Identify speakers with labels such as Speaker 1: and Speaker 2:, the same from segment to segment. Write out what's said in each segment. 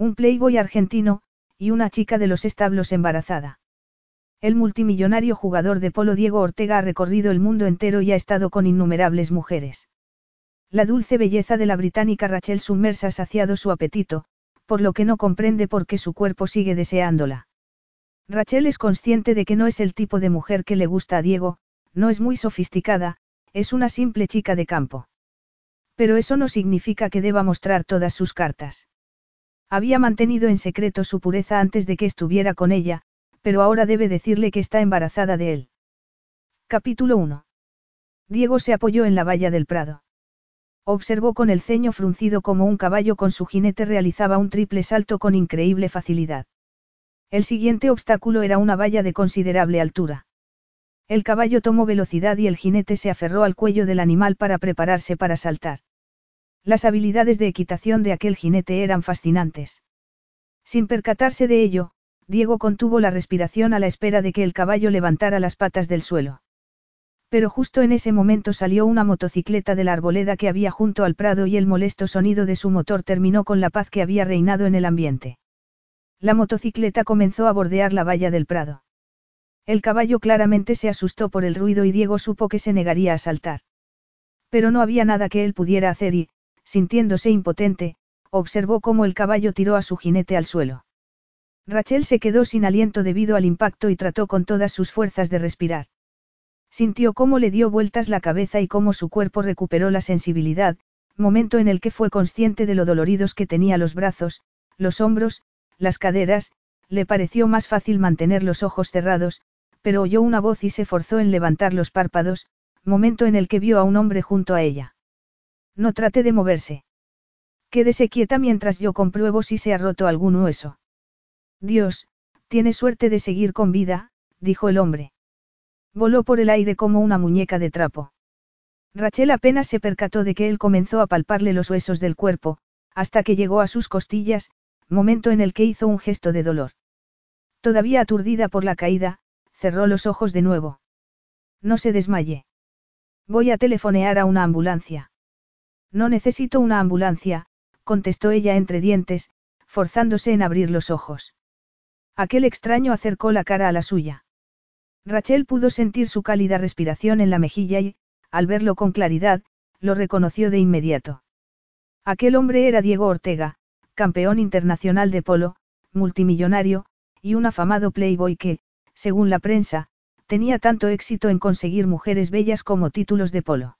Speaker 1: Un playboy argentino, y una chica de los establos embarazada. El multimillonario jugador de polo Diego Ortega ha recorrido el mundo entero y ha estado con innumerables mujeres. La dulce belleza de la británica Rachel Summers ha saciado su apetito, por lo que no comprende por qué su cuerpo sigue deseándola. Rachel es consciente de que no es el tipo de mujer que le gusta a Diego, no es muy sofisticada, es una simple chica de campo. Pero eso no significa que deba mostrar todas sus cartas. Había mantenido en secreto su pureza antes de que estuviera con ella, pero ahora debe decirle que está embarazada de él. Capítulo 1. Diego se apoyó en la valla del prado. Observó con el ceño fruncido como un caballo con su jinete realizaba un triple salto con increíble facilidad. El siguiente obstáculo era una valla de considerable altura. El caballo tomó velocidad y el jinete se aferró al cuello del animal para prepararse para saltar. Las habilidades de equitación de aquel jinete eran fascinantes. Sin percatarse de ello, Diego contuvo la respiración a la espera de que el caballo levantara las patas del suelo. Pero justo en ese momento salió una motocicleta de la arboleda que había junto al prado y el molesto sonido de su motor terminó con la paz que había reinado en el ambiente. La motocicleta comenzó a bordear la valla del prado. El caballo claramente se asustó por el ruido y Diego supo que se negaría a saltar. Pero no había nada que él pudiera hacer y, sintiéndose impotente, observó cómo el caballo tiró a su jinete al suelo. Rachel se quedó sin aliento debido al impacto y trató con todas sus fuerzas de respirar. Sintió cómo le dio vueltas la cabeza y cómo su cuerpo recuperó la sensibilidad, momento en el que fue consciente de lo doloridos que tenía los brazos, los hombros, las caderas, le pareció más fácil mantener los ojos cerrados, pero oyó una voz y se forzó en levantar los párpados, momento en el que vio a un hombre junto a ella. No trate de moverse. Quédese quieta mientras yo compruebo si se ha roto algún hueso. Dios, tiene suerte de seguir con vida, dijo el hombre. Voló por el aire como una muñeca de trapo. Rachel apenas se percató de que él comenzó a palparle los huesos del cuerpo, hasta que llegó a sus costillas, momento en el que hizo un gesto de dolor. Todavía aturdida por la caída, cerró los ojos de nuevo. No se desmaye. Voy a telefonear a una ambulancia. No necesito una ambulancia, contestó ella entre dientes, forzándose en abrir los ojos. Aquel extraño acercó la cara a la suya. Rachel pudo sentir su cálida respiración en la mejilla y, al verlo con claridad, lo reconoció de inmediato. Aquel hombre era Diego Ortega, campeón internacional de polo, multimillonario, y un afamado playboy que, según la prensa, tenía tanto éxito en conseguir mujeres bellas como títulos de polo.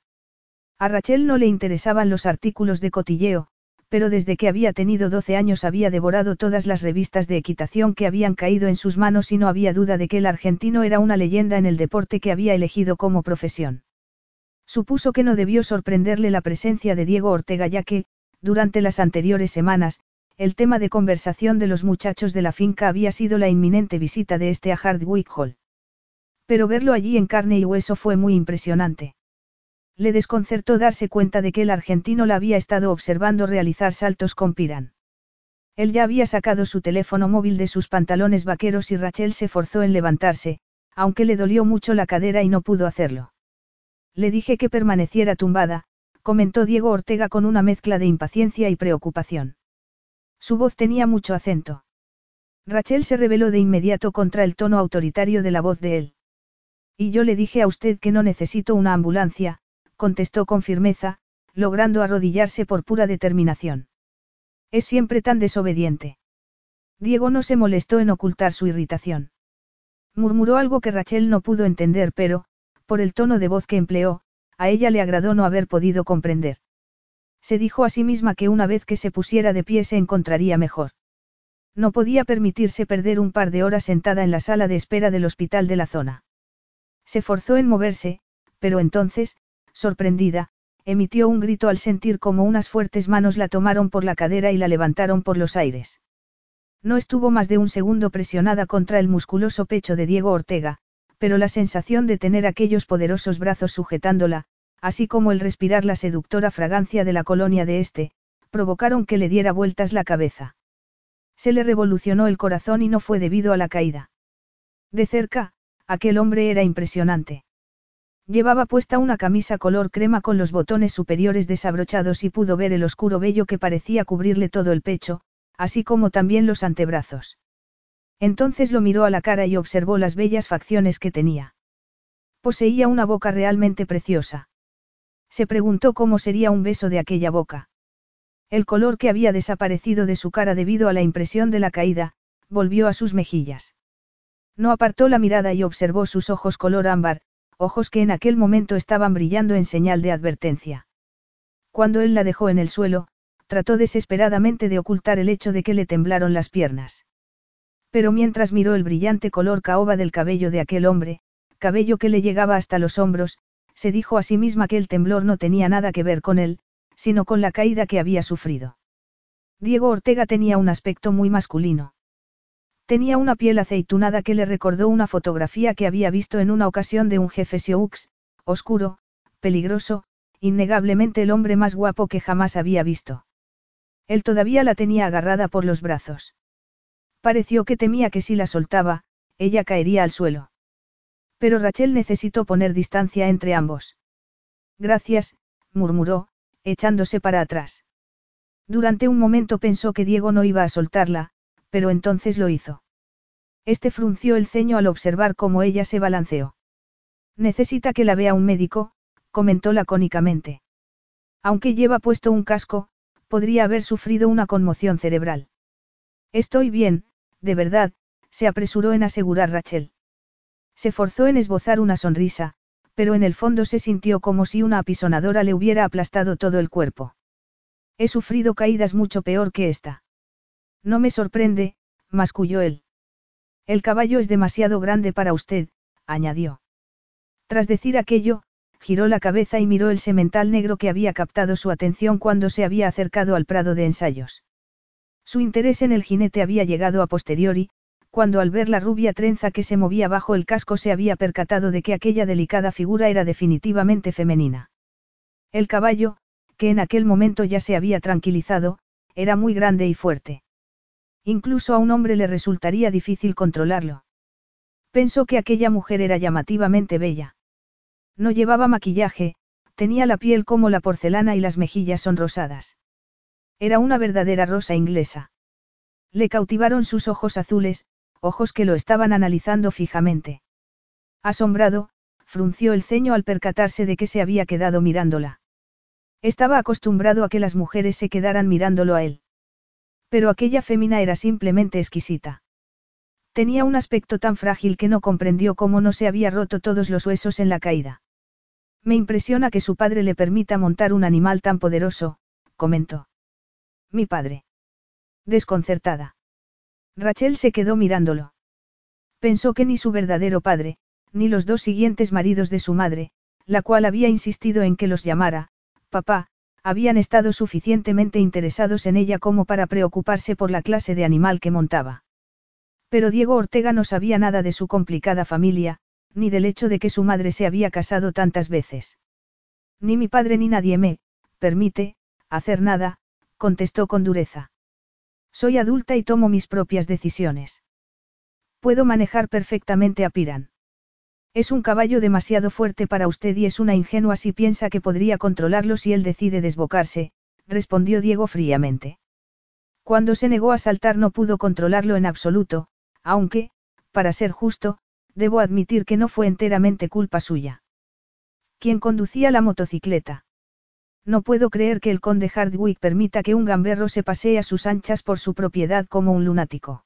Speaker 1: A Rachel no le interesaban los artículos de cotilleo, pero desde que había tenido 12 años había devorado todas las revistas de equitación que habían caído en sus manos y no había duda de que el argentino era una leyenda en el deporte que había elegido como profesión. Supuso que no debió sorprenderle la presencia de Diego Ortega ya que, durante las anteriores semanas, el tema de conversación de los muchachos de la finca había sido la inminente visita de este a Hardwick Hall. Pero verlo allí en carne y hueso fue muy impresionante. Le desconcertó darse cuenta de que el argentino la había estado observando realizar saltos con Piran. Él ya había sacado su teléfono móvil de sus pantalones vaqueros y Rachel se forzó en levantarse, aunque le dolió mucho la cadera y no pudo hacerlo. Le dije que permaneciera tumbada, comentó Diego Ortega con una mezcla de impaciencia y preocupación. Su voz tenía mucho acento. Rachel se rebeló de inmediato contra el tono autoritario de la voz de él. Y yo le dije a usted que no necesito una ambulancia, contestó con firmeza, logrando arrodillarse por pura determinación. Es siempre tan desobediente. Diego no se molestó en ocultar su irritación. Murmuró algo que Rachel no pudo entender, pero, por el tono de voz que empleó, a ella le agradó no haber podido comprender. Se dijo a sí misma que una vez que se pusiera de pie se encontraría mejor. No podía permitirse perder un par de horas sentada en la sala de espera del hospital de la zona. Se forzó en moverse, pero entonces, sorprendida, emitió un grito al sentir como unas fuertes manos la tomaron por la cadera y la levantaron por los aires. No estuvo más de un segundo presionada contra el musculoso pecho de Diego Ortega, pero la sensación de tener aquellos poderosos brazos sujetándola, así como el respirar la seductora fragancia de la colonia de este, provocaron que le diera vueltas la cabeza. Se le revolucionó el corazón y no fue debido a la caída. De cerca, aquel hombre era impresionante. Llevaba puesta una camisa color crema con los botones superiores desabrochados y pudo ver el oscuro vello que parecía cubrirle todo el pecho, así como también los antebrazos. Entonces lo miró a la cara y observó las bellas facciones que tenía. Poseía una boca realmente preciosa. Se preguntó cómo sería un beso de aquella boca. El color que había desaparecido de su cara debido a la impresión de la caída, volvió a sus mejillas. No apartó la mirada y observó sus ojos color ámbar, ojos que en aquel momento estaban brillando en señal de advertencia. Cuando él la dejó en el suelo, trató desesperadamente de ocultar el hecho de que le temblaron las piernas. Pero mientras miró el brillante color caoba del cabello de aquel hombre, cabello que le llegaba hasta los hombros, se dijo a sí misma que el temblor no tenía nada que ver con él, sino con la caída que había sufrido. Diego Ortega tenía un aspecto muy masculino. Tenía una piel aceitunada que le recordó una fotografía que había visto en una ocasión de un jefe Sioux, oscuro, peligroso, innegablemente el hombre más guapo que jamás había visto. Él todavía la tenía agarrada por los brazos. Pareció que temía que si la soltaba, ella caería al suelo. Pero Rachel necesitó poner distancia entre ambos. Gracias, murmuró, echándose para atrás. Durante un momento pensó que Diego no iba a soltarla, pero entonces lo hizo. Este frunció el ceño al observar cómo ella se balanceó. Necesita que la vea un médico, comentó lacónicamente. Aunque lleva puesto un casco, podría haber sufrido una conmoción cerebral. Estoy bien, de verdad, se apresuró en asegurar Rachel. Se forzó en esbozar una sonrisa, pero en el fondo se sintió como si una apisonadora le hubiera aplastado todo el cuerpo. He sufrido caídas mucho peor que esta. No me sorprende, masculló él. El caballo es demasiado grande para usted, añadió. Tras decir aquello, giró la cabeza y miró el semental negro que había captado su atención cuando se había acercado al prado de ensayos. Su interés en el jinete había llegado a posteriori, cuando al ver la rubia trenza que se movía bajo el casco se había percatado de que aquella delicada figura era definitivamente femenina. El caballo, que en aquel momento ya se había tranquilizado, era muy grande y fuerte. Incluso a un hombre le resultaría difícil controlarlo. Pensó que aquella mujer era llamativamente bella. No llevaba maquillaje, tenía la piel como la porcelana y las mejillas sonrosadas. Era una verdadera rosa inglesa. Le cautivaron sus ojos azules, ojos que lo estaban analizando fijamente. Asombrado, frunció el ceño al percatarse de que se había quedado mirándola. Estaba acostumbrado a que las mujeres se quedaran mirándolo a él. Pero aquella fémina era simplemente exquisita. Tenía un aspecto tan frágil que no comprendió cómo no se había roto todos los huesos en la caída. Me impresiona que su padre le permita montar un animal tan poderoso, comentó. Mi padre. Desconcertada. Rachel se quedó mirándolo. Pensó que ni su verdadero padre, ni los dos siguientes maridos de su madre, la cual había insistido en que los llamara, papá, habían estado suficientemente interesados en ella como para preocuparse por la clase de animal que montaba. Pero Diego Ortega no sabía nada de su complicada familia, ni del hecho de que su madre se había casado tantas veces. Ni mi padre ni nadie me, permite, hacer nada, contestó con dureza. Soy adulta y tomo mis propias decisiones. Puedo manejar perfectamente a Piran. Es un caballo demasiado fuerte para usted y es una ingenua si piensa que podría controlarlo si él decide desbocarse, respondió Diego fríamente. Cuando se negó a saltar no pudo controlarlo en absoluto, aunque, para ser justo, debo admitir que no fue enteramente culpa suya. ¿Quién conducía la motocicleta? No puedo creer que el conde Hardwick permita que un gamberro se pasee a sus anchas por su propiedad como un lunático.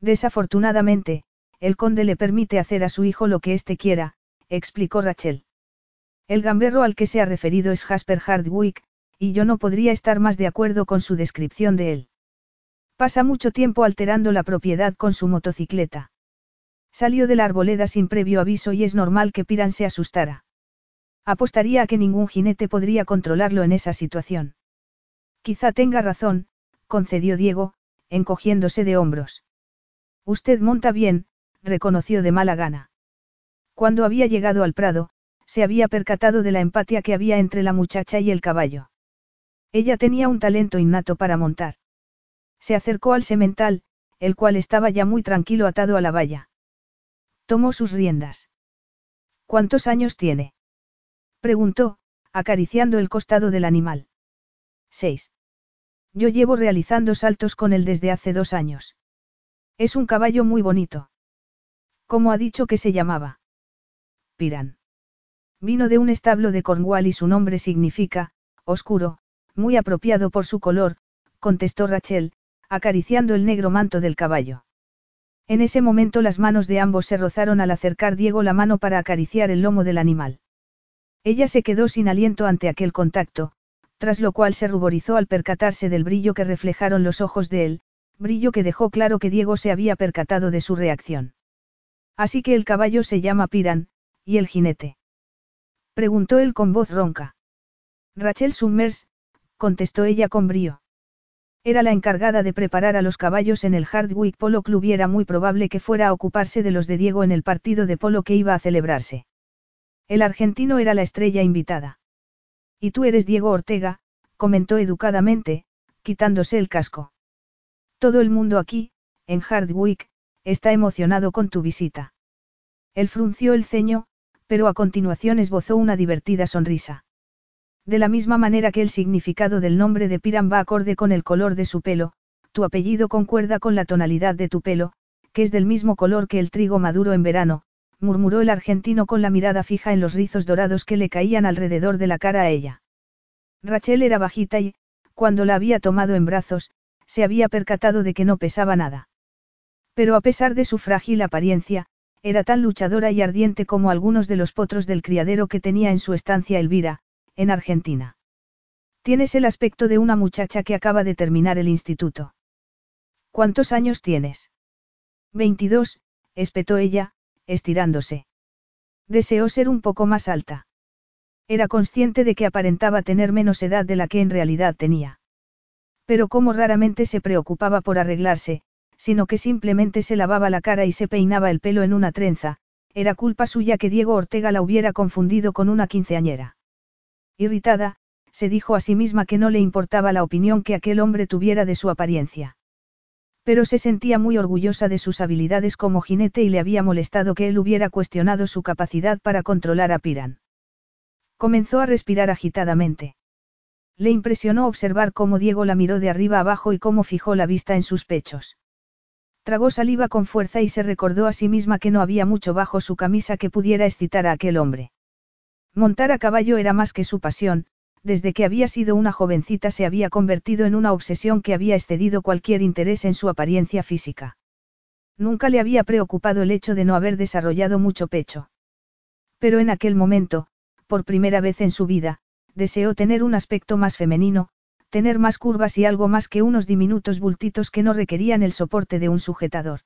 Speaker 1: Desafortunadamente, el conde le permite hacer a su hijo lo que éste quiera, explicó Rachel. El gamberro al que se ha referido es Jasper Hardwick, y yo no podría estar más de acuerdo con su descripción de él. Pasa mucho tiempo alterando la propiedad con su motocicleta. Salió de la arboleda sin previo aviso y es normal que Piran se asustara. Apostaría a que ningún jinete podría controlarlo en esa situación. Quizá tenga razón, concedió Diego, encogiéndose de hombros. Usted monta bien, reconoció de mala gana. Cuando había llegado al prado, se había percatado de la empatía que había entre la muchacha y el caballo. Ella tenía un talento innato para montar. Se acercó al semental, el cual estaba ya muy tranquilo atado a la valla. Tomó sus riendas. ¿Cuántos años tiene? Preguntó, acariciando el costado del animal. Seis. Yo llevo realizando saltos con él desde hace dos años. Es un caballo muy bonito. ¿Cómo ha dicho que se llamaba? Piran. Vino de un establo de Cornwall y su nombre significa, oscuro, muy apropiado por su color, contestó Rachel, acariciando el negro manto del caballo. En ese momento las manos de ambos se rozaron al acercar Diego la mano para acariciar el lomo del animal. Ella se quedó sin aliento ante aquel contacto, tras lo cual se ruborizó al percatarse del brillo que reflejaron los ojos de él, brillo que dejó claro que Diego se había percatado de su reacción. Así que el caballo se llama Piran, ¿y el jinete? Preguntó él con voz ronca. Rachel Summers, contestó ella con brío. Era la encargada de preparar a los caballos en el Hardwick Polo Club y era muy probable que fuera a ocuparse de los de Diego en el partido de polo que iba a celebrarse. El argentino era la estrella invitada. Y tú eres Diego Ortega, comentó educadamente, quitándose el casco. Todo el mundo aquí, en Hardwick, está emocionado con tu visita. Él frunció el ceño, pero a continuación esbozó una divertida sonrisa. De la misma manera que el significado del nombre de Piran va acorde con el color de su pelo, tu apellido concuerda con la tonalidad de tu pelo, que es del mismo color que el trigo maduro en verano, murmuró el argentino con la mirada fija en los rizos dorados que le caían alrededor de la cara a ella. Rachel era bajita y, cuando la había tomado en brazos, se había percatado de que no pesaba nada. Pero a pesar de su frágil apariencia, era tan luchadora y ardiente como algunos de los potros del criadero que tenía en su estancia Elvira, en Argentina. Tienes el aspecto de una muchacha que acaba de terminar el instituto. ¿Cuántos años tienes? 22, espetó ella, estirándose. Deseó ser un poco más alta. Era consciente de que aparentaba tener menos edad de la que en realidad tenía. Pero como raramente se preocupaba por arreglarse, sino que simplemente se lavaba la cara y se peinaba el pelo en una trenza, era culpa suya que Diego Ortega la hubiera confundido con una quinceañera. Irritada, se dijo a sí misma que no le importaba la opinión que aquel hombre tuviera de su apariencia. Pero se sentía muy orgullosa de sus habilidades como jinete y le había molestado que él hubiera cuestionado su capacidad para controlar a Piran. Comenzó a respirar agitadamente. Le impresionó observar cómo Diego la miró de arriba abajo y cómo fijó la vista en sus pechos. Tragó saliva con fuerza y se recordó a sí misma que no había mucho bajo su camisa que pudiera excitar a aquel hombre. Montar a caballo era más que su pasión, desde que había sido una jovencita se había convertido en una obsesión que había excedido cualquier interés en su apariencia física. Nunca le había preocupado el hecho de no haber desarrollado mucho pecho. Pero en aquel momento, por primera vez en su vida, deseó tener un aspecto más femenino, tener más curvas y algo más que unos diminutos bultitos que no requerían el soporte de un sujetador.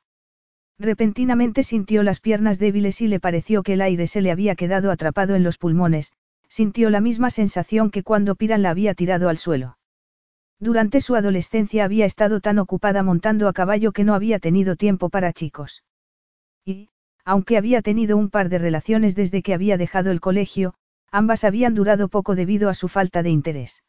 Speaker 1: Repentinamente sintió las piernas débiles y le pareció que el aire se le había quedado atrapado en los pulmones, sintió la misma sensación que cuando Piran la había tirado al suelo. Durante su adolescencia había estado tan ocupada montando a caballo que no había tenido tiempo para chicos. Y, aunque había tenido un par de relaciones desde que había dejado el colegio, ambas habían durado poco debido a su falta de interés.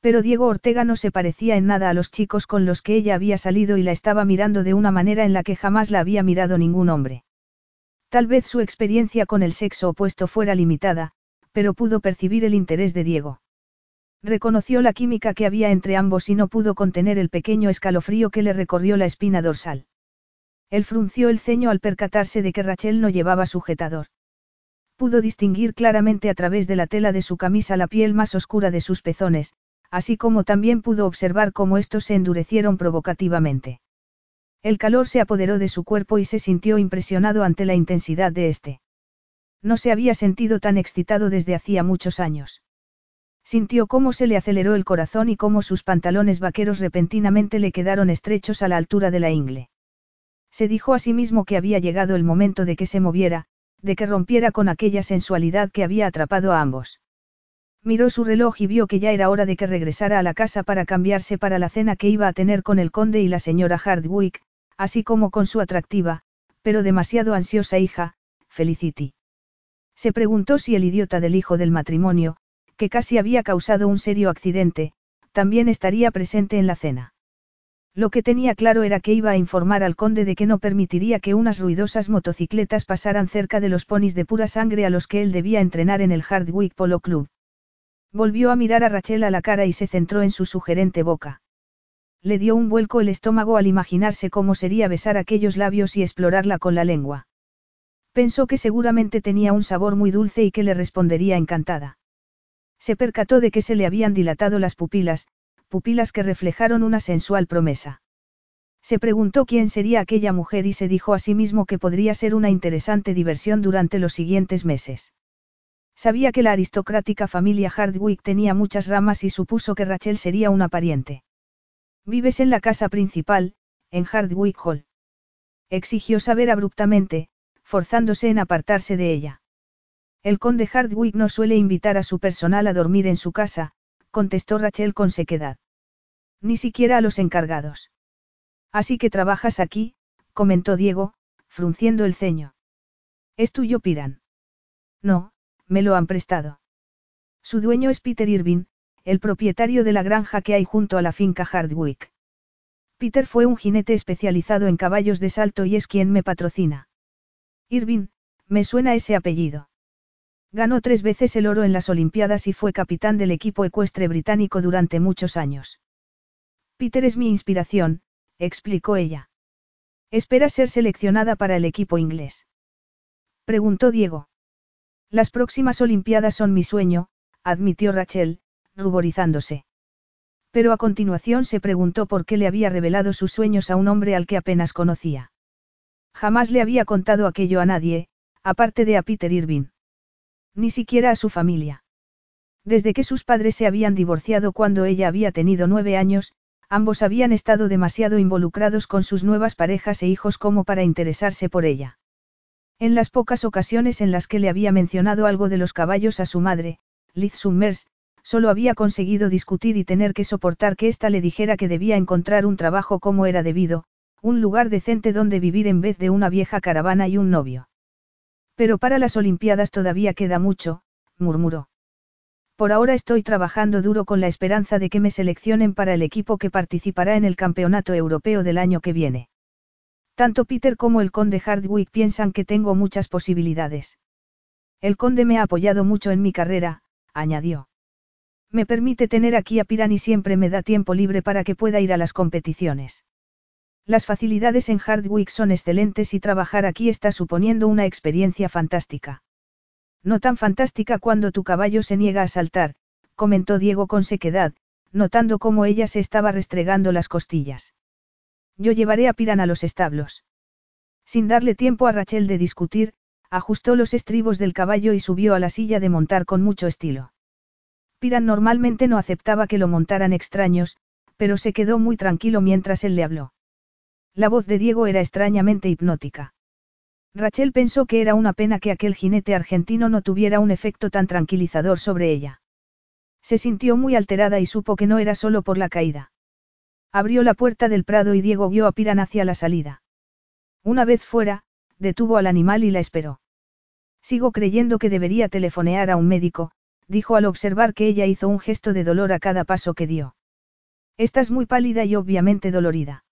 Speaker 1: Pero Diego Ortega no se parecía en nada a los chicos con los que ella había salido y la estaba mirando de una manera en la que jamás la había mirado ningún hombre. Tal vez su experiencia con el sexo opuesto fuera limitada, pero pudo percibir el interés de Diego. Reconoció la química que había entre ambos y no pudo contener el pequeño escalofrío que le recorrió la espina dorsal. Él frunció el ceño al percatarse de que Rachel no llevaba sujetador. Pudo distinguir claramente a través de la tela de su camisa la piel más oscura de sus pezones, así como también pudo observar cómo estos se endurecieron provocativamente. El calor se apoderó de su cuerpo y se sintió impresionado ante la intensidad de este. No se había sentido tan excitado desde hacía muchos años. Sintió cómo se le aceleró el corazón y cómo sus pantalones vaqueros repentinamente le quedaron estrechos a la altura de la ingle. Se dijo a sí mismo que había llegado el momento de que se moviera, de que rompiera con aquella sensualidad que había atrapado a ambos. Miró su reloj y vio que ya era hora de que regresara a la casa para cambiarse para la cena que iba a tener con el conde y la señora Hardwick, así como con su atractiva, pero demasiado ansiosa hija, Felicity. Se preguntó si el idiota del hijo del matrimonio, que casi había causado un serio accidente, también estaría presente en la cena. Lo que tenía claro era que iba a informar al conde de que no permitiría que unas ruidosas motocicletas pasaran cerca de los ponis de pura sangre a los que él debía entrenar en el Hardwick Polo Club. Volvió a mirar a Rachel a la cara y se centró en su sugerente boca. Le dio un vuelco el estómago al imaginarse cómo sería besar aquellos labios y explorarla con la lengua. Pensó que seguramente tenía un sabor muy dulce y que le respondería encantada. Se percató de que se le habían dilatado las pupilas, pupilas que reflejaron una sensual promesa. Se preguntó quién sería aquella mujer y se dijo a sí mismo que podría ser una interesante diversión durante los siguientes meses. Sabía que la aristocrática familia Hardwick tenía muchas ramas y supuso que Rachel sería una pariente. Vives en la casa principal, en Hardwick Hall. Exigió saber abruptamente, forzándose en apartarse de ella. El conde Hardwick no suele invitar a su personal a dormir en su casa, contestó Rachel con sequedad. Ni siquiera a los encargados. Así que trabajas aquí, comentó Diego, frunciendo el ceño. ¿Es tuyo, Piran? No, me lo han prestado. Su dueño es Peter Irving, el propietario de la granja que hay junto a la finca Hardwick. Peter fue un jinete especializado en caballos de salto y es quien me patrocina. Irving, me suena ese apellido. Ganó tres veces el oro en las Olimpiadas y fue capitán del equipo ecuestre británico durante muchos años. Peter es mi inspiración, explicó ella. ¿Espera ser seleccionada para el equipo inglés? Preguntó Diego. Las próximas Olimpiadas son mi sueño, admitió Rachel, ruborizándose. Pero a continuación se preguntó por qué le había revelado sus sueños a un hombre al que apenas conocía. Jamás le había contado aquello a nadie, aparte de a Peter Irving. Ni siquiera a su familia. Desde que sus padres se habían divorciado cuando ella había tenido nueve años, ambos habían estado demasiado involucrados con sus nuevas parejas e hijos como para interesarse por ella. En las pocas ocasiones en las que le había mencionado algo de los caballos a su madre, Liz Summers, solo había conseguido discutir y tener que soportar que ésta le dijera que debía encontrar un trabajo como era debido, un lugar decente donde vivir en vez de una vieja caravana y un novio. Pero para las Olimpiadas todavía queda mucho, murmuró. Por ahora estoy trabajando duro con la esperanza de que me seleccionen para el equipo que participará en el Campeonato Europeo del año que viene. Tanto Peter como el conde Hardwick piensan que tengo muchas posibilidades. El conde me ha apoyado mucho en mi carrera, añadió. Me permite tener aquí a Piran y siempre me da tiempo libre para que pueda ir a las competiciones. Las facilidades en Hardwick son excelentes y trabajar aquí está suponiendo una experiencia fantástica. No tan fantástica cuando tu caballo se niega a saltar, comentó Diego con sequedad, notando cómo ella se estaba restregando las costillas. Yo llevaré a Piran a los establos. Sin darle tiempo a Rachel de discutir, ajustó los estribos del caballo y subió a la silla de montar con mucho estilo. Piran normalmente no aceptaba que lo montaran extraños, pero se quedó muy tranquilo mientras él le habló. La voz de Diego era extrañamente hipnótica. Rachel pensó que era una pena que aquel jinete argentino no tuviera un efecto tan tranquilizador sobre ella. Se sintió muy alterada y supo que no era solo por la caída. Abrió la puerta del prado y Diego guió a Piran hacia la salida. Una vez fuera, detuvo al animal y la esperó. Sigo creyendo que debería telefonear a un médico, dijo al observar que ella hizo un gesto de dolor a cada paso que dio. Estás muy pálida y obviamente dolorida.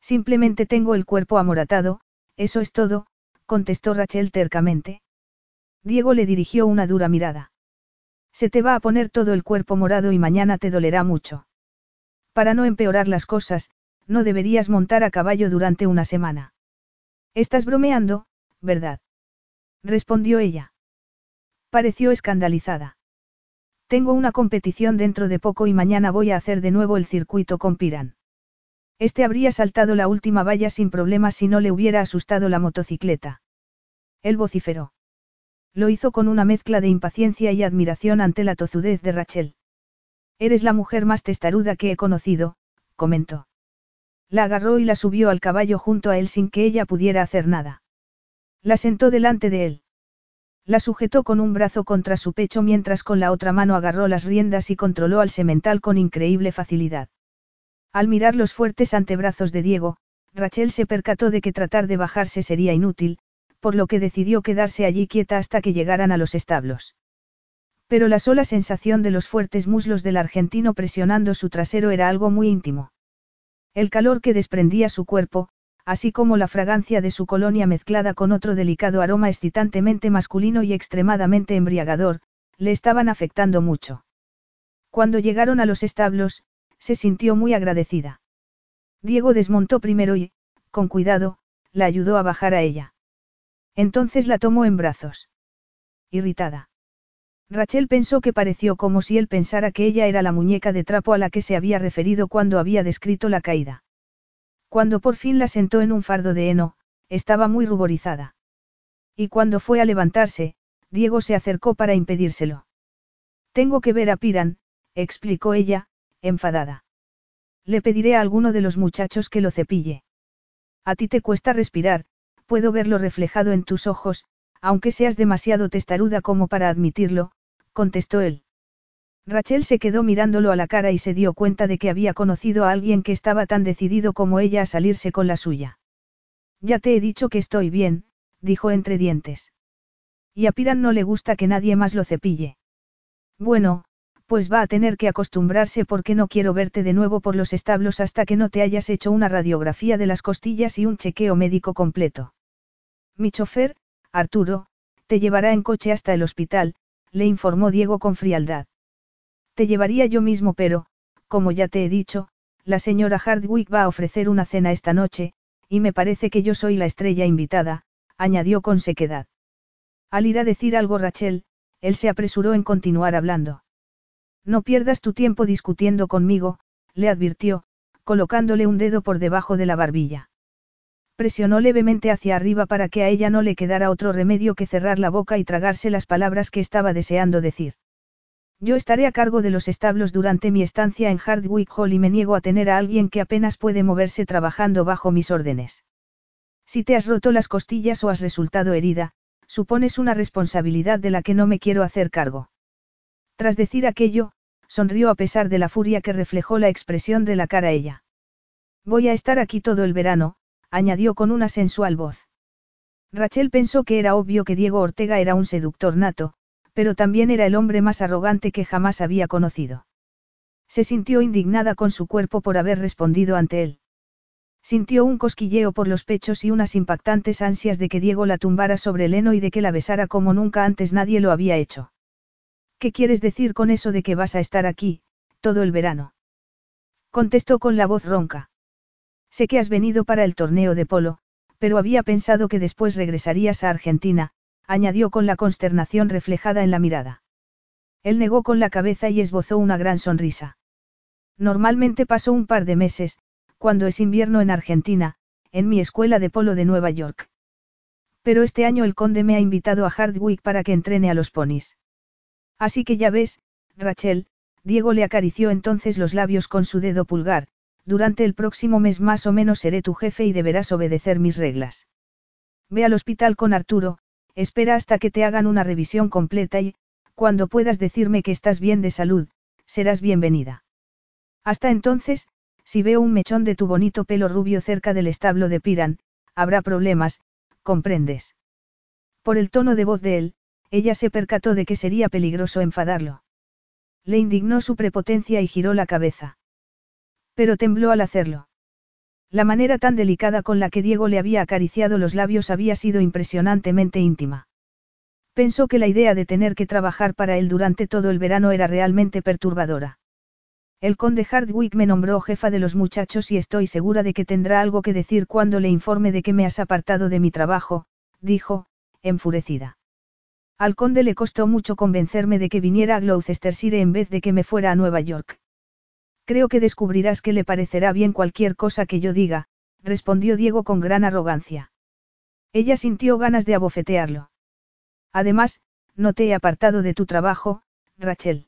Speaker 1: Simplemente tengo el cuerpo amoratado, eso es todo, contestó Rachel tercamente. Diego le dirigió una dura mirada. Se te va a poner todo el cuerpo morado y mañana te dolerá mucho. Para no empeorar las cosas, no deberías montar a caballo durante una semana. Estás bromeando, ¿verdad? respondió ella. Pareció escandalizada. Tengo una competición dentro de poco y mañana voy a hacer de nuevo el circuito con Piran. Este habría saltado la última valla sin problemas si no le hubiera asustado la motocicleta. Él vociferó. Lo hizo con una mezcla de impaciencia y admiración ante la tozudez de Rachel. Eres la mujer más testaruda que he conocido, comentó. La agarró y la subió al caballo junto a él sin que ella pudiera hacer nada. La sentó delante de él. La sujetó con un brazo contra su pecho mientras con la otra mano agarró las riendas y controló al semental con increíble facilidad. Al mirar los fuertes antebrazos de Diego, Rachel se percató de que tratar de bajarse sería inútil, por lo que decidió quedarse allí quieta hasta que llegaran a los establos. Pero la sola sensación de los fuertes muslos del argentino presionando su trasero era algo muy íntimo. El calor que desprendía su cuerpo, así como la fragancia de su colonia mezclada con otro delicado aroma excitantemente masculino y extremadamente embriagador, le estaban afectando mucho. Cuando llegaron a los establos, se sintió muy agradecida. Diego desmontó primero y, con cuidado, la ayudó a bajar a ella. Entonces la tomó en brazos. Irritada. Rachel pensó que pareció como si él pensara que ella era la muñeca de trapo a la que se había referido cuando había descrito la caída. Cuando por fin la sentó en un fardo de heno, estaba muy ruborizada. Y cuando fue a levantarse, Diego se acercó para impedírselo. Tengo que ver a Piran, explicó ella, enfadada. Le pediré a alguno de los muchachos que lo cepille. A ti te cuesta respirar, puedo verlo reflejado en tus ojos, aunque seas demasiado testaruda como para admitirlo, contestó él. Rachel se quedó mirándolo a la cara y se dio cuenta de que había conocido a alguien que estaba tan decidido como ella a salirse con la suya. Ya te he dicho que estoy bien, dijo entre dientes. Y a Piran no le gusta que nadie más lo cepille. Bueno, pues va a tener que acostumbrarse porque no quiero verte de nuevo por los establos hasta que no te hayas hecho una radiografía de las costillas y un chequeo médico completo. Mi chofer, Arturo, te llevará en coche hasta el hospital, le informó Diego con frialdad. Te llevaría yo mismo, pero, como ya te he dicho, la señora Hardwick va a ofrecer una cena esta noche, y me parece que yo soy la estrella invitada, añadió con sequedad. Al ir a decir algo Rachel, él se apresuró en continuar hablando. No pierdas tu tiempo discutiendo conmigo, le advirtió, colocándole un dedo por debajo de la barbilla. Presionó levemente hacia arriba para que a ella no le quedara otro remedio que cerrar la boca y tragarse las palabras que estaba deseando decir. Yo estaré a cargo de los establos durante mi estancia en Hardwick Hall y me niego a tener a alguien que apenas puede moverse trabajando bajo mis órdenes. Si te has roto las costillas o has resultado herida, supones una responsabilidad de la que no me quiero hacer cargo. Tras decir aquello, sonrió a pesar de la furia que reflejó la expresión de la cara ella. Voy a estar aquí todo el verano, añadió con una sensual voz. Rachel pensó que era obvio que Diego Ortega era un seductor nato, pero también era el hombre más arrogante que jamás había conocido. Se sintió indignada con su cuerpo por haber respondido ante él. Sintió un cosquilleo por los pechos y unas impactantes ansias de que Diego la tumbara sobre el heno y de que la besara como nunca antes nadie lo había hecho. ¿Qué quieres decir con eso de que vas a estar aquí, todo el verano? Contestó con la voz ronca. Sé que has venido para el torneo de polo, pero había pensado que después regresarías a Argentina, añadió con la consternación reflejada en la mirada. Él negó con la cabeza y esbozó una gran sonrisa. Normalmente paso un par de meses, cuando es invierno en Argentina, en mi escuela de polo de Nueva York. Pero este año el conde me ha invitado a Hardwick para que entrene a los ponis. Así que ya ves, Rachel, Diego le acarició entonces los labios con su dedo pulgar, durante el próximo mes más o menos seré tu jefe y deberás obedecer mis reglas. Ve al hospital con Arturo, Espera hasta que te hagan una revisión completa y, cuando puedas decirme que estás bien de salud, serás bienvenida. Hasta entonces, si veo un mechón de tu bonito pelo rubio cerca del establo de Piran, habrá problemas, comprendes. Por el tono de voz de él, ella se percató de que sería peligroso enfadarlo. Le indignó su prepotencia y giró la cabeza. Pero tembló al hacerlo. La manera tan delicada con la que Diego le había acariciado los labios había sido impresionantemente íntima. Pensó que la idea de tener que trabajar para él durante todo el verano era realmente perturbadora. El conde Hardwick me nombró jefa de los muchachos y estoy segura de que tendrá algo que decir cuando le informe de que me has apartado de mi trabajo, dijo, enfurecida. Al conde le costó mucho convencerme de que viniera a Gloucestershire en vez de que me fuera a Nueva York. Creo que descubrirás que le parecerá bien cualquier cosa que yo diga, respondió Diego con gran arrogancia. Ella sintió ganas de abofetearlo. Además, no te he apartado de tu trabajo, Rachel.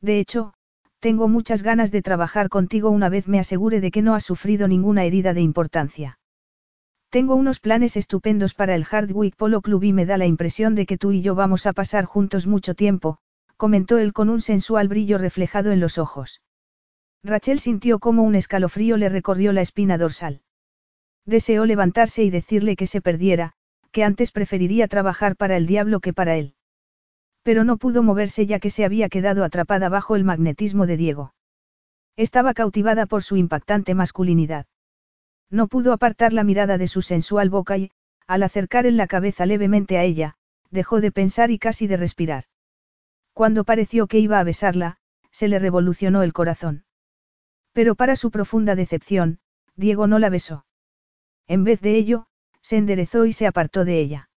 Speaker 1: De hecho, tengo muchas ganas de trabajar contigo una vez me asegure de que no has sufrido ninguna herida de importancia. Tengo unos planes estupendos para el Hardwick Polo Club y me da la impresión de que tú y yo vamos a pasar juntos mucho tiempo, comentó él con un sensual brillo reflejado en los ojos. Rachel sintió como un escalofrío le recorrió la espina dorsal. Deseó levantarse y decirle que se perdiera, que antes preferiría trabajar para el diablo que para él. Pero no pudo moverse ya que se había quedado atrapada bajo el magnetismo de Diego. Estaba cautivada por su impactante masculinidad. No pudo apartar la mirada de su sensual boca y, al acercar en la cabeza levemente a ella, dejó de pensar y casi de respirar. Cuando pareció que iba a besarla, se le revolucionó el corazón. Pero para su profunda decepción, Diego no la besó. En vez de ello, se enderezó y se apartó de ella.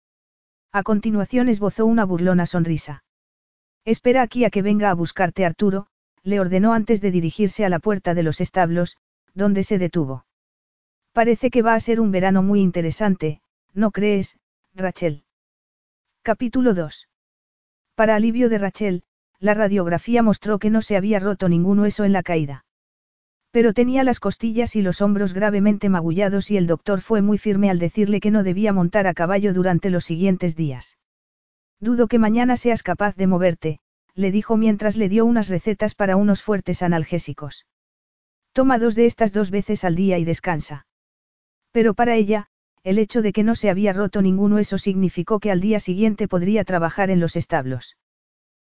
Speaker 1: A continuación esbozó una burlona sonrisa. Espera aquí a que venga a buscarte Arturo, le ordenó antes de dirigirse a la puerta de los establos, donde se detuvo. Parece que va a ser un verano muy interesante, ¿no crees, Rachel? Capítulo 2. Para alivio de Rachel, la radiografía mostró que no se había roto ningún hueso en la caída. Pero tenía las costillas y los hombros gravemente magullados y el doctor fue muy firme al decirle que no debía montar a caballo durante los siguientes días. Dudo que mañana seas capaz de moverte, le dijo mientras le dio unas recetas para unos fuertes analgésicos. Toma dos de estas dos veces al día y descansa. Pero para ella, el hecho de que no se había roto ningún hueso significó que al día siguiente podría trabajar en los establos.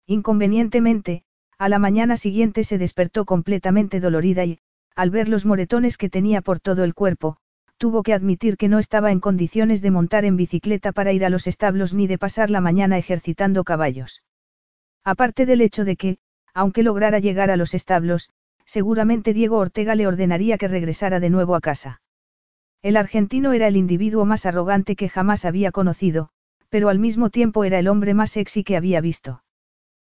Speaker 1: Inconvenientemente, a la mañana siguiente se despertó completamente dolorida y, al ver los moretones que tenía por todo el cuerpo, tuvo que admitir que no estaba en condiciones de montar en bicicleta para ir a los establos ni de pasar la mañana ejercitando caballos. Aparte del hecho de que, aunque lograra llegar a los establos, seguramente Diego Ortega le ordenaría que regresara de nuevo a casa. El argentino era el individuo más arrogante que jamás había conocido, pero al mismo tiempo era el hombre más sexy que había visto.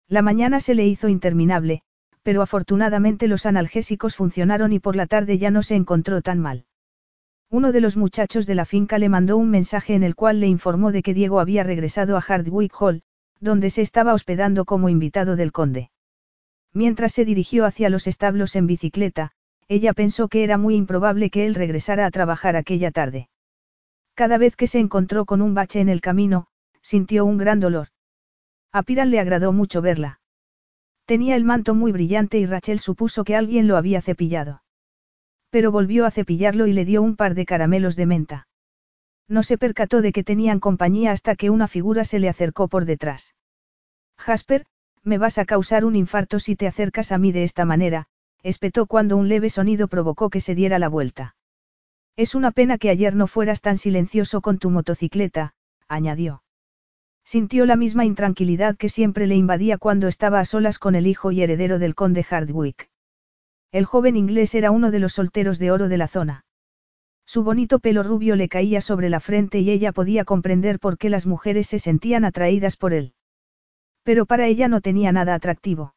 Speaker 1: La mañana se le hizo interminable, pero afortunadamente los analgésicos funcionaron y por la tarde ya no se encontró tan mal. Uno de los muchachos de la finca le mandó un mensaje en el cual le informó de que Diego había regresado a Hardwick Hall, donde se estaba hospedando como invitado del conde. Mientras se dirigió hacia los establos en bicicleta, ella pensó que era muy improbable que él regresara a trabajar aquella tarde. Cada vez que se encontró con un bache en el camino, sintió un gran dolor. A Piran le agradó mucho verla. Tenía el manto muy brillante y Rachel supuso que alguien lo había cepillado. Pero volvió a cepillarlo y le dio un par de caramelos de menta. No se percató de que tenían compañía hasta que una figura se le acercó por detrás. Jasper, me vas a causar un infarto si te acercas a mí de esta manera, espetó cuando un leve sonido provocó que se diera la vuelta. Es una pena que ayer no fueras tan silencioso con tu motocicleta, añadió. Sintió la misma intranquilidad que siempre le invadía cuando estaba a solas con el hijo y heredero del conde Hardwick. El joven inglés era uno de los solteros de oro de la zona. Su bonito pelo rubio le caía sobre la frente y ella podía comprender por qué las mujeres se sentían atraídas por él. Pero para ella no tenía nada atractivo.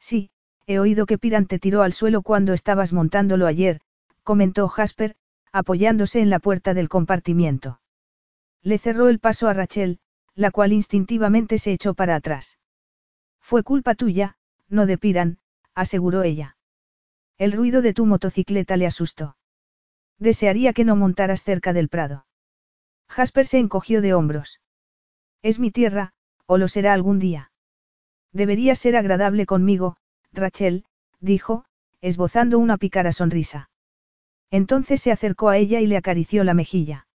Speaker 1: Sí, He oído que Piran te tiró al suelo cuando estabas montándolo ayer, comentó Jasper, apoyándose en la puerta del compartimiento. Le cerró el paso a Rachel, la cual instintivamente se echó para atrás. Fue culpa tuya, no de Piran, aseguró ella. El ruido de tu motocicleta le asustó. Desearía que no montaras cerca del prado. Jasper se encogió de hombros. Es mi tierra, o lo será algún día. Debería ser agradable conmigo, Rachel, dijo, esbozando una pícara sonrisa. Entonces se acercó a ella y le acarició la mejilla.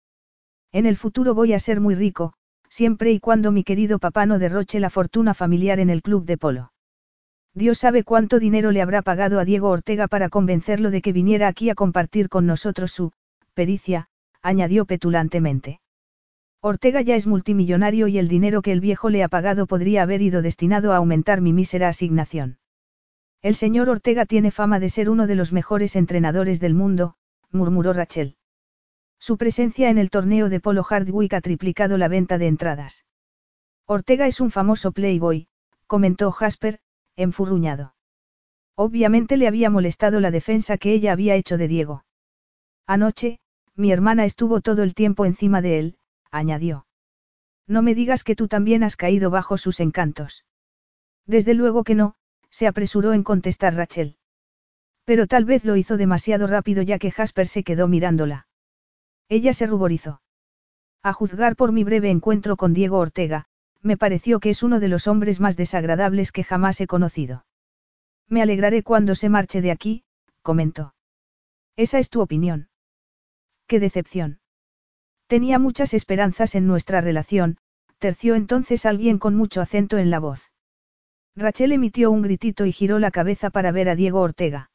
Speaker 1: En el futuro voy a ser muy rico, siempre y cuando mi querido papá no derroche la fortuna familiar en el club de polo. Dios sabe cuánto dinero le habrá pagado a Diego Ortega para convencerlo de que viniera aquí a compartir con nosotros su pericia, añadió petulantemente. Ortega ya es multimillonario y el dinero que el viejo le ha pagado podría haber ido destinado a aumentar mi mísera asignación. El señor Ortega tiene fama de ser uno de los mejores entrenadores del mundo, murmuró Rachel. Su presencia en el torneo de Polo Hardwick ha triplicado la venta de entradas. Ortega es un famoso playboy, comentó Jasper, enfurruñado. Obviamente le había molestado la defensa que ella había hecho de Diego. Anoche, mi hermana estuvo todo el tiempo encima de él, añadió. No me digas que tú también has caído bajo sus encantos. Desde luego que no, se apresuró en contestar Rachel. Pero tal vez lo hizo demasiado rápido ya que Jasper se quedó mirándola. Ella se ruborizó. A juzgar por mi breve encuentro con Diego Ortega, me pareció que es uno de los hombres más desagradables que jamás he conocido. Me alegraré cuando se marche de aquí, comentó. Esa es tu opinión. Qué decepción. Tenía muchas esperanzas en nuestra relación, terció entonces alguien con mucho acento en la voz. Rachel emitió un gritito y giró la cabeza para ver a Diego Ortega.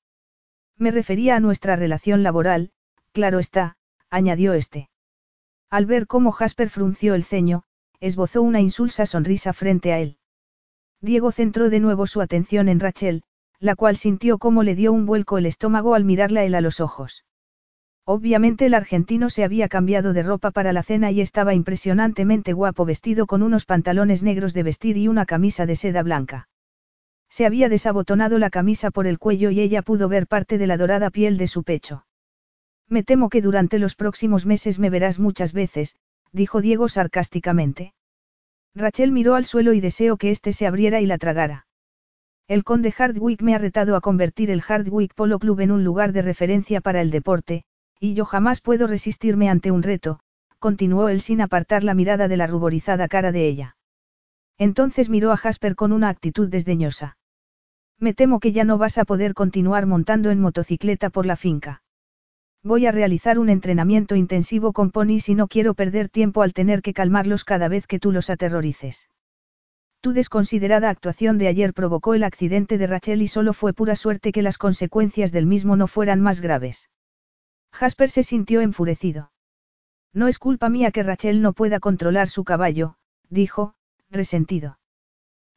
Speaker 1: Me refería a nuestra relación laboral, claro está, añadió este. Al ver cómo Jasper frunció el ceño, esbozó una insulsa sonrisa frente a él. Diego centró de nuevo su atención en Rachel, la cual sintió cómo le dio un vuelco el estómago al mirarla él a los ojos. Obviamente el argentino se había cambiado de ropa para la cena y estaba impresionantemente guapo vestido con unos pantalones negros de vestir y una camisa de seda blanca. Se había desabotonado la camisa por el cuello y ella pudo ver parte de la dorada piel de su pecho. Me temo que durante los próximos meses me verás muchas veces, dijo Diego sarcásticamente. Rachel miró al suelo y deseó que éste se abriera y la tragara. El conde Hardwick me ha retado a convertir el Hardwick Polo Club en un lugar de referencia para el deporte, y yo jamás puedo resistirme ante un reto, continuó él sin apartar la mirada de la ruborizada cara de ella. Entonces miró a Jasper con una actitud desdeñosa. Me temo que ya no vas a poder continuar montando en motocicleta por la finca. Voy a realizar un entrenamiento intensivo con ponis y no quiero perder tiempo al tener que calmarlos cada vez que tú los aterrorices. Tu desconsiderada actuación de ayer provocó el accidente de Rachel y solo fue pura suerte que las consecuencias del mismo no fueran más graves. Jasper se sintió enfurecido. No es culpa mía que Rachel no pueda controlar su caballo, dijo, resentido.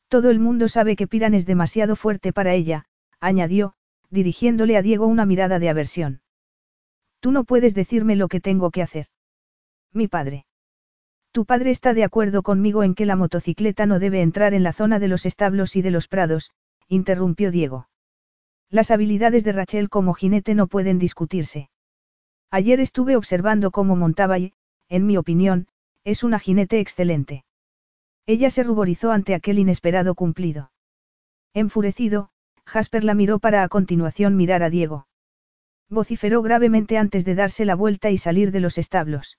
Speaker 1: Todo el mundo sabe que Piran es demasiado fuerte para ella, añadió, dirigiéndole a Diego una mirada de aversión. Tú no puedes decirme lo que tengo que hacer. Mi padre. Tu padre está de acuerdo conmigo en que la motocicleta no debe entrar en la zona de los establos y de los prados, interrumpió Diego. Las habilidades de Rachel como jinete no pueden discutirse. Ayer estuve observando cómo montaba y, en mi opinión, es una jinete excelente. Ella se ruborizó ante aquel inesperado cumplido. Enfurecido, Jasper la miró para a continuación mirar a Diego. Vociferó gravemente antes de darse la vuelta y salir de los establos.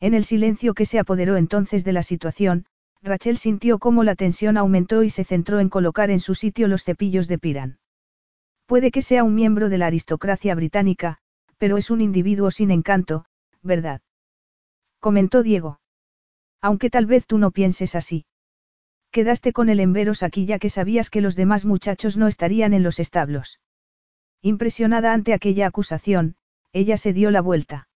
Speaker 1: En el silencio que se apoderó entonces de la situación, Rachel sintió cómo la tensión aumentó y se centró en colocar en su sitio los cepillos de Piran. Puede que sea un miembro de la aristocracia británica, pero es un individuo sin encanto, ¿verdad? Comentó Diego. Aunque tal vez tú no pienses así. Quedaste con el enveros aquí ya que sabías que los demás muchachos no estarían en los establos. Impresionada ante aquella acusación, ella se dio la vuelta.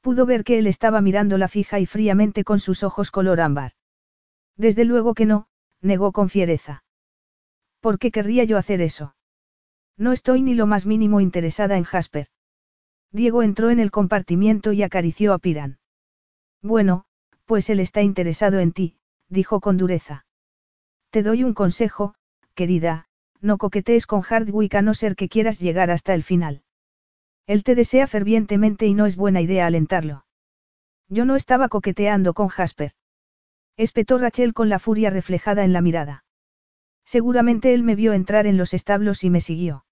Speaker 1: Pudo ver que él estaba mirándola fija y fríamente con sus ojos color ámbar. Desde luego que no, negó con fiereza. ¿Por qué querría yo hacer eso? No estoy ni lo más mínimo interesada en Jasper. Diego entró en el compartimiento y acarició a Piran. Bueno, pues él está interesado en ti, dijo con dureza. Te doy un consejo, querida, no coquetees con Hardwick a no ser que quieras llegar hasta el final. Él te desea fervientemente y no es buena idea alentarlo. Yo no estaba coqueteando con Jasper. Espetó Rachel con la furia reflejada en la mirada. Seguramente él me vio entrar en los establos y me siguió.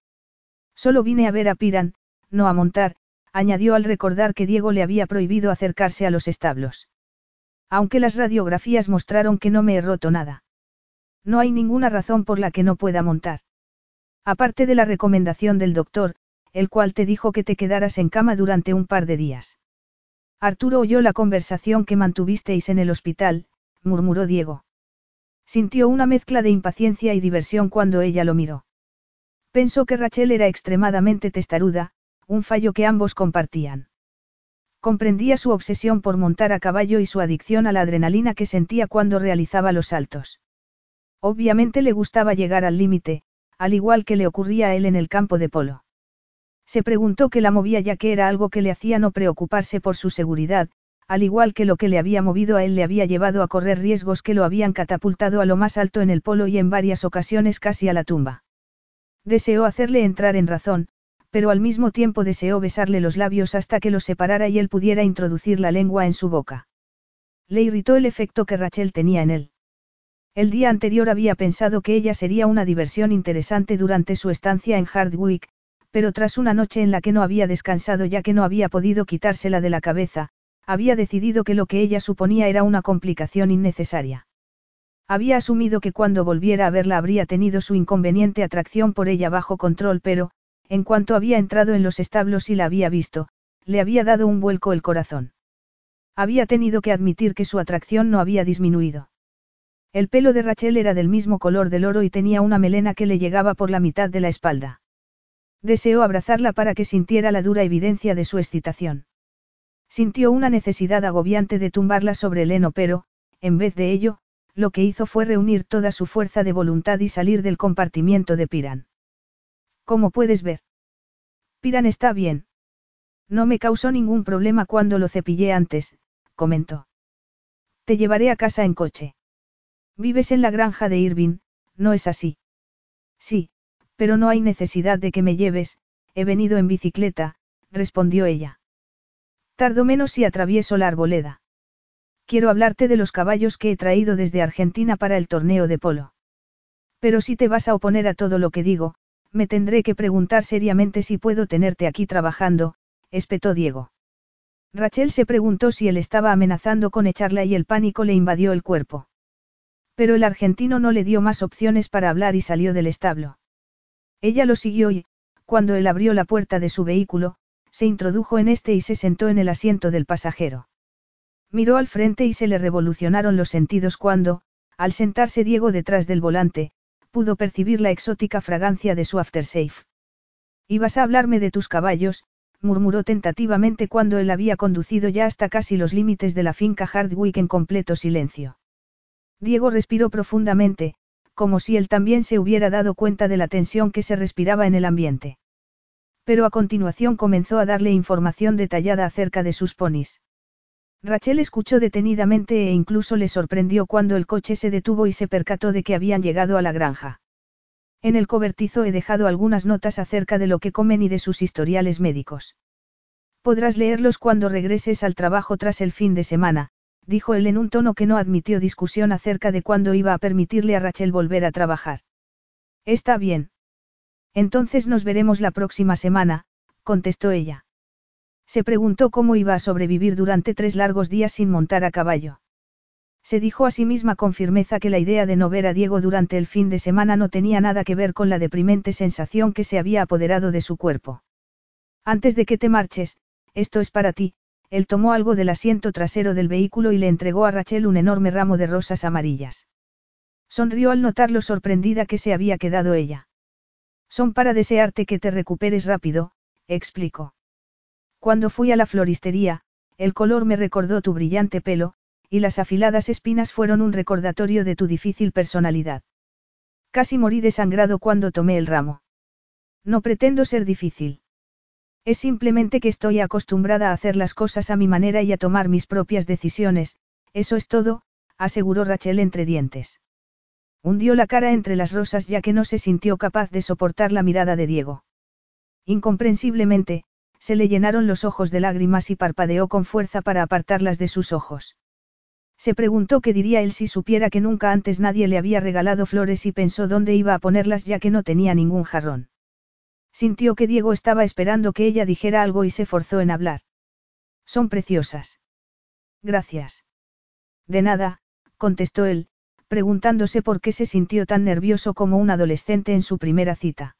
Speaker 1: Solo vine a ver a Piran, no a montar, añadió al recordar que Diego le había prohibido acercarse a los establos. Aunque las radiografías mostraron que no me he roto nada. No hay ninguna razón por la que no pueda montar. Aparte de la recomendación del doctor, el cual te dijo que te quedaras en cama durante un par de días. Arturo oyó la conversación que mantuvisteis en el hospital, murmuró Diego. Sintió una mezcla de impaciencia y diversión cuando ella lo miró. Pensó que Rachel era extremadamente testaruda, un fallo que ambos compartían. Comprendía su obsesión por montar a caballo y su adicción a la adrenalina que sentía cuando realizaba los saltos. Obviamente le gustaba llegar al límite, al igual que le ocurría a él en el campo de polo. Se preguntó qué la movía ya que era algo que le hacía no preocuparse por su seguridad, al igual que lo que le había movido a él le había llevado a correr riesgos que lo habían catapultado a lo más alto en el polo y en varias ocasiones casi a la tumba. Deseó hacerle entrar en razón, pero al mismo tiempo deseó besarle los labios hasta que los separara y él pudiera introducir la lengua en su boca. Le irritó el efecto que Rachel tenía en él. El día anterior había pensado que ella sería una diversión interesante durante su estancia en Hardwick, pero tras una noche en la que no había descansado ya que no había podido quitársela de la cabeza, había decidido que lo que ella suponía era una complicación innecesaria. Había asumido que cuando volviera a verla habría tenido su inconveniente atracción por ella bajo control, pero, en cuanto había entrado en los establos y la había visto, le había dado un vuelco el corazón. Había tenido que admitir que su atracción no había disminuido. El pelo de Rachel era del mismo color del oro y tenía una melena que le llegaba por la mitad de la espalda. Deseó abrazarla para que sintiera la dura evidencia de su excitación. Sintió una necesidad agobiante de tumbarla sobre el heno, pero, en vez de ello, lo que hizo fue reunir toda su fuerza de voluntad y salir del compartimiento de Piran. Como puedes ver. Piran está bien. No me causó ningún problema cuando lo cepillé antes, comentó. Te llevaré a casa en coche. Vives en la granja de Irving, ¿no es así? Sí, pero no hay necesidad de que me lleves, he venido en bicicleta, respondió ella. Tardo menos si atravieso la arboleda. Quiero hablarte de los caballos que he traído desde Argentina para el torneo de polo. Pero si te vas a oponer a todo lo que digo, me tendré que preguntar seriamente si puedo tenerte aquí trabajando, espetó Diego. Rachel se preguntó si él estaba amenazando con echarla y el pánico le invadió el cuerpo. Pero el argentino no le dio más opciones para hablar y salió del establo. Ella lo siguió y, cuando él abrió la puerta de su vehículo, se introdujo en este y se sentó en el asiento del pasajero. Miró al frente y se le revolucionaron los sentidos cuando, al sentarse Diego detrás del volante, pudo percibir la exótica fragancia de su aftershave. Ibas a hablarme de tus caballos, murmuró tentativamente cuando él había conducido ya hasta casi los límites de la finca Hardwick en completo silencio. Diego respiró profundamente, como si él también se hubiera dado cuenta de la tensión que se respiraba en el ambiente. Pero a continuación comenzó a darle información detallada acerca de sus ponis. Rachel escuchó detenidamente e incluso le sorprendió cuando el coche se detuvo y se percató de que habían llegado a la granja. En el cobertizo he dejado algunas notas acerca de lo que comen y de sus historiales médicos. Podrás leerlos cuando regreses al trabajo tras el fin de semana, dijo él en un tono que no admitió discusión acerca de cuándo iba a permitirle a Rachel volver a trabajar. Está bien. Entonces nos veremos la próxima semana, contestó ella. Se preguntó cómo iba a sobrevivir durante tres largos días sin montar a caballo. Se dijo a sí misma con firmeza que la idea de no ver a Diego durante el fin de semana no tenía nada que ver con la deprimente sensación que se había apoderado de su cuerpo. Antes de que te marches, esto es para ti, él tomó algo del asiento trasero del vehículo y le entregó a Rachel un enorme ramo de rosas amarillas. Sonrió al notar lo sorprendida que se había quedado ella. Son para desearte que te recuperes rápido, explicó. Cuando fui a la floristería, el color me recordó tu brillante pelo, y las afiladas espinas fueron un recordatorio de tu difícil personalidad. Casi morí desangrado cuando tomé el ramo. No pretendo ser difícil. Es simplemente que estoy acostumbrada a hacer las cosas a mi manera y a tomar mis propias decisiones, eso es todo, aseguró Rachel entre dientes. Hundió la cara entre las rosas ya que no se sintió capaz de soportar la mirada de Diego. Incomprensiblemente, se le llenaron los ojos de lágrimas y parpadeó con fuerza para apartarlas de sus ojos. Se preguntó qué diría él si supiera que nunca antes nadie le había regalado flores y pensó dónde iba a ponerlas ya que no tenía ningún jarrón. Sintió que Diego estaba esperando que ella dijera algo y se forzó en hablar. Son preciosas. Gracias. De nada, contestó él, preguntándose por qué se sintió tan nervioso como un adolescente en su primera cita.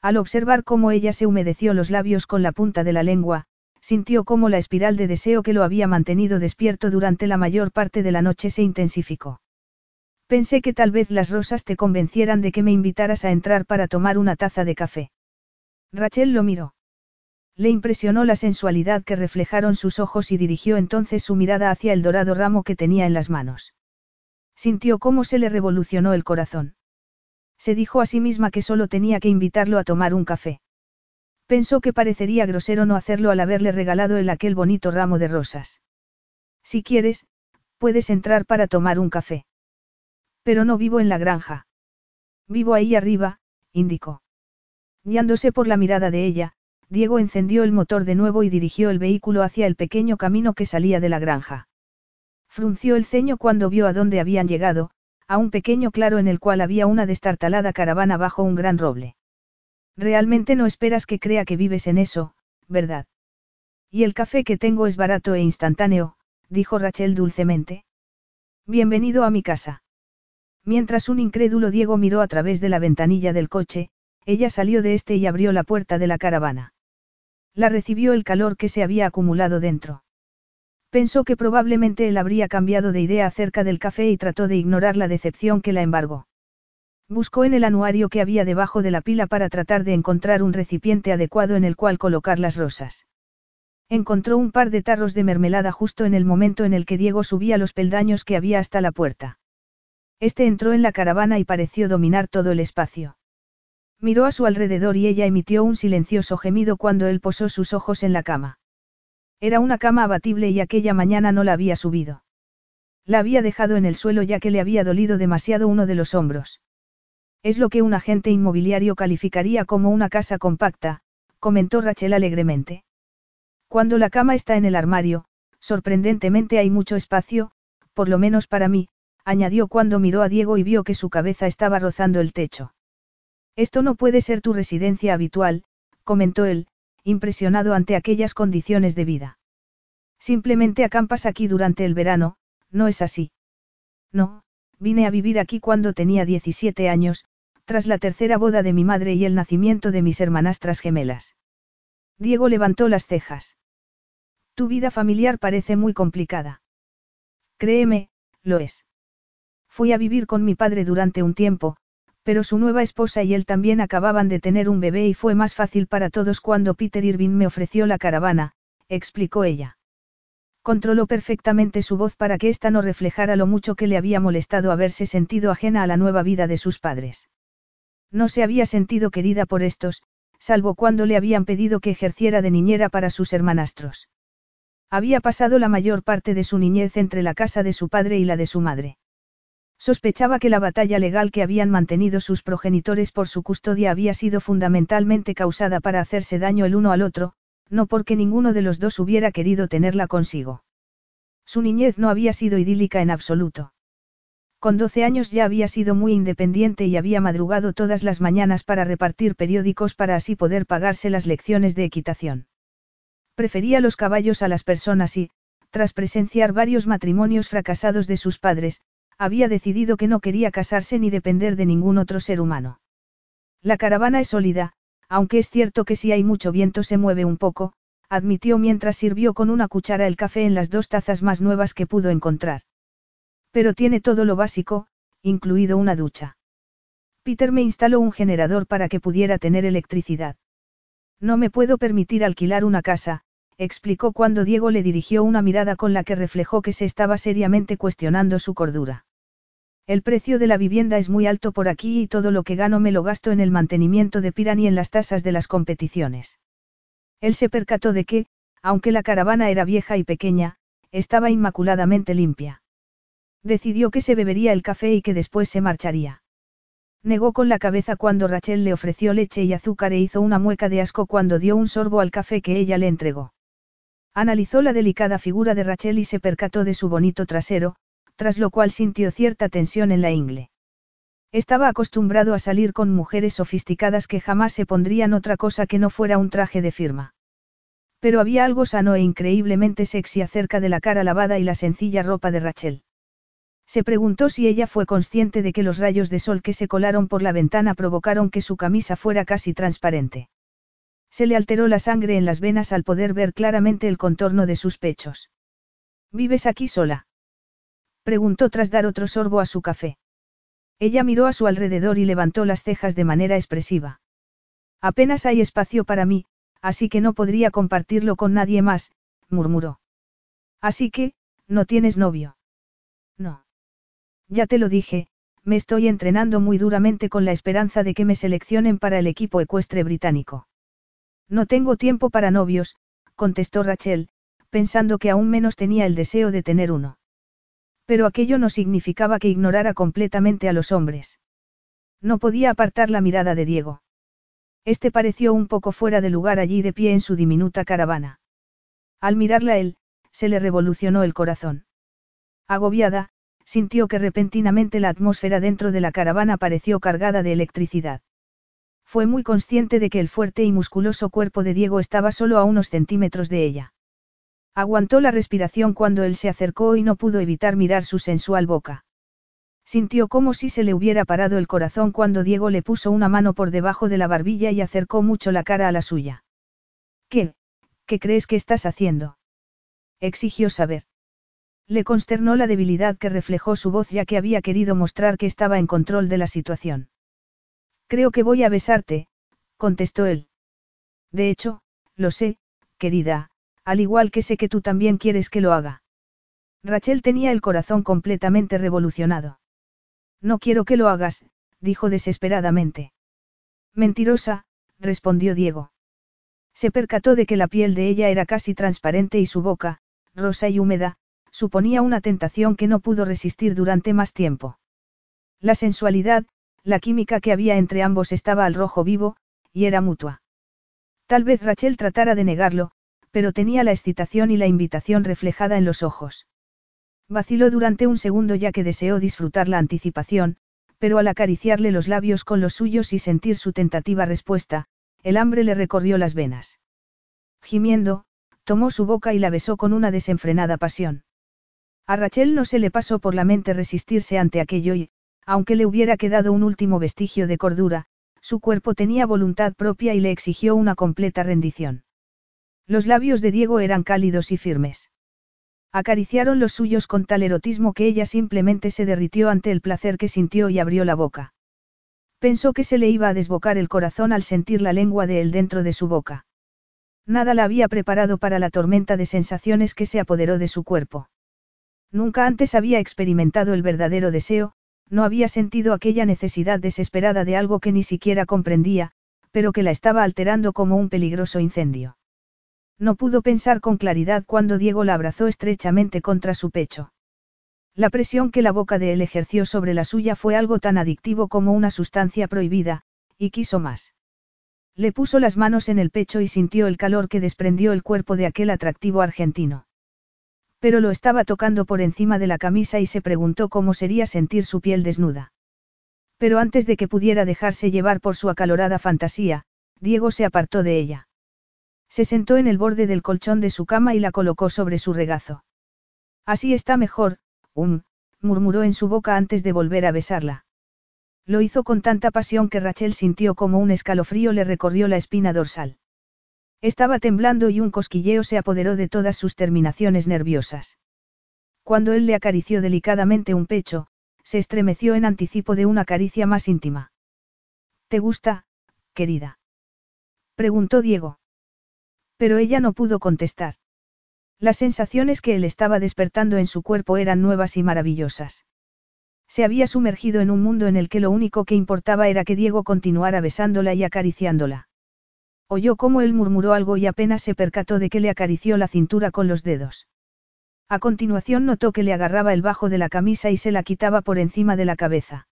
Speaker 1: Al observar cómo ella se humedeció los labios con la punta de la lengua, sintió cómo la espiral de deseo que lo había mantenido despierto durante la mayor parte de la noche se intensificó. Pensé que tal vez las rosas te convencieran de que me invitaras a entrar para tomar una taza de café. Rachel lo miró. Le impresionó la sensualidad que reflejaron sus ojos y dirigió entonces su mirada hacia el dorado ramo que tenía en las manos. Sintió cómo se le revolucionó el corazón. Se dijo a sí misma que solo tenía que invitarlo a tomar un café. Pensó que parecería grosero no hacerlo al haberle regalado el aquel bonito ramo de rosas. Si quieres, puedes entrar para tomar un café. Pero no vivo en la granja. Vivo ahí arriba, indicó. Guiándose por la mirada de ella, Diego encendió el motor de nuevo y dirigió el vehículo hacia el pequeño camino que salía de la granja. Frunció el ceño cuando vio a dónde habían llegado, a un pequeño claro en el cual había una destartalada caravana bajo un gran roble. Realmente no esperas que crea que vives en eso, ¿verdad? Y el café que tengo es barato e instantáneo, dijo Rachel dulcemente. Bienvenido a mi casa. Mientras un incrédulo Diego miró a través de la ventanilla del coche, ella salió de este y abrió la puerta de la caravana. La recibió el calor que se había acumulado dentro. Pensó que probablemente él habría cambiado de idea acerca del café y trató de ignorar la decepción que la embargó. Buscó en el anuario que había debajo de la pila para tratar de encontrar un recipiente adecuado en el cual colocar las rosas. Encontró un par de tarros de mermelada justo en el momento en el que Diego subía los peldaños que había hasta la puerta. Este entró en la caravana y pareció dominar todo el espacio. Miró a su alrededor y ella emitió un silencioso gemido cuando él posó sus ojos en la cama. Era una cama abatible y aquella mañana no la había subido. La había dejado en el suelo ya que le había dolido demasiado uno de los hombros. Es lo que un agente inmobiliario calificaría como una casa compacta, comentó Rachel alegremente. Cuando la cama está en el armario, sorprendentemente hay mucho espacio, por lo menos para mí, añadió cuando miró a Diego y vio que su cabeza estaba rozando el techo. Esto no puede ser tu residencia habitual, comentó él, impresionado ante aquellas condiciones de vida. Simplemente acampas aquí durante el verano, ¿no es así? No, vine a vivir aquí cuando tenía 17 años, tras la tercera boda de mi madre y el nacimiento de mis hermanastras gemelas. Diego levantó las cejas. Tu vida familiar parece muy complicada. Créeme, lo es. Fui a vivir con mi padre durante un tiempo, pero su nueva esposa y él también acababan de tener un bebé y fue más fácil para todos cuando Peter Irving me ofreció la caravana, explicó ella. Controló perfectamente su voz para que ésta no reflejara lo mucho que le había molestado haberse sentido ajena a la nueva vida de sus padres. No se había sentido querida por estos, salvo cuando le habían pedido que ejerciera de niñera para sus hermanastros. Había pasado la mayor parte de su niñez entre la casa de su padre y la de su madre. Sospechaba que la batalla legal que habían mantenido sus progenitores por su custodia había sido fundamentalmente causada para hacerse daño el uno al otro, no porque ninguno de los dos hubiera querido tenerla consigo. Su niñez no había sido idílica en absoluto. Con 12 años ya había sido muy independiente y había madrugado todas las mañanas para repartir periódicos para así poder pagarse las lecciones de equitación. Prefería los caballos a las personas y, tras presenciar varios matrimonios fracasados de sus padres, había decidido que no quería casarse ni depender de ningún otro ser humano. La caravana es sólida, aunque es cierto que si hay mucho viento se mueve un poco, admitió mientras sirvió con una cuchara el café en las dos tazas más nuevas que pudo encontrar. Pero tiene todo lo básico, incluido una ducha. Peter me instaló un generador para que pudiera tener electricidad. No me puedo permitir alquilar una casa, explicó cuando Diego le dirigió una mirada con la que reflejó que se estaba seriamente cuestionando su cordura. El precio de la vivienda es muy alto por aquí y todo lo que gano me lo gasto en el mantenimiento de Piran y en las tasas de las competiciones. Él se percató de que, aunque la caravana era vieja y pequeña, estaba inmaculadamente limpia. Decidió que se bebería el café y que después se marcharía. Negó con la cabeza cuando Rachel le ofreció leche y azúcar e hizo una mueca de asco cuando dio un sorbo al café que ella le entregó. Analizó la delicada figura de Rachel y se percató de su bonito trasero, tras lo cual sintió cierta tensión en la ingle. Estaba acostumbrado a salir con mujeres sofisticadas que jamás se pondrían otra cosa que no fuera un traje de firma. Pero había algo sano e increíblemente sexy acerca de la cara lavada y la sencilla ropa de Rachel. Se preguntó si ella fue consciente de que los rayos de sol que se colaron por la ventana provocaron que su camisa fuera casi transparente. Se le alteró la sangre en las venas al poder ver claramente el contorno de sus pechos. ¿Vives aquí sola? Preguntó tras dar otro sorbo a su café. Ella miró a su alrededor y levantó las cejas de manera expresiva. Apenas hay espacio para mí, así que no podría compartirlo con nadie más, murmuró. Así que, ¿no tienes novio? No. Ya te lo dije, me estoy entrenando muy duramente con la esperanza de que me seleccionen para el equipo ecuestre británico. No tengo tiempo para novios, contestó Rachel, pensando que aún menos tenía el deseo de tener uno. Pero aquello no significaba que ignorara completamente a los hombres. No podía apartar la mirada de Diego. Este pareció un poco fuera de lugar allí de pie en su diminuta caravana. Al mirarla él, se le revolucionó el corazón. Agobiada, sintió que repentinamente la atmósfera dentro de la caravana pareció cargada de electricidad. Fue muy consciente de que el fuerte y musculoso cuerpo de Diego estaba solo a unos centímetros de ella. Aguantó la respiración cuando él se acercó y no pudo evitar mirar su sensual boca. Sintió como si se le hubiera parado el corazón cuando Diego le puso una mano por debajo de la barbilla y acercó mucho la cara a la suya. ¿Qué? ¿Qué crees que estás haciendo? exigió saber. Le consternó la debilidad que reflejó su voz ya que había querido mostrar que estaba en control de la situación. Creo que voy a besarte, contestó él. De hecho, lo sé, querida, al igual que sé que tú también quieres que lo haga. Rachel tenía el corazón completamente revolucionado. No quiero que lo hagas, dijo desesperadamente. Mentirosa, respondió Diego. Se percató de que la piel de ella era casi transparente y su boca, rosa y húmeda, suponía una tentación que no pudo resistir durante más tiempo. La sensualidad, la química que había entre ambos estaba al rojo vivo, y era mutua. Tal vez Rachel tratara de negarlo, pero tenía la excitación y la invitación reflejada en los ojos. Vaciló durante un segundo ya que deseó disfrutar la anticipación, pero al acariciarle los labios con los suyos y sentir su tentativa respuesta, el hambre le recorrió las venas. Gimiendo, tomó su boca y la besó con una desenfrenada pasión. A Rachel no se le pasó por la mente resistirse ante aquello y, aunque le hubiera quedado un último vestigio de cordura, su cuerpo tenía voluntad propia y le exigió una completa rendición. Los labios de Diego eran cálidos y firmes. Acariciaron los suyos con tal erotismo que ella simplemente se derritió ante el placer que sintió y abrió la boca. Pensó que se le iba a desbocar el corazón al sentir la lengua de él dentro de su boca. Nada la había preparado para la tormenta de sensaciones que se apoderó de su cuerpo. Nunca antes había experimentado el verdadero deseo, no había sentido aquella necesidad desesperada de algo que ni siquiera comprendía, pero que la estaba alterando como un peligroso incendio. No pudo pensar con claridad cuando Diego la abrazó estrechamente contra su pecho. La presión que la boca de él ejerció sobre la suya fue algo tan adictivo como una sustancia prohibida, y quiso más. Le puso las manos en el pecho y sintió el calor que desprendió el cuerpo de aquel atractivo argentino. Pero lo estaba tocando por encima de la camisa y se preguntó cómo sería sentir su piel desnuda. Pero antes de que pudiera dejarse llevar por su acalorada fantasía, Diego se apartó de ella. Se sentó en el borde del colchón de su cama y la colocó sobre su regazo. Así está mejor, um, murmuró en su boca antes de volver a besarla. Lo hizo con tanta pasión que Rachel sintió como un escalofrío le recorrió la espina dorsal. Estaba temblando y un cosquilleo se apoderó de todas sus terminaciones nerviosas. Cuando él le acarició delicadamente un pecho, se estremeció en anticipo de una caricia más íntima. ¿Te gusta, querida? preguntó Diego. Pero ella no pudo contestar. Las sensaciones que él estaba despertando en su cuerpo eran nuevas y maravillosas. Se había sumergido en un mundo en el que lo único que importaba era que Diego continuara besándola y acariciándola. Oyó cómo él murmuró algo y apenas se percató de que le acarició la cintura con los dedos. A continuación notó que le agarraba el bajo de la camisa y se la quitaba por encima de la cabeza.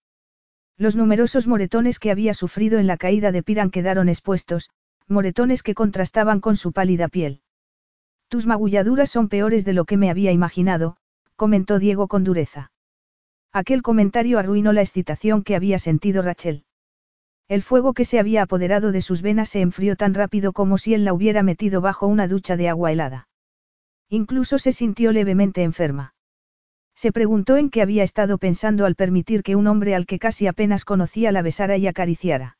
Speaker 1: Los numerosos moretones que había sufrido en la caída de Piran quedaron expuestos, moretones que contrastaban con su pálida piel. Tus magulladuras son peores de lo que me había imaginado, comentó Diego con dureza. Aquel comentario arruinó la excitación que había sentido Rachel. El fuego que se había apoderado de sus venas se enfrió tan rápido como si él la hubiera metido bajo una ducha de agua helada. Incluso se sintió levemente enferma. Se preguntó en qué había estado pensando al permitir que un hombre al que casi apenas conocía la besara y acariciara.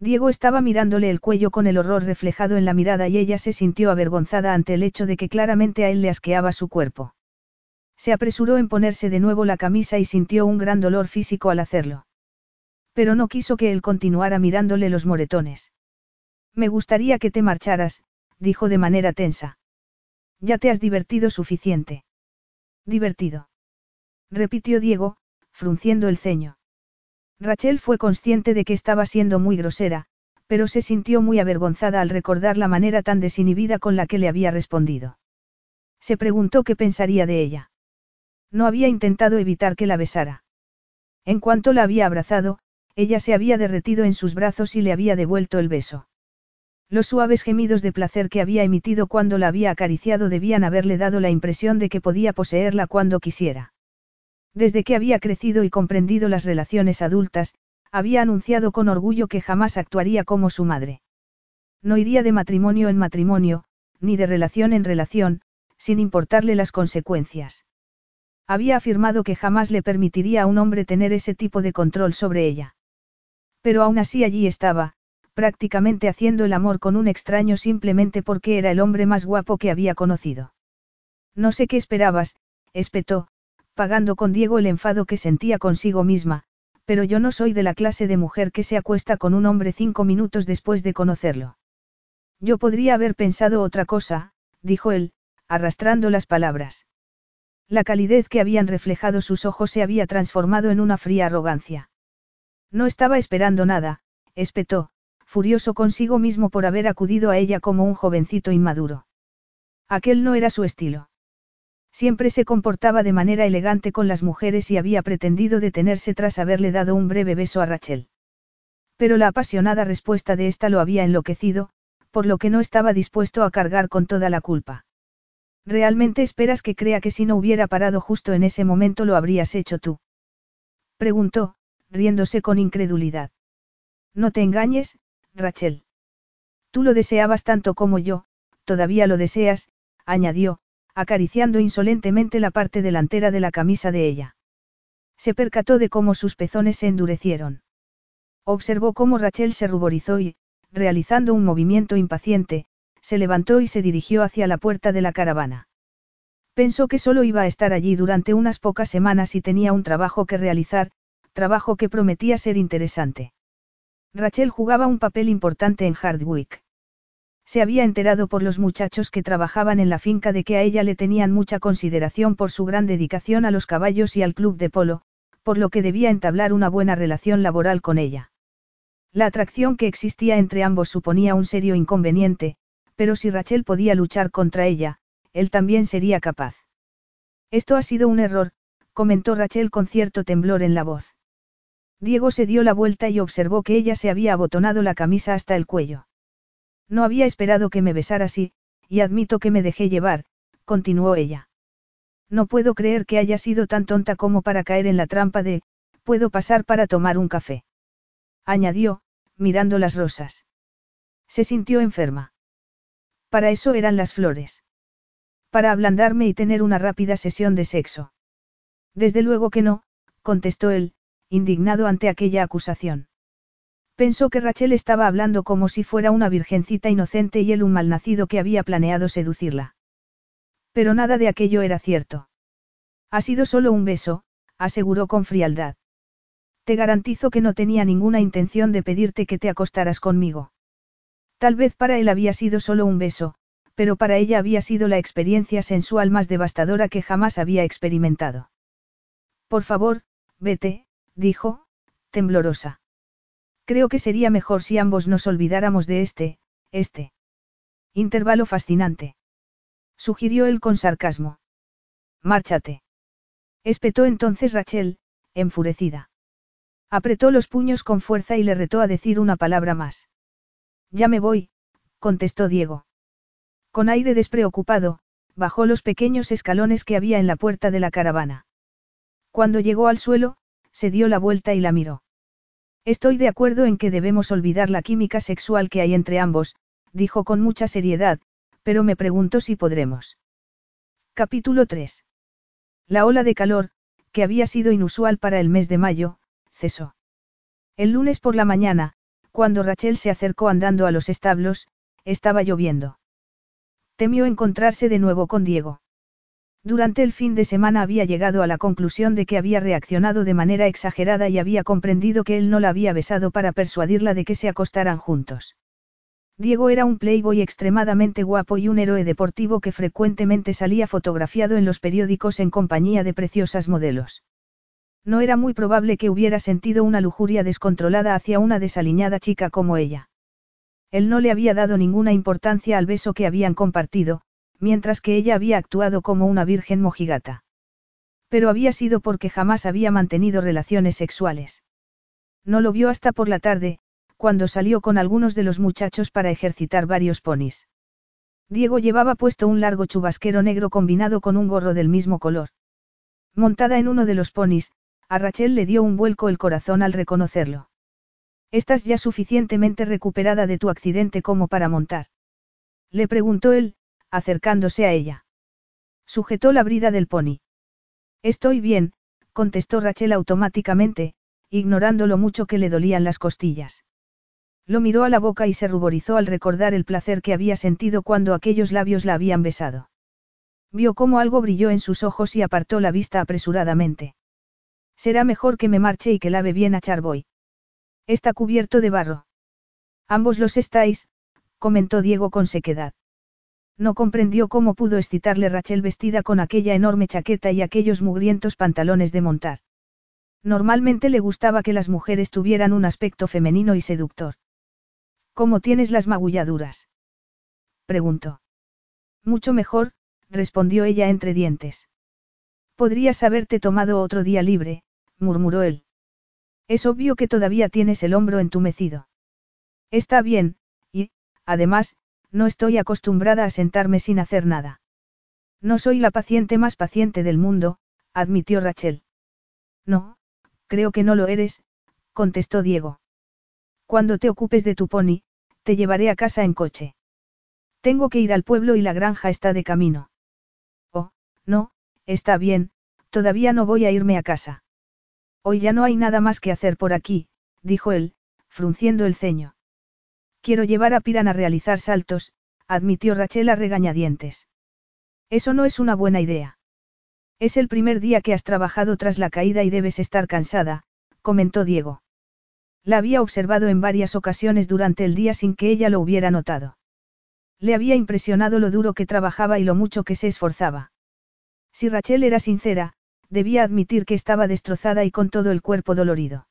Speaker 1: Diego estaba mirándole el cuello con el horror reflejado en la mirada y ella se sintió avergonzada ante el hecho de que claramente a él le asqueaba su cuerpo. Se apresuró en ponerse de nuevo la camisa y sintió un gran dolor físico al hacerlo. Pero no quiso que él continuara mirándole los moretones. Me gustaría que te marcharas, dijo de manera tensa. Ya te has divertido suficiente. Divertido. Repitió Diego, frunciendo el ceño. Rachel fue consciente de que estaba siendo muy grosera, pero se sintió muy avergonzada al recordar la manera tan desinhibida con la que le había respondido. Se preguntó qué pensaría de ella. No había intentado evitar que la besara. En cuanto la había abrazado, ella se había derretido en sus brazos y le había devuelto el beso. Los suaves gemidos de placer que había emitido cuando la había acariciado debían haberle dado la impresión de que podía poseerla cuando quisiera. Desde que había crecido y comprendido las relaciones adultas, Había anunciado con orgullo que jamás actuaría como su madre. No iría de matrimonio en matrimonio, ni de relación en relación, sin importarle las consecuencias. Había afirmado que jamás le permitiría a un hombre tener ese tipo de control sobre ella. Pero aún así allí estaba, prácticamente haciendo el amor con un extraño simplemente porque era el hombre más guapo que había conocido. No sé qué esperabas, espetó, pagando con Diego el enfado que sentía consigo misma, pero yo no soy de la clase de mujer que se acuesta con un hombre cinco minutos después de conocerlo. Yo podría haber pensado otra cosa, dijo él, arrastrando las palabras. La calidez que habían reflejado sus ojos se había transformado en una fría arrogancia. No estaba esperando nada, espetó, furioso consigo mismo por haber acudido a ella como un jovencito inmaduro. Aquel no era su estilo. Siempre se comportaba de manera elegante con las mujeres y había pretendido detenerse tras haberle dado un breve beso a Rachel. Pero la apasionada respuesta de ésta lo había enloquecido, por lo que no estaba dispuesto a cargar con toda la culpa. ¿Realmente esperas que crea que si no hubiera parado justo en ese momento lo habrías hecho tú? Preguntó, riéndose con incredulidad. No te engañes, Rachel. Tú lo deseabas tanto como yo, todavía lo deseas, añadió, acariciando insolentemente la parte delantera de la camisa de ella. Se percató de cómo sus pezones se endurecieron. Observó cómo Rachel se ruborizó y, realizando un movimiento impaciente, se levantó y se dirigió hacia la puerta de la caravana. Pensó que solo iba a estar allí durante unas pocas semanas y tenía un trabajo que realizar, trabajo que prometía ser interesante. Rachel jugaba un papel importante en Hardwick. Se había enterado por los muchachos que trabajaban en la finca de que a ella le tenían mucha consideración por su gran dedicación a los caballos y al club de polo, por lo que debía entablar una buena relación laboral con ella. La atracción que existía entre ambos suponía un serio inconveniente, pero si Rachel podía luchar contra ella, él también sería capaz. Esto ha sido un error, comentó Rachel con cierto temblor en la voz. Diego se dio la vuelta y observó que ella se había abotonado la camisa hasta el cuello. No había esperado que me besara así, y admito que me dejé llevar, continuó ella. No puedo creer que haya sido tan tonta como para caer en la trampa de, puedo pasar para tomar un café. Añadió, mirando las rosas. Se sintió enferma. Para eso eran las flores. Para ablandarme y tener una rápida sesión de sexo. Desde luego que no, contestó él, indignado ante aquella acusación. Pensó que Rachel estaba hablando como si fuera una virgencita inocente y él un malnacido que había planeado seducirla. Pero nada de aquello era cierto. Ha sido solo un beso, aseguró con frialdad. Te garantizo que no tenía ninguna intención de pedirte que te acostaras conmigo. Tal vez para él había sido solo un beso, pero para ella había sido la experiencia sensual más devastadora que jamás había experimentado. Por favor, vete, dijo, temblorosa. Creo que sería mejor si ambos nos olvidáramos de este, este. Intervalo fascinante. Sugirió él con sarcasmo. Márchate. Espetó entonces Rachel, enfurecida. Apretó los puños con fuerza y le retó a decir una palabra más. Ya me voy, contestó Diego. Con aire despreocupado, bajó los pequeños escalones que había en la puerta de la caravana. Cuando llegó al suelo, se dio la vuelta y la miró. Estoy de acuerdo en que debemos olvidar la química sexual que hay entre ambos, dijo con mucha seriedad, pero me pregunto si podremos. Capítulo 3. La ola de calor, que había sido inusual para el mes de mayo, cesó. El lunes por la mañana, cuando Rachel se acercó andando a los establos, estaba lloviendo. Temió encontrarse de nuevo con Diego. Durante el fin de semana había llegado a la conclusión de que había reaccionado de manera exagerada y había comprendido que él no la había besado para persuadirla de que se acostaran juntos. Diego era un playboy extremadamente guapo y un héroe deportivo que frecuentemente salía fotografiado en los periódicos en compañía de preciosas modelos. No era muy probable que hubiera sentido una lujuria descontrolada hacia una desaliñada chica como ella. Él no le había dado ninguna importancia al beso que habían compartido, mientras que ella había actuado como una virgen mojigata. Pero había sido porque jamás había mantenido relaciones sexuales. No lo vio hasta por la tarde, cuando salió con algunos de los muchachos para ejercitar varios ponis. Diego llevaba puesto un largo chubasquero negro combinado con un gorro del mismo color. Montada en uno de los ponis, a Rachel le dio un vuelco el corazón al reconocerlo. Estás ya suficientemente recuperada de tu accidente como para montar. Le preguntó él, acercándose a ella. Sujetó la brida del pony. Estoy bien, contestó Rachel automáticamente, ignorando lo mucho que le dolían las costillas. Lo miró a la boca y se ruborizó al recordar el placer que había sentido cuando aquellos labios la habían besado. Vio cómo algo brilló en sus ojos y apartó la vista apresuradamente. Será mejor que me marche y que lave bien a Charboy. Está cubierto de barro. Ambos los estáis, comentó Diego con sequedad. No comprendió cómo pudo excitarle Rachel vestida con aquella enorme chaqueta y aquellos mugrientos pantalones de montar. Normalmente le gustaba que las mujeres tuvieran un aspecto femenino y seductor. ¿Cómo tienes las magulladuras? preguntó. Mucho mejor, respondió ella entre dientes. Podrías haberte tomado otro día libre, murmuró él. Es obvio que todavía tienes el hombro entumecido. Está bien, y, además, no estoy acostumbrada a sentarme sin hacer nada. No soy la paciente más paciente del mundo, admitió Rachel. No, creo que no lo eres, contestó Diego. Cuando te ocupes de tu pony, te llevaré a casa en coche. Tengo que ir al pueblo y la granja está de camino. Oh, no, está bien, todavía no voy a irme a casa. Hoy ya no hay nada más que hacer por aquí, dijo él, frunciendo el ceño. Quiero llevar a Piran a realizar saltos, admitió Rachel a regañadientes. Eso no es una buena idea. Es el primer día que has trabajado tras la caída y debes estar cansada, comentó Diego. La había observado en varias ocasiones durante el día sin que ella lo hubiera notado. Le había impresionado lo duro que trabajaba y lo mucho que se esforzaba. Si Rachel era sincera, debía admitir que estaba destrozada y con todo el cuerpo dolorido.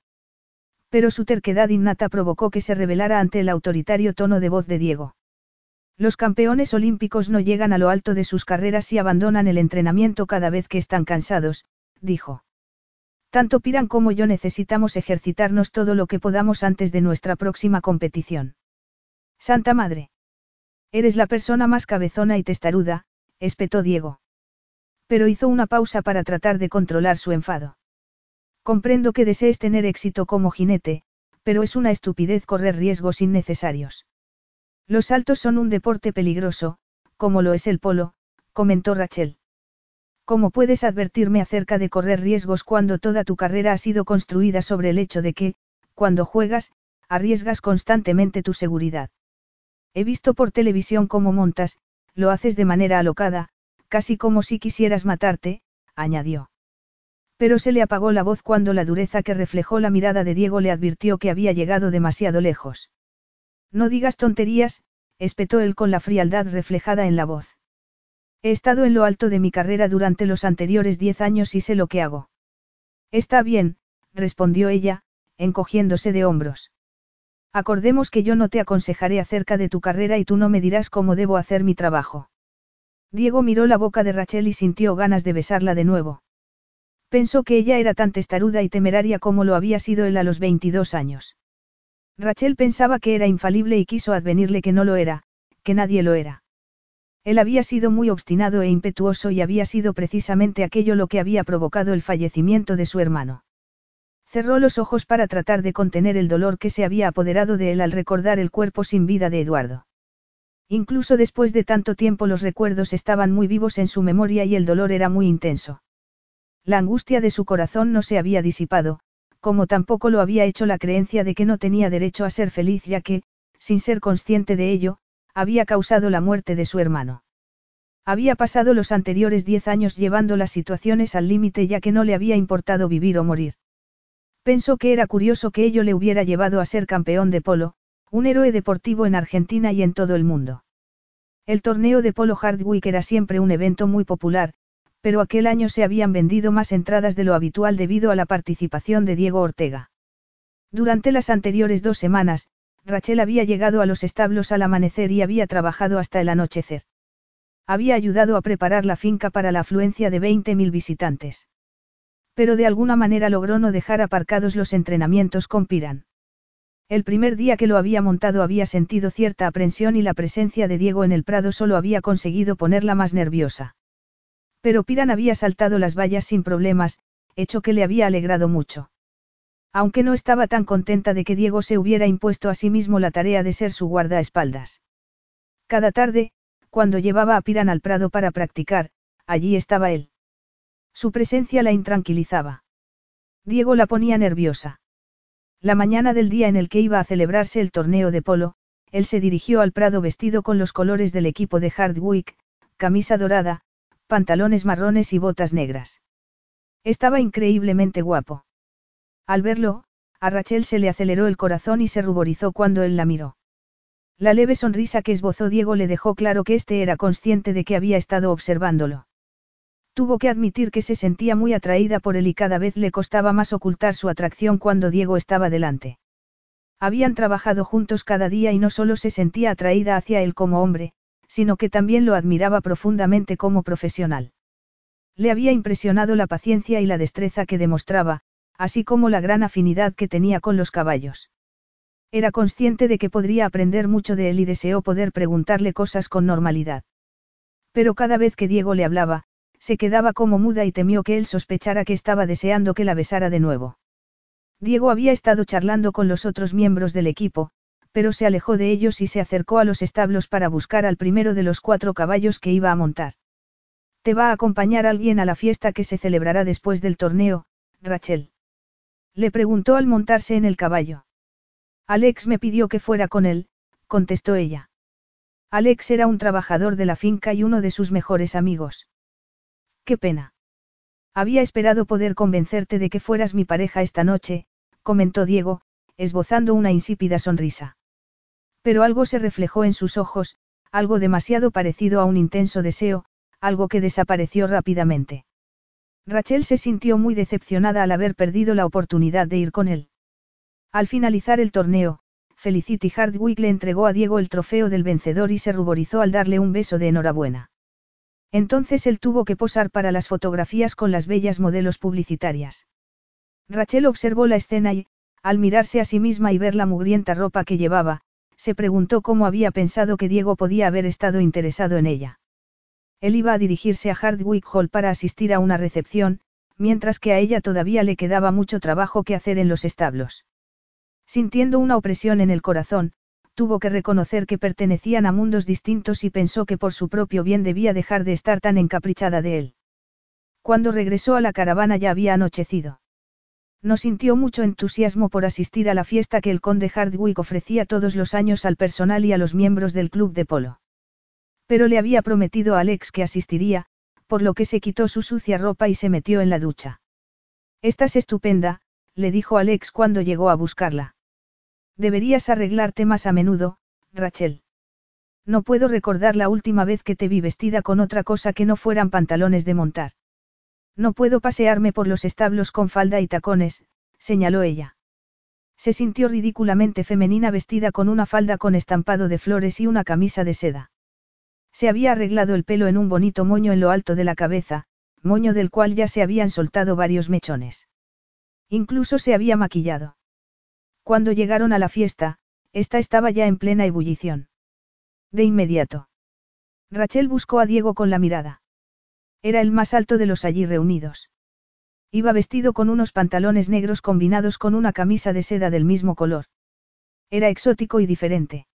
Speaker 1: Pero su terquedad innata provocó que se rebelara ante el autoritario tono de voz de Diego. Los campeones olímpicos no llegan a lo alto de sus carreras y abandonan el entrenamiento cada vez que están cansados, dijo. Tanto Piran como yo necesitamos ejercitarnos todo lo que podamos antes de nuestra próxima competición. Santa Madre. Eres la persona más cabezona y testaruda, espetó Diego. Pero hizo una pausa para tratar de controlar su enfado. Comprendo que desees tener éxito como jinete, pero es una estupidez correr riesgos innecesarios. Los saltos son un deporte peligroso, como lo es el polo, comentó Rachel. ¿Cómo puedes advertirme acerca de correr riesgos cuando toda tu carrera ha sido construida sobre el hecho de que, cuando juegas, arriesgas constantemente tu seguridad? He visto por televisión cómo montas, lo haces de manera alocada, casi como si quisieras matarte, añadió. Pero se le apagó la voz cuando la dureza que reflejó la mirada de Diego le advirtió que había llegado demasiado lejos. No digas tonterías, espetó él con la frialdad reflejada en la voz. He estado en lo alto de mi carrera durante los anteriores diez años y sé lo que hago. Está bien, respondió ella, encogiéndose de hombros. Acordemos que yo no te aconsejaré acerca de tu carrera y tú no me dirás cómo debo hacer mi trabajo. Diego miró la boca de Rachel y sintió ganas de besarla de nuevo. Pensó que ella era tan testaruda y temeraria como lo había sido él a los 22 años. Rachel pensaba que era infalible y quiso advenirle que no lo era, que nadie lo era. Él había sido muy obstinado e impetuoso y había sido precisamente aquello lo que había provocado el fallecimiento de su hermano. Cerró los ojos para tratar de contener el dolor que se había apoderado de él al recordar el cuerpo sin vida de Eduardo. Incluso después de tanto tiempo los recuerdos estaban muy vivos en su memoria y el dolor era muy intenso. La angustia de su corazón no se había disipado, como tampoco lo había hecho la creencia de que no tenía derecho a ser feliz ya que, sin ser consciente de ello, había causado la muerte de su hermano. Había pasado los anteriores diez años llevando las situaciones al límite ya que no le había importado vivir o morir. Pensó que era curioso que ello le hubiera llevado a ser campeón de polo, un héroe deportivo en Argentina y en todo el mundo. El torneo de polo Hardwick era siempre un evento muy popular, pero aquel año se habían vendido más entradas de lo habitual debido a la participación de Diego Ortega. Durante las anteriores dos semanas, Rachel había llegado a los establos al amanecer y había trabajado hasta el anochecer. Había ayudado a preparar la finca para la afluencia de 20.000 visitantes. Pero de alguna manera logró no dejar aparcados los entrenamientos con Piran. El primer día que lo había montado había sentido cierta aprensión y la presencia de Diego en el prado solo había conseguido ponerla más nerviosa. Pero Piran había saltado las vallas sin problemas, hecho que le había alegrado mucho. Aunque no estaba tan contenta de que Diego se hubiera impuesto a sí mismo la tarea de ser su guardaespaldas. Cada tarde, cuando llevaba a Piran al prado para practicar, allí estaba él. Su presencia la intranquilizaba. Diego la ponía nerviosa. La mañana del día en el que iba a celebrarse el torneo de polo, él se dirigió al prado vestido con los colores del equipo de Hardwick, camisa dorada, pantalones marrones y botas negras. Estaba increíblemente guapo. Al verlo, a Rachel se le aceleró el corazón y se ruborizó cuando él la miró. La leve sonrisa que esbozó Diego le dejó claro que éste era consciente de que había estado observándolo. Tuvo que admitir que se sentía muy atraída por él y cada vez le costaba más ocultar su atracción cuando Diego estaba delante. Habían trabajado juntos cada día y no solo se sentía atraída hacia él como hombre, sino que también lo admiraba profundamente como profesional. Le había impresionado la paciencia y la destreza que demostraba, así como la gran afinidad que tenía con los caballos. Era consciente de que podría aprender mucho de él y deseó poder preguntarle cosas con normalidad. Pero cada vez que Diego le hablaba, se quedaba como muda y temió que él sospechara que estaba deseando que la besara de nuevo. Diego había estado charlando con los otros miembros del equipo, pero se alejó de ellos y se acercó a los establos para buscar al primero de los cuatro caballos que iba a montar. Te va a acompañar alguien a la fiesta que se celebrará después del torneo, Rachel. Le preguntó al montarse en el caballo. Alex me pidió que fuera con él, contestó ella. Alex era un trabajador de la finca y uno de sus mejores amigos. Qué pena. Había esperado poder convencerte de que fueras mi pareja esta noche, comentó Diego, esbozando una insípida sonrisa. Pero algo se reflejó en sus ojos, algo demasiado parecido a un intenso deseo, algo que desapareció rápidamente. Rachel se sintió muy decepcionada al haber perdido la oportunidad de ir con él. Al finalizar el torneo, Felicity Hardwick le entregó a Diego el trofeo del vencedor y se ruborizó al darle un beso de enhorabuena. Entonces él tuvo que posar para las fotografías con las bellas modelos publicitarias. Rachel observó la escena y, al mirarse a sí misma y ver la mugrienta ropa que llevaba, se preguntó cómo había pensado que Diego podía haber estado interesado en ella. Él iba a dirigirse a Hardwick Hall para asistir a una recepción, mientras que a ella todavía le quedaba mucho trabajo que hacer en los establos. Sintiendo una opresión en el corazón, tuvo que reconocer que pertenecían a mundos distintos y pensó que por su propio bien debía dejar de estar tan encaprichada de él. Cuando regresó a la caravana ya había anochecido. No sintió mucho entusiasmo por asistir a la fiesta que el conde Hardwick ofrecía todos los años al personal y a los miembros del club de polo. Pero le había prometido a Alex que asistiría, por lo que se quitó su sucia ropa y se metió en la ducha. Estás estupenda, le dijo Alex cuando llegó a buscarla. Deberías arreglarte más a menudo, Rachel. No puedo recordar la última vez que te vi vestida con otra cosa que no fueran pantalones de montar. No puedo pasearme por los establos con falda y tacones, señaló ella. Se sintió ridículamente femenina vestida con una falda con estampado de flores y una camisa de seda. Se había arreglado el pelo en un bonito moño en lo alto de la cabeza, moño del cual ya se habían soltado varios mechones. Incluso se había maquillado. Cuando llegaron a la fiesta, esta estaba ya en plena ebullición. De inmediato. Rachel buscó a Diego con la mirada. Era el más alto de los allí reunidos. Iba vestido con unos pantalones negros combinados con una camisa de seda del mismo color. Era exótico y diferente.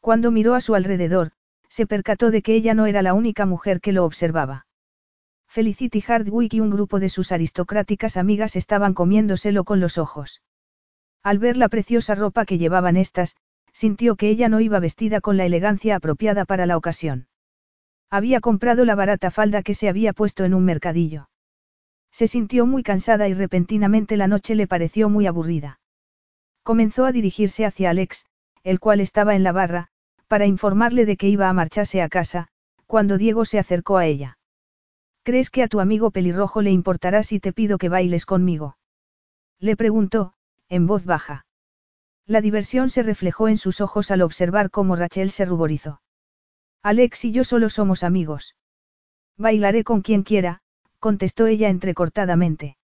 Speaker 1: Cuando miró a su alrededor, se percató de que ella no era la única mujer que lo observaba. Felicity Hardwick y un grupo de sus aristocráticas amigas estaban comiéndoselo con los ojos. Al ver la preciosa ropa que llevaban estas, sintió que ella no iba vestida con la elegancia apropiada para la ocasión. Había comprado la barata falda que se había puesto en un mercadillo. Se sintió muy cansada y repentinamente la noche le pareció muy aburrida. Comenzó a dirigirse hacia Alex, el cual estaba en la barra, para informarle de que iba a marcharse a casa, cuando Diego se acercó a ella. ¿Crees que a tu amigo pelirrojo le importará si te pido que bailes conmigo? Le preguntó, en voz baja. La diversión se reflejó en sus ojos al observar cómo Rachel se ruborizó. Alex y yo solo somos amigos. Bailaré con quien quiera, contestó ella entrecortadamente.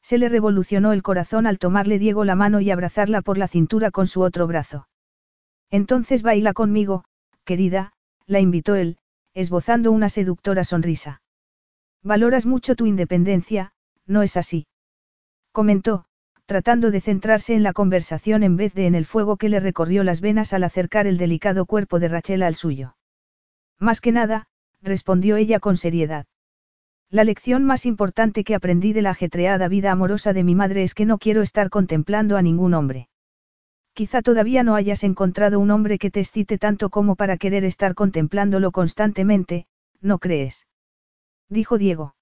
Speaker 1: Se le revolucionó el corazón al tomarle Diego la mano y abrazarla por la cintura con su otro brazo. Entonces baila conmigo, querida, la invitó él, esbozando una seductora sonrisa. Valoras mucho tu independencia, ¿no es así? Comentó, tratando de centrarse en la conversación en vez de en el fuego que le recorrió las venas al acercar el delicado cuerpo de Rachel al suyo. Más que nada, respondió ella con seriedad. La lección más importante que aprendí de la ajetreada vida amorosa de mi madre es que no quiero estar contemplando a ningún hombre. Quizá todavía no hayas encontrado un hombre que te excite tanto como para querer estar contemplándolo constantemente, ¿no crees? Dijo Diego.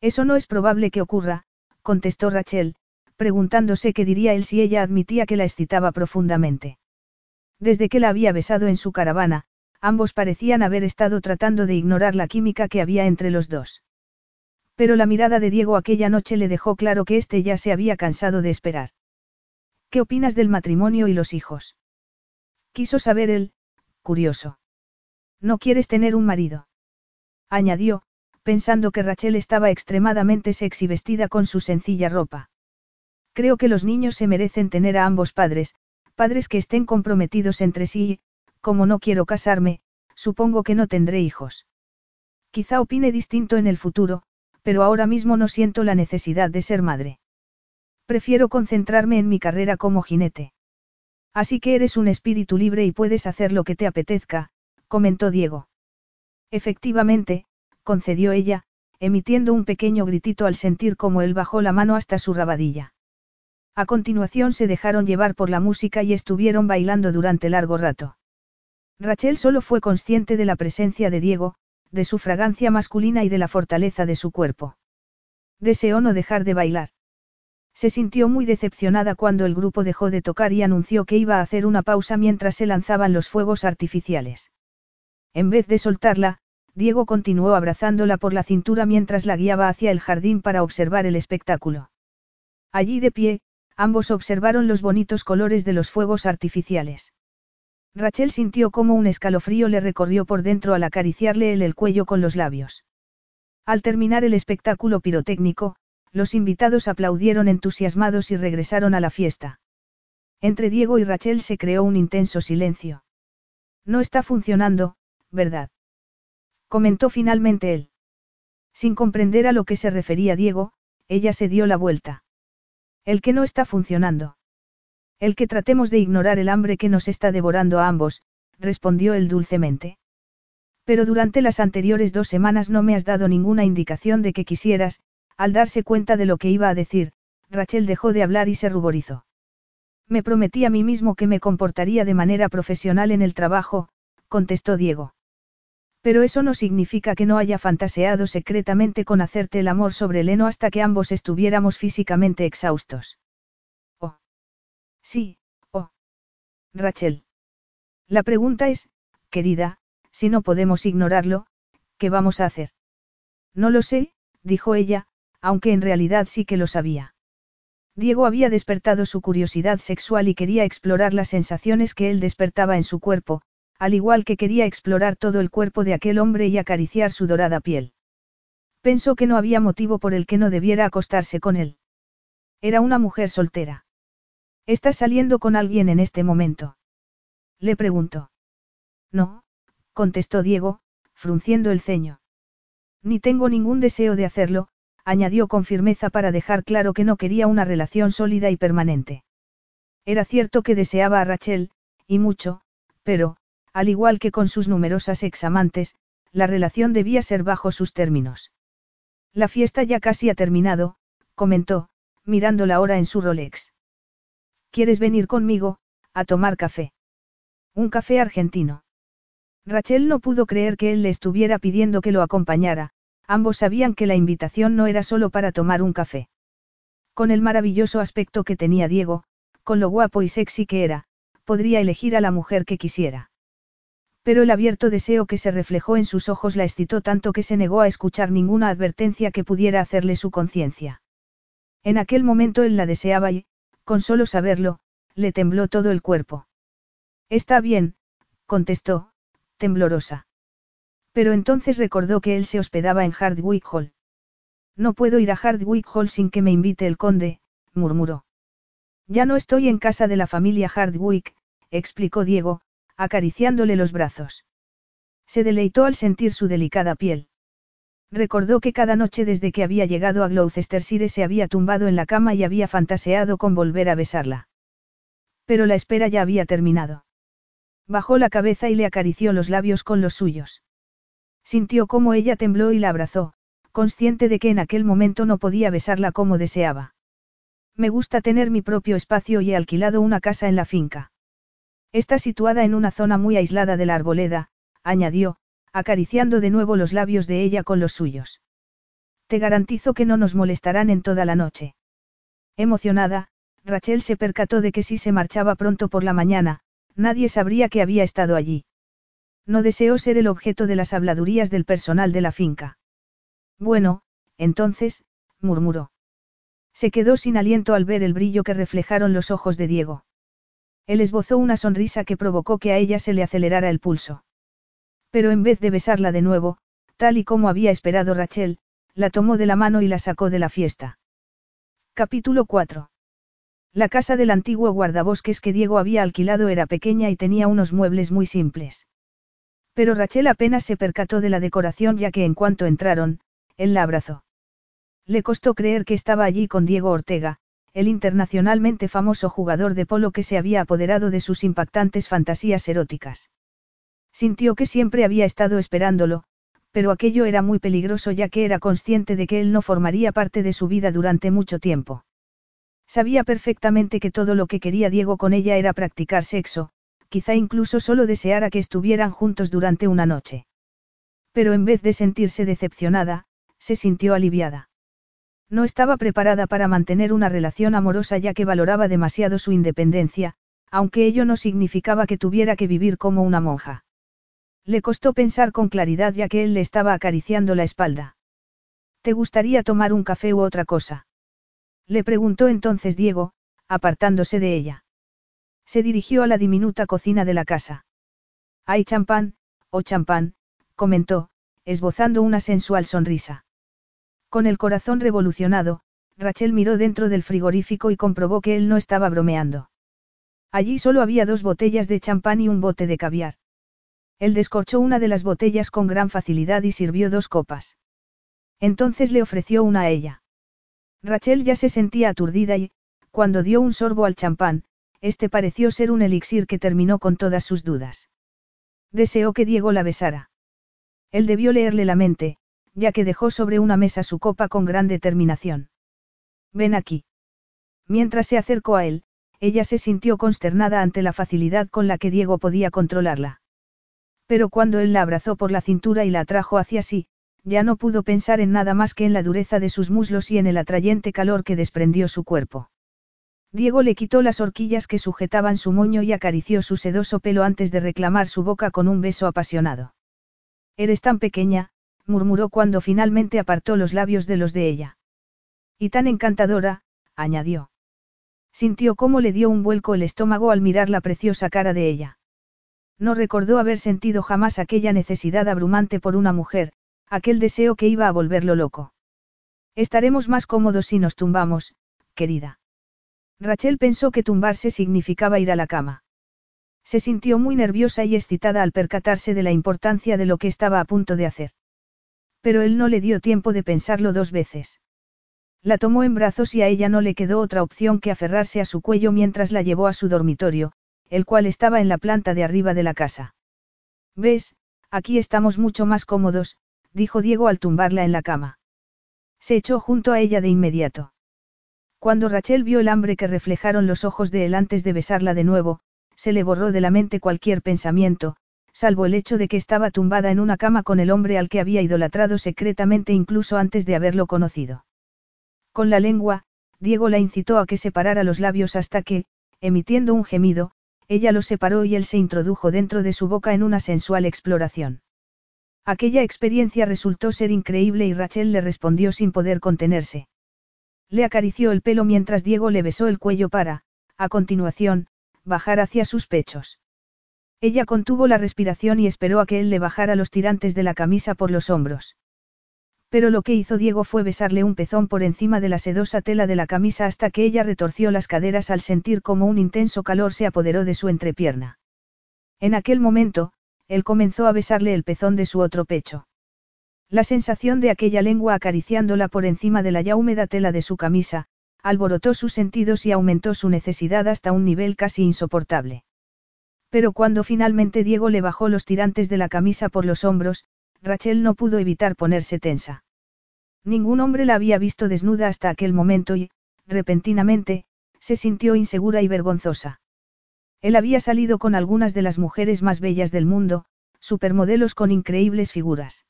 Speaker 1: Eso no es probable que ocurra, contestó Rachel, preguntándose qué diría él si ella admitía que la excitaba profundamente. Desde que la había besado en su caravana, ambos parecían haber estado tratando de ignorar la química que había entre los dos. Pero la mirada de Diego aquella noche le dejó claro que éste ya se había cansado de esperar. ¿Qué opinas del matrimonio y los hijos? Quiso saber él, curioso. ¿No quieres tener un marido? Añadió, pensando que Rachel estaba extremadamente sexy vestida con su sencilla ropa. Creo que los niños se merecen tener a ambos padres, padres que estén comprometidos entre sí como no quiero casarme, supongo que no tendré hijos. Quizá opine distinto en el futuro, pero ahora mismo no siento la necesidad de ser madre. Prefiero concentrarme en mi carrera como jinete. Así que eres un espíritu libre y puedes hacer lo que te apetezca, comentó Diego. Efectivamente, concedió ella, emitiendo un pequeño gritito al sentir cómo él bajó la mano hasta su rabadilla. A continuación se dejaron llevar por la música y estuvieron bailando durante largo rato. Rachel solo fue consciente de la presencia de Diego, de su fragancia masculina y de la fortaleza de su cuerpo. Deseó no dejar de bailar. Se sintió muy decepcionada cuando el grupo dejó de tocar y anunció que iba a hacer una pausa mientras se lanzaban los fuegos artificiales. En vez de soltarla, Diego continuó abrazándola por la cintura mientras la guiaba hacia el jardín para observar el espectáculo. Allí de pie, ambos observaron los bonitos colores de los fuegos artificiales. Rachel sintió como un escalofrío le recorrió por dentro al acariciarle el, el cuello con los labios. Al terminar el espectáculo pirotécnico, los invitados aplaudieron entusiasmados y regresaron a la fiesta. Entre Diego y Rachel se creó un intenso silencio. No está funcionando, ¿verdad? Comentó finalmente él. Sin comprender a lo que se refería Diego, ella se dio la vuelta. El que no está funcionando. El que tratemos de ignorar el hambre que nos está devorando a ambos, respondió él dulcemente. Pero durante las anteriores dos semanas no me has dado ninguna indicación de que quisieras, al darse cuenta de lo que iba a decir, Rachel dejó de hablar y se ruborizó. Me prometí a mí mismo que me comportaría de manera profesional en el trabajo, contestó Diego. Pero eso no significa que no haya fantaseado secretamente con hacerte el amor sobre el heno hasta que ambos estuviéramos físicamente exhaustos. Sí, oh. Rachel. La pregunta es, querida, si no podemos ignorarlo, ¿qué vamos a hacer? No lo sé, dijo ella, aunque en realidad sí que lo sabía. Diego había despertado su curiosidad sexual y quería explorar las sensaciones que él despertaba en su cuerpo, al igual que quería explorar todo el cuerpo de aquel hombre y acariciar su dorada piel. Pensó que no había motivo por el que no debiera acostarse con él. Era una mujer soltera. ¿Estás saliendo con alguien en este momento? Le preguntó. No, contestó Diego, frunciendo el ceño. Ni tengo ningún deseo de hacerlo, añadió con firmeza para dejar claro que no quería una relación sólida y permanente. Era cierto que deseaba a Rachel, y mucho, pero, al igual que con sus numerosas examantes, la relación debía ser bajo sus términos. La fiesta ya casi ha terminado, comentó, mirando la hora en su Rolex. ¿Quieres venir conmigo, a tomar café? Un café argentino. Rachel no pudo creer que él le estuviera pidiendo que lo acompañara, Ambos sabían que la invitación no era solo para tomar un café. Con el maravilloso aspecto que tenía Diego, con lo guapo y sexy que era, podría elegir a la mujer que quisiera. Pero el abierto deseo que se reflejó en sus ojos la excitó tanto que se negó a escuchar ninguna advertencia que pudiera hacerle su conciencia. En aquel momento él la deseaba y, con solo saberlo, le tembló todo el cuerpo. Está bien, contestó, temblorosa. Pero entonces recordó que él se hospedaba en Hardwick Hall. No puedo ir a Hardwick Hall sin que me invite el conde, murmuró. Ya no estoy en casa de la familia Hardwick, explicó Diego, acariciándole los brazos. Se deleitó al sentir su delicada piel. Recordó que cada noche desde que había llegado a Gloucestershire se había tumbado en la cama y había fantaseado con volver a besarla. Pero la espera ya había terminado. Bajó la cabeza y le acarició los labios con los suyos. Sintió cómo ella tembló y la abrazó, consciente de que en aquel momento no podía besarla como deseaba. Me gusta tener mi propio espacio y he alquilado una casa en la finca. Está situada en una zona muy aislada de la arboleda, añadió, acariciando de nuevo los labios de ella con los suyos. Te garantizo que no nos molestarán en toda la noche. Emocionada, Rachel se percató de que si se marchaba pronto por la mañana, nadie sabría que había estado allí. No deseó ser el objeto de las habladurías del personal de la finca. Bueno, entonces, murmuró. Se quedó sin aliento al ver el brillo que reflejaron los ojos de Diego. Él esbozó una sonrisa que provocó que a ella se le acelerara el pulso. Pero en vez de besarla de nuevo, tal y como había esperado Rachel, la tomó de la mano y la sacó de la fiesta. Capítulo 4. La casa del antiguo guardabosques que Diego había alquilado era pequeña y tenía unos muebles muy simples. Pero Rachel apenas se percató de la decoración ya que en cuanto entraron, él la abrazó. Le costó creer que estaba allí con Diego Ortega, el internacionalmente famoso jugador de polo que se había apoderado de sus impactantes fantasías eróticas. Sintió que siempre había estado esperándolo, pero aquello era muy peligroso ya que era consciente de que él no formaría parte de su vida durante mucho tiempo. Sabía perfectamente que todo lo que quería Diego con ella era practicar sexo, quizá incluso solo deseara que estuvieran juntos durante una noche. Pero en vez de sentirse decepcionada, se sintió aliviada. No estaba preparada para mantener una relación amorosa ya que valoraba demasiado su independencia, aunque ello no significaba que tuviera que vivir como una monja. Le costó pensar con claridad ya que él le estaba acariciando la espalda. ¿Te gustaría tomar un café u otra cosa? Le preguntó entonces Diego, apartándose de ella. Se dirigió a la diminuta cocina de la casa. Hay champán, o champán, comentó, esbozando una sensual sonrisa. Con el corazón revolucionado, Rachel miró dentro del frigorífico y comprobó que él no estaba bromeando. Allí solo había dos botellas de champán y un bote de caviar. Él descorchó una de las botellas con gran facilidad y sirvió dos copas. Entonces le ofreció una a ella. Rachel ya se sentía aturdida y, cuando dio un sorbo al champán, este pareció ser un elixir que terminó con todas sus dudas. Deseó que Diego la besara. Él debió leerle la mente, ya que dejó sobre una mesa su copa con gran determinación. Ven aquí. Mientras se acercó a él, ella se sintió consternada ante la facilidad con la que Diego podía controlarla. Pero cuando él la abrazó por la cintura y la atrajo hacia sí, ya no pudo pensar en nada más que en la dureza de sus muslos y en el atrayente calor que desprendió su cuerpo. Diego le quitó las horquillas que sujetaban su moño y acarició su sedoso pelo antes de reclamar su boca con un beso apasionado. Eres tan pequeña, murmuró cuando finalmente apartó los labios de los de ella. Y tan encantadora, añadió. Sintió cómo le dio un vuelco el estómago al mirar la preciosa cara de ella. No recordó haber sentido jamás aquella necesidad abrumante por una mujer, aquel deseo que iba a volverlo loco. Estaremos más cómodos si nos tumbamos, querida. Rachel pensó que tumbarse significaba ir a la cama. Se sintió muy nerviosa y excitada al percatarse de la importancia de lo que estaba a punto de hacer. Pero él no le dio tiempo de pensarlo dos veces. La tomó en brazos y a ella no le quedó otra opción que aferrarse a su cuello mientras la llevó a su dormitorio, el cual estaba en la planta de arriba de la casa. ¿Ves? Aquí estamos mucho más cómodos, dijo Diego al tumbarla en la cama. Se echó junto a ella de inmediato. Cuando Rachel vio el hambre que reflejaron los ojos de él antes de besarla de nuevo, se le borró de la mente cualquier pensamiento, salvo el hecho de que estaba tumbada en una cama con el hombre al que había idolatrado secretamente incluso antes de haberlo conocido. Con la lengua, Diego la incitó a que separara los labios hasta que, emitiendo un gemido, ella lo separó y él se introdujo dentro de su boca en una sensual exploración. Aquella experiencia resultó ser increíble y Rachel le respondió sin poder contenerse. Le acarició el pelo mientras Diego le besó el cuello para, a continuación, bajar hacia sus pechos. Ella contuvo la respiración y esperó a que él le bajara los tirantes de la camisa por los hombros. Pero lo que hizo Diego fue besarle un pezón por encima de la sedosa tela de la camisa hasta que ella retorció las caderas al sentir como un intenso calor se apoderó de su entrepierna. En aquel momento, él comenzó a besarle el pezón de su otro pecho. La sensación de aquella lengua acariciándola por encima de la ya húmeda tela de su camisa, alborotó sus sentidos y aumentó su necesidad hasta un nivel casi insoportable. Pero cuando finalmente Diego le bajó los tirantes de la camisa por los hombros, Rachel no pudo evitar ponerse tensa. Ningún hombre la había visto desnuda hasta aquel momento y, repentinamente, se sintió insegura y vergonzosa. Él había salido con algunas de las mujeres más bellas del mundo, supermodelos con increíbles figuras.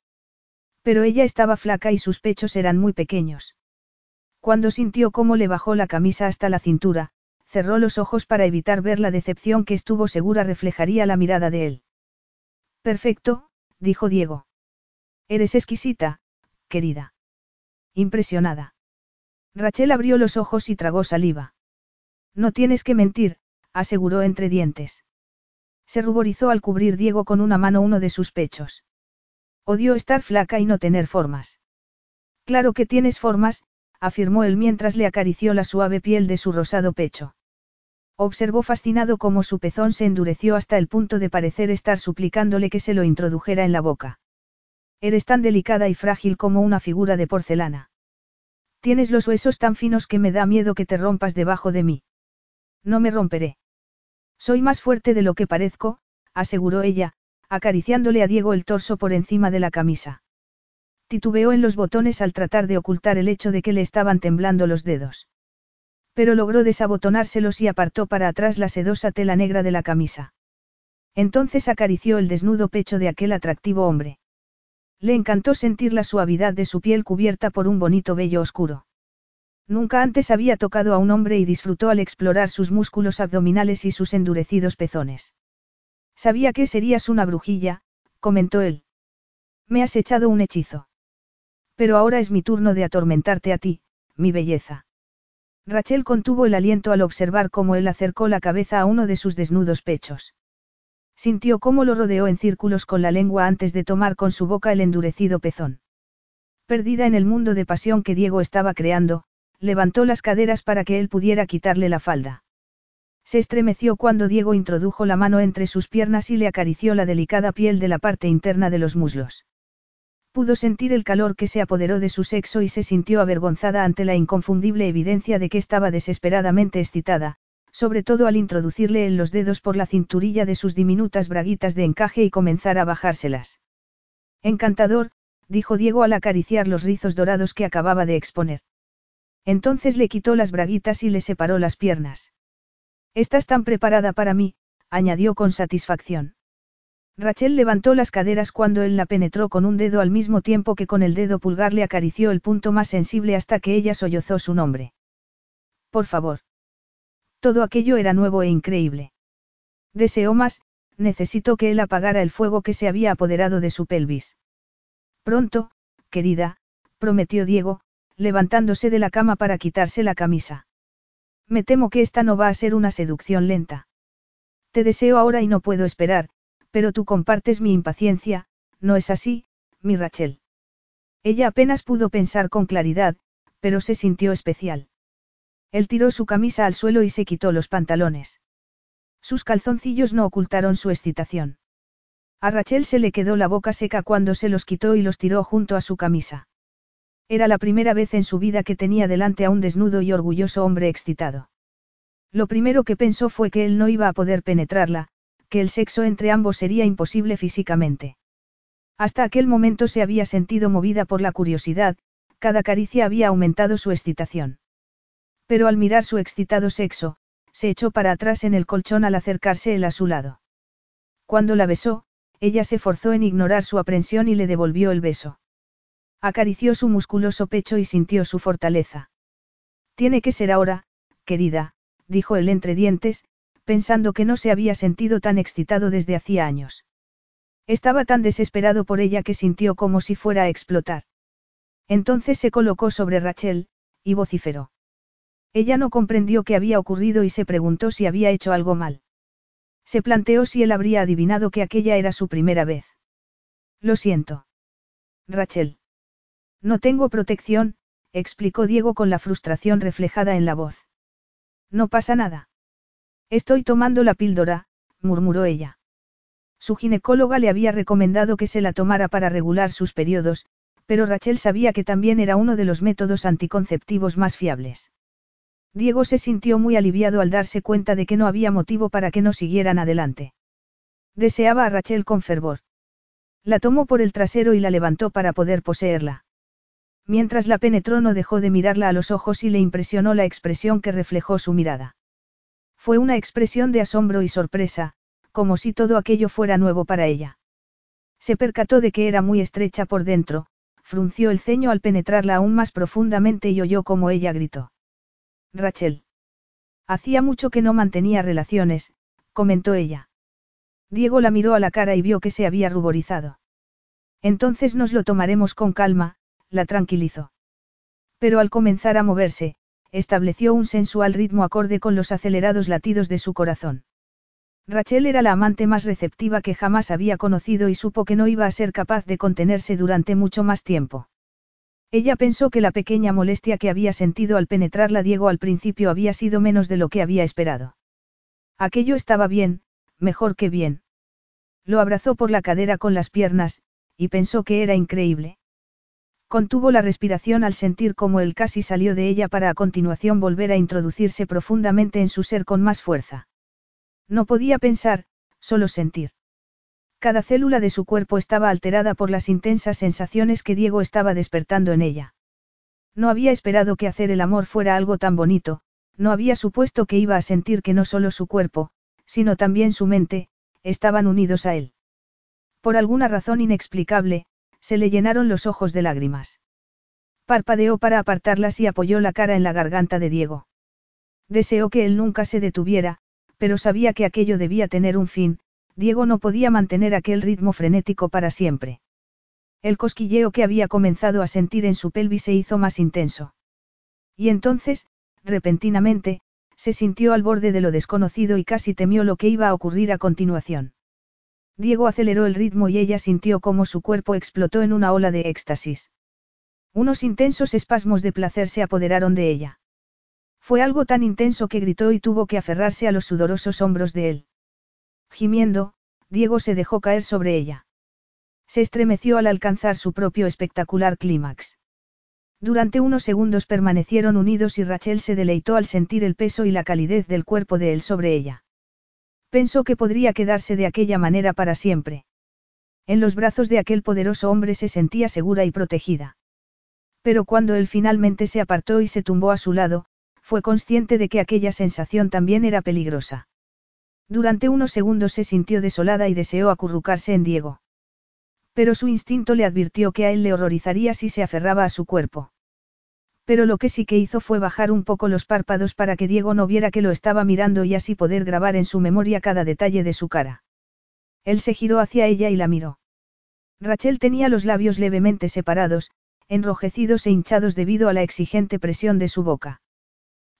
Speaker 1: Pero ella estaba flaca y sus pechos eran muy pequeños. Cuando sintió cómo le bajó la camisa hasta la cintura, cerró los ojos para evitar ver la decepción que estuvo segura reflejaría la mirada de él. Perfecto, dijo Diego. Eres exquisita, querida. Impresionada. Rachel abrió los ojos y tragó saliva. No tienes que mentir, aseguró entre dientes. Se ruborizó al cubrir Diego con una mano uno de sus pechos. Odió estar flaca y no tener formas. Claro que tienes formas, afirmó él mientras le acarició la suave piel de su rosado pecho. Observó fascinado cómo su pezón se endureció hasta el punto de parecer estar suplicándole que se lo introdujera en la boca. Eres tan delicada y frágil como una figura de porcelana. Tienes los huesos tan finos que me da miedo que te rompas debajo de mí. No me romperé. Soy más fuerte de lo que parezco, aseguró ella, acariciándole a Diego el torso por encima de la camisa. Titubeó en los botones al tratar de ocultar el hecho de que le estaban temblando los dedos. Pero logró desabotonárselos y apartó para atrás la sedosa tela negra de la camisa. Entonces acarició el desnudo pecho de aquel atractivo hombre. Le encantó sentir la suavidad de su piel cubierta por un bonito vello oscuro. Nunca antes había tocado a un hombre y disfrutó al explorar sus músculos abdominales y sus endurecidos pezones. Sabía que serías una brujilla, comentó él. Me has echado un hechizo. Pero ahora es mi turno de atormentarte a ti, mi belleza. Rachel contuvo el aliento al observar cómo él acercó la cabeza a uno de sus desnudos pechos. Sintió cómo lo rodeó en círculos con la lengua antes de tomar con su boca el endurecido pezón. Perdida en el mundo de pasión que Diego estaba creando, levantó las caderas para que él pudiera quitarle la falda. Se estremeció cuando Diego introdujo la mano entre sus piernas y le acarició la delicada piel de la parte interna de los muslos. Pudo sentir el calor que se apoderó de su sexo y se sintió avergonzada ante la inconfundible evidencia de que estaba desesperadamente excitada, sobre todo al introducirle en los dedos por la cinturilla de sus diminutas braguitas de encaje y comenzar a bajárselas. Encantador, dijo Diego al acariciar los rizos dorados que acababa de exponer. Entonces le quitó las braguitas y le separó las piernas. Estás tan preparada para mí, añadió con satisfacción. Rachel levantó las caderas cuando él la penetró con un dedo al mismo tiempo que con el dedo pulgar le acarició el punto más sensible hasta que ella sollozó su nombre. Por favor. Todo aquello era nuevo e increíble. Deseó más, necesitó que él apagara el fuego que se había apoderado de su pelvis. Pronto, querida, prometió Diego, levantándose de la cama para quitarse la camisa. Me temo que esta no va a ser una seducción lenta. Te deseo ahora y no puedo esperar, pero tú compartes mi impaciencia, ¿no es así, mi Rachel? Ella apenas pudo pensar con claridad, pero se sintió especial. Él tiró su camisa al suelo y se quitó los pantalones. Sus calzoncillos no ocultaron su excitación. A Rachel se le quedó la boca seca cuando se los quitó y los tiró junto a su camisa. Era la primera vez en su vida que tenía delante a un desnudo y orgulloso hombre excitado. Lo primero que pensó fue que él no iba a poder penetrarla, que el sexo entre ambos sería imposible físicamente. Hasta aquel momento se había sentido movida por la curiosidad, cada caricia había aumentado su excitación. Pero al mirar su excitado sexo, se echó para atrás en el colchón al acercarse él a su lado. Cuando la besó, ella se forzó en ignorar su aprensión y le devolvió el beso. Acarició su musculoso pecho y sintió su fortaleza. Tiene que ser ahora, querida, dijo él entre dientes, pensando que no se había sentido tan excitado desde hacía años. Estaba tan desesperado por ella que sintió como si fuera a explotar. Entonces se colocó sobre Rachel, y vociferó. Ella no comprendió qué había ocurrido y se preguntó si había hecho algo mal. Se planteó si él habría adivinado que aquella era su primera vez. Lo siento. Rachel. No tengo protección, explicó Diego con la frustración reflejada en la voz. No pasa nada. Estoy tomando la píldora, murmuró ella. Su ginecóloga le había recomendado que se la tomara para regular sus periodos, Pero Rachel sabía que también era uno de los métodos anticonceptivos más fiables. Diego se sintió muy aliviado al darse cuenta de que no había motivo para que no siguieran adelante. Deseaba a Rachel con fervor. La tomó por el trasero y la levantó para poder poseerla. Mientras la penetró no dejó de mirarla a los ojos y le impresionó la expresión que reflejó su mirada. Fue una expresión de asombro y sorpresa, como si todo aquello fuera nuevo para ella. Se percató de que era muy estrecha por dentro, frunció el ceño al penetrarla aún más profundamente y oyó como ella gritó. Rachel. Hacía mucho que no mantenía relaciones, comentó ella. Diego la miró a la cara y vio que se había ruborizado. Entonces nos lo tomaremos con calma, la tranquilizó. Pero al comenzar a moverse, estableció un sensual ritmo acorde con los acelerados latidos de su corazón. Rachel era la amante más receptiva que jamás había conocido y supo que no iba a ser capaz de contenerse durante mucho más tiempo. Ella pensó que la pequeña molestia que había sentido al penetrarla Diego al principio había sido menos de lo que había esperado. Aquello estaba bien, mejor que bien. Lo abrazó por la cadera con las piernas, y pensó que era increíble. Contuvo la respiración al sentir cómo él casi salió de ella para a continuación volver a introducirse profundamente en su ser con más fuerza. No podía pensar, solo sentir. Cada célula de su cuerpo estaba alterada por las intensas sensaciones que Diego estaba despertando en ella. No había esperado que hacer el amor fuera algo tan bonito, no había supuesto que iba a sentir que no solo su cuerpo, sino también su mente, estaban unidos a él. Por alguna razón inexplicable, se le llenaron los ojos de lágrimas. Parpadeó para apartarlas y apoyó la cara en la garganta de Diego. Deseó que él nunca se detuviera, pero sabía que aquello debía tener un fin, Diego no podía mantener aquel ritmo frenético para siempre. El cosquilleo que había comenzado a sentir en su pelvis se hizo más intenso. Y entonces, repentinamente, se sintió al borde de lo desconocido y casi temió lo que iba a ocurrir a continuación. Diego aceleró el ritmo y ella sintió cómo su cuerpo explotó en una ola de éxtasis. Unos intensos espasmos de placer se apoderaron de ella. Fue algo tan intenso que gritó y tuvo que aferrarse a los sudorosos hombros de él. Gimiendo, Diego se dejó caer sobre ella. Se estremeció al alcanzar su propio espectacular clímax. Durante unos segundos permanecieron unidos y Rachel se deleitó al sentir el peso y la calidez del cuerpo de él sobre ella. Pensó que podría quedarse de aquella manera para siempre. En los brazos de aquel poderoso hombre se sentía segura y protegida. Pero cuando él finalmente se apartó y se tumbó a su lado, fue consciente de que aquella sensación también era peligrosa. Durante unos segundos se sintió desolada y deseó acurrucarse en Diego. Pero su instinto le advirtió que a él le horrorizaría si se aferraba a su cuerpo. Pero lo que sí que hizo fue bajar un poco los párpados para que Diego no viera que lo estaba mirando y así poder grabar en su memoria cada detalle de su cara. Él se giró hacia ella y la miró. Rachel tenía los labios levemente separados, enrojecidos e hinchados debido a la exigente presión de su boca.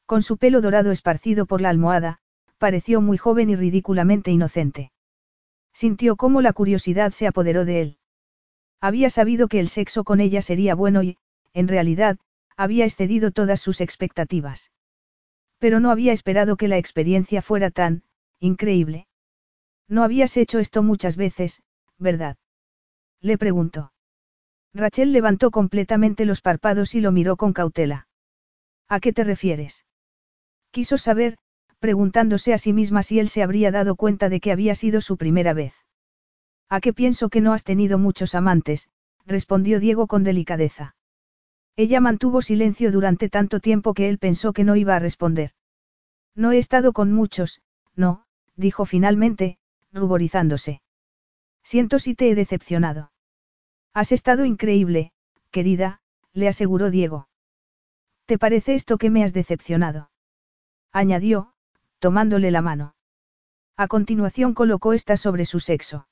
Speaker 1: Con su pelo dorado esparcido por la almohada, pareció muy joven y ridículamente inocente. Sintió cómo la curiosidad se apoderó de él. Había sabido que el sexo con ella sería bueno y, en realidad, había excedido todas sus expectativas. Pero no había esperado que la experiencia fuera tan, increíble. No habías hecho esto muchas veces, ¿verdad? Le preguntó. Rachel levantó completamente los párpados y lo miró con cautela. ¿A qué te refieres? Quiso saber, preguntándose a sí misma si él se habría dado cuenta de que había sido su primera vez. ¿A qué pienso que no has tenido muchos amantes? respondió Diego con delicadeza. Ella mantuvo silencio durante tanto tiempo que él pensó que no iba a responder. No he estado con muchos, no, dijo finalmente, ruborizándose. Siento si te he decepcionado. Has estado increíble, querida, le aseguró Diego. ¿Te parece esto que me has decepcionado? añadió, tomándole la mano. A continuación colocó esta sobre su sexo.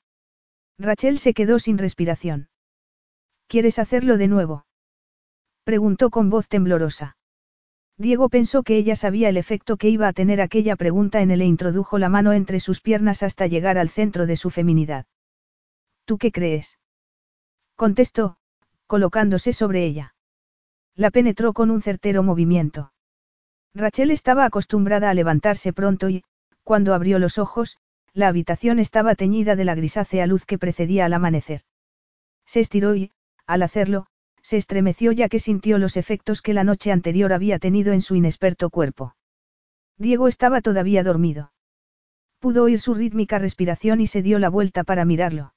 Speaker 1: Rachel se quedó sin respiración. ¿Quieres hacerlo de nuevo? Preguntó con voz temblorosa. Diego pensó que ella sabía el efecto que iba a tener aquella pregunta en él e introdujo la mano entre sus piernas hasta llegar al centro de su feminidad. ¿Tú qué crees? Contestó, colocándose sobre ella. La penetró con un certero movimiento. Rachel estaba acostumbrada a levantarse pronto y, cuando abrió los ojos, la habitación estaba teñida de la grisácea luz que precedía al amanecer. Se estiró y, al hacerlo, se estremeció ya que sintió los efectos que la noche anterior había tenido en su inexperto cuerpo. Diego estaba todavía dormido. Pudo oír su rítmica respiración y se dio la vuelta para mirarlo.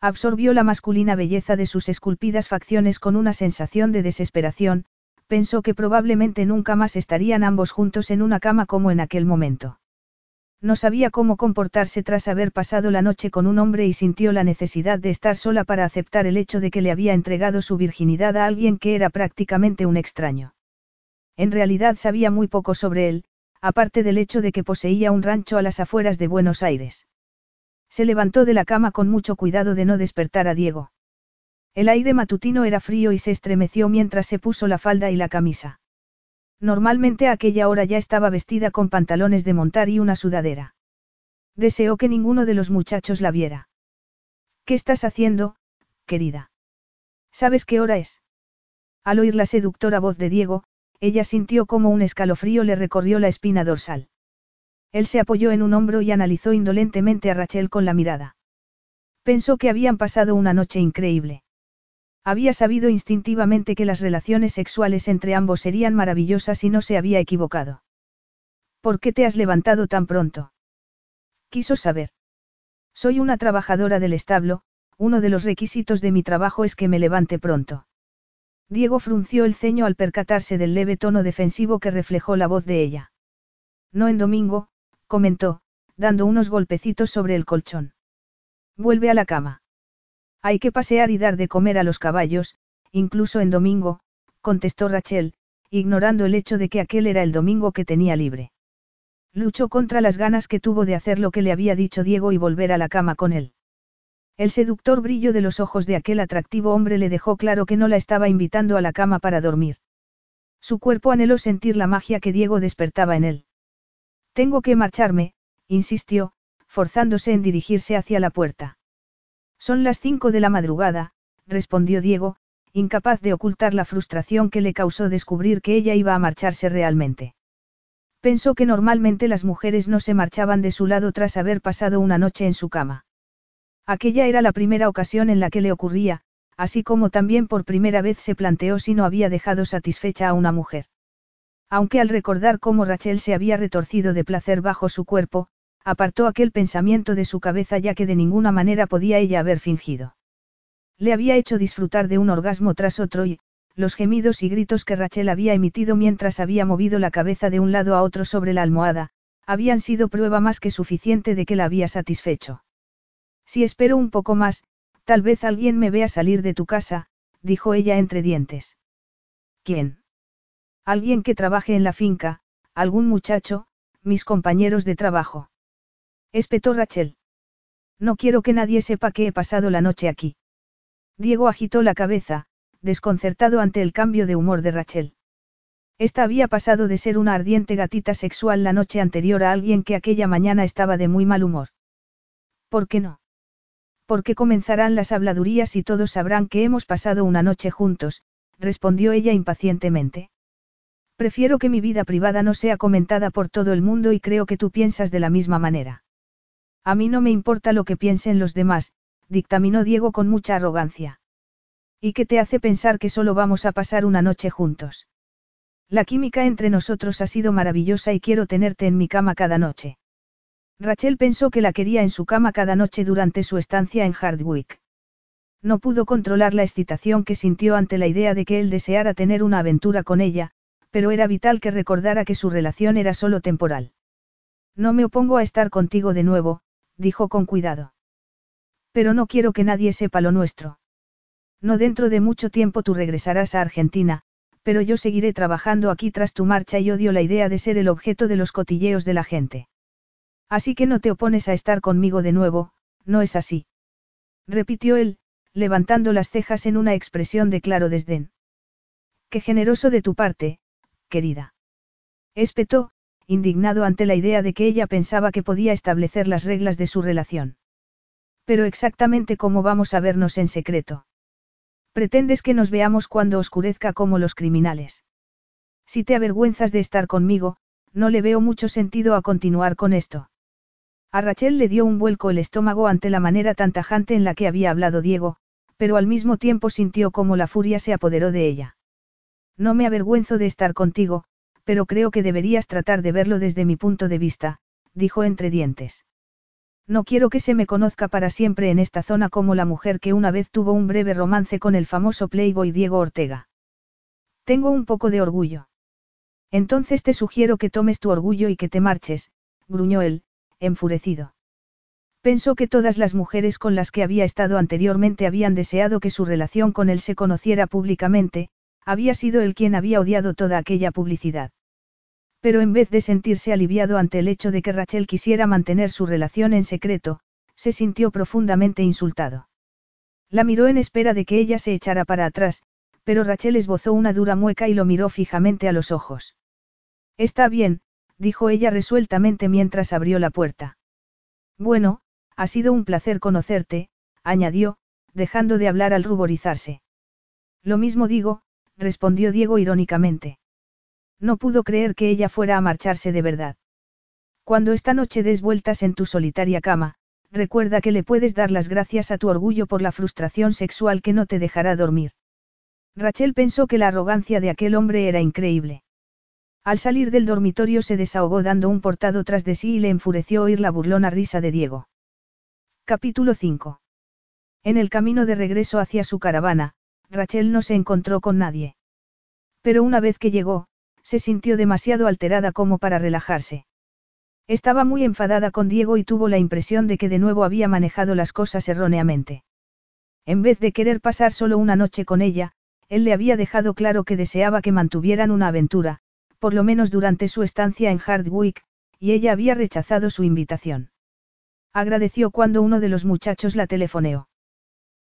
Speaker 1: Absorbió la masculina belleza de sus esculpidas facciones con una sensación de desesperación, pensó que probablemente nunca más estarían ambos juntos en una cama como en aquel momento. No sabía cómo comportarse tras haber pasado la noche con un hombre y sintió la necesidad de estar sola para aceptar el hecho de que le había entregado su virginidad a alguien que era prácticamente un extraño. En realidad sabía muy poco sobre él, aparte del hecho de que poseía un rancho a las afueras de Buenos Aires. Se levantó de la cama con mucho cuidado de no despertar a Diego. El aire matutino era frío y se estremeció mientras se puso la falda y la camisa. Normalmente a aquella hora ya estaba vestida con pantalones de montar y una sudadera. Deseó que ninguno de los muchachos la viera. ¿Qué estás haciendo, querida? ¿Sabes qué hora es? Al oír la seductora voz de Diego, ella sintió como un escalofrío le recorrió la espina dorsal. Él se apoyó en un hombro y analizó indolentemente a Rachel con la mirada. Pensó que habían pasado una noche increíble. Había sabido instintivamente que las relaciones sexuales entre ambos serían maravillosas y no se había equivocado. ¿Por qué te has levantado tan pronto? Quiso saber. Soy una trabajadora del establo, uno de los requisitos de mi trabajo es que me levante pronto. Diego frunció el ceño al percatarse del leve tono defensivo que reflejó la voz de ella. No en domingo, comentó, dando unos golpecitos sobre el colchón. Vuelve a la cama. Hay que pasear y dar de comer a los caballos, incluso en domingo, contestó Rachel, ignorando el hecho de que aquel era el domingo que tenía libre. Luchó contra las ganas que tuvo de hacer lo que le había dicho Diego y volver a la cama con él. El seductor brillo de los ojos de aquel atractivo hombre le dejó claro que no la estaba invitando a la cama para dormir. Su cuerpo anheló sentir la magia que Diego despertaba en él. Tengo que marcharme, insistió, forzándose en dirigirse hacia la puerta. Son las cinco de la madrugada, respondió Diego, incapaz de ocultar la frustración que le causó descubrir que ella iba a marcharse realmente. Pensó que normalmente las mujeres no se marchaban de su lado tras haber pasado una noche en su cama. Aquella era la primera ocasión en la que le ocurría, así como también por primera vez se planteó si no había dejado satisfecha a una mujer. Aunque al recordar cómo Rachel se había retorcido de placer bajo su cuerpo, apartó aquel pensamiento de su cabeza ya que de ninguna manera podía ella haber fingido. Le había hecho disfrutar de un orgasmo tras otro y, los gemidos y gritos que Rachel había emitido mientras había movido la cabeza de un lado a otro sobre la almohada, habían sido prueba más que suficiente de que la había satisfecho. Si espero un poco más, tal vez alguien me vea salir de tu casa, dijo ella entre dientes. ¿Quién? Alguien que trabaje en la finca, algún muchacho, mis compañeros de trabajo. Espetó Rachel. No quiero que nadie sepa que he pasado la noche aquí. Diego agitó la cabeza, desconcertado ante el cambio de humor de Rachel. Esta había pasado de ser una ardiente gatita sexual la noche anterior a alguien que aquella mañana estaba de muy mal humor. ¿Por qué no? Porque comenzarán las habladurías y todos sabrán que hemos pasado una noche juntos, respondió ella impacientemente. Prefiero que mi vida privada no sea comentada por todo el mundo y creo que tú piensas de la misma manera. A mí no me importa lo que piensen los demás, dictaminó Diego con mucha arrogancia. ¿Y qué te hace pensar que solo vamos a pasar una noche juntos? La química entre nosotros ha sido maravillosa y quiero tenerte en mi cama cada noche. Rachel pensó que la quería en su cama cada noche durante su estancia en Hardwick. No pudo controlar la excitación que sintió ante la idea de que él deseara tener una aventura con ella, pero era vital que recordara que su relación era solo temporal. No me opongo a estar contigo de nuevo, dijo con cuidado. Pero no quiero que nadie sepa lo nuestro. No dentro de mucho tiempo tú regresarás a Argentina, pero yo seguiré trabajando aquí tras tu marcha y odio la idea de ser el objeto de los cotilleos de la gente. Así que no te opones a estar conmigo de nuevo, no es así. Repitió él, levantando las cejas en una expresión de claro desdén. Qué generoso de tu parte, querida. Espetó, indignado ante la idea de que ella pensaba que podía establecer las reglas de su relación. Pero exactamente cómo vamos a vernos en secreto. Pretendes que nos veamos cuando oscurezca como los criminales. Si te avergüenzas de estar conmigo, no le veo mucho sentido a continuar con esto. A Rachel le dio un vuelco el estómago ante la manera tan tajante en la que había hablado Diego, pero al mismo tiempo sintió como la furia se apoderó de ella. No me avergüenzo de estar contigo, pero creo que deberías tratar de verlo desde mi punto de vista, dijo entre dientes. No quiero que se me conozca para siempre en esta zona como la mujer que una vez tuvo un breve romance con el famoso playboy Diego Ortega. Tengo un poco de orgullo. Entonces te sugiero que tomes tu orgullo y que te marches, gruñó él, enfurecido. Pensó que todas las mujeres con las que había estado anteriormente habían deseado que su relación con él se conociera públicamente, había sido él quien había odiado toda aquella publicidad. Pero en vez de sentirse aliviado ante el hecho de que Rachel quisiera mantener su relación en secreto, se sintió profundamente insultado. La miró en espera de que ella se echara para atrás, pero Rachel esbozó una dura mueca y lo miró fijamente a los ojos. Está bien, dijo ella resueltamente mientras abrió la puerta. Bueno, ha sido un placer conocerte, añadió, dejando de hablar al ruborizarse. Lo mismo digo, respondió Diego irónicamente. No pudo creer que ella fuera a marcharse de verdad. Cuando esta noche des vueltas en tu solitaria cama, recuerda que le puedes dar las gracias a tu orgullo por la frustración sexual que no te dejará dormir. Rachel pensó que la arrogancia de aquel hombre era increíble. Al salir del dormitorio se desahogó dando un portado tras de sí y le enfureció oír la burlona risa de Diego. Capítulo 5. En el camino de regreso hacia su caravana, Rachel no se encontró con nadie. Pero una vez que llegó, se sintió demasiado alterada como para relajarse. Estaba muy enfadada con Diego y tuvo la impresión de que de nuevo había manejado las cosas erróneamente. En vez de querer pasar solo una noche con ella, él le había dejado claro que deseaba que mantuvieran una aventura, por lo menos durante su estancia en Hardwick, y ella había rechazado su invitación. Agradeció cuando uno de los muchachos la telefoneó.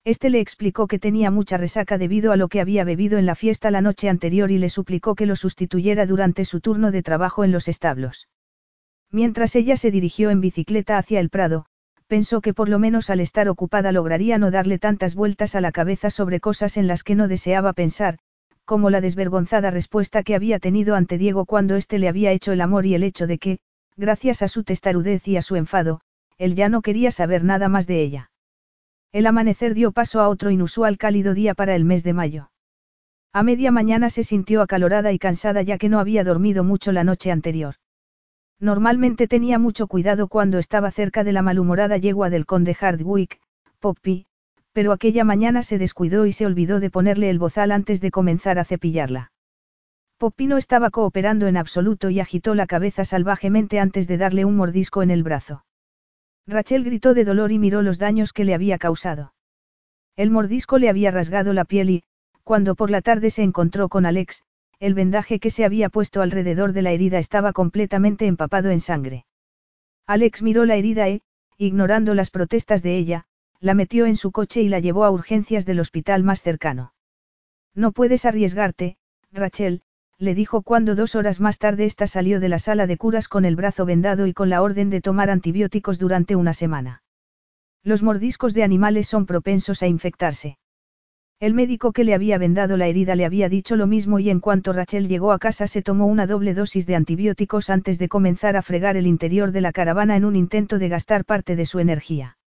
Speaker 1: Este le explicó que tenía mucha resaca debido a lo que había bebido en la fiesta la noche anterior y le suplicó que lo sustituyera durante su turno de trabajo en los establos. Mientras ella se dirigió en bicicleta hacia el Prado, pensó que por lo menos al estar ocupada lograría no darle tantas vueltas a la cabeza sobre cosas en las que no deseaba pensar, como la desvergonzada respuesta que había tenido ante Diego cuando éste le había hecho el amor y el hecho de que, gracias a su testarudez y a su enfado, él ya no quería saber nada más de ella. El amanecer dio paso a otro inusual cálido día para el mes de mayo. A media mañana se sintió acalorada y cansada ya que no había dormido mucho la noche anterior. Normalmente tenía mucho cuidado cuando estaba cerca de la malhumorada yegua del conde Hardwick, Poppy, pero aquella mañana se descuidó y se olvidó de ponerle el bozal antes de comenzar a cepillarla. Poppy no estaba cooperando en absoluto y agitó la cabeza salvajemente antes de darle un mordisco en el brazo. Rachel gritó de dolor y miró los daños que le había causado. El mordisco le había rasgado la piel y, cuando por la tarde se encontró con Alex, el vendaje que se había puesto alrededor de la herida estaba completamente empapado en sangre. Alex miró la herida e, ignorando las protestas de ella, la metió en su coche y la llevó a urgencias del hospital más cercano. No puedes arriesgarte, Rachel, le dijo cuando dos horas más tarde ésta salió de la sala de curas con el brazo vendado y con la orden de tomar antibióticos durante una semana. Los mordiscos de animales son propensos a infectarse. El médico que le había vendado la herida le había dicho lo mismo y en cuanto Rachel llegó a casa se tomó una doble dosis de antibióticos antes de comenzar a fregar el interior de la caravana en un intento de gastar parte de su energía.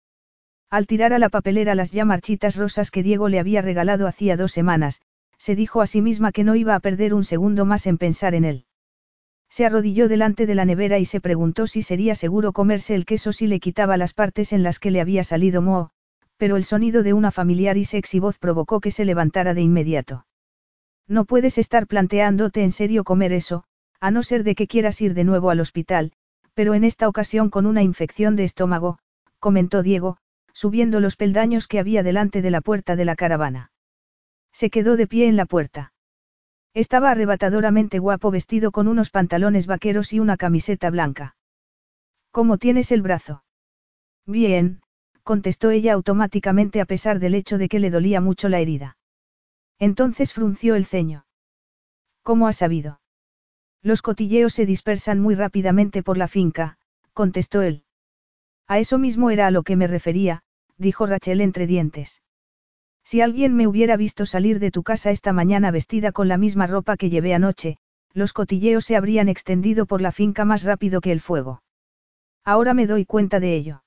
Speaker 1: Al tirar a la papelera las ya marchitas rosas que Diego le había regalado hacía dos semanas, se dijo a sí misma que no iba a perder un segundo más en pensar en él. Se arrodilló delante de la nevera y se preguntó si sería seguro comerse el queso si le quitaba las partes en las que le había salido moho, pero el sonido de una familiar y sexy voz provocó que se levantara de inmediato. No puedes estar planteándote en serio comer eso, a no ser de que quieras ir de nuevo al hospital, pero en esta ocasión con una infección de estómago, comentó Diego, subiendo los peldaños que había delante de la puerta de la caravana. Se quedó de pie en la puerta. Estaba arrebatadoramente guapo vestido con unos pantalones vaqueros y una camiseta blanca. ¿Cómo tienes el brazo? Bien, contestó ella automáticamente a pesar del hecho de que le dolía mucho la herida. Entonces frunció el ceño. ¿Cómo ha sabido? Los cotilleos se dispersan muy rápidamente por la finca, contestó él. A eso mismo era a lo que me refería, dijo Rachel entre dientes. Si alguien me hubiera visto salir de tu casa esta mañana vestida con la misma ropa que llevé anoche, los cotilleos se habrían extendido por la finca más rápido que el fuego. Ahora me doy cuenta de ello.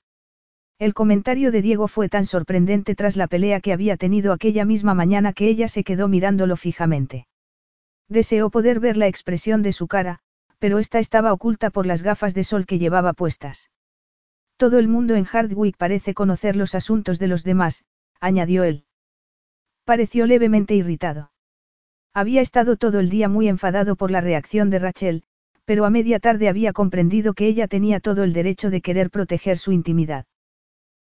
Speaker 1: El comentario de Diego fue tan sorprendente tras la pelea que había tenido aquella misma mañana que ella se quedó mirándolo fijamente. Deseó poder ver la expresión de su cara, pero esta estaba oculta por las gafas de sol que llevaba puestas. Todo el mundo en Hardwick parece conocer los asuntos de los demás, añadió él. Pareció levemente irritado. Había estado todo el día muy enfadado por la reacción de Rachel, pero a media tarde había comprendido que ella tenía todo el derecho de querer proteger su intimidad.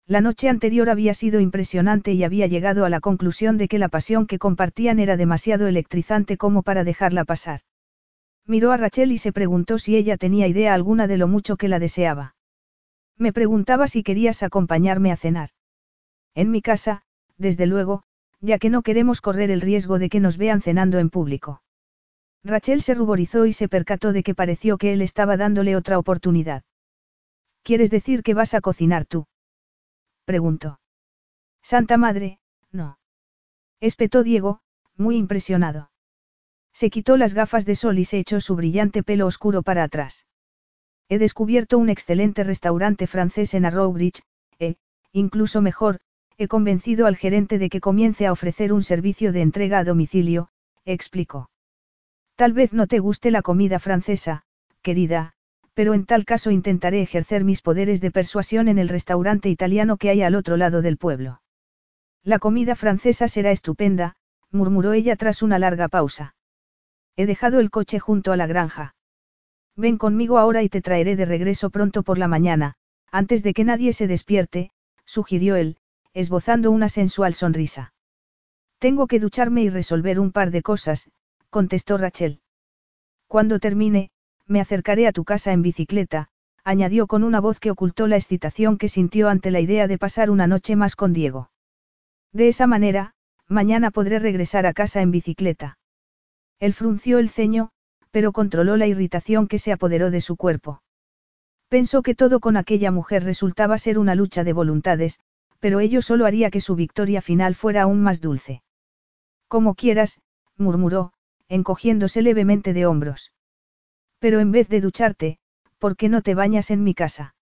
Speaker 1: La noche anterior había sido impresionante y había llegado a la conclusión de que la pasión que compartían era demasiado electrizante como para dejarla pasar. Miró a Rachel y se preguntó si ella tenía idea alguna de lo mucho que la deseaba. Me preguntaba si querías acompañarme a cenar. En mi casa, desde luego, ya que no queremos correr el riesgo de que nos vean cenando en público. Rachel se ruborizó y se percató de que pareció que él estaba dándole otra oportunidad. ¿Quieres decir que vas a cocinar tú? preguntó. Santa Madre, no. Espetó Diego, muy impresionado. Se quitó las gafas de sol y se echó su brillante pelo oscuro para atrás. He descubierto un excelente restaurante francés en Arrowbridge, e, incluso mejor, he convencido al gerente de que comience a ofrecer un servicio de entrega a domicilio, explicó. Tal vez no te guste la comida francesa, querida, pero en tal caso intentaré ejercer mis poderes de persuasión en el restaurante italiano que hay al otro lado del pueblo. La comida francesa será estupenda, murmuró ella tras una larga pausa. He dejado el coche junto a la granja. Ven conmigo ahora y te traeré de regreso pronto por la mañana, antes de que nadie se despierte, sugirió él, esbozando una sensual sonrisa. Tengo que ducharme y resolver un par de cosas, contestó Rachel. Cuando termine, me acercaré a tu casa en bicicleta, añadió con una voz que ocultó la excitación que sintió ante la idea de pasar una noche más con Diego. De esa manera, mañana podré regresar a casa en bicicleta. Él frunció el ceño, pero controló la irritación que se apoderó de su cuerpo. Pensó que todo con aquella mujer resultaba ser una lucha de voluntades, pero ello solo haría que su victoria final fuera aún más dulce. Como quieras, murmuró, encogiéndose levemente de hombros. Pero en vez de ducharte, ¿por qué no te bañas en mi casa?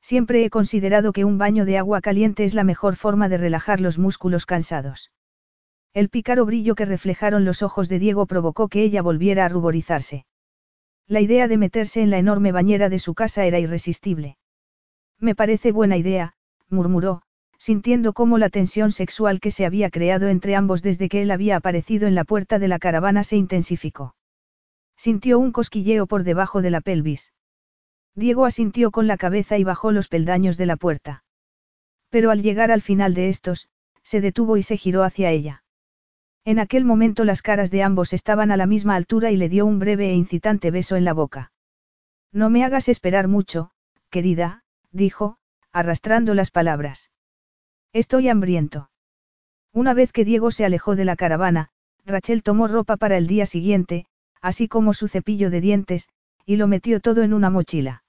Speaker 1: Siempre he considerado que un baño de agua caliente es la mejor forma de relajar los músculos cansados. El pícaro brillo que reflejaron los ojos de Diego provocó que ella volviera a ruborizarse. La idea de meterse en la enorme bañera de su casa era irresistible. Me parece buena idea, murmuró, sintiendo cómo la tensión sexual que se había creado entre ambos desde que él había aparecido en la puerta de la caravana se intensificó. Sintió un cosquilleo por debajo de la pelvis. Diego asintió con la cabeza y bajó los peldaños de la puerta. Pero al llegar al final de estos, se detuvo y se giró hacia ella. En aquel momento las caras de ambos estaban a la misma altura y le dio un breve e incitante beso en la boca. No me hagas esperar mucho, querida, dijo, arrastrando las palabras. Estoy hambriento. Una vez que Diego se alejó de la caravana, Rachel tomó ropa para el día siguiente, así como su cepillo de dientes, y lo metió todo en una mochila.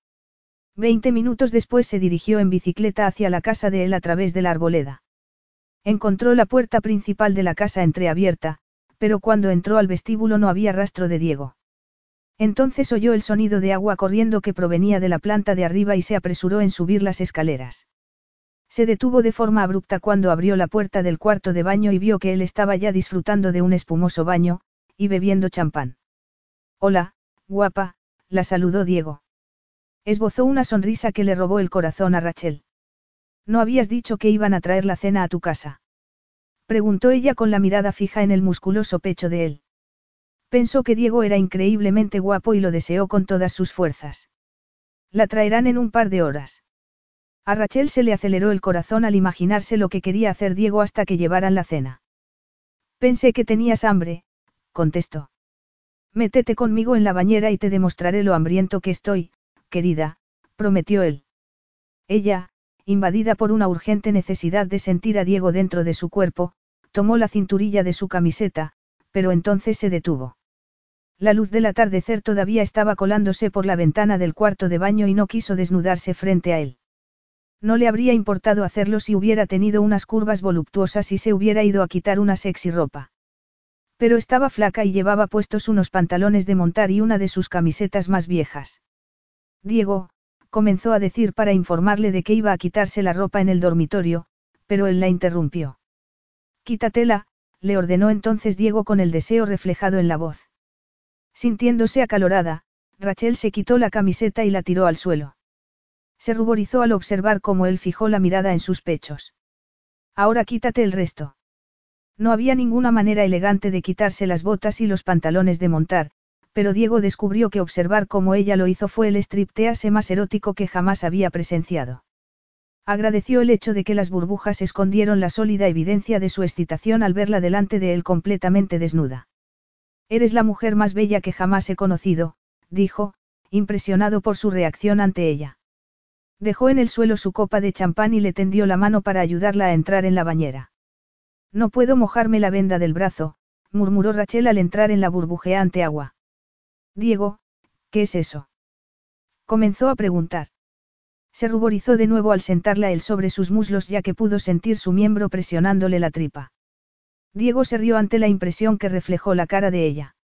Speaker 1: Veinte minutos después se dirigió en bicicleta hacia la casa de él a través de la arboleda. Encontró la puerta principal de la casa entreabierta, pero cuando entró al vestíbulo no había rastro de Diego. Entonces oyó el sonido de agua corriendo que provenía de la planta de arriba y se apresuró en subir las escaleras. Se detuvo de forma abrupta cuando abrió la puerta del cuarto de baño y vio que él estaba ya disfrutando de un espumoso baño, y bebiendo champán. Hola, guapa, la saludó Diego. Esbozó una sonrisa que le robó el corazón a Rachel. ¿No habías dicho que iban a traer la cena a tu casa? Preguntó ella con la mirada fija en el musculoso pecho de él. Pensó que Diego era increíblemente guapo y lo deseó con todas sus fuerzas. La traerán en un par de horas. A Rachel se le aceleró el corazón al imaginarse lo que quería hacer Diego hasta que llevaran la cena. Pensé que tenías hambre, contestó. Métete conmigo en la bañera y te demostraré lo hambriento que estoy, querida, prometió él. Ella, invadida por una urgente necesidad de sentir a Diego dentro de su cuerpo, tomó la cinturilla de su camiseta, pero entonces se detuvo. La luz del atardecer todavía estaba colándose por la ventana del cuarto de baño y no quiso desnudarse frente a él. No le habría importado hacerlo si hubiera tenido unas curvas voluptuosas y se hubiera ido a quitar una sexy ropa. Pero estaba flaca y llevaba puestos unos pantalones de montar y una de sus camisetas más viejas. Diego, comenzó a decir para informarle de que iba a quitarse la ropa en el dormitorio, pero él la interrumpió. Quítatela, le ordenó entonces Diego con el deseo reflejado en la voz. Sintiéndose acalorada, Rachel se quitó la camiseta y la tiró al suelo. Se ruborizó al observar cómo él fijó la mirada en sus pechos. Ahora quítate el resto. No había ninguna manera elegante de quitarse las botas y los pantalones de montar, pero Diego descubrió que observar cómo ella lo hizo fue el striptease más erótico que jamás había presenciado. Agradeció el hecho de que las burbujas escondieron la sólida evidencia de su excitación al verla delante de él completamente desnuda. Eres la mujer más bella que jamás he conocido, dijo, impresionado por su reacción ante ella. Dejó en el suelo su copa de champán y le tendió la mano para ayudarla a entrar en la bañera. No puedo mojarme la venda del brazo, murmuró Rachel al entrar en la burbujeante agua. Diego, ¿qué es eso? Comenzó a preguntar. Se ruborizó de nuevo al sentarla él sobre sus muslos ya que pudo sentir su miembro presionándole la tripa. Diego se rió ante la impresión que reflejó la cara de ella.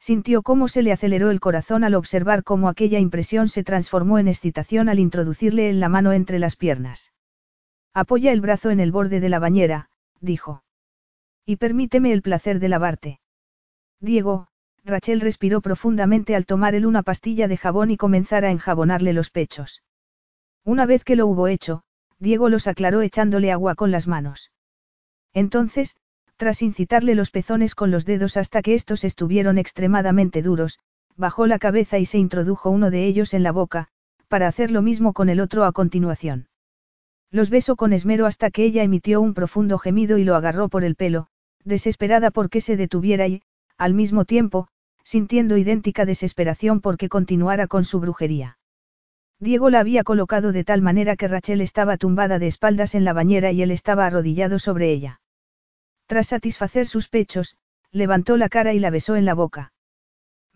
Speaker 1: Sintió cómo se le aceleró el corazón al observar cómo aquella impresión se transformó en excitación al introducirle en la mano entre las piernas. Apoya el brazo en el borde de la bañera, dijo. Y permíteme el placer de lavarte. Diego, Rachel respiró profundamente al tomar él una pastilla de jabón y comenzar a enjabonarle los pechos. Una vez que lo hubo hecho, Diego los aclaró echándole agua con las manos. Entonces, tras incitarle los pezones con los dedos hasta que estos estuvieron extremadamente duros, bajó la cabeza y se introdujo uno de ellos en la boca, para hacer lo mismo con el otro a continuación. Los besó con esmero hasta que ella emitió un profundo gemido y lo agarró por el pelo, desesperada por que se detuviera y, al mismo tiempo, sintiendo idéntica desesperación porque continuara con su brujería. Diego la había colocado de tal manera que Rachel estaba tumbada de espaldas en la bañera y él estaba arrodillado sobre ella. Tras satisfacer sus pechos, levantó la cara y la besó en la boca.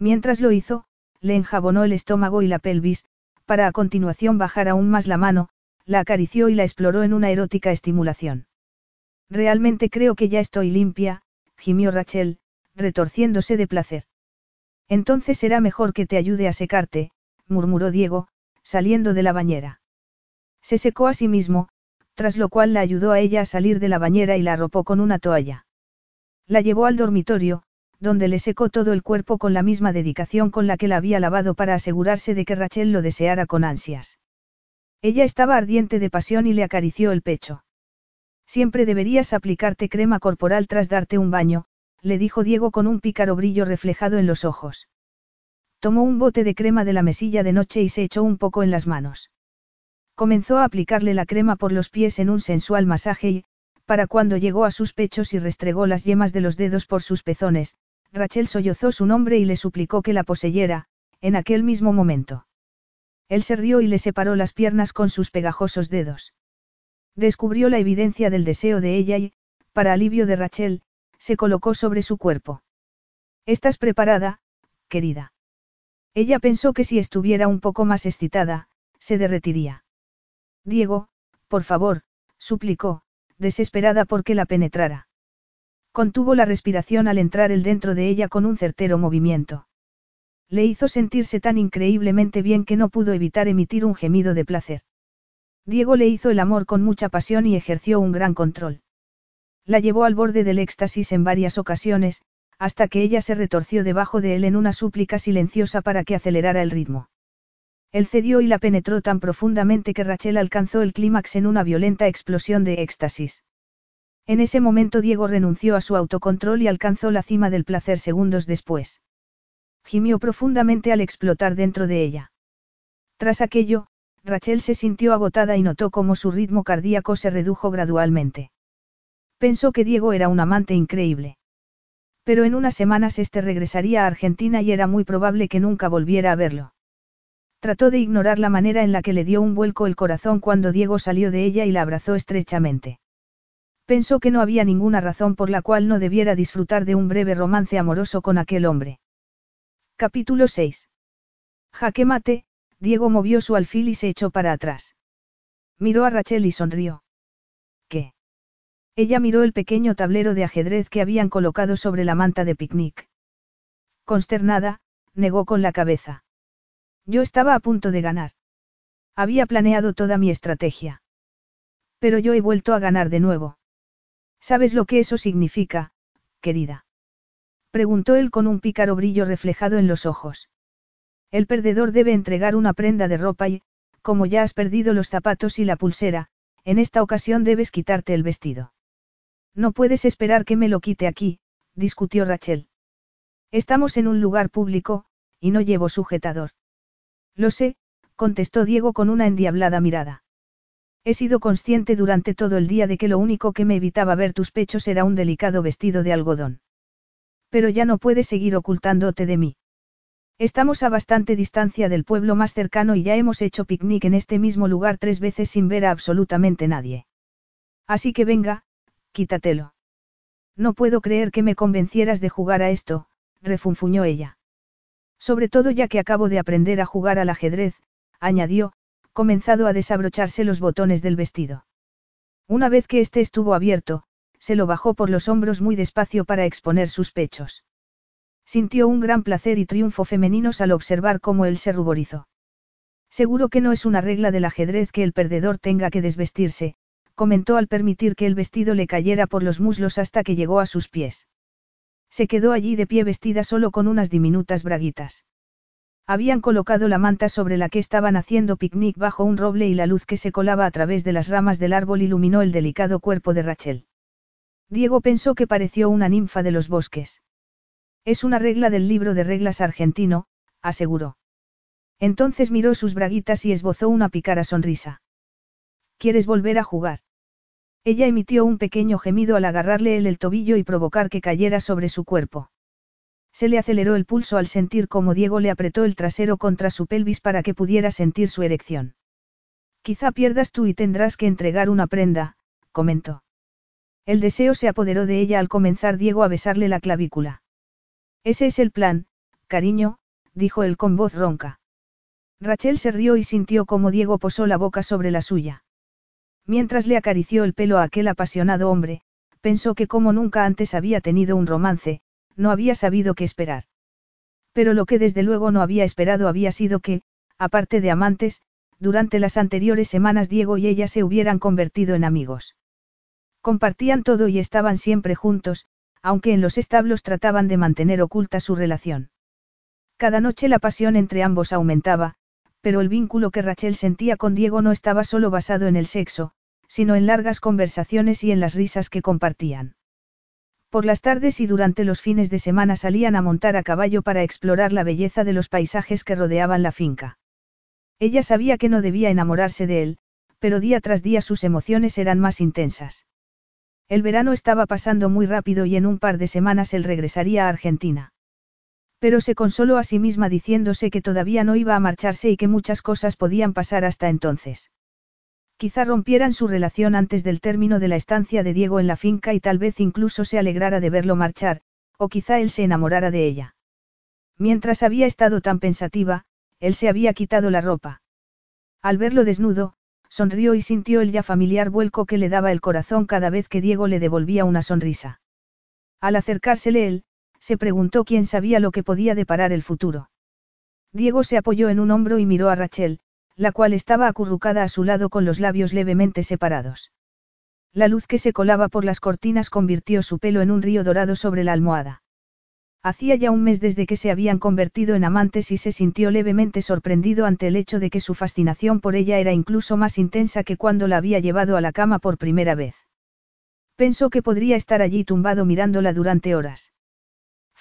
Speaker 1: Mientras lo hizo, le enjabonó el estómago y la pelvis, para a continuación bajar aún más la mano, la acarició y la exploró en una erótica estimulación. Realmente creo que ya estoy limpia, gimió Rachel, retorciéndose de placer. Entonces será mejor que te ayude a secarte, murmuró Diego, saliendo de la bañera. Se secó a sí mismo, tras lo cual la ayudó a ella a salir de la bañera y la arropó con una toalla. La llevó al dormitorio, donde le secó todo el cuerpo con la misma dedicación con la que la había lavado para asegurarse de que Rachel lo deseara con ansias. Ella estaba ardiente de pasión y le acarició el pecho. Siempre deberías aplicarte crema corporal tras darte un baño, le dijo Diego con un pícaro brillo reflejado en los ojos. Tomó un bote de crema de la mesilla de noche y se echó un poco en las manos. Comenzó a aplicarle la crema por los pies en un sensual masaje y, para cuando llegó a sus pechos y restregó las yemas de los dedos por sus pezones, Rachel sollozó su nombre y le suplicó que la poseyera, en aquel mismo momento. Él se rió y le separó las piernas con sus pegajosos dedos. Descubrió la evidencia del deseo de ella y, para alivio de Rachel, se colocó sobre su cuerpo. ¿Estás preparada, querida? Ella pensó que si estuviera un poco más excitada, se derretiría. Diego, por favor, suplicó, desesperada porque la penetrara. Contuvo la respiración al entrar él dentro de ella con un certero movimiento. Le hizo sentirse tan increíblemente bien que no pudo evitar emitir un gemido de placer. Diego le hizo el amor con mucha pasión y ejerció un gran control. La llevó al borde del éxtasis en varias ocasiones, hasta que ella se retorció debajo de él en una súplica silenciosa para que acelerara el ritmo. Él cedió y la penetró tan profundamente que Rachel alcanzó el clímax en una violenta explosión de éxtasis. En ese momento Diego renunció a su autocontrol y alcanzó la cima del placer segundos después. Gimió profundamente al explotar dentro de ella. Tras aquello, Rachel se sintió agotada y notó cómo su ritmo cardíaco se redujo gradualmente. Pensó que Diego era un amante increíble. Pero en unas semanas este regresaría a Argentina y era muy probable que nunca volviera a verlo. Trató de ignorar la manera en la que le dio un vuelco el corazón cuando Diego salió de ella y la abrazó estrechamente. Pensó que no había ninguna razón por la cual no debiera disfrutar de un breve romance amoroso con aquel hombre. Capítulo 6. Jaque mate, Diego movió su alfil y se echó para atrás. Miró a Rachel y sonrió. ¿Qué? Ella miró el pequeño tablero de ajedrez que habían colocado sobre la manta de picnic. Consternada, negó con la cabeza. Yo estaba a punto de ganar. Había planeado toda mi estrategia. Pero yo he vuelto a ganar de nuevo. ¿Sabes lo que eso significa, querida? Preguntó él con un pícaro brillo reflejado en los ojos. El perdedor debe entregar una prenda de ropa y, como ya has perdido los zapatos y la pulsera, en esta ocasión debes quitarte el vestido. No puedes esperar que me lo quite aquí, discutió Rachel. Estamos en un lugar público, y no llevo sujetador. Lo sé, contestó Diego con una endiablada mirada. He sido consciente durante todo el día de que lo único que me evitaba ver tus pechos era un delicado vestido de algodón. Pero ya no puedes seguir ocultándote de mí. Estamos a bastante distancia del pueblo más cercano y ya hemos hecho picnic en este mismo lugar tres veces sin ver a absolutamente nadie. Así que venga, quítatelo. No puedo creer que me convencieras de jugar a esto, refunfuñó ella. Sobre todo ya que acabo de aprender a jugar al ajedrez, añadió, comenzado a desabrocharse los botones del vestido. Una vez que éste estuvo abierto, se lo bajó por los hombros muy despacio para exponer sus pechos. Sintió un gran placer y triunfo femeninos al observar cómo él se ruborizó. Seguro que no es una regla del ajedrez que el perdedor tenga que desvestirse, comentó al permitir que el vestido le cayera por los muslos hasta que llegó a sus pies. Se quedó allí de pie vestida solo con unas diminutas braguitas. Habían colocado la manta sobre la que estaban haciendo picnic bajo un roble y la luz que se colaba a través de las ramas del árbol iluminó el delicado cuerpo de Rachel. Diego pensó que pareció una ninfa de los bosques. Es una regla del libro de reglas argentino, aseguró. Entonces miró sus braguitas y esbozó una picara sonrisa. ¿Quieres volver a jugar? Ella emitió un pequeño gemido al agarrarle el tobillo y provocar que cayera sobre su cuerpo. Se le aceleró el pulso al sentir cómo Diego le apretó el trasero contra su pelvis para que pudiera sentir su erección. Quizá pierdas tú y tendrás que entregar una prenda, comentó. El deseo se apoderó de ella al comenzar Diego a besarle la clavícula. Ese es el plan, cariño, dijo él con voz ronca. Rachel se rió y sintió cómo Diego posó la boca sobre la suya. Mientras le acarició el pelo a aquel apasionado hombre, pensó que como nunca antes había tenido un romance, no había sabido qué esperar. Pero lo que desde luego no había esperado había sido que, aparte de amantes, durante las anteriores semanas Diego y ella se hubieran convertido en amigos. Compartían todo y estaban siempre juntos, aunque en los establos trataban de mantener oculta su relación. Cada noche la pasión entre ambos aumentaba, pero el vínculo que Rachel sentía con Diego no estaba solo basado en el sexo, sino en largas conversaciones y en las risas que compartían. Por las tardes y durante los fines de semana salían a montar a caballo para explorar la belleza de los paisajes que rodeaban la finca. Ella sabía que no debía enamorarse de él, pero día tras día sus emociones eran más intensas. El verano estaba pasando muy rápido y en un par de semanas él regresaría a Argentina. Pero se consoló a sí misma diciéndose que todavía no iba a marcharse y que muchas cosas podían pasar hasta entonces. Quizá rompieran su relación antes del término de la estancia de Diego en la finca y tal vez incluso se alegrara de verlo marchar, o quizá él se enamorara de ella. Mientras había estado tan pensativa, él se había quitado la ropa. Al verlo desnudo, sonrió y sintió el ya familiar vuelco que le daba el corazón cada vez que Diego le devolvía una sonrisa. Al acercársele él, se preguntó quién sabía lo que podía deparar el futuro. Diego se apoyó en un hombro y miró a Rachel, la cual estaba acurrucada a su lado con los labios levemente separados. La luz que se colaba por las cortinas convirtió su pelo en un río dorado sobre la almohada. Hacía ya un mes desde que se habían convertido en amantes y se sintió levemente sorprendido ante el hecho de que su fascinación por ella era incluso más intensa que cuando la había llevado a la cama por primera vez. Pensó que podría estar allí tumbado mirándola durante horas.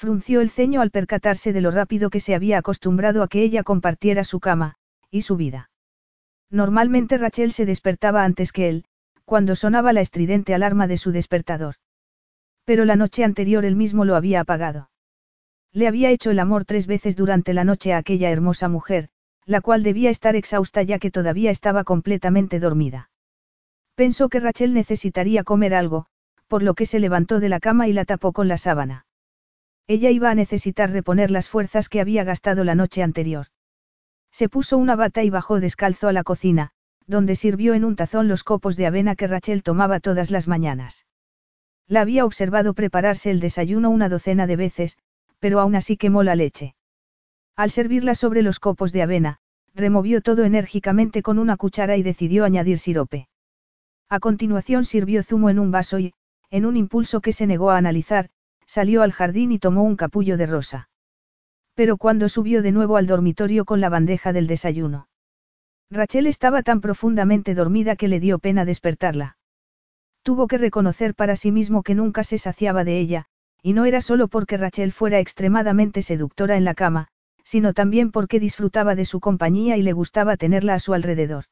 Speaker 1: Frunció el ceño al percatarse de lo rápido que se había acostumbrado a que ella compartiera su cama, y su vida. Normalmente Rachel se despertaba antes que él, cuando sonaba la estridente alarma de su despertador. Pero la noche anterior él mismo lo había apagado. Le había hecho el amor tres veces durante la noche a aquella hermosa mujer, la cual debía estar exhausta ya que todavía estaba completamente dormida. Pensó que Rachel necesitaría comer algo, por lo que se levantó de la cama y la tapó con la sábana. Ella iba a necesitar reponer las fuerzas que había gastado la noche anterior. Se puso una bata y bajó descalzo a la cocina, donde sirvió en un tazón los copos de avena que Rachel tomaba todas las mañanas. La había observado prepararse el desayuno una docena de veces, pero aún así quemó la leche. Al servirla sobre los copos de avena, removió todo enérgicamente con una cuchara y decidió añadir sirope. A continuación sirvió zumo en un vaso y, en un impulso que se negó a analizar, salió al jardín y tomó un capullo de rosa. Pero cuando subió de nuevo al dormitorio con la bandeja del desayuno. Rachel estaba tan profundamente dormida que le dio pena despertarla. Tuvo que reconocer para sí mismo que nunca se saciaba de ella, y no era solo porque Rachel fuera extremadamente seductora en la cama, sino también porque disfrutaba de su compañía y le gustaba tenerla a su alrededor.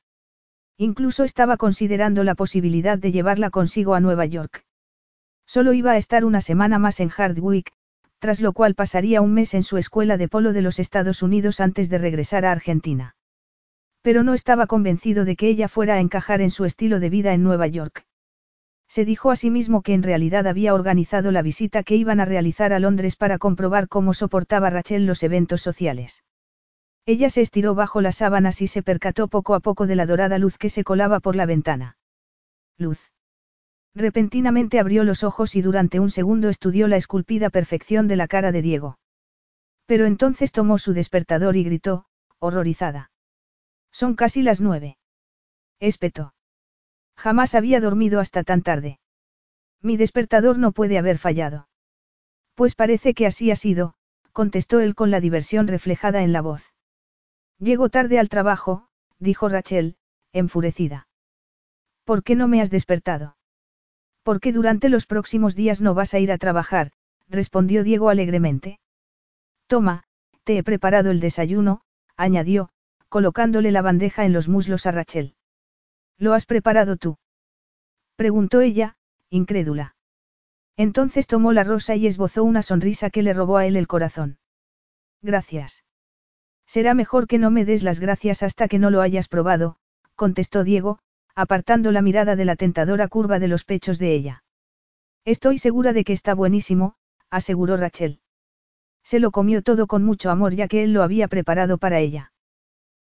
Speaker 1: Incluso estaba considerando la posibilidad de llevarla consigo a Nueva York. Solo iba a estar una semana más en Hardwick, tras lo cual pasaría un mes en su escuela de polo de los Estados Unidos antes de regresar a Argentina. Pero no estaba convencido de que ella fuera a encajar en su estilo de vida en Nueva York. Se dijo a sí mismo que en realidad había organizado la visita que iban a realizar a Londres para comprobar cómo soportaba Rachel los eventos sociales. Ella se estiró bajo las sábanas y se percató poco a poco de la dorada luz que se colaba por la ventana. Luz. Repentinamente abrió los ojos y durante un segundo estudió la esculpida perfección de la cara de Diego. Pero entonces tomó su despertador y gritó, horrorizada. Son casi las nueve. Espetó. Jamás había dormido hasta tan tarde. Mi despertador no puede haber fallado. Pues parece que así ha sido, contestó él con la diversión reflejada en la voz. Llego tarde al trabajo, dijo Rachel, enfurecida. ¿Por qué no me has despertado? Porque durante los próximos días no vas a ir a trabajar, respondió Diego alegremente. Toma, te he preparado el desayuno, añadió, colocándole la bandeja en los muslos a Rachel. ¿Lo has preparado tú? Preguntó ella, incrédula. Entonces tomó la rosa y esbozó una sonrisa que le robó a él el corazón. Gracias. Será mejor que no me des las gracias hasta que no lo hayas probado, contestó Diego, apartando la mirada de la tentadora curva de los pechos de ella. Estoy segura de que está buenísimo, aseguró Rachel. Se lo comió todo con mucho amor ya que él lo había preparado para ella.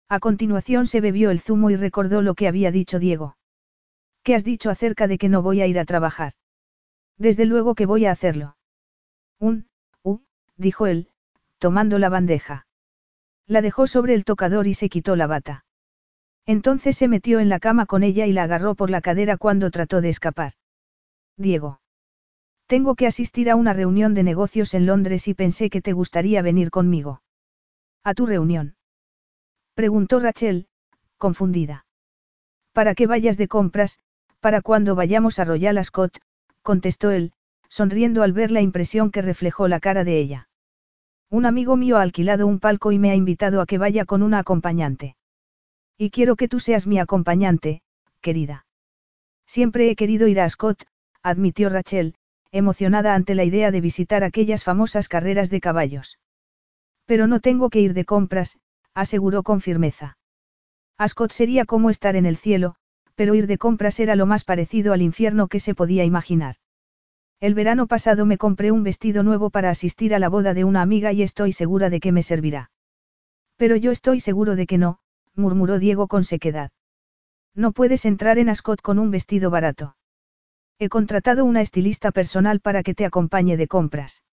Speaker 1: A continuación se bebió el zumo y recordó lo que había dicho Diego. ¿Qué has dicho acerca de que no voy a ir a trabajar? Desde luego que voy a hacerlo. Un, uh, dijo él, tomando la bandeja. La dejó sobre el tocador y se quitó la bata. Entonces se metió en la cama con ella y la agarró por la cadera cuando trató de escapar. Diego. Tengo que asistir a una reunión de negocios en Londres y pensé que te gustaría venir conmigo. A tu reunión. Preguntó Rachel, confundida. ¿Para qué vayas de compras? Para cuando vayamos a Royal Ascot, contestó él, sonriendo al ver la impresión que reflejó la cara de ella. Un amigo mío ha alquilado un palco y me ha invitado a que vaya con una acompañante. Y quiero que tú seas mi acompañante, querida. Siempre he querido ir a Ascot, admitió Rachel, emocionada ante la idea de visitar aquellas famosas carreras de caballos. Pero no tengo que ir de compras, aseguró con firmeza. Ascot sería como estar en el cielo, pero ir de compras era lo más parecido al infierno que se podía imaginar. El verano pasado me compré un vestido nuevo para asistir a la boda de una amiga y estoy segura de que me servirá. Pero yo estoy seguro de que no, murmuró Diego con sequedad. No puedes entrar en Ascot con un vestido barato. He contratado una estilista personal para que te acompañe de compras.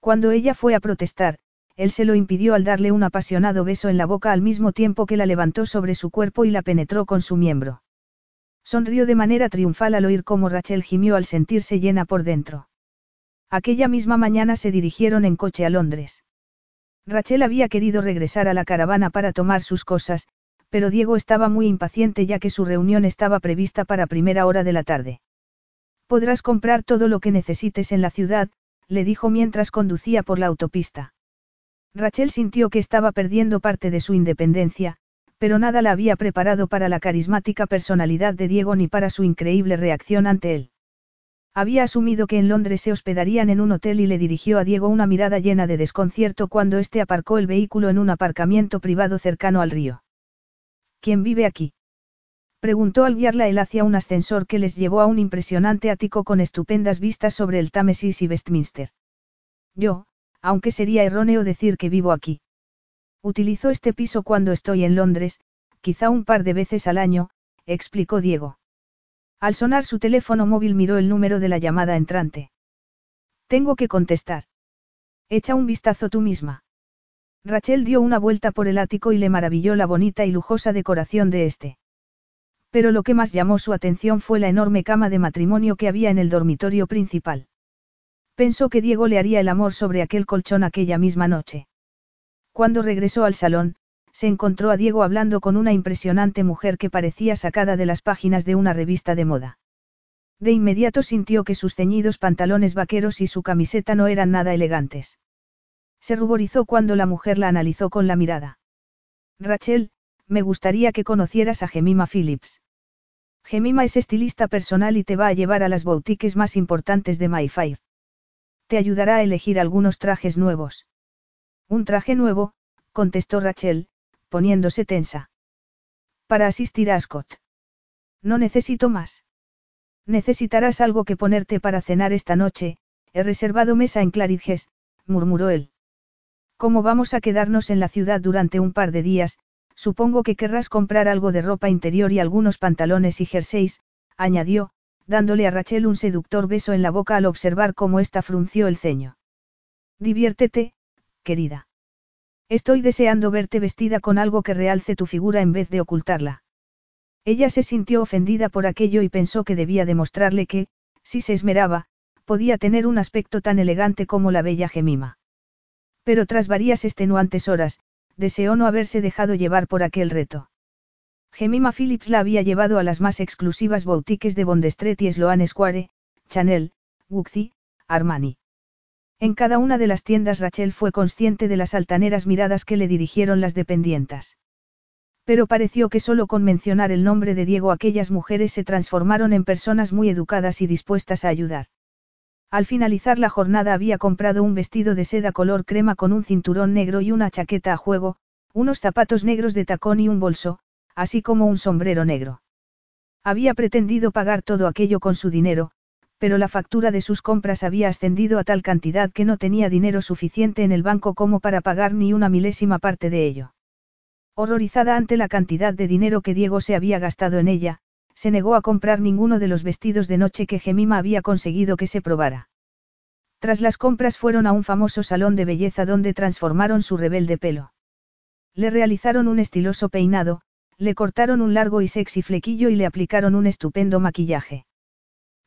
Speaker 1: Cuando ella fue a protestar, él se lo impidió al darle un apasionado beso en la boca al mismo tiempo que la levantó sobre su cuerpo y la penetró con su miembro. Sonrió de manera triunfal al oír cómo Rachel gimió al sentirse llena por dentro. Aquella misma mañana se dirigieron en coche a Londres. Rachel había querido regresar a la caravana para tomar sus cosas, pero Diego estaba muy impaciente ya que su reunión estaba prevista para primera hora de la tarde. Podrás comprar todo lo que necesites en la ciudad, le dijo mientras conducía por la autopista. Rachel sintió que estaba perdiendo parte de su independencia, pero nada la había preparado para la carismática personalidad de Diego ni para su increíble reacción ante él. Había asumido que en Londres se hospedarían en un hotel y le dirigió a Diego una mirada llena de desconcierto cuando éste aparcó el vehículo en un aparcamiento privado cercano al río. ¿Quién vive aquí? Preguntó al guiarla él hacia un ascensor que les llevó a un impresionante ático con estupendas vistas sobre el Támesis y Westminster. Yo, aunque sería erróneo decir que vivo aquí. Utilizo este piso cuando estoy en Londres, quizá un par de veces al año, explicó Diego. Al sonar su teléfono móvil miró el número de la llamada entrante. Tengo que contestar. Echa un vistazo tú misma. Rachel dio una vuelta por el ático y le maravilló la bonita y lujosa decoración de este. Pero lo que más llamó su atención fue la enorme cama de matrimonio que había en el dormitorio principal. Pensó que Diego le haría el amor sobre aquel colchón aquella misma noche. Cuando regresó al salón, se encontró a Diego hablando con una impresionante mujer que parecía sacada de las páginas de una revista de moda. De inmediato sintió que sus ceñidos pantalones vaqueros y su camiseta no eran nada elegantes. Se ruborizó cuando la mujer la analizó con la mirada. Rachel, me gustaría que conocieras a Gemima Phillips. Gemima es estilista personal y te va a llevar a las boutiques más importantes de Mayfair. Te ayudará a elegir algunos trajes nuevos. Un traje nuevo, contestó Rachel, poniéndose tensa. Para asistir a Scott. No necesito más. Necesitarás algo que ponerte para cenar esta noche, he reservado mesa en Claridges, murmuró él. Como vamos a quedarnos en la ciudad durante un par de días, supongo que querrás comprar algo de ropa interior y algunos pantalones y jerseys, añadió, dándole a Rachel un seductor beso en la boca al observar cómo ésta frunció el ceño. Diviértete, querida. Estoy deseando verte vestida con algo que realce tu figura en vez de ocultarla. Ella se sintió ofendida por aquello y pensó que debía demostrarle que, si se esmeraba, podía tener un aspecto tan elegante como la bella Gemima. Pero tras varias extenuantes horas, deseó no haberse dejado llevar por aquel reto. Gemima Phillips la había llevado a las más exclusivas boutiques de Bond Street y Sloane Square, Chanel, Gucci, Armani. En cada una de las tiendas Rachel fue consciente de las altaneras miradas que le dirigieron las dependientas. Pero pareció que solo con mencionar el nombre de Diego aquellas mujeres se transformaron en personas muy educadas y dispuestas a ayudar. Al finalizar la jornada había comprado un vestido de seda color crema con un cinturón negro y una chaqueta a juego, unos zapatos negros de tacón y un bolso, así como un sombrero negro. Había pretendido pagar todo aquello con su dinero, pero la factura de sus compras había ascendido a tal cantidad que no tenía dinero suficiente en el banco como para pagar ni una milésima parte de ello. Horrorizada ante la cantidad de dinero que Diego se había gastado en ella, se negó a comprar ninguno de los vestidos de noche que Gemima había conseguido que se probara. Tras las compras fueron a un famoso salón de belleza donde transformaron su rebelde pelo. Le realizaron un estiloso peinado, le cortaron un largo y sexy flequillo y le aplicaron un estupendo maquillaje.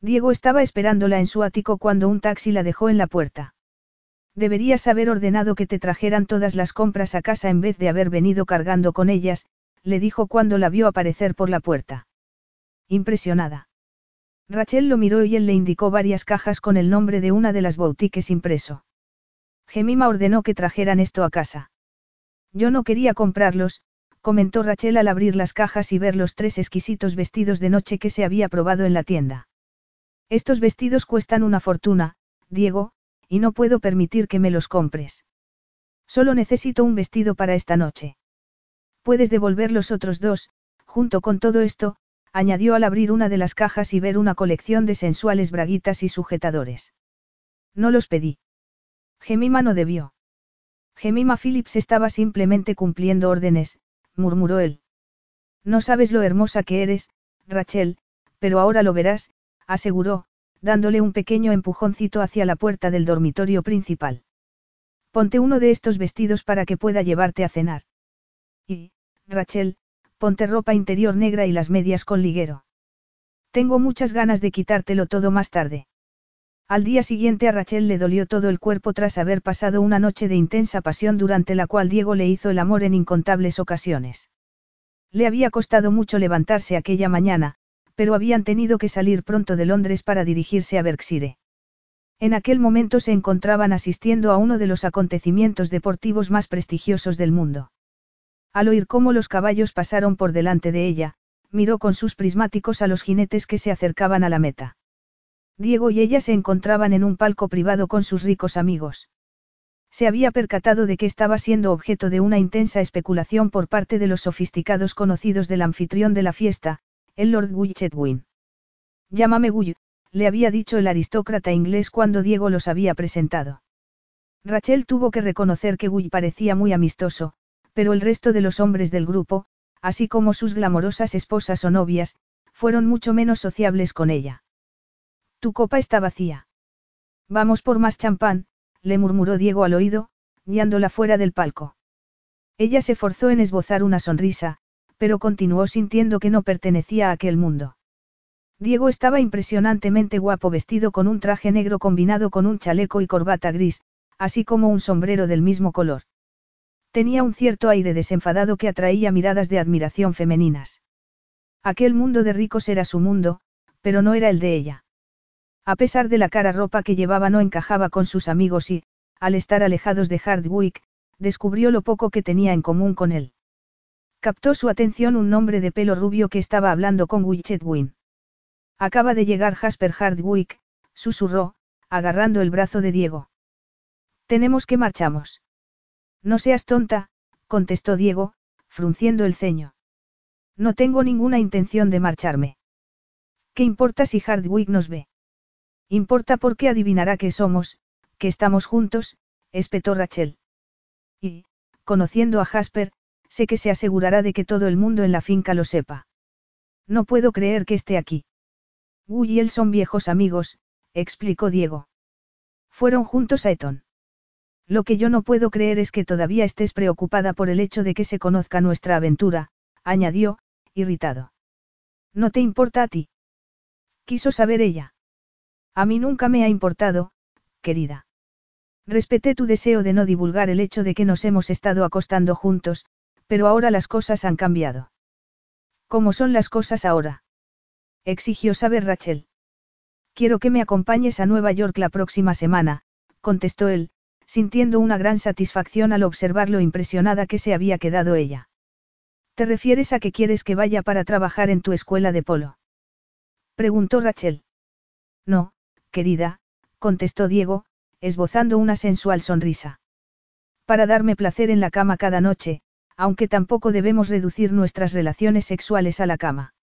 Speaker 1: Diego estaba esperándola en su ático cuando un taxi la dejó en la puerta. Deberías haber ordenado que te trajeran todas las compras a casa en vez de haber venido cargando con ellas, le dijo cuando la vio aparecer por la puerta impresionada. Rachel lo miró y él le indicó varias cajas con el nombre de una de las boutiques impreso. Gemima ordenó que trajeran esto a casa. Yo no quería comprarlos, comentó Rachel al abrir las cajas y ver los tres exquisitos vestidos de noche que se había probado en la tienda. Estos vestidos cuestan una fortuna, Diego, y no puedo permitir que me los compres. Solo necesito un vestido para esta noche. Puedes devolver los otros dos, junto con todo esto, añadió al abrir una de las cajas y ver una colección de sensuales braguitas y sujetadores. No los pedí. Gemima no debió. Gemima Phillips estaba simplemente cumpliendo órdenes, murmuró él. No sabes lo hermosa que eres, Rachel, pero ahora lo verás, aseguró, dándole un pequeño empujoncito hacia la puerta del dormitorio principal. Ponte uno de estos vestidos para que pueda llevarte a cenar. Y, Rachel, ponte ropa interior negra y las medias con liguero. Tengo muchas ganas de quitártelo todo más tarde. Al día siguiente a Rachel le dolió todo el cuerpo tras haber pasado una noche de intensa pasión durante la cual Diego le hizo el amor en incontables ocasiones. Le había costado mucho levantarse aquella mañana, pero habían tenido que salir pronto de Londres para dirigirse a Berkshire. En aquel momento se encontraban asistiendo a uno de los acontecimientos deportivos más prestigiosos del mundo. Al oír cómo los caballos pasaron por delante de ella, miró con sus prismáticos a los jinetes que se acercaban a la meta. Diego y ella se encontraban en un palco privado con sus ricos amigos. Se había percatado de que estaba siendo objeto de una intensa especulación por parte de los sofisticados conocidos del anfitrión de la fiesta, el Lord Guy. Llámame Guy, le había dicho el aristócrata inglés cuando Diego los había presentado. Rachel tuvo que reconocer que Guy parecía muy amistoso, pero el resto de los hombres del grupo, así como sus glamorosas esposas o novias, fueron mucho menos sociables con ella. Tu copa está vacía. Vamos por más champán, le murmuró Diego al oído, guiándola fuera del palco. Ella se forzó en esbozar una sonrisa, pero continuó sintiendo que no pertenecía a aquel mundo. Diego estaba impresionantemente guapo vestido con un traje negro combinado con un chaleco y corbata gris, así como un sombrero del mismo color. Tenía un cierto aire desenfadado que atraía miradas de admiración femeninas. Aquel mundo de ricos era su mundo, pero no era el de ella. A pesar de la cara ropa que llevaba no encajaba con sus amigos y, al estar alejados de Hardwick, descubrió lo poco que tenía en común con él. Captó su atención un hombre de pelo rubio que estaba hablando con Win. Acaba de llegar Jasper Hardwick, susurró, agarrando el brazo de Diego. Tenemos que marchamos. No seas tonta, contestó Diego, frunciendo el ceño. No tengo ninguna intención de marcharme. ¿Qué importa si Hardwick nos ve? Importa porque adivinará que somos, que estamos juntos, espetó Rachel. Y, conociendo a Jasper, sé que se asegurará de que todo el mundo en la finca lo sepa. No puedo creer que esté aquí. Guy y él son viejos amigos, explicó Diego. Fueron juntos a Eton. Lo que yo no puedo creer es que todavía estés preocupada por el hecho de que se conozca nuestra aventura, añadió, irritado. ¿No te importa a ti? Quiso saber ella. A mí nunca me ha importado, querida. Respeté tu deseo de no divulgar el hecho de que nos hemos estado acostando juntos, pero ahora las cosas han cambiado. ¿Cómo son las cosas ahora? Exigió saber Rachel. Quiero que me acompañes a Nueva York la próxima semana, contestó él, sintiendo una gran satisfacción al observar lo impresionada que se había quedado ella. ¿Te refieres a que quieres que vaya para trabajar en tu escuela de polo? Preguntó Rachel. No, querida, contestó Diego, esbozando una sensual sonrisa. Para darme placer en la cama cada noche, aunque tampoco debemos reducir nuestras relaciones sexuales a la cama.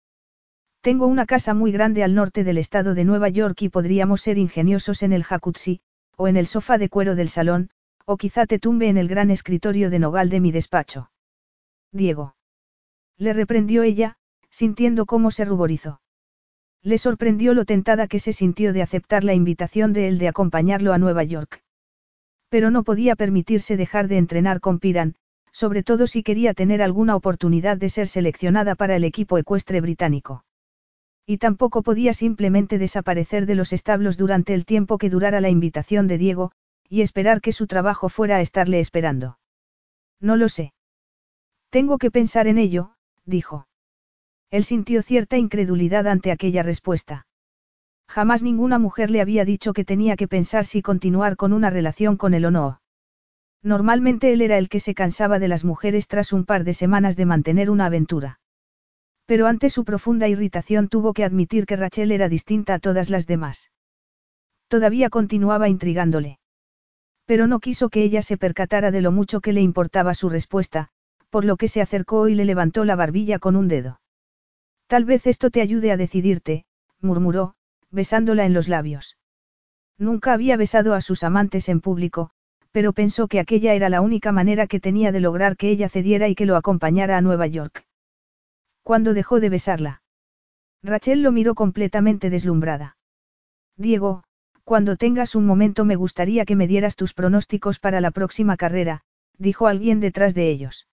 Speaker 1: Tengo una casa muy grande al norte del estado de Nueva York y podríamos ser ingeniosos en el jacuzzi, o en el sofá de cuero del salón, o quizá te tumbe en el gran escritorio de nogal de mi despacho. Diego. Le reprendió ella, sintiendo cómo se ruborizó. Le sorprendió lo tentada que se sintió de aceptar la invitación de él de acompañarlo a Nueva York. Pero no podía permitirse dejar de entrenar con Piran, sobre todo si quería tener alguna oportunidad de ser seleccionada para el equipo ecuestre británico. Y tampoco podía simplemente desaparecer de los establos durante el tiempo que durara la invitación de Diego, y esperar que su trabajo fuera a estarle esperando. No lo sé. Tengo que pensar en ello, dijo. Él sintió cierta incredulidad ante aquella respuesta. Jamás ninguna mujer le había dicho que tenía que pensar si continuar con una relación con él o no. Normalmente él era el que se cansaba de las mujeres tras un par de semanas de mantener una aventura. Pero ante su profunda irritación tuvo que admitir que Rachel era distinta a todas las demás. Todavía continuaba intrigándole. Pero no quiso que ella se percatara de lo mucho que le importaba su respuesta, por lo que se acercó y le levantó la barbilla con un dedo. Tal vez esto te ayude a decidirte, murmuró, besándola en los labios. Nunca había besado a sus amantes en público, pero pensó que aquella era la única manera que tenía de lograr que ella cediera y que lo acompañara a Nueva York. Cuando dejó de besarla? Rachel lo miró completamente deslumbrada. Diego, cuando tengas un momento me gustaría que me dieras tus pronósticos para la próxima carrera, dijo alguien detrás de ellos.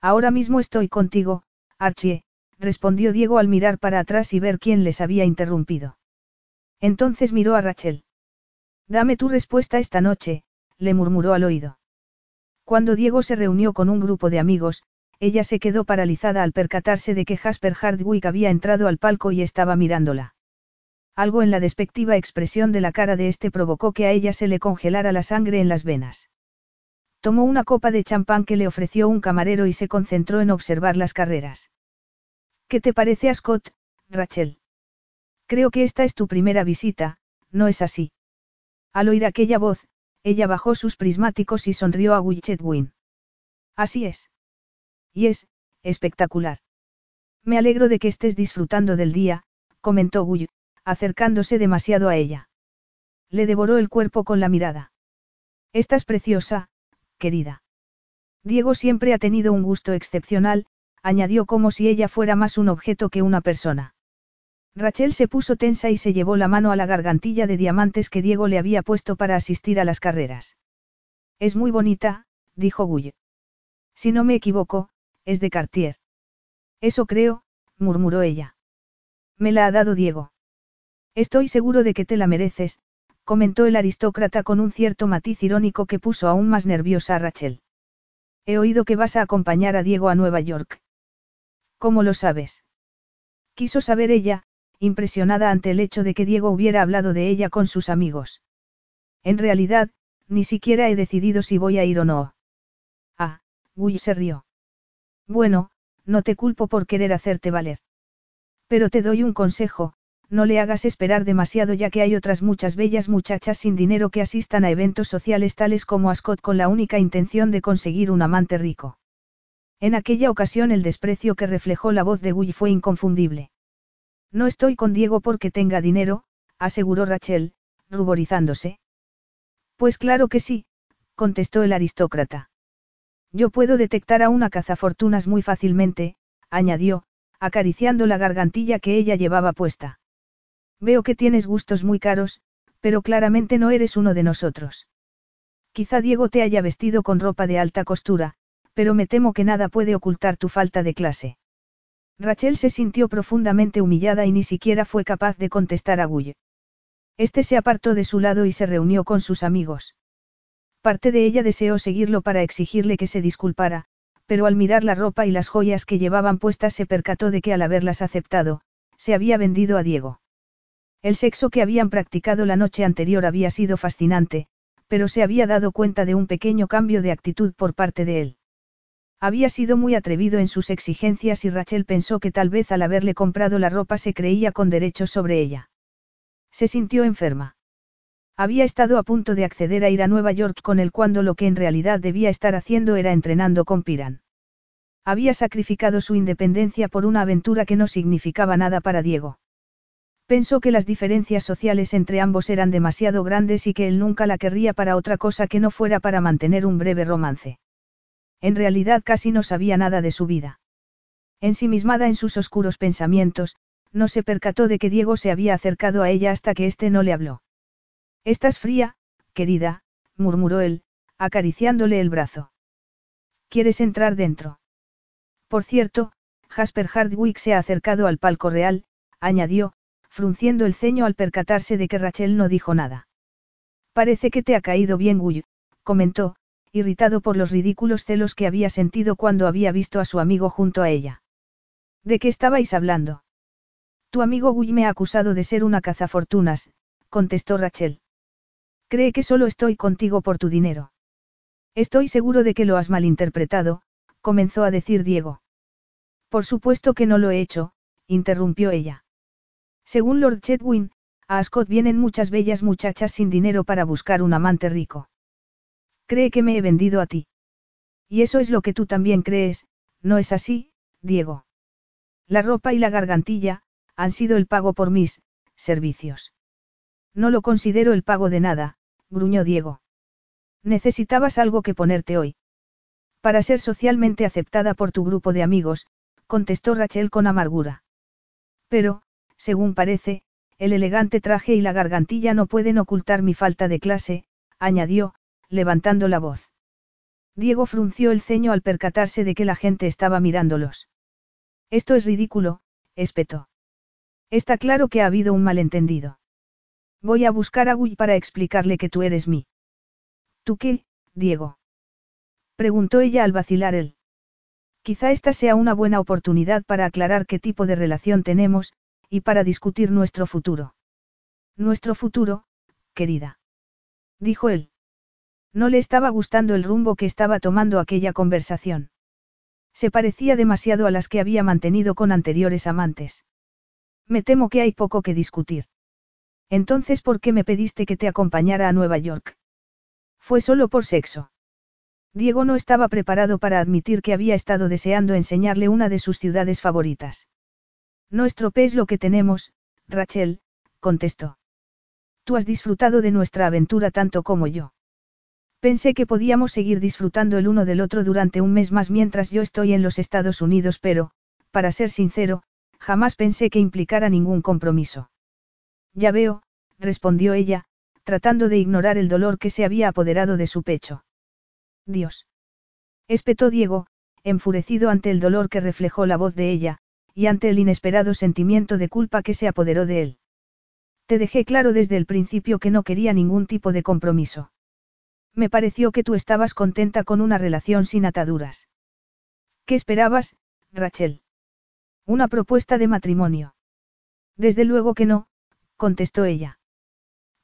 Speaker 1: Ahora mismo estoy contigo, Archie, respondió Diego al mirar para atrás y ver quién les había interrumpido. Entonces miró a Rachel. Dame tu respuesta esta noche, le murmuró al oído. Cuando Diego se reunió con un grupo de amigos, ella se quedó paralizada al percatarse de que Jasper Hardwick había entrado al palco y estaba mirándola. Algo en la despectiva expresión de la cara de este provocó que a ella se le congelara la sangre en las venas. Tomó una copa de champán que le ofreció un camarero y se concentró en observar las carreras. ¿Qué te parece a Scott, Rachel? Creo que esta es tu primera visita, ¿no es así? Al oír aquella voz, ella bajó sus prismáticos y sonrió a Win. Así es. Y es, espectacular. Me alegro de que estés disfrutando del día, comentó Guy, acercándose demasiado a ella. Le devoró el cuerpo con la mirada. Estás preciosa, querida. Diego siempre ha tenido un gusto excepcional, añadió como si ella fuera más un objeto que una persona. Rachel se puso tensa y se llevó la mano a la gargantilla de diamantes que Diego le había puesto para asistir a las carreras. Es muy bonita, dijo Guy. Si no me equivoco, es de Cartier. Eso creo, murmuró ella. Me la ha dado Diego. Estoy seguro de que te la mereces, comentó el aristócrata con un cierto matiz irónico que puso aún más nerviosa a Rachel. He oído que vas a acompañar a Diego a Nueva York. ¿Cómo lo sabes? Quiso saber ella, impresionada ante el hecho de que Diego hubiera hablado de ella con sus amigos. En realidad, ni siquiera he decidido si voy a ir o no. Ah, Guy se rió. Bueno, no te culpo por querer hacerte valer. Pero te doy un consejo, no le hagas esperar demasiado ya que hay otras muchas bellas muchachas sin dinero que asistan a eventos sociales tales como a Scott con la única intención de conseguir un amante rico. En aquella ocasión el desprecio que reflejó la voz de Guy fue inconfundible. No estoy con Diego porque tenga dinero, aseguró Rachel, ruborizándose. Pues claro que sí, contestó el aristócrata. Yo puedo detectar a una cazafortunas muy fácilmente, añadió, acariciando la gargantilla que ella llevaba puesta. Veo que tienes gustos muy caros, pero claramente no eres uno de nosotros. Quizá Diego te haya vestido con ropa de alta costura, pero me temo que nada puede ocultar tu falta de clase. Rachel se sintió profundamente humillada y ni siquiera fue capaz de contestar a Guy. Este se apartó de su lado y se reunió con sus amigos. Parte de ella deseó seguirlo para exigirle que se disculpara, pero al mirar la ropa y las joyas que llevaban puestas se percató de que al haberlas aceptado, se había vendido a Diego. El sexo que habían practicado la noche anterior había sido fascinante, pero se había dado cuenta de un pequeño cambio de actitud por parte de él. Había sido muy atrevido en sus exigencias y Rachel pensó que tal vez al haberle comprado la ropa se creía con derechos sobre ella. Se sintió enferma. Había estado a punto de acceder a ir a Nueva York con él cuando lo que en realidad debía estar haciendo era entrenando con Piran. Había sacrificado su independencia por una aventura que no significaba nada para Diego. Pensó que las diferencias sociales entre ambos eran demasiado grandes y que él nunca la querría para otra cosa que no fuera para mantener un breve romance. En realidad casi no sabía nada de su vida. Ensimismada en sus oscuros pensamientos, no se percató de que Diego se había acercado a ella hasta que éste no le habló. Estás fría, querida, murmuró él, acariciándole el brazo. ¿Quieres entrar dentro? Por cierto, Jasper Hardwick se ha acercado al palco real, añadió, frunciendo el ceño al percatarse de que Rachel no dijo nada. Parece que te ha caído bien Guy, comentó, irritado por los ridículos celos que había sentido cuando había visto a su amigo junto a ella. ¿De qué estabais hablando? Tu amigo Guy me ha acusado de ser una cazafortunas, contestó Rachel. Cree que solo estoy contigo por tu dinero. Estoy seguro de que lo has malinterpretado, comenzó a decir Diego. Por supuesto que no lo he hecho, interrumpió ella. Según Lord Chetwin, a Ascot vienen muchas bellas muchachas sin dinero para buscar un amante rico. Cree que me he vendido a ti. Y eso es lo que tú también crees, ¿no es así, Diego? La ropa y la gargantilla, han sido el pago por mis, servicios. No lo considero el pago de nada, gruñó Diego. Necesitabas algo que ponerte hoy. Para ser socialmente aceptada por tu grupo de amigos, contestó Rachel con amargura. Pero, según parece, el elegante traje y la gargantilla no pueden ocultar mi falta de clase, añadió, levantando la voz. Diego frunció el ceño al percatarse de que la gente estaba mirándolos. Esto es ridículo, espetó. Está claro que ha habido un malentendido. Voy a buscar a Guy para explicarle que tú eres mí. ¿Tú qué, Diego? Preguntó ella al vacilar él. Quizá esta sea una buena oportunidad para aclarar qué tipo de relación tenemos, y para discutir nuestro futuro. Nuestro futuro, querida. Dijo él. No le estaba gustando el rumbo que estaba tomando aquella conversación. Se parecía demasiado a las que había mantenido con anteriores amantes. Me temo que hay poco que discutir. Entonces, ¿por qué me pediste que te acompañara a Nueva York? Fue solo por sexo. Diego no estaba preparado para admitir que había estado deseando enseñarle una de sus ciudades favoritas. No estropees lo que tenemos, Rachel, contestó. Tú has disfrutado de nuestra aventura tanto como yo. Pensé que podíamos seguir disfrutando el uno del otro durante un mes más mientras yo estoy en los Estados Unidos, pero, para ser sincero, jamás pensé que implicara ningún compromiso. Ya veo, respondió ella, tratando de ignorar el dolor que se había apoderado de su pecho. Dios. Espetó Diego, enfurecido ante el dolor que reflejó la voz de ella, y ante el inesperado sentimiento de culpa que se apoderó de él. Te dejé claro desde el principio que no quería ningún tipo de compromiso. Me pareció que tú estabas contenta con una relación sin ataduras. ¿Qué esperabas, Rachel? Una propuesta de matrimonio. Desde luego que no, contestó ella.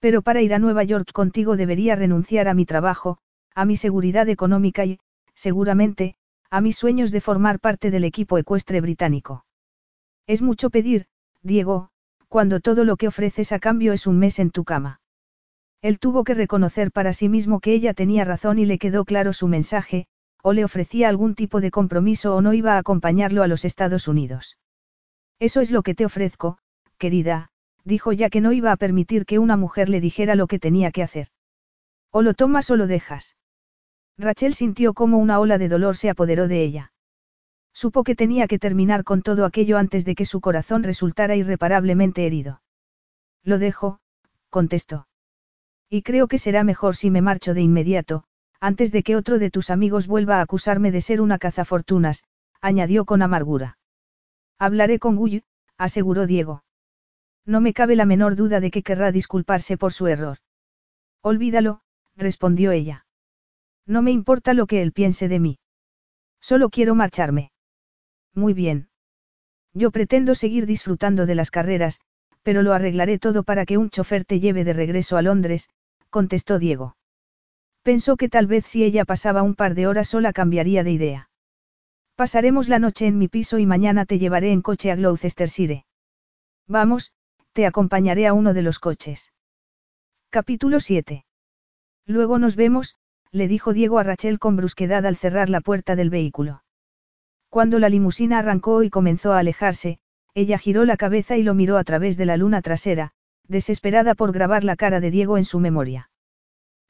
Speaker 1: Pero para ir a Nueva York contigo debería renunciar a mi trabajo, a mi seguridad económica y, seguramente, a mis sueños de formar parte del equipo ecuestre británico. Es mucho pedir, Diego, cuando todo lo que ofreces a cambio es un mes en tu cama. Él tuvo que reconocer para sí mismo que ella tenía razón y le quedó claro su mensaje, o le ofrecía algún tipo de compromiso o no iba a acompañarlo a los Estados Unidos. Eso es lo que te ofrezco, querida, dijo ya que no iba a permitir que una mujer le dijera lo que tenía que hacer. O lo tomas o lo dejas. Rachel sintió como una ola de dolor se apoderó de ella. Supo que tenía que terminar con todo aquello antes de que su corazón resultara irreparablemente herido. Lo dejo, contestó. Y creo que será mejor si me marcho de inmediato, antes de que otro de tus amigos vuelva a acusarme de ser una cazafortunas, añadió con amargura. Hablaré con Guy, aseguró Diego. No me cabe la menor duda de que querrá disculparse por su error. Olvídalo, respondió ella. No me importa lo que él piense de mí. Solo quiero marcharme. Muy bien. Yo pretendo seguir disfrutando de las carreras, pero lo arreglaré todo para que un chofer te lleve de regreso a Londres, contestó Diego. Pensó que tal vez si ella pasaba un par de horas sola cambiaría de idea. Pasaremos la noche en mi piso y mañana te llevaré en coche a Gloucestershire. Vamos, te acompañaré a uno de los coches. Capítulo 7. Luego nos vemos, le dijo Diego a Rachel con brusquedad al cerrar la puerta del vehículo. Cuando la limusina arrancó y comenzó a alejarse, ella giró la cabeza y lo miró a través de la luna trasera, desesperada por grabar la cara de Diego en su memoria.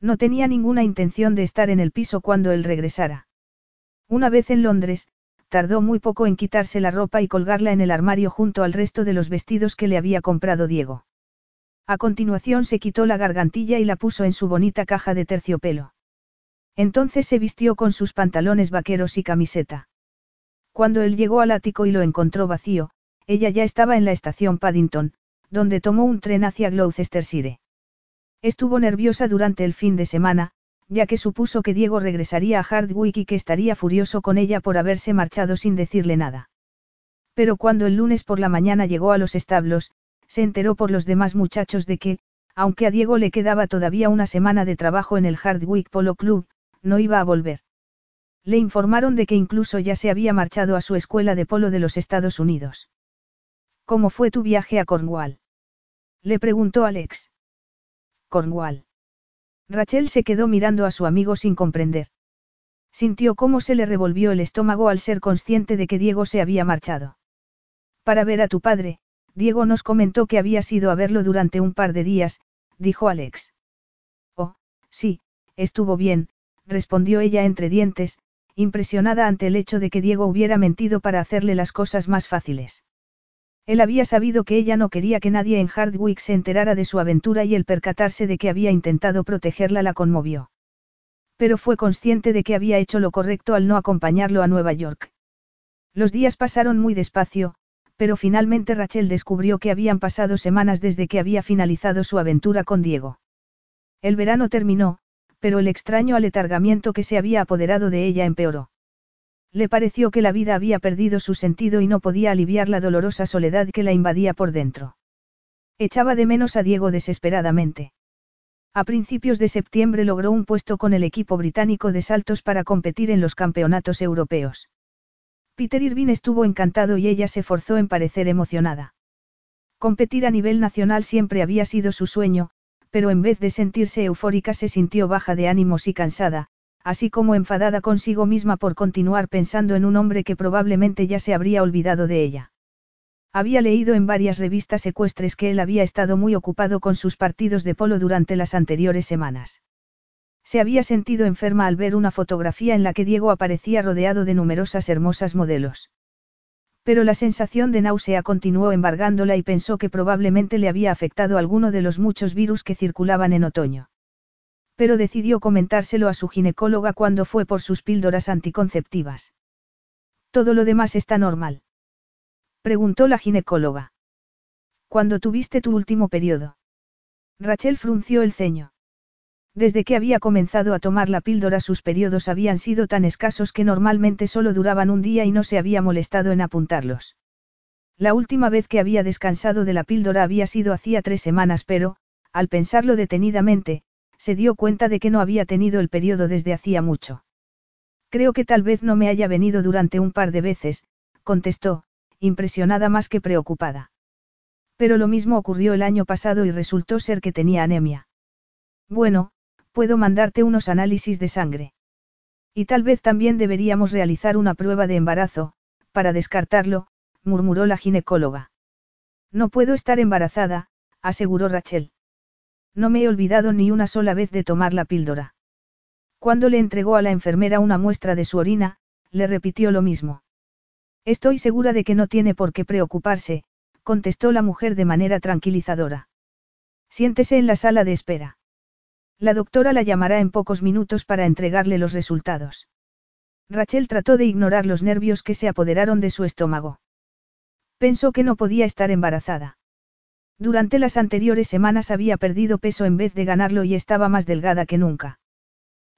Speaker 1: No tenía ninguna intención de estar en el piso cuando él regresara. Una vez en Londres, tardó muy poco en quitarse la ropa y colgarla en el armario junto al resto de los vestidos que le había comprado Diego. A continuación se quitó la gargantilla y la puso en su bonita caja de terciopelo. Entonces se vistió con sus pantalones vaqueros y camiseta. Cuando él llegó al ático y lo encontró vacío, ella ya estaba en la estación Paddington, donde tomó un tren hacia Gloucestershire. Estuvo nerviosa durante el fin de semana, ya que supuso que Diego regresaría a Hardwick y que estaría furioso con ella por haberse marchado sin decirle nada. Pero cuando el lunes por la mañana llegó a los establos, se enteró por los demás muchachos de que, aunque a Diego le quedaba todavía una semana de trabajo en el Hardwick Polo Club, no iba a volver. Le informaron de que incluso ya se había marchado a su escuela de polo de los Estados Unidos. ¿Cómo fue tu viaje a Cornwall? Le preguntó Alex. Cornwall. Rachel se quedó mirando a su amigo sin comprender. Sintió cómo se le revolvió el estómago al ser consciente de que Diego se había marchado. Para ver a tu padre, Diego nos comentó que había ido a verlo durante un par de días, dijo Alex. Oh, sí, estuvo bien, respondió ella entre dientes, impresionada ante el hecho de que Diego hubiera mentido para hacerle las cosas más fáciles. Él había sabido que ella no quería que nadie en Hardwick se enterara de su aventura y el percatarse de que había intentado protegerla la conmovió. Pero fue consciente de que había hecho lo correcto al no acompañarlo a Nueva York. Los días pasaron muy despacio, pero finalmente Rachel descubrió que habían pasado semanas desde que había finalizado su aventura con Diego. El verano terminó, pero el extraño aletargamiento que se había apoderado de ella empeoró. Le pareció que la vida había perdido su sentido y no podía aliviar la dolorosa soledad que la invadía por dentro. Echaba de menos a Diego desesperadamente. A principios de septiembre logró un puesto con el equipo británico de saltos para competir en los campeonatos europeos. Peter Irvine estuvo encantado y ella se forzó en parecer emocionada. Competir a nivel nacional siempre había sido su sueño, pero en vez de sentirse eufórica se sintió baja de ánimos y cansada, así como enfadada consigo misma por continuar pensando en un hombre que probablemente ya se habría olvidado de ella. Había leído en varias revistas ecuestres que él había estado muy ocupado con sus partidos de polo durante las anteriores semanas. Se había sentido enferma al ver una fotografía en la que Diego aparecía rodeado de numerosas hermosas modelos. Pero la sensación de náusea continuó embargándola y pensó que probablemente le había afectado alguno de los muchos virus que circulaban en otoño. Pero decidió comentárselo a su ginecóloga cuando fue por sus píldoras anticonceptivas. Todo lo demás está normal. Preguntó la ginecóloga. ¿Cuándo tuviste tu último periodo? Rachel frunció el ceño. Desde que había comenzado a tomar la píldora sus periodos habían sido tan escasos que normalmente solo duraban un día y no se había molestado en apuntarlos. La última vez que había descansado de la píldora había sido hacía tres semanas, pero, al pensarlo detenidamente, se dio cuenta de que no había tenido el periodo desde hacía mucho. Creo que tal vez no me haya venido durante un par de veces, contestó, impresionada más que preocupada. Pero lo mismo ocurrió el año pasado y resultó ser que tenía anemia. Bueno, puedo mandarte unos análisis de sangre. Y tal vez también deberíamos realizar una prueba de embarazo, para descartarlo, murmuró la ginecóloga. No puedo estar embarazada, aseguró Rachel. No me he olvidado ni una sola vez de tomar la píldora. Cuando le entregó a la enfermera una muestra de su orina, le repitió lo mismo. Estoy segura de que no tiene por qué preocuparse, contestó la mujer de manera tranquilizadora. Siéntese en la sala de espera. La doctora la llamará en pocos minutos para entregarle los resultados. Rachel trató de ignorar los nervios que se apoderaron de su estómago. Pensó que no podía estar embarazada. Durante las anteriores semanas había perdido peso en vez de ganarlo y estaba más delgada que nunca.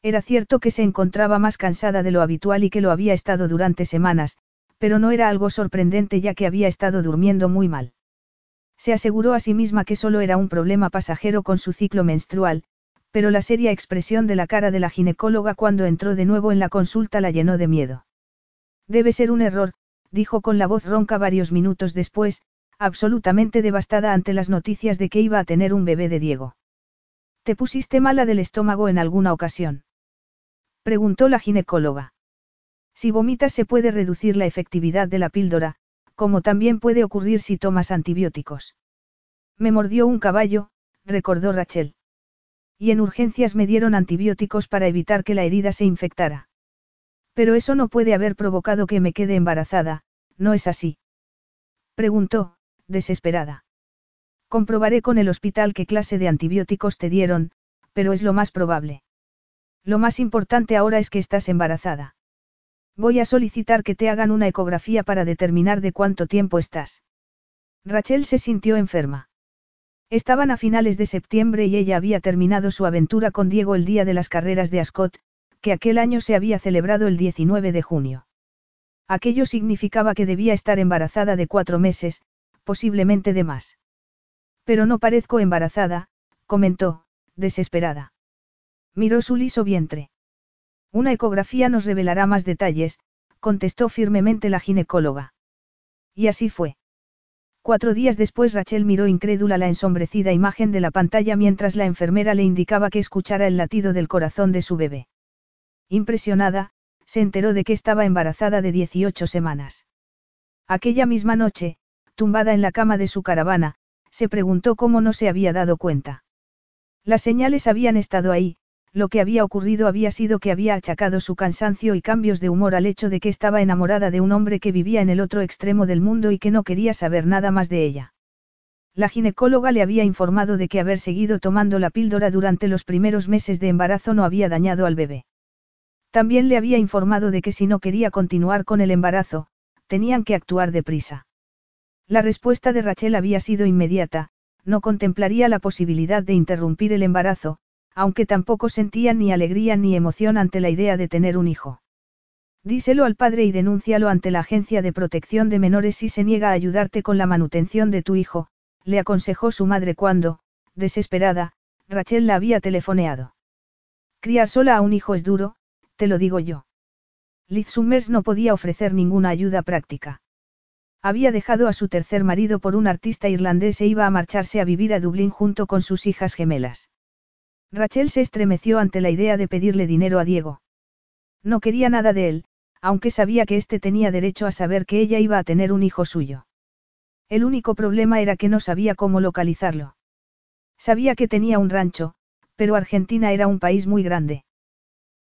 Speaker 1: Era cierto que se encontraba más cansada de lo habitual y que lo había estado durante semanas, pero no era algo sorprendente ya que había estado durmiendo muy mal. Se aseguró a sí misma que solo era un problema pasajero con su ciclo menstrual, pero la seria expresión de la cara de la ginecóloga cuando entró de nuevo en la consulta la llenó de miedo. Debe ser un error, dijo con la voz ronca varios minutos después, absolutamente devastada ante las noticias de que iba a tener un bebé de Diego. ¿Te pusiste mala del estómago en alguna ocasión? Preguntó la ginecóloga. Si vomitas se puede reducir la efectividad de la píldora, como también puede ocurrir si tomas antibióticos. Me mordió un caballo, recordó Rachel. Y en urgencias me dieron antibióticos para evitar que la herida se infectara. Pero eso no puede haber provocado que me quede embarazada, ¿no es así? Preguntó, desesperada. Comprobaré con el hospital qué clase de antibióticos te dieron, pero es lo más probable. Lo más importante ahora es que estás embarazada. Voy a solicitar que te hagan una ecografía para determinar de cuánto tiempo estás. Rachel se sintió enferma. Estaban a finales de septiembre y ella había terminado su aventura con Diego el día de las carreras de Ascot, que aquel año se había celebrado el 19 de junio. Aquello significaba que debía estar embarazada de cuatro meses, posiblemente de más. Pero no parezco embarazada, comentó, desesperada. Miró su liso vientre. Una ecografía nos revelará más detalles, contestó firmemente la ginecóloga. Y así fue. Cuatro días después Rachel miró incrédula la ensombrecida imagen de la pantalla mientras la enfermera le indicaba que escuchara el latido del corazón de su bebé. Impresionada, se enteró de que estaba embarazada de 18 semanas. Aquella misma noche, tumbada en la cama de su caravana, se preguntó cómo no se había dado cuenta. Las señales habían estado ahí, lo que había ocurrido había sido que había achacado su cansancio y cambios de humor al hecho de que estaba enamorada de un hombre que vivía en el otro extremo del mundo y que no quería saber nada más de ella. La ginecóloga le había informado de que haber seguido tomando la píldora durante los primeros meses de embarazo no había dañado al bebé. También le había informado de que si no quería continuar con el embarazo, tenían que actuar deprisa. La respuesta de Rachel había sido inmediata, no contemplaría la posibilidad de interrumpir el embarazo, aunque tampoco sentían ni alegría ni emoción ante la idea de tener un hijo. Díselo al padre y denúncialo ante la Agencia de Protección de Menores si se niega a ayudarte con la manutención de tu hijo, le aconsejó su madre cuando, desesperada, Rachel la había telefoneado. Criar sola a un hijo es duro, te lo digo yo. Liz Summers no podía ofrecer ninguna ayuda práctica. Había dejado a su tercer marido por un artista irlandés e iba a marcharse a vivir a Dublín junto con sus hijas gemelas. Rachel se estremeció ante la idea de pedirle dinero a Diego. No quería nada de él, aunque sabía que éste tenía derecho a saber que ella iba a tener un hijo suyo. El único problema era que no sabía cómo localizarlo. Sabía que tenía un rancho, pero Argentina era un país muy grande.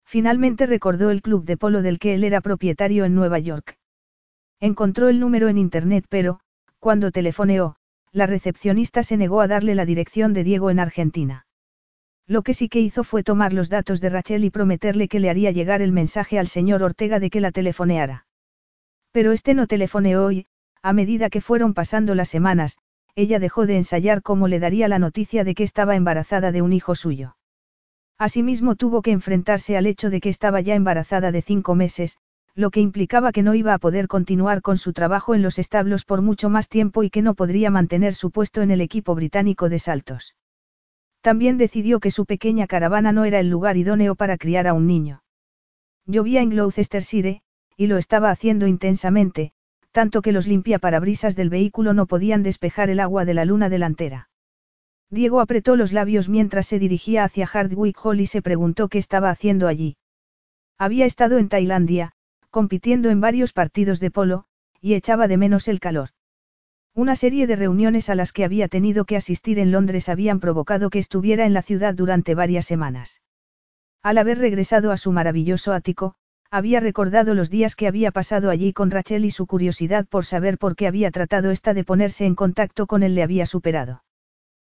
Speaker 1: Finalmente recordó el club de polo del que él era propietario en Nueva York. Encontró el número en internet pero, cuando telefoneó, la recepcionista se negó a darle la dirección de Diego en Argentina. Lo que sí que hizo fue tomar los datos de Rachel y prometerle que le haría llegar el mensaje al señor Ortega de que la telefoneara. Pero este no telefoneó y, a medida que fueron pasando las semanas, ella dejó de ensayar cómo le daría la noticia de que estaba embarazada de un hijo suyo. Asimismo tuvo que enfrentarse al hecho de que estaba ya embarazada de cinco meses, lo que implicaba que no iba a poder continuar con su trabajo en los establos por mucho más tiempo y que no podría mantener su puesto en el equipo británico de saltos. También decidió que su pequeña caravana no era el lugar idóneo para criar a un niño. Llovía en Gloucestershire, y lo estaba haciendo intensamente, tanto que los limpiaparabrisas del vehículo no podían despejar el agua de la luna delantera. Diego apretó los labios mientras se dirigía hacia Hardwick Hall y se preguntó qué estaba haciendo allí. Había estado en Tailandia, compitiendo en varios partidos de polo, y echaba de menos el calor. Una serie de reuniones a las que había tenido que asistir en Londres habían provocado que estuviera en la ciudad durante varias semanas. Al haber regresado a su maravilloso ático, había recordado los días que había pasado allí con Rachel y su curiosidad por saber por qué había tratado esta de ponerse en contacto con él le había superado.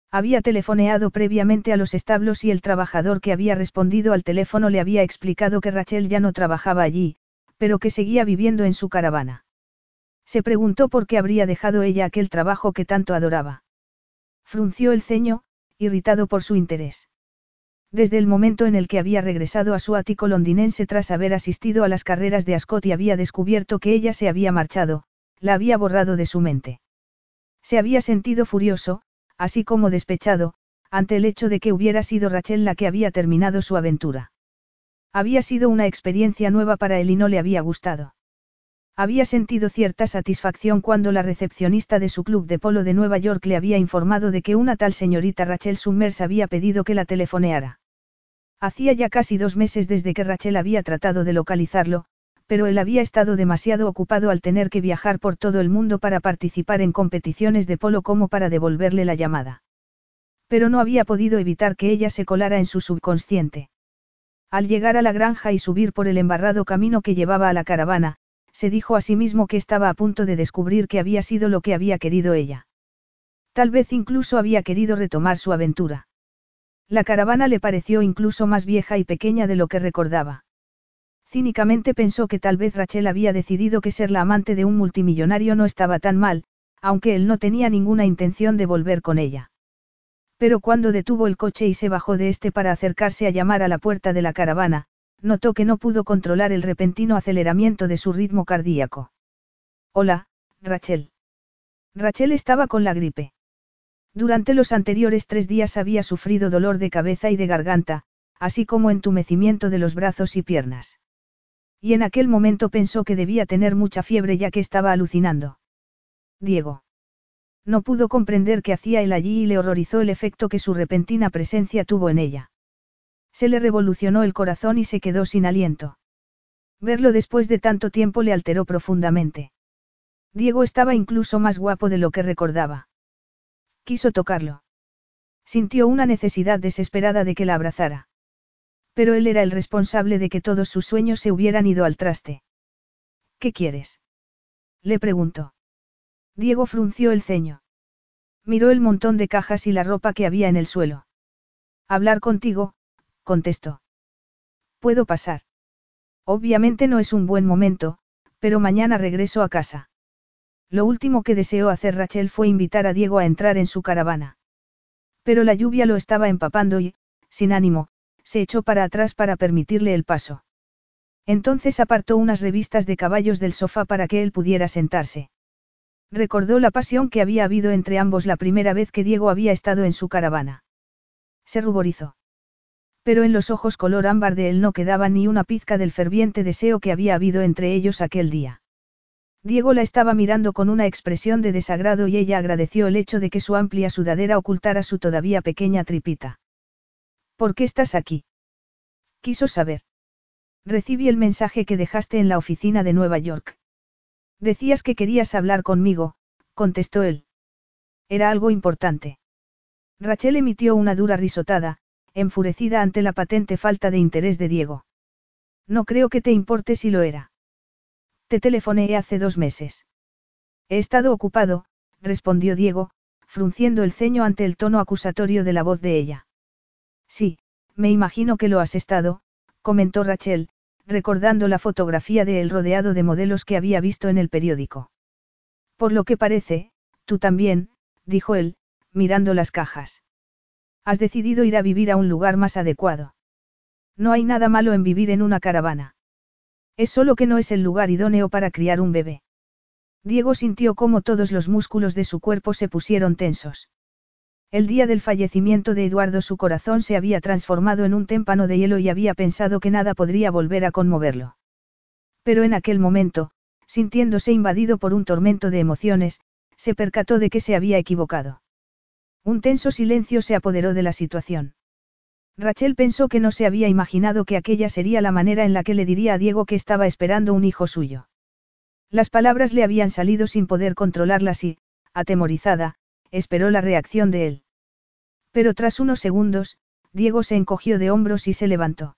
Speaker 1: Había telefoneado previamente a los establos y el trabajador que había respondido al teléfono le había explicado que Rachel ya no trabajaba allí, pero que seguía viviendo en su caravana. Se preguntó por qué habría dejado ella aquel trabajo que tanto adoraba. Frunció el ceño, irritado por su interés. Desde el momento en el que había regresado a su ático londinense tras haber asistido a las carreras de Ascot y había descubierto que ella se había marchado, la había borrado de su mente. Se había sentido furioso, así como despechado, ante el hecho de que hubiera sido Rachel la que había terminado su aventura. Había sido una experiencia nueva para él y no le había gustado. Había sentido cierta satisfacción cuando la recepcionista de su club de polo de Nueva York le había informado de que una tal señorita Rachel Summers había pedido que la telefoneara. Hacía ya casi dos meses desde que Rachel había tratado de localizarlo, pero él había estado demasiado ocupado al tener que viajar por todo el mundo para participar en competiciones de polo como para devolverle la llamada. Pero no había podido evitar que ella se colara en su subconsciente. Al llegar a la granja y subir por el embarrado camino que llevaba a la caravana, se dijo a sí mismo que estaba a punto de descubrir que había sido lo que había querido ella. Tal vez incluso había querido retomar su aventura. La caravana le pareció incluso más vieja y pequeña de lo que recordaba. Cínicamente pensó que tal vez Rachel había decidido que ser la amante de un multimillonario no estaba tan mal, aunque él no tenía ninguna intención de volver con ella. Pero cuando detuvo el coche y se bajó de este para acercarse a llamar a la puerta de la caravana, notó que no pudo controlar el repentino aceleramiento de su ritmo cardíaco. Hola, Rachel. Rachel estaba con la gripe. Durante los anteriores tres días había sufrido dolor de cabeza y de garganta, así como entumecimiento de los brazos y piernas. Y en aquel momento pensó que debía tener mucha fiebre ya que estaba alucinando. Diego. No pudo comprender qué hacía él allí y le horrorizó el efecto que su repentina presencia tuvo en ella. Se le revolucionó el corazón y se quedó sin aliento. Verlo después de tanto tiempo le alteró profundamente. Diego estaba incluso más guapo de lo que recordaba. Quiso tocarlo. Sintió una necesidad desesperada de que la abrazara. Pero él era el responsable de que todos sus sueños se hubieran ido al traste. ¿Qué quieres? Le preguntó. Diego frunció el ceño. Miró el montón de cajas y la ropa que había en el suelo. Hablar contigo, contestó. ¿Puedo pasar? Obviamente no es un buen momento, pero mañana regreso a casa. Lo último que deseó hacer Rachel fue invitar a Diego a entrar en su caravana. Pero la lluvia lo estaba empapando y, sin ánimo, se echó para atrás para permitirle el paso. Entonces apartó unas revistas de caballos del sofá para que él pudiera sentarse. Recordó la pasión que había habido entre ambos la primera vez que Diego había estado en su caravana. Se ruborizó pero en los ojos color ámbar de él no quedaba ni una pizca del ferviente deseo que había habido entre ellos aquel día. Diego la estaba mirando con una expresión de desagrado y ella agradeció el hecho de que su amplia sudadera ocultara su todavía pequeña tripita. ¿Por qué estás aquí? Quiso saber. Recibí el mensaje que dejaste en la oficina de Nueva York. Decías que querías hablar conmigo, contestó él. Era algo importante. Rachel emitió una dura risotada, enfurecida ante la patente falta de interés de Diego. No creo que te importe si lo era. Te telefoné hace dos meses. He estado ocupado, respondió Diego, frunciendo el ceño ante el tono acusatorio de la voz de ella. Sí, Me imagino que lo has estado, comentó Rachel, recordando la fotografía de él rodeado de modelos que había visto en el periódico. Por lo que parece, tú también, dijo él, mirando las cajas. Has decidido ir a vivir a un lugar más adecuado. No hay nada malo en vivir en una caravana. Es solo que no es el lugar idóneo para criar un bebé. Diego sintió cómo todos los músculos de su cuerpo se pusieron tensos. El día del fallecimiento de Eduardo su corazón se había transformado en un témpano de hielo y había pensado que nada podría volver a conmoverlo. Pero en aquel momento, sintiéndose invadido por un tormento de emociones, se percató de que se había equivocado. Un tenso silencio se apoderó de la situación. Rachel pensó que no se había imaginado que aquella sería la manera en la que le diría a Diego que estaba esperando un hijo suyo. Las palabras le habían salido sin poder controlarlas y, atemorizada, esperó la reacción de él. Pero tras unos segundos, Diego se encogió de hombros y se levantó.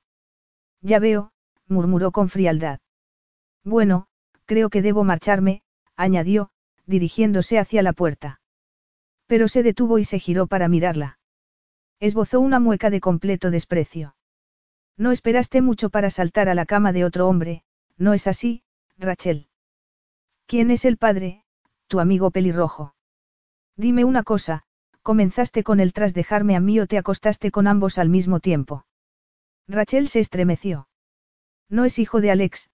Speaker 1: Ya veo, murmuró con frialdad. Bueno, creo que debo marcharme, añadió, dirigiéndose hacia la puerta. Pero se detuvo y se giró para mirarla. Esbozó una mueca de completo desprecio. No esperaste mucho para saltar a la cama de otro hombre, ¿no es así, Rachel? ¿Quién es el padre, tu amigo pelirrojo? Dime una cosa, ¿Comenzaste con él tras dejarme a mí o te acostaste con ambos al mismo tiempo? Rachel se estremeció. No es hijo de Alex,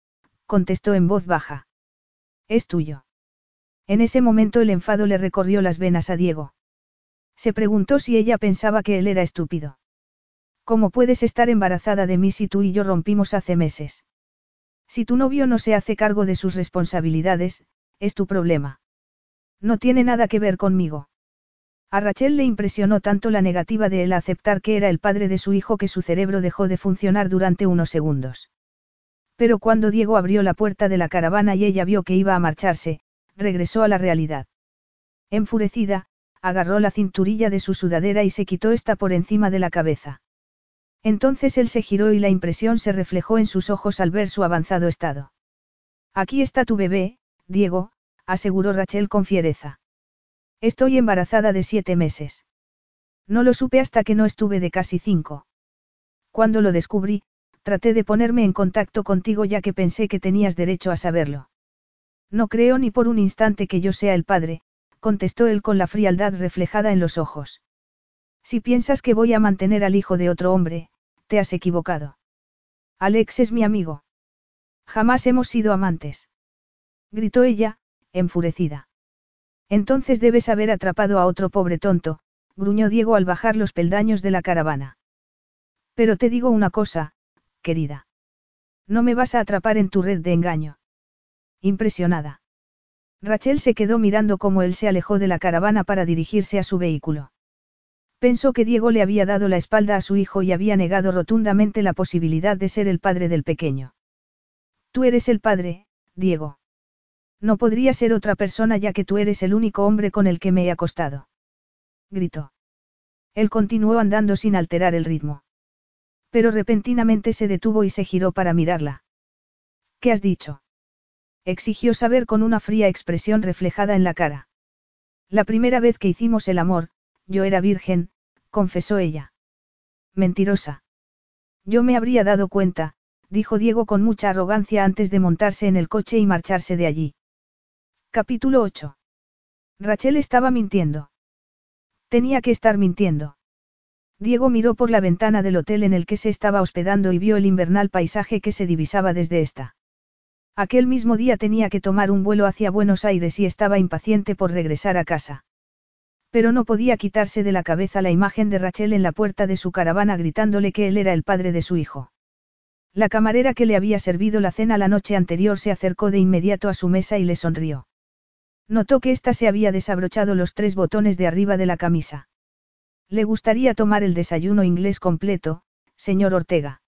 Speaker 1: contestó en voz baja. Es tuyo. En ese momento el enfado le recorrió las venas a Diego. Se preguntó si ella pensaba que él era estúpido. ¿Cómo puedes estar embarazada de mí si tú y yo rompimos hace meses? Si tu novio no se hace cargo de sus responsabilidades, es tu problema. No tiene nada que ver conmigo. A Rachel le impresionó tanto la negativa de él a aceptar que era el padre de su hijo que su cerebro dejó de funcionar durante unos segundos. Pero cuando Diego abrió la puerta de la caravana y ella vio que iba a marcharse, regresó a la realidad. Enfurecida, agarró la cinturilla de su sudadera y se quitó esta por encima de la cabeza. Entonces él se giró y la impresión se reflejó en sus ojos al ver su avanzado estado. Aquí está tu bebé, Diego, aseguró Rachel con fiereza. Estoy embarazada de siete meses. No lo supe hasta que no estuve de casi cinco. Cuando lo descubrí, traté de ponerme en contacto contigo ya que pensé que tenías derecho a saberlo. No creo ni por un instante que yo sea el padre, contestó él con la frialdad reflejada en los ojos. Si piensas que voy a mantener al hijo de otro hombre, te has equivocado. Alex es mi amigo. Jamás hemos sido amantes. Gritó ella, enfurecida. Entonces debes haber atrapado a otro pobre tonto, gruñó Diego al bajar los peldaños de la caravana. Pero te digo una cosa, querida. No me vas a atrapar en tu red de engaño. Impresionada. Rachel se quedó mirando cómo él se alejó de la caravana para dirigirse a su vehículo. Pensó que Diego le había dado la espalda a su hijo y había negado rotundamente la posibilidad de ser el padre del pequeño. Tú eres el padre, Diego. No podría ser otra persona ya que tú eres el único hombre con el que me he acostado. Gritó. Él continuó andando sin alterar el ritmo. Pero repentinamente se detuvo y se giró para mirarla. ¿Qué has dicho? Exigió saber con una fría expresión reflejada en la cara. La primera vez que hicimos el amor, yo era virgen, confesó ella. Mentirosa. Yo me habría dado cuenta, dijo Diego con mucha arrogancia antes de montarse en el coche y marcharse de allí. Capítulo 8. Rachel estaba mintiendo. Tenía que estar mintiendo. Diego miró por la ventana del hotel en el que se estaba hospedando y vio el invernal paisaje que se divisaba desde esta. Aquel mismo día tenía que tomar un vuelo hacia Buenos Aires y estaba impaciente por regresar a casa. Pero no podía quitarse de la cabeza la imagen de Rachel en la puerta de su caravana gritándole que él era el padre de su hijo. La camarera que le había servido la cena la noche anterior se acercó de inmediato a su mesa y le sonrió. Notó que ésta se había desabrochado los tres botones de arriba de la camisa. Le gustaría tomar el desayuno inglés completo, señor Ortega.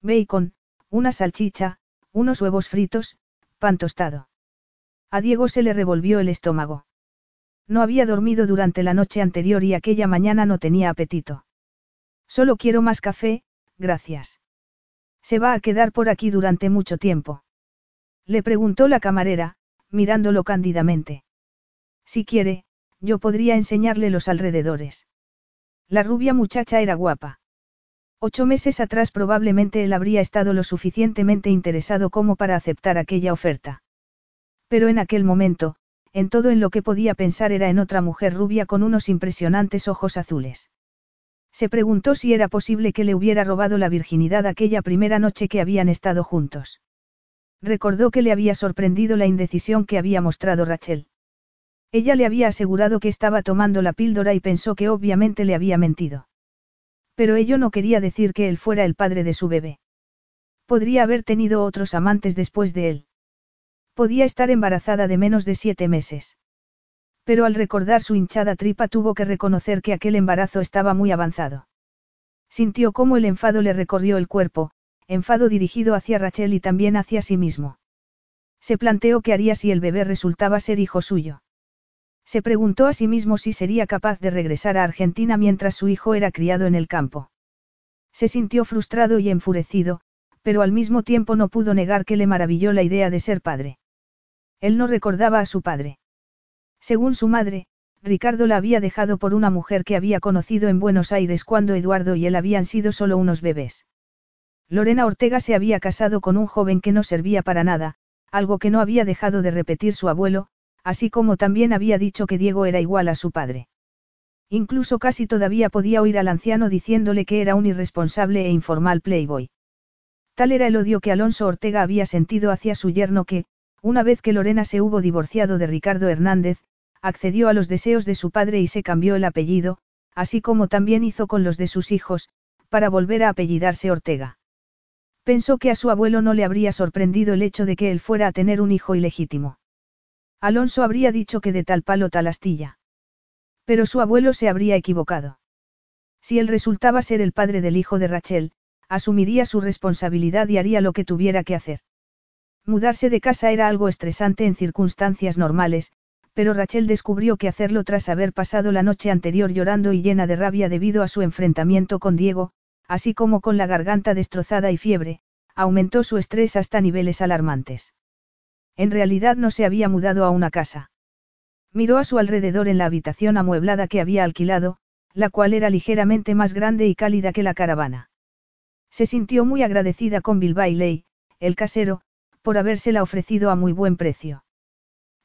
Speaker 1: Bacon, una salchicha, unos huevos fritos, pan tostado. A Diego se le revolvió el estómago. No había dormido durante la noche anterior y aquella mañana no tenía apetito. Solo quiero más café, gracias. ¿Se va a quedar por aquí durante mucho tiempo? Le preguntó la camarera, mirándolo cándidamente. Si quiere, yo podría enseñarle los alrededores. La rubia muchacha era guapa. Ocho meses atrás probablemente él habría estado lo suficientemente interesado como para aceptar aquella oferta. Pero en aquel momento, en todo en lo que podía pensar era en otra mujer rubia con unos impresionantes ojos azules. Se preguntó si era posible que le hubiera robado la virginidad aquella primera noche que habían estado juntos. Recordó que le había sorprendido la indecisión que había mostrado Rachel. Ella le había asegurado que estaba tomando la píldora y pensó que obviamente le había mentido. Pero ello no quería decir que él fuera el padre de su bebé. Podría haber tenido otros amantes después de él. Podía estar embarazada de menos de siete meses. Pero al recordar su hinchada tripa tuvo que reconocer que aquel embarazo estaba muy avanzado. Sintió cómo el enfado le recorrió el cuerpo, enfado dirigido hacia Rachel y también hacia sí mismo. Se planteó qué haría si el bebé resultaba ser hijo suyo. Se preguntó a sí mismo si sería capaz de regresar a Argentina mientras su hijo era criado en el campo. Se sintió frustrado y enfurecido, pero al mismo tiempo no pudo negar que le maravilló la idea de ser padre. Él no recordaba a su padre. Según su madre, Ricardo la había dejado por una mujer que había conocido en Buenos Aires cuando Eduardo y él habían sido solo unos bebés. Lorena Ortega se había casado con un joven que no servía para nada, algo que no había dejado de repetir su abuelo, así como también había dicho que Diego era igual a su padre. Incluso casi todavía podía oír al anciano diciéndole que era un irresponsable e informal playboy. Tal era el odio que Alonso Ortega había sentido hacia su yerno que, una vez que Lorena se hubo divorciado de Ricardo Hernández, accedió a los deseos de su padre y se cambió el apellido, así como también hizo con los de sus hijos, para volver a apellidarse Ortega. Pensó que a su abuelo no le habría sorprendido el hecho de que él fuera a tener un hijo ilegítimo. Alonso habría dicho que de tal palo tal astilla. Pero su abuelo se habría equivocado. Si él resultaba ser el padre del hijo de Rachel, asumiría su responsabilidad y haría lo que tuviera que hacer. Mudarse de casa era algo estresante en circunstancias normales, pero Rachel descubrió que hacerlo tras haber pasado la noche anterior llorando y llena de rabia debido a su enfrentamiento con Diego, así como con la garganta destrozada y fiebre, aumentó su estrés hasta niveles alarmantes. En realidad no se había mudado a una casa. Miró a su alrededor en la habitación amueblada que había alquilado, la cual era ligeramente más grande y cálida que la caravana. Se sintió muy agradecida con Bill Bailey, el casero, por habérsela ofrecido a muy buen precio.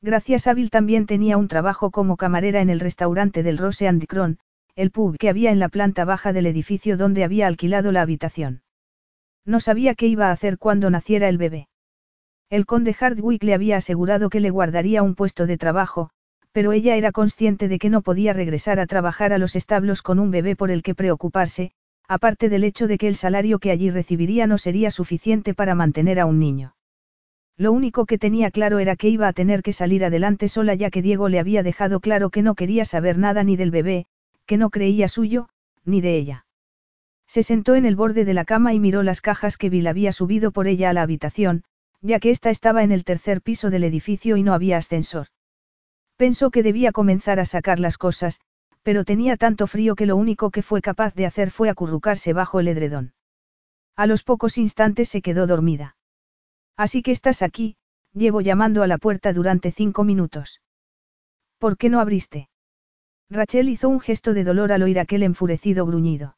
Speaker 1: Gracias a Bill también tenía un trabajo como camarera en el restaurante del Rose and Cron, el pub que había en la planta baja del edificio donde había alquilado la habitación. No sabía qué iba a hacer cuando naciera el bebé. El conde Hardwick le había asegurado que le guardaría un puesto de trabajo, pero ella era consciente de que no podía regresar a trabajar a los establos con un bebé por el que preocuparse, aparte del hecho de que el salario que allí recibiría no sería suficiente para mantener a un niño. Lo único que tenía claro era que iba a tener que salir adelante sola ya que Diego le había dejado claro que no quería saber nada ni del bebé, que no creía suyo, ni de ella. Se sentó en el borde de la cama y miró las cajas que Bill había subido por ella a la habitación, ya que ésta estaba en el tercer piso del edificio y no había ascensor. Pensó que debía comenzar a sacar las cosas, pero tenía tanto frío que lo único que fue capaz de hacer fue acurrucarse bajo el edredón. A los pocos instantes se quedó dormida. Así que estás aquí, llevo llamando a la puerta durante cinco minutos. ¿Por qué no abriste? Rachel hizo un gesto de dolor al oír aquel enfurecido gruñido.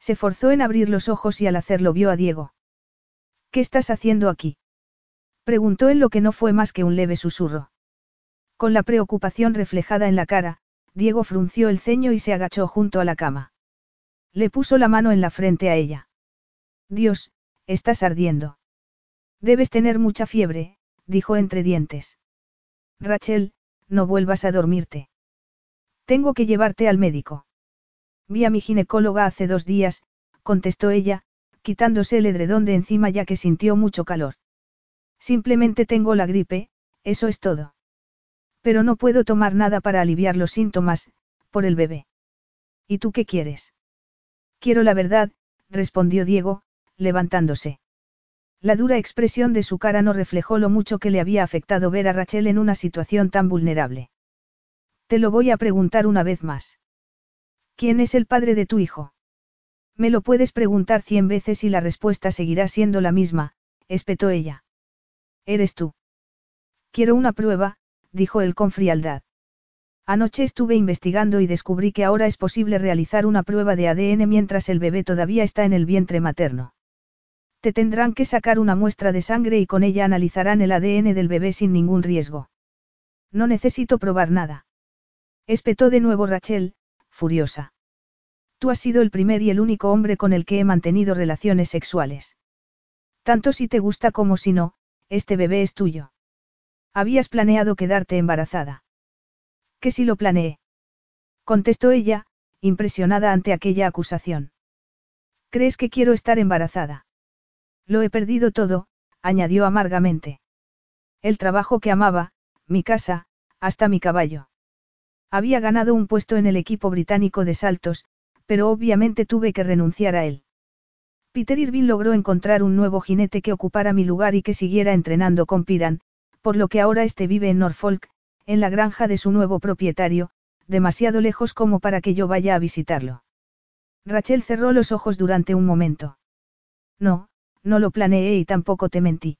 Speaker 1: Se forzó en abrir los ojos y al hacerlo vio a Diego. ¿Qué estás haciendo aquí? Preguntó en lo que no fue más que un leve susurro. Con la preocupación reflejada en la cara, Diego frunció el ceño y se agachó junto a la cama. Le puso la mano en la frente a ella. Dios, estás ardiendo. Debes tener mucha fiebre, dijo entre dientes. Rachel, no vuelvas a dormirte. Tengo que llevarte al médico. Vi a mi ginecóloga hace dos días, contestó ella, quitándose el edredón de encima ya que sintió mucho calor. Simplemente tengo la gripe, eso es todo. Pero no puedo tomar nada para aliviar los síntomas, por el bebé. ¿Y tú qué quieres? Quiero la verdad, respondió Diego, levantándose. La dura expresión de su cara no reflejó lo mucho que le había afectado ver a Rachel en una situación tan vulnerable. Te lo voy a preguntar una vez más. ¿Quién es el padre de tu hijo? Me lo puedes preguntar cien veces y la respuesta seguirá siendo la misma, espetó ella. Eres tú. Quiero una prueba, dijo él con frialdad. Anoche estuve investigando y descubrí que ahora es posible realizar una prueba de ADN mientras el bebé todavía está en el vientre materno. Te tendrán que sacar una muestra de sangre y con ella analizarán el ADN del bebé sin ningún riesgo. No necesito probar nada. Espetó de nuevo Rachel, furiosa. Tú has sido el primer y el único hombre con el que he mantenido relaciones sexuales. Tanto si te gusta como si no, este bebé es tuyo. Habías planeado quedarte embarazada. ¿Qué si lo planeé? Contestó ella, impresionada ante aquella acusación. ¿Crees que quiero estar embarazada? Lo he perdido todo, añadió amargamente. El trabajo que amaba, mi casa, hasta mi caballo. Había ganado un puesto en el equipo británico de saltos, pero obviamente tuve que renunciar a él. Peter Irving logró encontrar un nuevo jinete que ocupara mi lugar y que siguiera entrenando con Piran, por lo que ahora este vive en Norfolk, en la granja de su nuevo propietario, demasiado lejos como para que yo vaya a visitarlo. Rachel cerró los ojos durante un momento. No, no lo planeé y tampoco te mentí.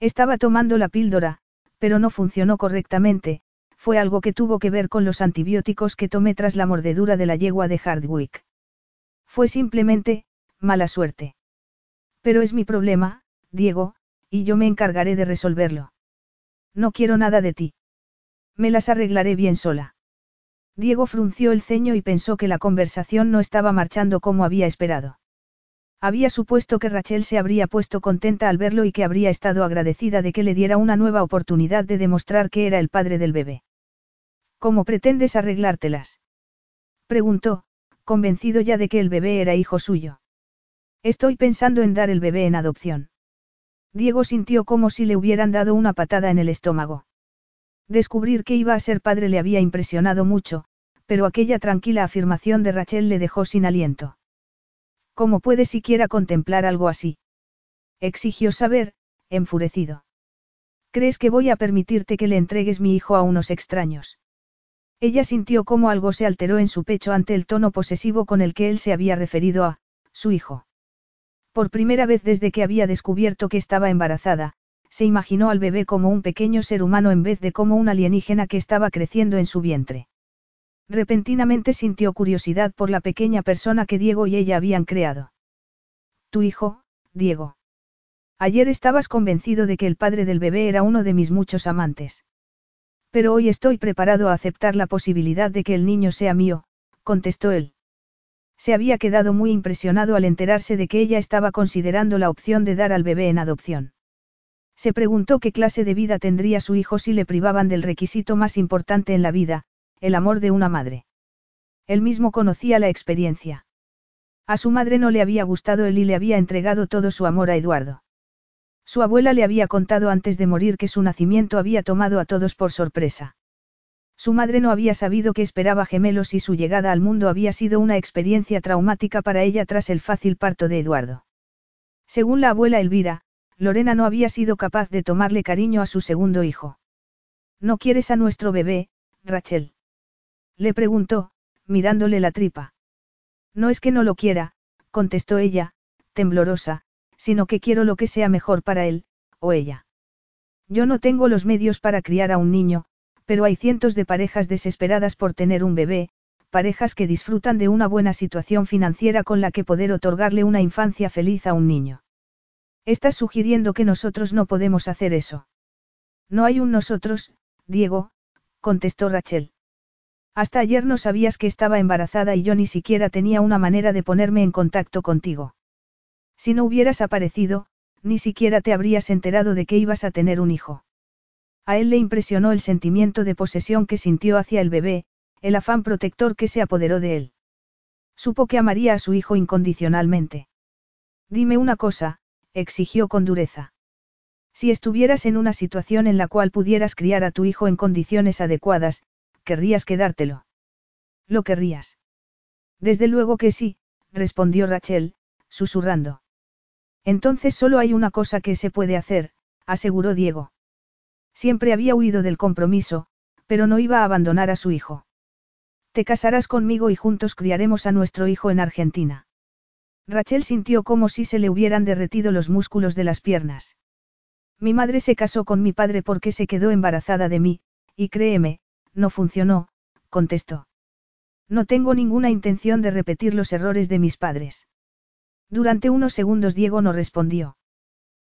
Speaker 1: Estaba tomando la píldora, pero no funcionó correctamente, fue algo que tuvo que ver con los antibióticos que tomé tras la mordedura de la yegua de Hardwick. Fue simplemente, mala suerte. Pero es mi problema, Diego, y yo me encargaré de resolverlo. No quiero nada de ti. Me las arreglaré bien sola. Diego frunció el ceño y pensó que la conversación no estaba marchando como había esperado. Había supuesto que Rachel se habría puesto contenta al verlo y que habría estado agradecida de que le diera una nueva oportunidad de demostrar que era el padre del bebé. ¿Cómo pretendes arreglártelas? Preguntó, convencido ya de que el bebé era hijo suyo. Estoy pensando en dar el bebé en adopción. Diego sintió como si le hubieran dado una patada en el estómago. Descubrir que iba a ser padre le había impresionado mucho, pero aquella tranquila afirmación de Rachel le dejó sin aliento. ¿Cómo puede siquiera contemplar algo así? Exigió saber, enfurecido. ¿Crees que voy a permitirte que le entregues mi hijo a unos extraños? Ella sintió cómo algo se alteró en su pecho ante el tono posesivo con el que él se había referido a, su hijo. Por primera vez desde que había descubierto que estaba embarazada, se imaginó al bebé como un pequeño ser humano en vez de como un alienígena que estaba creciendo en su vientre. Repentinamente sintió curiosidad por la pequeña persona que Diego y ella habían creado. Tu hijo, Diego. Ayer estabas convencido de que el padre del bebé era uno de mis muchos amantes. Pero hoy estoy preparado a aceptar la posibilidad de que el niño sea mío, contestó él. Se había quedado muy impresionado al enterarse de que ella estaba considerando la opción de dar al bebé en adopción. Se preguntó qué clase de vida tendría su hijo si le privaban del requisito más importante en la vida, el amor de una madre. Él mismo conocía la experiencia. A su madre no le había gustado él y le había entregado todo su amor a Eduardo. Su abuela le había contado antes de morir que su nacimiento había tomado a todos por sorpresa. Su madre no había sabido que esperaba gemelos y su llegada al mundo había sido una experiencia traumática para ella tras el fácil parto de Eduardo. Según la abuela Elvira, Lorena no había sido capaz de tomarle cariño a su segundo hijo. No quieres a nuestro bebé, Rachel. Le preguntó, mirándole la tripa. No es que no lo quiera, contestó ella, temblorosa, sino que quiero lo que sea mejor para él, o ella. Yo no tengo los medios para criar a un niño, pero hay cientos de parejas desesperadas por tener un bebé, parejas que disfrutan de una buena situación financiera con la que poder otorgarle una infancia feliz a un niño. Estás sugiriendo que nosotros no podemos hacer eso. No hay un nosotros, Diego, contestó Rachel. Hasta ayer no sabías que estaba embarazada y yo ni siquiera tenía una manera de ponerme en contacto contigo. Si no hubieras aparecido, ni siquiera te habrías enterado de que ibas a tener un hijo. A él le impresionó el sentimiento de posesión que sintió hacia el bebé, el afán protector que se apoderó de él. Supo que amaría a su hijo incondicionalmente. Dime una cosa, exigió con dureza. Si estuvieras en una situación en la cual pudieras criar a tu hijo en condiciones adecuadas, querrías quedártelo. ¿Lo querrías? Desde luego que sí, respondió Rachel, susurrando. Entonces solo hay una cosa que se puede hacer, aseguró Diego. Siempre había huido del compromiso, pero no iba a abandonar a su hijo. Te casarás conmigo y juntos criaremos a nuestro hijo en Argentina. Rachel sintió como si se le hubieran derretido los músculos de las piernas. Mi madre se casó con mi padre porque se quedó embarazada de mí, y créeme, no funcionó, contestó. No tengo ninguna intención de repetir los errores de mis padres. Durante unos segundos Diego no respondió.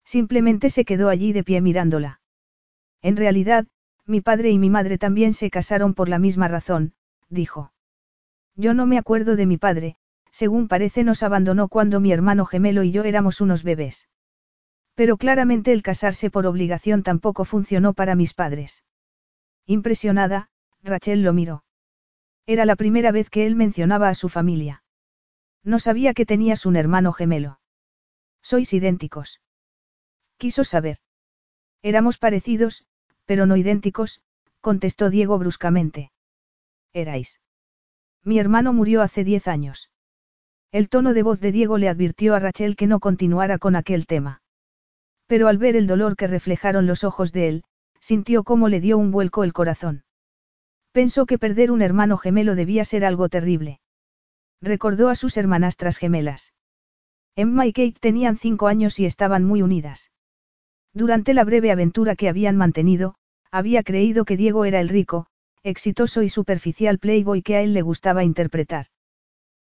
Speaker 1: Simplemente se quedó allí de pie mirándola. En realidad, mi padre y mi madre también se casaron por la misma razón, dijo. Yo no me acuerdo de mi padre, según parece nos abandonó cuando mi hermano gemelo y yo éramos unos bebés. Pero claramente el casarse por obligación tampoco funcionó para mis padres. Impresionada, Rachel lo miró. Era la primera vez que él mencionaba a su familia. No sabía que tenías un hermano gemelo. Sois idénticos. Quiso saber. Éramos parecidos, pero no idénticos, contestó Diego bruscamente. Erais. Mi hermano murió hace diez años. El tono de voz de Diego le advirtió a Rachel que no continuara con aquel tema. Pero al ver el dolor que reflejaron los ojos de él, sintió cómo le dio un vuelco el corazón. Pensó que perder un hermano gemelo debía ser algo terrible. Recordó a sus hermanastras gemelas. Emma y Kate tenían cinco años y estaban muy unidas. Durante la breve aventura que habían mantenido, había creído que Diego era el rico, exitoso y superficial playboy que a él le gustaba interpretar.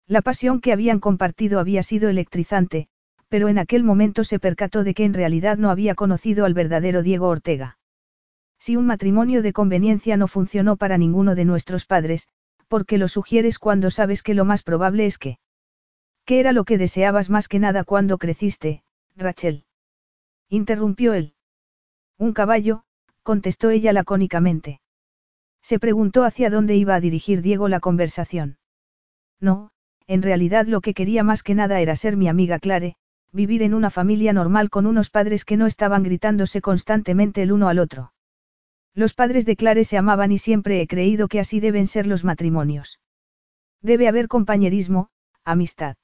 Speaker 1: La pasión que habían compartido había sido electrizante, pero en aquel momento se percató de que en realidad no había conocido al verdadero Diego Ortega. Si un matrimonio de conveniencia no funcionó para ninguno de nuestros padres, ¿por qué lo sugieres cuando sabes que lo más probable es que... ¿Qué era lo que deseabas más que nada cuando creciste, Rachel? Interrumpió él. Un caballo, contestó ella lacónicamente. Se preguntó hacia dónde iba a dirigir Diego la conversación. No, en realidad lo que quería más que nada era ser mi amiga Clare, vivir en una familia normal con unos padres que no estaban gritándose constantemente el uno al otro. Los padres de Clare se amaban y siempre he creído que así deben ser los matrimonios. Debe haber compañerismo, amistad.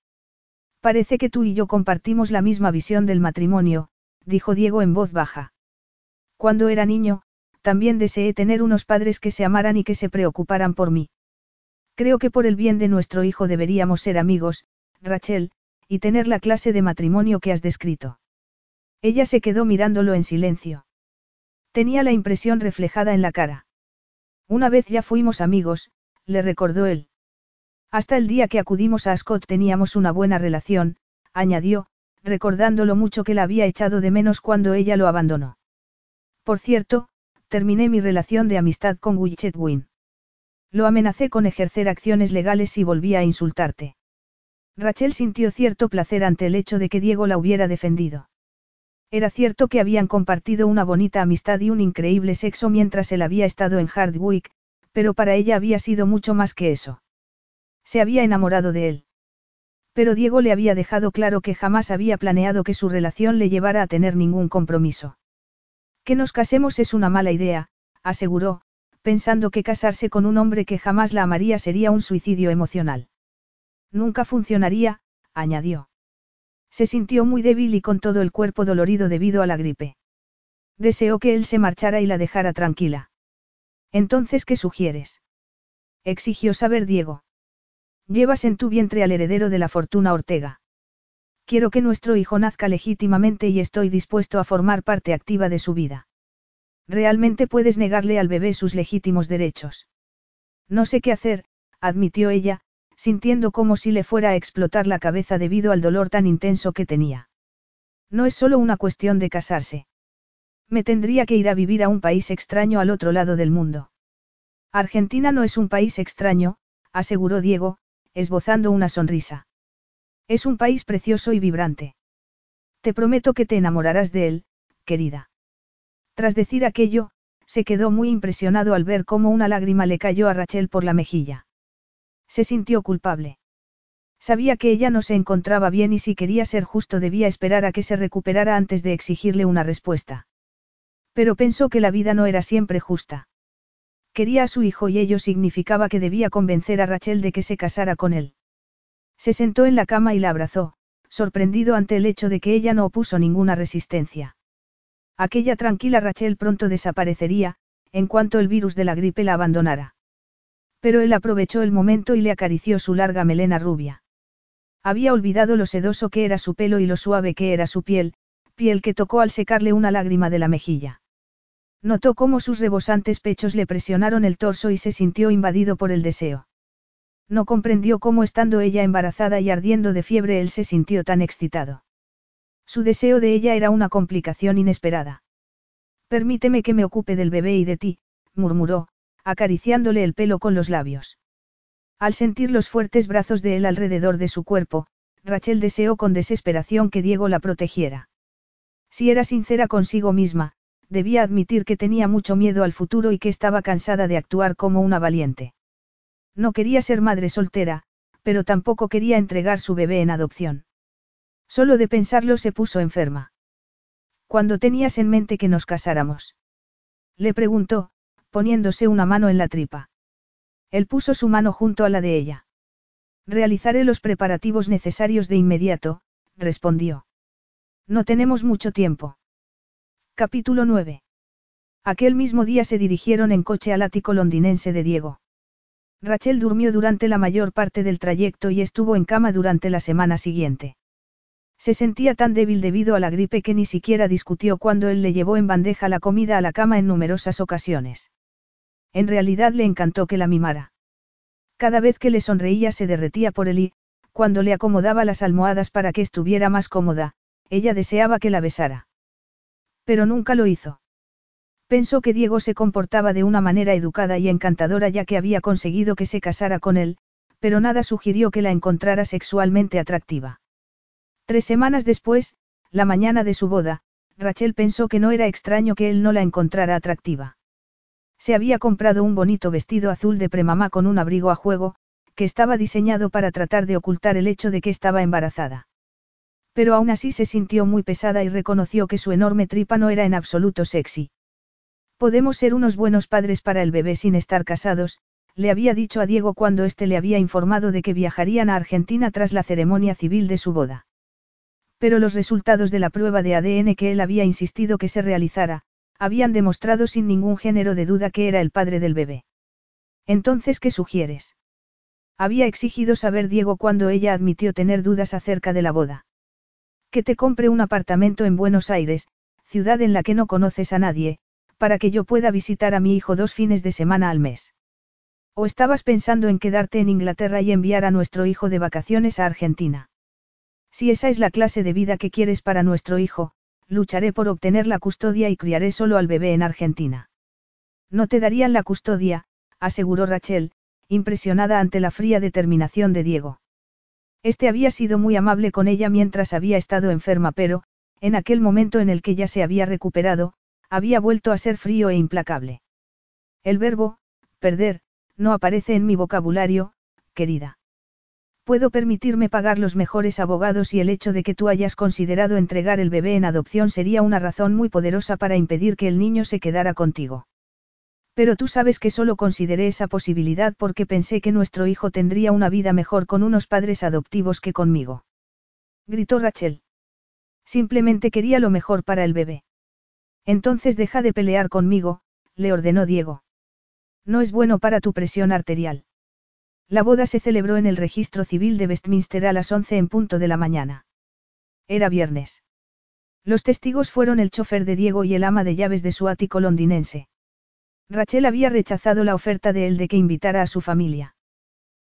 Speaker 1: Parece que tú y yo compartimos la misma visión del matrimonio, dijo Diego en voz baja. Cuando era niño, también deseé tener unos padres que se amaran y que se preocuparan por mí. Creo que por el bien de nuestro hijo deberíamos ser amigos, Rachel, y tener la clase de matrimonio que has descrito. Ella se quedó mirándolo en silencio. Tenía la impresión reflejada en la cara. Una vez ya fuimos amigos, le recordó él. Hasta el día que acudimos a Scott teníamos una buena relación, añadió, recordando lo mucho que la había echado de menos cuando ella lo abandonó. Por cierto, terminé mi relación de amistad con Wichet Wynne. Lo amenacé con ejercer acciones legales si volvía a insultarte. Rachel sintió cierto placer ante el hecho de que Diego la hubiera defendido. Era cierto que habían compartido una bonita amistad y un increíble sexo mientras él había estado en Hardwick, pero para ella había sido mucho más que eso. Se había enamorado de él. Pero Diego le había dejado claro que jamás había planeado que su relación le llevara a tener ningún compromiso. Que nos casemos es una mala idea, aseguró, pensando que casarse con un hombre que jamás la amaría sería un suicidio emocional. Nunca funcionaría, añadió. Se sintió muy débil y con todo el cuerpo dolorido debido a la gripe. Deseó que él se marchara y la dejara tranquila. Entonces, ¿qué sugieres? exigió saber Diego. Llevas en tu vientre al heredero de la fortuna Ortega. Quiero que nuestro hijo nazca legítimamente y estoy dispuesto a formar parte activa de su vida. Realmente puedes negarle al bebé sus legítimos derechos. No sé qué hacer, admitió ella, sintiendo como si le fuera a explotar la cabeza debido al dolor tan intenso que tenía. No es solo una cuestión de casarse. Me tendría que ir a vivir a un país extraño al otro lado del mundo. Argentina no es un país extraño, aseguró Diego, esbozando una sonrisa. Es un país precioso y vibrante. Te prometo que te enamorarás de él, querida. Tras decir aquello, se quedó muy impresionado al ver cómo una lágrima le cayó a Rachel por la mejilla. Se sintió culpable. Sabía que ella no se encontraba bien y si quería ser justo debía esperar a que se recuperara antes de exigirle una respuesta. Pero pensó que la vida no era siempre justa. Quería a su hijo y ello significaba que debía convencer a Rachel de que se casara con él. Se sentó en la cama y la abrazó, sorprendido ante el hecho de que ella no opuso ninguna resistencia. Aquella tranquila Rachel pronto desaparecería, en cuanto el virus de la gripe la abandonara. Pero él aprovechó el momento y le acarició su larga melena rubia. Había olvidado lo sedoso que era su pelo y lo suave que era su piel, piel que tocó al secarle una lágrima de la mejilla. Notó cómo sus rebosantes pechos le presionaron el torso y se sintió invadido por el deseo. No comprendió cómo estando ella embarazada y ardiendo de fiebre él se sintió tan excitado. Su deseo de ella era una complicación inesperada. Permíteme que me ocupe del bebé y de ti, murmuró, acariciándole el pelo con los labios. Al sentir los fuertes brazos de él alrededor de su cuerpo, Rachel deseó con desesperación que Diego la protegiera. Si era sincera consigo misma, debía admitir que tenía mucho miedo al futuro y que estaba cansada de actuar como una valiente. No quería ser madre soltera, pero tampoco quería entregar su bebé en adopción. Solo de pensarlo se puso enferma. ¿Cuándo tenías en mente que nos casáramos? Le preguntó, poniéndose una mano en la tripa. Él puso su mano junto a la de ella. Realizaré los preparativos necesarios de inmediato, respondió. No tenemos mucho tiempo. Capítulo 9. Aquel mismo día se dirigieron en coche al ático londinense de Diego. Rachel durmió durante la mayor parte del trayecto y estuvo en cama durante la semana siguiente. Se sentía tan débil debido a la gripe que ni siquiera discutió cuando él le llevó en bandeja la comida a la cama en numerosas ocasiones. En realidad le encantó que la mimara. Cada vez que le sonreía se derretía por él y, cuando le acomodaba las almohadas para que estuviera más cómoda, ella deseaba que la besara. Pero nunca lo hizo. Pensó que Diego se comportaba de una manera educada y encantadora ya que había conseguido que se casara con él, pero nada sugirió que la encontrara sexualmente atractiva. Tres semanas después, la mañana de su boda, Rachel pensó que no era extraño que él no la encontrara atractiva. Se había comprado un bonito vestido azul de premamá con un abrigo a juego, que estaba diseñado para tratar de ocultar el hecho de que estaba embarazada. Pero aún así se sintió muy pesada y reconoció que su enorme tripa no era en absoluto sexy. Podemos ser unos buenos padres para el bebé sin estar casados, le había dicho a Diego cuando éste le había informado de que viajarían a Argentina tras la ceremonia civil de su boda. Pero los resultados de la prueba de ADN que él había insistido que se realizara, habían demostrado sin ningún género de duda que era el padre del bebé. Entonces, ¿qué sugieres? Había exigido saber Diego cuando ella admitió tener dudas acerca de la boda. Que te compre un apartamento en Buenos Aires, ciudad en la que no conoces a nadie, para que yo pueda visitar a mi hijo dos fines de semana al mes. ¿O estabas pensando en quedarte en Inglaterra y enviar a nuestro hijo de vacaciones a Argentina? Si esa es la clase de vida que quieres para nuestro hijo, lucharé por obtener la custodia y criaré solo al bebé en Argentina. No te darían la custodia, aseguró Rachel, impresionada ante la fría determinación de Diego. Este había sido muy amable con ella mientras había estado enferma, pero, en aquel momento en el que ya se había recuperado, había vuelto a ser frío e implacable. El verbo, perder, no aparece en mi vocabulario, querida. Puedo permitirme pagar los mejores abogados y el hecho de que tú hayas considerado entregar el bebé en adopción sería una razón muy poderosa para impedir que el niño se quedara contigo. Pero tú sabes que solo consideré esa posibilidad porque pensé que nuestro hijo tendría una vida mejor con unos padres adoptivos que conmigo. Gritó Rachel. Simplemente quería lo mejor para el bebé. Entonces deja de pelear conmigo, le ordenó Diego. No es bueno para tu presión arterial. La boda se celebró en el registro civil de Westminster a las 11 en punto de la mañana. Era viernes. Los testigos fueron el chofer de Diego y el ama de llaves de su ático londinense. Rachel había rechazado la oferta de él de que invitara a su familia.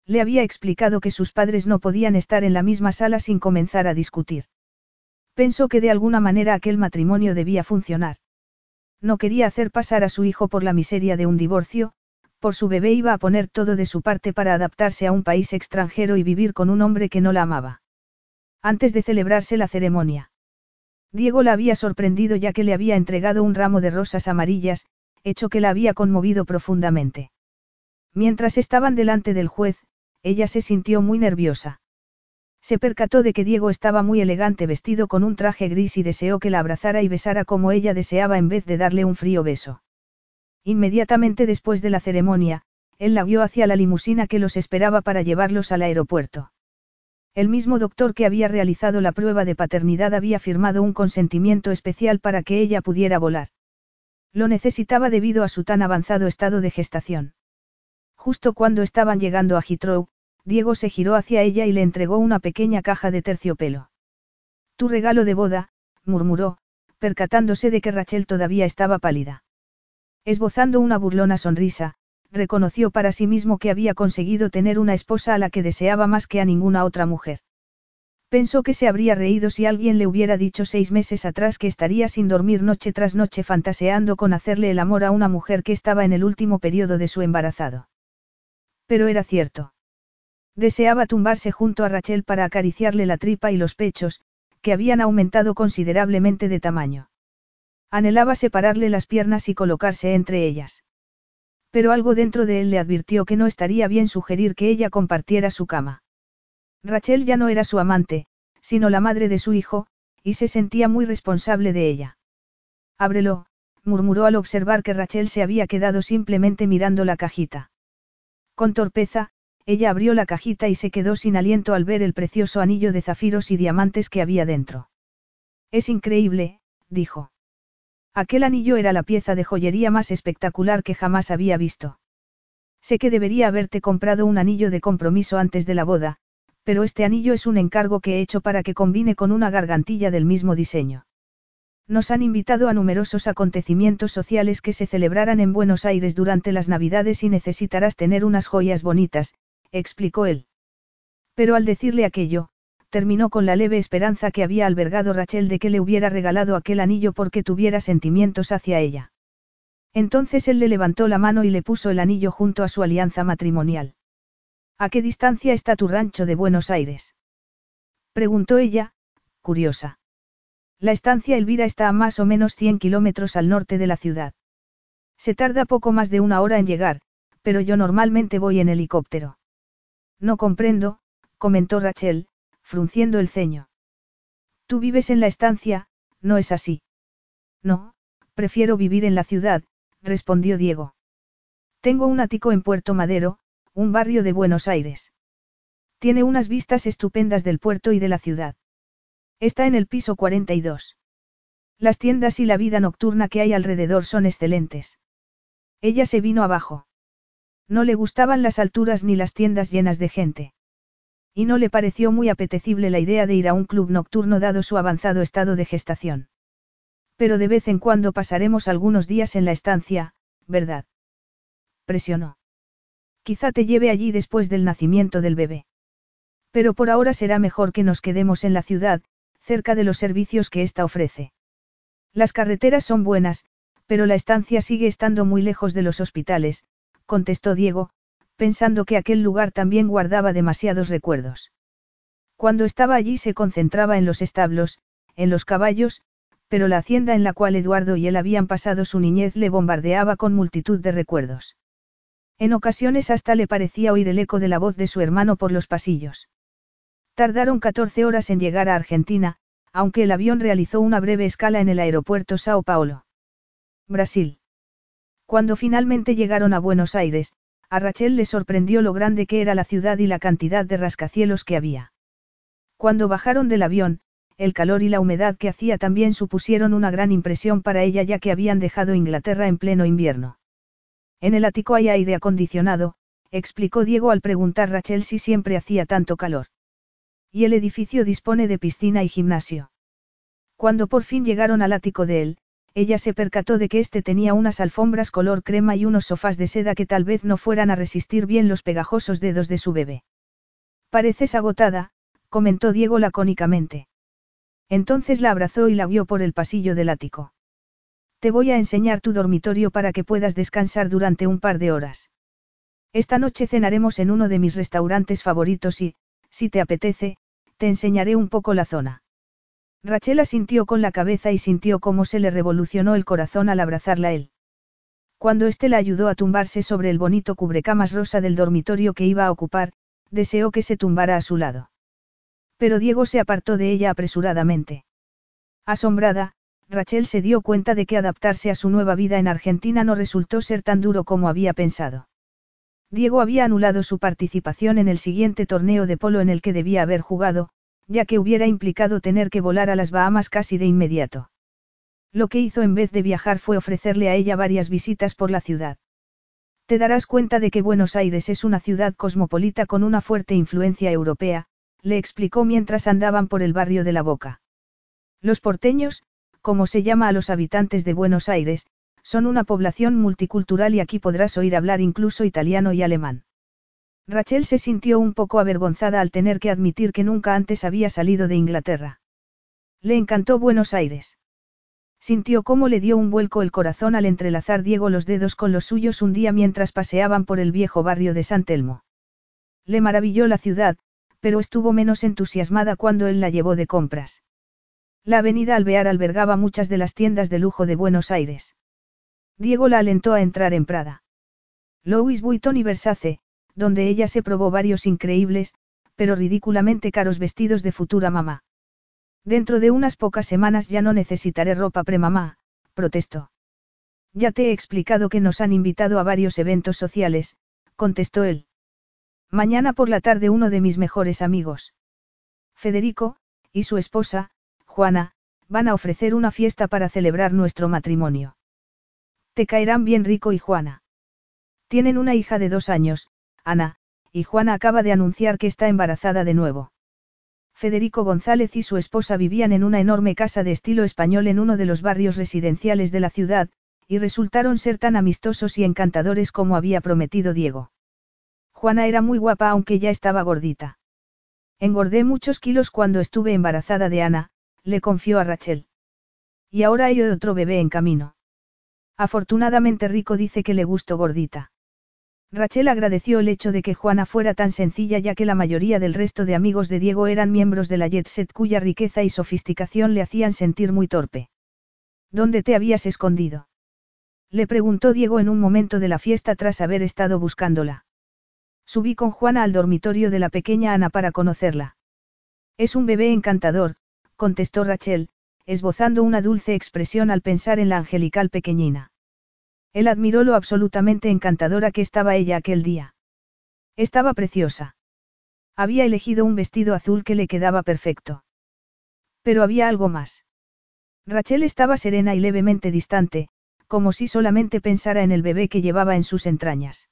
Speaker 1: Le había explicado que sus padres no podían estar en la misma sala sin comenzar a discutir. Pensó que de alguna manera aquel matrimonio debía funcionar. No quería hacer pasar a su hijo por la miseria de un divorcio, por su bebé iba a poner todo de su parte para adaptarse a un país extranjero y vivir con un hombre que no la amaba. Antes de celebrarse la ceremonia. Diego la había sorprendido ya que le había entregado un ramo de rosas amarillas, hecho que la había conmovido profundamente. Mientras estaban delante del juez, ella se sintió muy nerviosa. Se percató de que Diego estaba muy elegante vestido con un traje gris y deseó que la abrazara y besara como ella deseaba en vez de darle un frío beso. Inmediatamente después de la ceremonia, él la guió hacia la limusina que los esperaba para llevarlos al aeropuerto. El mismo doctor que había realizado la prueba de paternidad había firmado un consentimiento especial para que ella pudiera volar. Lo necesitaba debido a su tan avanzado estado de gestación. Justo cuando estaban llegando a Heathrow, Diego se giró hacia ella y le entregó una pequeña caja de terciopelo. Tu regalo de boda, murmuró, percatándose de que Rachel todavía estaba pálida. Esbozando una burlona sonrisa, reconoció para sí mismo que había conseguido tener una esposa a la que deseaba más que a ninguna otra mujer. Pensó que se habría reído si alguien le hubiera dicho seis meses atrás que estaría sin dormir noche tras noche fantaseando con hacerle el amor a una mujer que estaba en el último periodo de su embarazado. Pero era cierto. Deseaba tumbarse junto a Rachel para acariciarle la tripa y los pechos, que habían aumentado considerablemente de tamaño. Anhelaba separarle las piernas y colocarse entre ellas. Pero algo dentro de él le advirtió que no estaría bien sugerir que ella compartiera su cama. Rachel ya no era su amante, sino la madre de su hijo, y se sentía muy responsable de ella. Ábrelo, murmuró al observar que Rachel se había quedado simplemente mirando la cajita. Con torpeza, ella abrió la cajita y se quedó sin aliento al ver el precioso anillo de zafiros y diamantes que había dentro. Es increíble, dijo. Aquel anillo era la pieza de joyería más espectacular que jamás había visto. Sé que debería haberte comprado un anillo de compromiso antes de la boda, pero este anillo es un encargo que he hecho para que combine con una gargantilla del mismo diseño. Nos han invitado a numerosos acontecimientos sociales que se celebrarán en Buenos Aires durante las Navidades y necesitarás tener unas joyas bonitas, explicó él. Pero al decirle aquello, terminó con la leve esperanza que había albergado Rachel de que le hubiera regalado aquel anillo porque tuviera sentimientos hacia ella. Entonces él le levantó la mano y le puso el anillo junto a su alianza matrimonial. ¿A qué distancia está tu rancho de Buenos Aires? Preguntó ella, curiosa. La estancia Elvira está a más o menos 100 kilómetros al norte de la ciudad. Se tarda poco más de una hora en llegar, pero yo normalmente voy en helicóptero. No comprendo, comentó Rachel, frunciendo el ceño. Tú vives en la estancia, ¿no es así? No, prefiero vivir en la ciudad, respondió Diego. Tengo un ático en Puerto Madero, un barrio de Buenos Aires. Tiene unas vistas estupendas del puerto y de la ciudad. Está en el piso 42. Las tiendas y la vida nocturna que hay alrededor son excelentes. Ella se vino abajo. No le gustaban las alturas ni las tiendas llenas de gente. Y no le pareció muy apetecible la idea de ir a un club nocturno dado su avanzado estado de gestación. Pero de vez en cuando pasaremos algunos días en la estancia, ¿verdad? Presionó. Quizá te lleve allí después del nacimiento del bebé. Pero por ahora será mejor que nos quedemos en la ciudad, cerca de los servicios que ésta ofrece. Las carreteras son buenas, pero la estancia sigue estando muy lejos de los hospitales, contestó Diego, pensando que aquel lugar también guardaba demasiados recuerdos. Cuando estaba allí se concentraba en los establos, en los caballos, pero la hacienda en la cual Eduardo y él habían pasado su niñez le bombardeaba con multitud de recuerdos. En ocasiones hasta le parecía oír el eco de la voz de su hermano por los pasillos. Tardaron 14 horas en llegar a Argentina, aunque el avión realizó una breve escala en el aeropuerto Sao Paulo. Brasil. Cuando finalmente llegaron a Buenos Aires, a Rachel le sorprendió lo grande que era la ciudad y la cantidad de rascacielos que había. Cuando bajaron del avión, el calor y la humedad que hacía también supusieron una gran impresión para ella ya que habían dejado Inglaterra en pleno invierno. En el ático hay aire acondicionado, explicó Diego al preguntar Rachel si siempre hacía tanto calor. Y el edificio dispone de piscina y gimnasio. Cuando por fin llegaron al ático de él, ella se percató de que éste tenía unas alfombras color crema y unos sofás de seda que tal vez no fueran a resistir bien los pegajosos dedos de su bebé. Pareces agotada, comentó Diego lacónicamente. Entonces la abrazó y la guió por el pasillo del ático. Te voy a enseñar tu dormitorio para que puedas descansar durante un par de horas. Esta noche cenaremos en uno de mis restaurantes favoritos y, si te apetece, te enseñaré un poco la zona. Rachel asintió con la cabeza y sintió cómo se le revolucionó el corazón al abrazarla él. Cuando éste la ayudó a tumbarse sobre el bonito cubrecamas rosa del dormitorio que iba a ocupar, deseó que se tumbara a su lado. Pero Diego se apartó de ella apresuradamente. Asombrada, Rachel se dio cuenta de que adaptarse a su nueva vida en Argentina no resultó ser tan duro como había pensado. Diego había anulado su participación en el siguiente torneo de polo en el que debía haber jugado, ya que hubiera implicado tener que volar a las Bahamas casi de inmediato. Lo que hizo en vez de viajar fue ofrecerle a ella varias visitas por la ciudad. Te darás cuenta de que Buenos Aires es una ciudad cosmopolita con una fuerte influencia europea, le explicó mientras andaban por el barrio de la Boca. Los porteños, como se llama a los habitantes de Buenos Aires, Son una población multicultural y aquí podrás oír hablar incluso italiano y alemán. Rachel se sintió un poco avergonzada al tener que admitir que nunca antes había salido de Inglaterra. Le encantó Buenos Aires. Sintió cómo le dio un vuelco el corazón al entrelazar Diego los dedos con los suyos un día mientras paseaban por el viejo barrio de San Telmo. Le maravilló la ciudad, pero estuvo menos entusiasmada cuando él la llevó de compras. La avenida Alvear albergaba muchas de las tiendas de lujo de Buenos Aires. Diego la alentó a entrar en Prada. Louis Vuitton y Versace, donde ella se probó varios increíbles, pero ridículamente caros vestidos de futura mamá. Dentro de unas pocas semanas ya no necesitaré ropa premamá, protestó. Ya te he explicado que nos han invitado a varios eventos sociales, contestó él. Mañana por la tarde uno de mis mejores amigos. Federico, y su esposa, Juana, van a ofrecer una fiesta para celebrar nuestro matrimonio. Te caerán bien Rico y Juana. Tienen una hija de dos años, Ana, y Juana acaba de anunciar que está embarazada de nuevo. Federico González y su esposa vivían en una enorme casa de estilo español en uno de los barrios residenciales de la ciudad, y resultaron ser tan amistosos y encantadores como había prometido Diego. Juana era muy guapa aunque ya estaba gordita. Engordé muchos kilos cuando estuve embarazada de Ana, le confió a Rachel. Y ahora hay otro bebé en camino. Afortunadamente Rico dice que le gustó gordita. Rachel agradeció el hecho de que Juana fuera tan sencilla ya que la mayoría del resto de amigos de Diego eran miembros de la Jet Set cuya riqueza y sofisticación le hacían sentir muy torpe. ¿Dónde te habías escondido? Le preguntó Diego en un momento de la fiesta tras haber estado buscándola. Subí con Juana al dormitorio de la pequeña Ana para conocerla. Es un bebé encantador, contestó Rachel, esbozando una dulce expresión al pensar en la angelical pequeñina. Él admiró lo absolutamente encantadora que estaba ella aquel día. Estaba preciosa. Había elegido un vestido azul que le quedaba perfecto. Pero había algo más. Rachel estaba serena y levemente distante, como si solamente pensara en el bebé que llevaba en sus entrañas.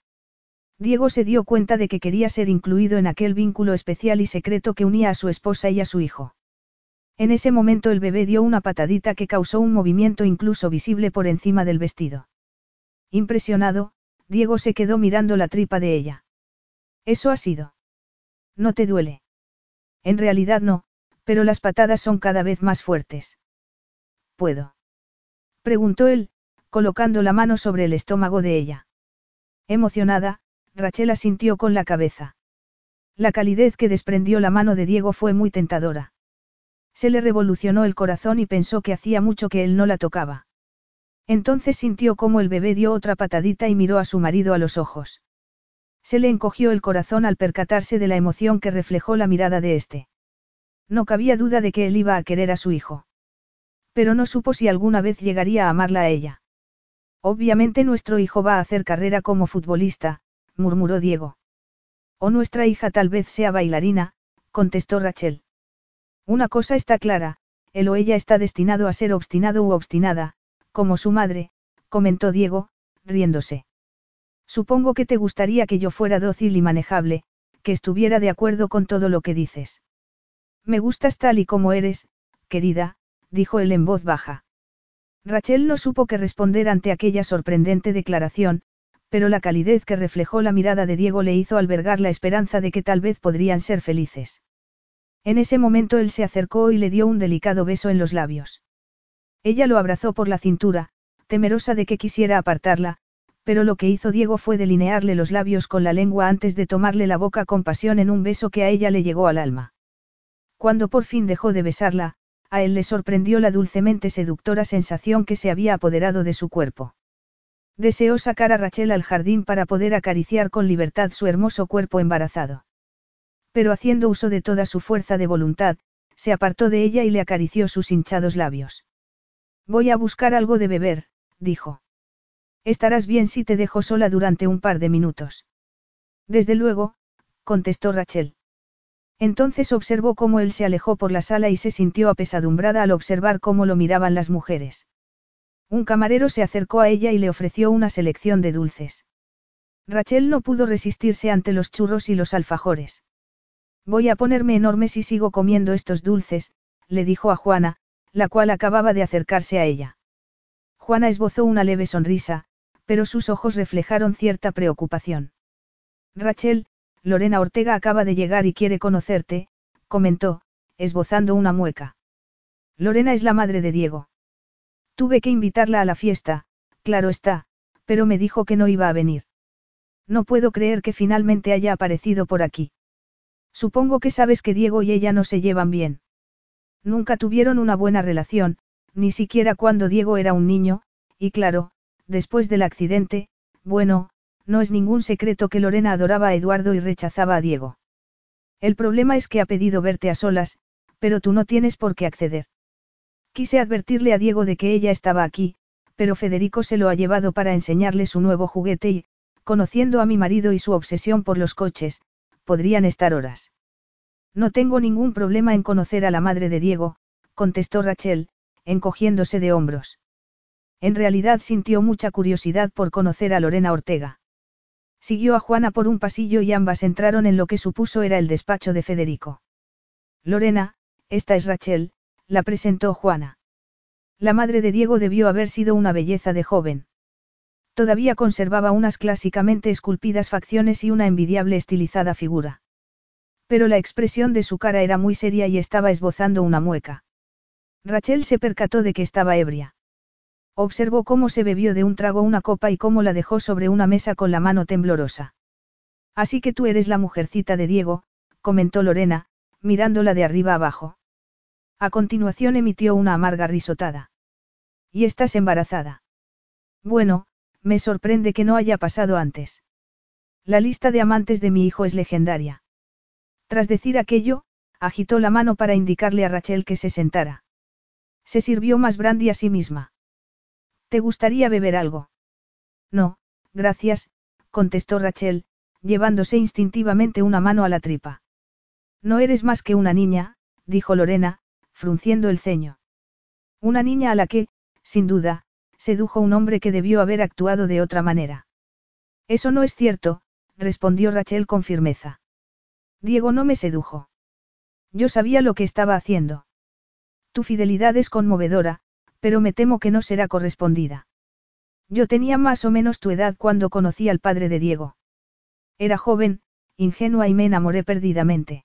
Speaker 1: Diego se dio cuenta de que quería ser incluido en aquel vínculo especial y secreto que unía a su esposa y a su hijo. En ese momento el bebé dio una patadita que causó un movimiento incluso visible por encima del vestido. Impresionado, Diego se quedó mirando la tripa de ella. Eso ha sido. ¿No te duele? En realidad no, pero las patadas son cada vez más fuertes. ¿Puedo? Preguntó él, colocando la mano sobre el estómago de ella. Emocionada, Rachel asintió con la cabeza. La calidez que desprendió la mano de Diego fue muy tentadora. Se le revolucionó el corazón y pensó que hacía mucho que él no la tocaba. Entonces sintió como el bebé dio otra patadita y miró a su marido a los ojos. Se le encogió el corazón al percatarse de la emoción que reflejó la mirada de éste. No cabía duda de que él iba a querer a su hijo. Pero no supo si alguna vez llegaría a amarla a ella. Obviamente nuestro hijo va a hacer carrera como futbolista, murmuró Diego. O nuestra hija tal vez sea bailarina, contestó Rachel. Una cosa está clara, él o ella está destinado a ser obstinado u obstinada, como su madre, comentó Diego, riéndose. Supongo que te gustaría que yo fuera dócil y manejable, que estuviera de acuerdo con todo lo que dices. Me gustas tal y como eres, querida, dijo él en voz baja. Rachel no supo qué responder ante aquella sorprendente declaración, pero la calidez que reflejó la mirada de Diego le hizo albergar la esperanza de que tal vez podrían ser felices. En ese momento él se acercó y le dio un delicado beso en los labios. Ella lo abrazó por la cintura, temerosa de que quisiera apartarla, pero lo que hizo Diego fue delinearle los labios con la lengua antes de tomarle la boca con pasión en un beso que a ella le llegó al alma. Cuando por fin dejó de besarla, a él le sorprendió la dulcemente seductora sensación que se había apoderado de su cuerpo. Deseó sacar a Rachel al jardín para poder acariciar con libertad su hermoso cuerpo embarazado. Pero haciendo uso de toda su fuerza de voluntad, se apartó de ella y le acarició sus hinchados labios. Voy a buscar algo de beber, dijo. Estarás bien si te dejo sola durante un par de minutos. Desde luego, contestó Rachel. Entonces observó cómo él se alejó por la sala y se sintió apesadumbrada al observar cómo lo miraban las mujeres. Un camarero se acercó a ella y le ofreció una selección de dulces. Rachel no pudo resistirse ante los churros y los alfajores. Voy a ponerme enorme si sigo comiendo estos dulces, le dijo a Juana, la cual acababa de acercarse a ella. Juana esbozó una leve sonrisa, pero sus ojos reflejaron cierta preocupación. Rachel, Lorena Ortega acaba de llegar y quiere conocerte, comentó, esbozando una mueca. Lorena es la madre de Diego. Tuve que invitarla a la fiesta, claro está, pero me dijo que no iba a venir. No puedo creer que finalmente haya aparecido por aquí. Supongo que sabes que Diego y ella no se llevan bien. Nunca tuvieron una buena relación, ni siquiera cuando Diego era un niño, y claro, después del accidente, bueno, no es ningún secreto que Lorena adoraba a Eduardo y rechazaba a Diego. El problema es que ha pedido verte a solas, pero tú no tienes por qué acceder. Quise advertirle a Diego de que ella estaba aquí, pero Federico se lo ha llevado para enseñarle su nuevo juguete y, conociendo a mi marido y su obsesión por los coches, podrían estar horas. No tengo ningún problema en conocer a la madre de Diego, contestó Rachel, encogiéndose de hombros. En realidad sintió mucha curiosidad por conocer a Lorena Ortega. Siguió a Juana por un pasillo y ambas entraron en lo que supuso era el despacho de Federico. Lorena, esta es Rachel, la presentó Juana. La madre de Diego debió haber sido una belleza de joven. Todavía conservaba unas clásicamente esculpidas facciones y una envidiable estilizada figura. Pero la expresión de su cara era muy seria y estaba esbozando una mueca. Rachel se percató de que estaba ebria. Observó cómo se bebió de un trago una copa y cómo la dejó sobre una mesa con la mano temblorosa. Así que tú eres la mujercita de Diego, comentó Lorena, mirándola de arriba abajo. A continuación emitió una amarga risotada. ¿Y estás embarazada? Bueno, me sorprende que no haya pasado antes. La lista de amantes de mi hijo es legendaria. Tras decir aquello, agitó la mano para indicarle a Rachel que se sentara. Se sirvió más brandy a sí misma. ¿Te gustaría beber algo? No, gracias, contestó Rachel, llevándose instintivamente una mano a la tripa. No eres más que una niña, dijo Lorena, frunciendo el ceño. Una niña a la que, sin duda, sedujo un hombre que debió haber actuado de otra manera. Eso no es cierto, respondió Rachel con firmeza. Diego no me sedujo. Yo sabía lo que estaba haciendo. Tu fidelidad es conmovedora, pero me temo que no será correspondida. Yo tenía más o menos tu edad cuando conocí al padre de Diego. Era joven, ingenua y me enamoré perdidamente.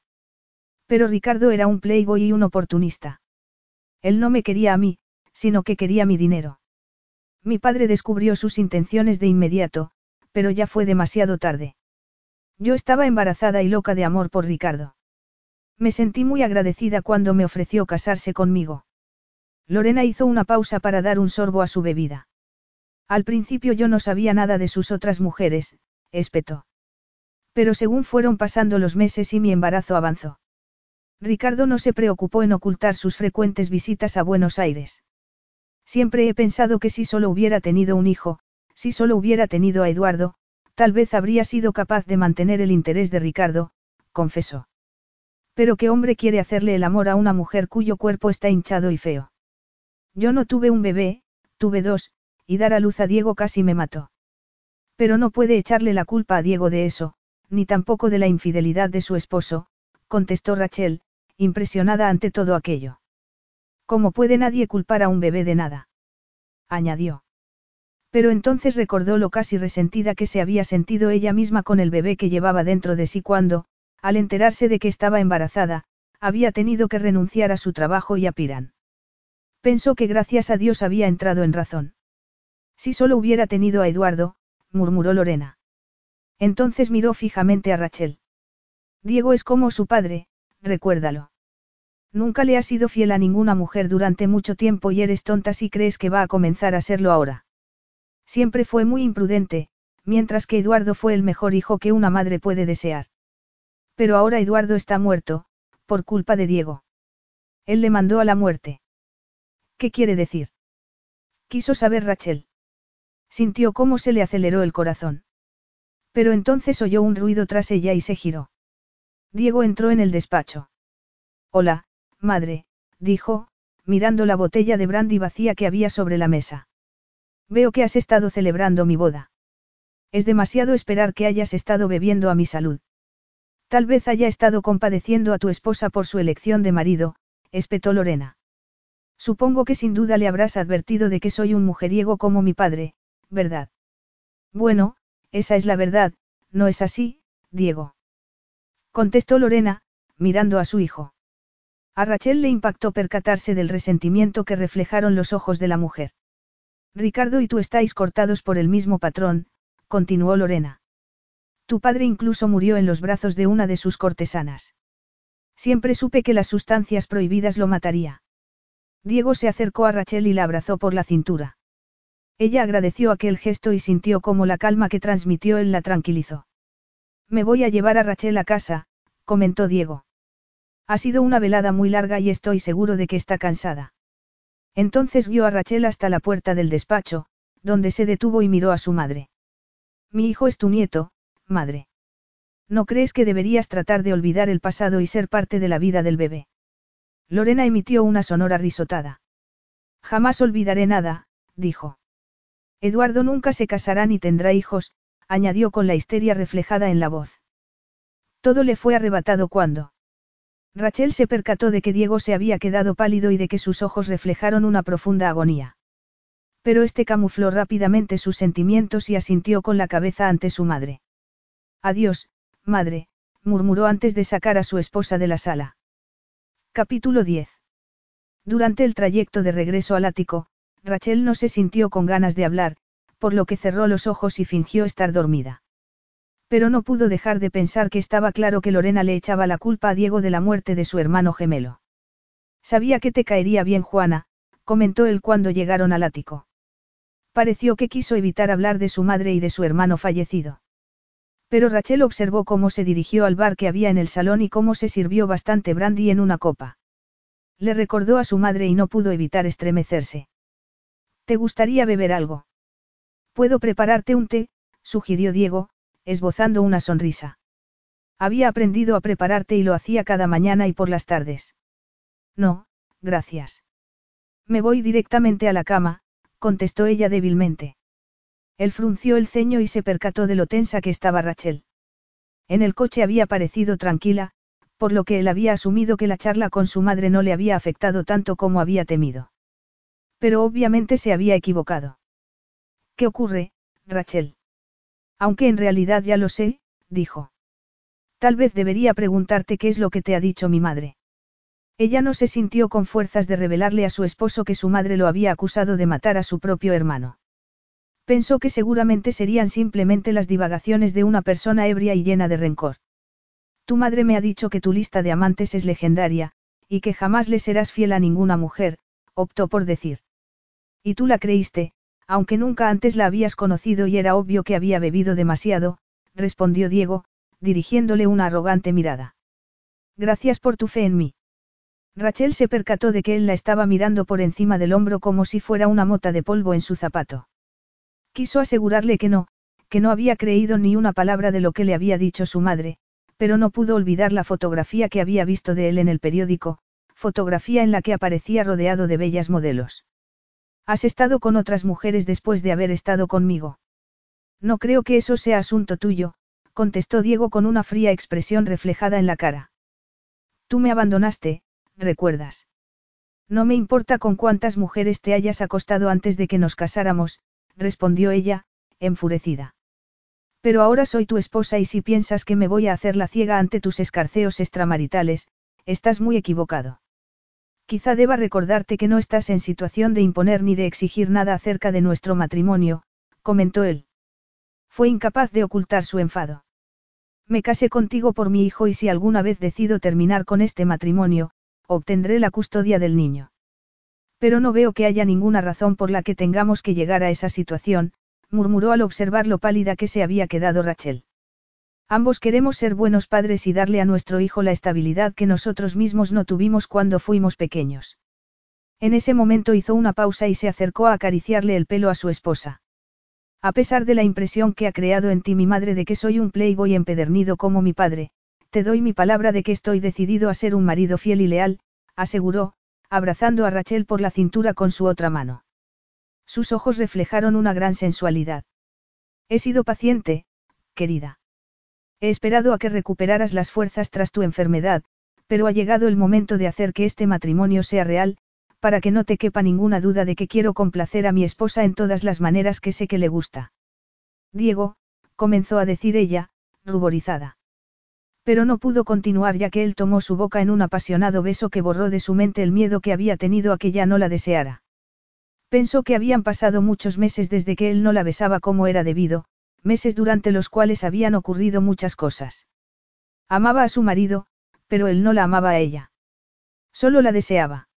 Speaker 1: Pero Ricardo era un playboy y un oportunista. Él no me quería a mí, sino que quería mi dinero. Mi padre descubrió sus intenciones de inmediato, pero ya fue demasiado tarde. Yo estaba embarazada y loca de amor por Ricardo. Me sentí muy agradecida cuando me ofreció casarse conmigo. Lorena hizo una pausa para dar un sorbo a su bebida. Al principio yo no sabía nada de sus otras mujeres, espetó. Pero según fueron pasando los meses y mi embarazo avanzó. Ricardo no se preocupó en ocultar sus frecuentes visitas a Buenos Aires. Siempre he pensado que si solo hubiera tenido un hijo, si solo hubiera tenido a Eduardo, tal vez habría sido capaz de mantener el interés de Ricardo, confesó. Pero qué hombre quiere hacerle el amor a una mujer cuyo cuerpo está hinchado y feo. Yo no tuve un bebé, tuve dos, y dar a luz a Diego casi me mató. Pero no puede echarle la culpa a Diego de eso, ni tampoco de la infidelidad de su esposo, contestó Rachel, impresionada ante todo aquello. ¿Cómo puede nadie culpar a un bebé de nada? añadió. Pero entonces recordó lo casi resentida que se había sentido ella misma con el bebé que llevaba dentro de sí cuando, al enterarse de que estaba embarazada, había tenido que renunciar a su trabajo y a Piran. Pensó que gracias a Dios había entrado en razón. Si solo hubiera tenido a Eduardo, murmuró Lorena. Entonces miró fijamente a Rachel. Diego es como su padre, recuérdalo. Nunca le has sido fiel a ninguna mujer durante mucho tiempo y eres tonta si crees que va a comenzar a serlo ahora. Siempre fue muy imprudente, mientras que Eduardo fue el mejor hijo que una madre puede desear. Pero ahora Eduardo está muerto, por culpa de Diego. Él le mandó a la muerte. ¿Qué quiere decir? Quiso saber Rachel. Sintió cómo se le aceleró el corazón. Pero entonces oyó un ruido tras ella y se giró. Diego entró en el despacho. Hola, madre, dijo, mirando la botella de brandy vacía que había sobre la mesa. Veo que has estado celebrando mi boda. Es demasiado esperar que hayas estado bebiendo a mi salud. Tal vez haya estado compadeciendo a tu esposa por su elección de marido, espetó Lorena. Supongo que sin duda le habrás advertido de que soy un mujeriego como mi padre, ¿verdad? Bueno, esa es la verdad, ¿no es así, Diego? Contestó Lorena, mirando a su hijo. A Rachel le impactó percatarse del resentimiento que reflejaron los ojos de la mujer. Ricardo y tú estáis cortados por el mismo patrón, continuó Lorena. Tu padre incluso murió en los brazos de una de sus cortesanas. Siempre supe que las sustancias prohibidas lo mataría. Diego se acercó a Rachel y la abrazó por la cintura. Ella agradeció aquel gesto y sintió cómo la calma que transmitió él la tranquilizó. Me voy a llevar a Rachel a casa, comentó Diego. Ha sido una velada muy larga y estoy seguro de que está cansada. Entonces guió a Rachel hasta la puerta del despacho, donde se detuvo y miró a su madre. Mi hijo es tu nieto, madre. ¿No crees que deberías tratar de olvidar el pasado y ser parte de la vida del bebé? Lorena emitió una sonora risotada. Jamás olvidaré nada, dijo. Eduardo nunca se casará ni tendrá hijos, añadió con la histeria reflejada en la voz. Todo le fue arrebatado cuando. Rachel se percató de que Diego se había quedado pálido y de que sus ojos reflejaron una profunda agonía. Pero este camufló rápidamente sus sentimientos y asintió con la cabeza ante su madre. Adiós, madre, murmuró antes de sacar a su esposa de la sala. Capítulo 10. Durante el trayecto de regreso al ático, Rachel no se sintió con ganas de hablar, por lo que cerró los ojos y fingió estar dormida. Pero no pudo dejar de pensar que estaba claro que Lorena le echaba la culpa a Diego de la muerte de su hermano gemelo. Sabía que te caería bien Juana, comentó él cuando llegaron al ático. Pareció que quiso evitar hablar de su madre y de su hermano fallecido. Pero Rachel observó cómo se dirigió al bar que había en el salón y cómo se sirvió bastante brandy en una copa. Le recordó a su madre y no pudo evitar estremecerse. ¿Te gustaría beber algo? Puedo prepararte un té, sugirió Diego, esbozando una sonrisa. Había aprendido a prepararte y lo hacía cada mañana y por las tardes. No, gracias. Me voy directamente a la cama, contestó ella débilmente. Él frunció el ceño y se percató de lo tensa que estaba Rachel. En el coche había parecido tranquila, por lo que él había asumido que la charla con su madre no le había afectado tanto como había temido. Pero obviamente se había equivocado. ¿Qué ocurre, Rachel? Aunque en realidad ya lo sé, dijo. Tal vez debería preguntarte qué es lo que te ha dicho mi madre. Ella no se sintió con fuerzas de revelarle a su esposo que su madre lo había acusado de matar a su propio hermano. Pensó que seguramente serían simplemente las divagaciones de una persona ebria y llena de rencor. Tu madre me ha dicho que tu lista de amantes es legendaria, y que jamás le serás fiel a ninguna mujer, optó por decir. Y tú la creíste, aunque nunca antes la habías conocido y era obvio que había bebido demasiado, respondió Diego, dirigiéndole una arrogante mirada. Gracias por tu fe en mí. Rachel se percató de que él la estaba mirando por encima del hombro como si fuera una mota de polvo en su zapato. Quiso asegurarle que no, que no había creído ni una palabra de lo que le había dicho su madre, pero no pudo olvidar la fotografía que había visto de él en el periódico, fotografía en la que aparecía rodeado de bellas modelos. Has estado con otras mujeres después de haber estado conmigo. No creo que eso sea asunto tuyo, contestó Diego con una fría expresión reflejada en la cara. Tú me abandonaste, recuerdas. No me importa con cuántas mujeres te hayas acostado antes de que nos casáramos, respondió ella, enfurecida. Pero ahora soy tu esposa y si piensas que me voy a hacer la ciega ante tus escarceos extramaritales, estás muy equivocado. Quizá deba recordarte que no estás en situación de imponer ni de exigir nada acerca de nuestro matrimonio, comentó él. Fue incapaz de ocultar su enfado. Me casé contigo por mi hijo y si alguna vez decido terminar con este matrimonio, obtendré la custodia del niño. Pero no veo que haya ninguna razón por la que tengamos que llegar a esa situación, murmuró al observar lo pálida que se había quedado Rachel. Ambos queremos ser buenos padres y darle a nuestro hijo la estabilidad que nosotros mismos no tuvimos cuando fuimos pequeños. En ese momento hizo una pausa y se acercó a acariciarle el pelo a su esposa. A pesar de la impresión que ha creado en ti mi madre de que soy un playboy empedernido como mi padre, te doy mi palabra de que estoy decidido a ser un marido fiel y leal, aseguró, abrazando a Rachel por la cintura con su otra mano. Sus ojos reflejaron una gran sensualidad. He sido paciente, querida. He esperado a que recuperaras las fuerzas tras tu enfermedad, pero ha llegado el momento de hacer que este matrimonio sea real, para que no te quepa ninguna duda de que quiero complacer a mi esposa en todas las maneras que sé que le gusta. Diego, comenzó a decir ella, ruborizada. Pero no pudo continuar ya que él tomó su boca en un apasionado beso que borró de su mente el miedo que había tenido a que ya no la deseara. Pensó que habían pasado muchos meses desde que él no la besaba como era debido, meses durante los cuales habían ocurrido muchas cosas. Amaba a su marido, pero él no la amaba a ella. Solo la deseaba.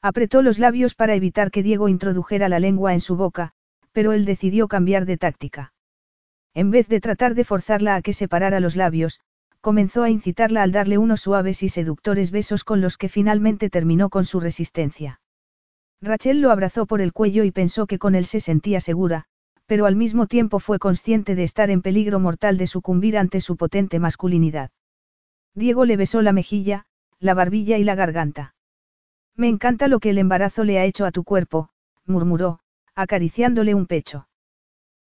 Speaker 1: Apretó los labios para evitar que Diego introdujera la lengua en su boca, pero él decidió cambiar de táctica. En vez de tratar de forzarla a que separara los labios, comenzó a incitarla al darle unos suaves y seductores besos con los que finalmente terminó con su resistencia. Rachel lo abrazó por el cuello y pensó que con él se sentía segura, pero al mismo tiempo fue consciente de estar en peligro mortal de sucumbir ante su potente masculinidad. Diego le besó la mejilla, la barbilla y la garganta. Me encanta lo que el embarazo le ha hecho a tu cuerpo, murmuró, acariciándole un pecho.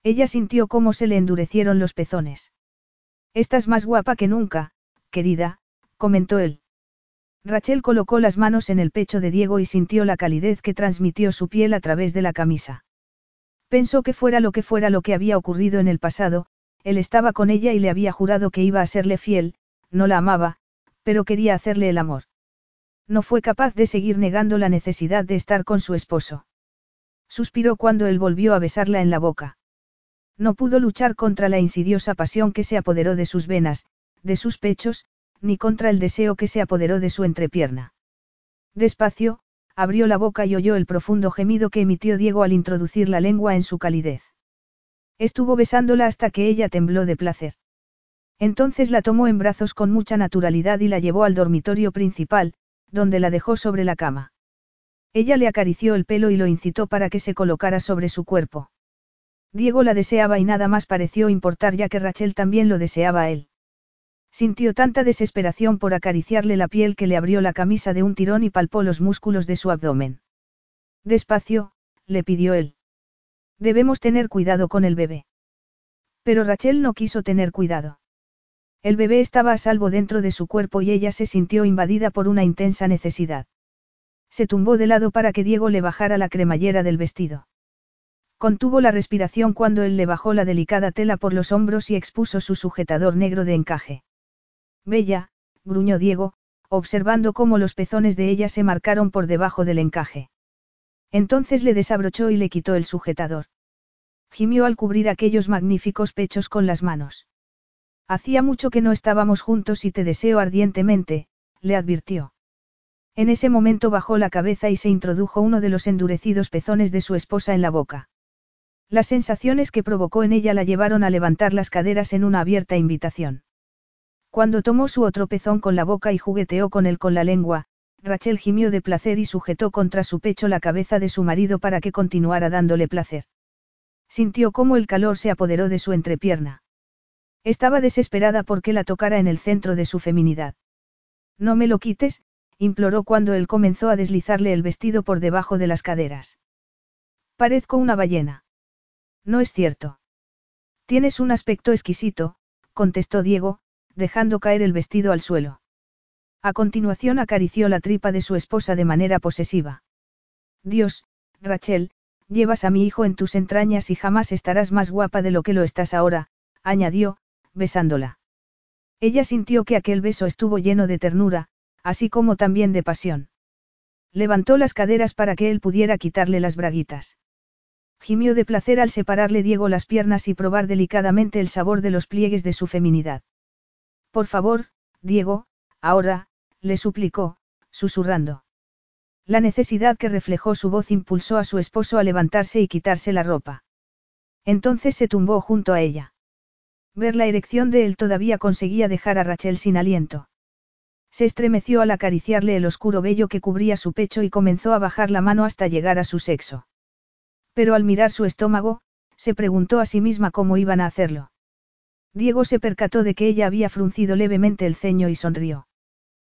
Speaker 1: Ella sintió cómo se le endurecieron los pezones. Estás más guapa que nunca, querida, comentó él. Rachel colocó las manos en el pecho de Diego y sintió la calidez que transmitió su piel a través de la camisa. Pensó que fuera lo que fuera lo que había ocurrido en el pasado, él estaba con ella y le había jurado que iba a serle fiel, no la amaba, pero quería hacerle el amor. No fue capaz de seguir negando la necesidad de estar con su esposo. Suspiró cuando él volvió a besarla en la boca. No pudo luchar contra la insidiosa pasión que se apoderó de sus venas, de sus pechos, ni contra el deseo que se apoderó de su entrepierna. Despacio, abrió la boca y oyó el profundo gemido que emitió Diego al introducir la lengua en su calidez. Estuvo besándola hasta que ella tembló de placer. Entonces la tomó en brazos con mucha naturalidad y la llevó al dormitorio principal, donde la dejó sobre la cama. Ella le acarició el pelo y lo incitó para que se colocara sobre su cuerpo. Diego la deseaba y nada más pareció importar ya que Rachel también lo deseaba a él. Sintió tanta desesperación por acariciarle la piel que le abrió la camisa de un tirón y palpó los músculos de su abdomen. Despacio, le pidió él. Debemos tener cuidado con el bebé. Pero Rachel no quiso tener cuidado. El bebé estaba a salvo dentro de su cuerpo y ella se sintió invadida por una intensa necesidad. Se tumbó de lado para que Diego le bajara la cremallera del vestido. Contuvo la respiración cuando él le bajó la delicada tela por los hombros y expuso su sujetador negro de encaje. Bella, gruñó Diego, observando cómo los pezones de ella se marcaron por debajo del encaje. Entonces le desabrochó y le quitó el sujetador. Gimió al cubrir aquellos magníficos pechos con las manos. Hacía mucho que no estábamos juntos y te deseo ardientemente, le advirtió. En ese momento bajó la cabeza y se introdujo uno de los endurecidos pezones de su esposa en la boca. Las sensaciones que provocó en ella la llevaron a levantar las caderas en una abierta invitación. Cuando tomó su otro pezón con la boca y jugueteó con él con la lengua, Rachel gimió de placer y sujetó contra su pecho la cabeza de su marido para que continuara dándole placer. Sintió cómo el calor se apoderó de su entrepierna. Estaba desesperada porque la tocara en el centro de su feminidad. No me lo quites, imploró cuando él comenzó a deslizarle el vestido por debajo de las caderas. Parezco una ballena. No es cierto. Tienes un aspecto exquisito, contestó Diego, dejando caer el vestido al suelo. A continuación acarició la tripa de su esposa de manera posesiva. Dios, Rachel, llevas a mi hijo en tus entrañas y jamás estarás más guapa de lo que lo estás ahora, añadió, besándola. Ella sintió que aquel beso estuvo lleno de ternura, así como también de pasión. Levantó las caderas para que él pudiera quitarle las braguitas. Gimió de placer al separarle Diego las piernas y probar delicadamente el sabor de los pliegues de su feminidad. Por favor, Diego, ahora, le suplicó, susurrando. La necesidad que reflejó su voz impulsó a su esposo a levantarse y quitarse la ropa. Entonces se tumbó junto a ella. Ver la erección de él todavía conseguía dejar a Rachel sin aliento. Se estremeció al acariciarle el oscuro vello que cubría su pecho y comenzó a bajar la mano hasta llegar a su sexo. Pero al mirar su estómago, se preguntó a sí misma cómo iban a hacerlo. Diego se percató de que ella había fruncido levemente el ceño y sonrió.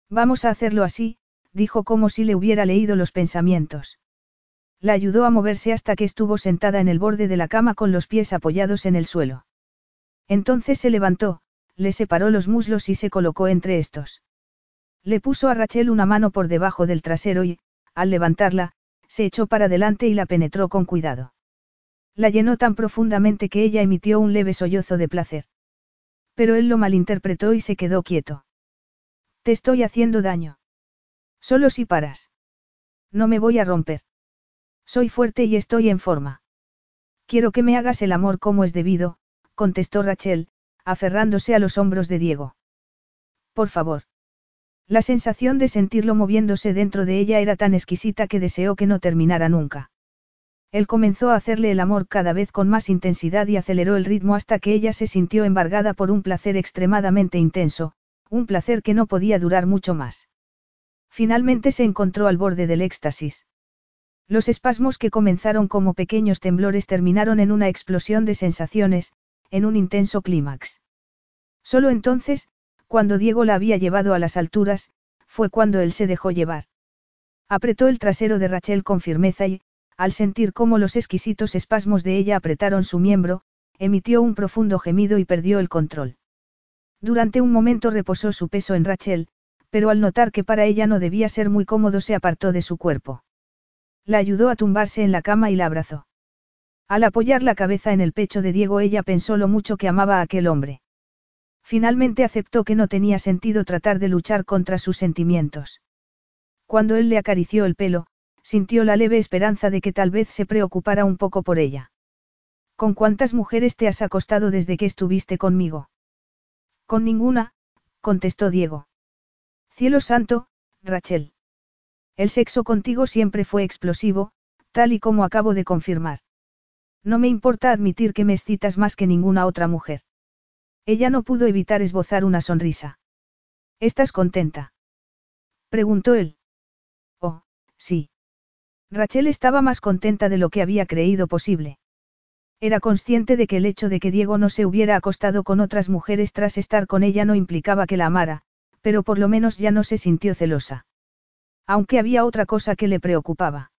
Speaker 1: Vamos a hacerlo así, dijo como si le hubiera leído los pensamientos. La ayudó a moverse hasta que estuvo sentada en el borde de la cama con los pies apoyados en el suelo. Entonces se levantó, le separó los muslos y se colocó entre estos. Le puso a Rachel una mano por debajo del trasero y, al levantarla, se echó para adelante y la penetró con cuidado. La llenó tan profundamente que ella emitió un leve sollozo de placer. Pero él lo malinterpretó y se quedó quieto. Te estoy haciendo daño. Solo si paras. No me voy a romper. Soy fuerte y estoy en forma. Quiero que me hagas el amor como es debido, contestó Rachel, aferrándose a los hombros de Diego. Por favor. La sensación de sentirlo moviéndose dentro de ella era tan exquisita que deseó que no terminara nunca. Él comenzó a hacerle el amor cada vez con más intensidad y aceleró el ritmo hasta que ella se sintió embargada por un placer extremadamente intenso, un placer que no podía durar mucho más. Finalmente se encontró al borde del éxtasis. Los espasmos que comenzaron como pequeños temblores terminaron en una explosión de sensaciones, en un intenso clímax. Solo entonces, cuando Diego la había llevado a las alturas, fue cuando él se dejó llevar. Apretó el trasero de Rachel con firmeza y, al sentir cómo los exquisitos espasmos de ella apretaron su miembro, emitió un profundo gemido y perdió el control. Durante un momento reposó su peso en Rachel, pero al notar que para ella no debía ser muy cómodo se apartó de su cuerpo. La ayudó a tumbarse en la cama y la abrazó. Al apoyar la cabeza en el pecho de Diego ella pensó lo mucho que amaba a aquel hombre. Finalmente aceptó que no tenía sentido tratar de luchar contra sus sentimientos. Cuando él le acarició el pelo, sintió la leve esperanza de que tal vez se preocupara un poco por ella. ¿Con cuántas mujeres te has acostado desde que estuviste conmigo? Con ninguna, contestó Diego. Cielo santo, Rachel. El sexo contigo siempre fue explosivo, tal y como acabo de confirmar. No me importa admitir que me excitas más que ninguna otra mujer. Ella no pudo evitar esbozar una sonrisa. ¿Estás contenta? preguntó él. Oh, sí. Rachel estaba más contenta de lo que había creído posible. Era consciente de que el hecho de que Diego no se hubiera acostado con otras mujeres tras estar con ella no implicaba que la amara, pero por lo menos ya no se sintió celosa. Aunque había otra cosa que le preocupaba.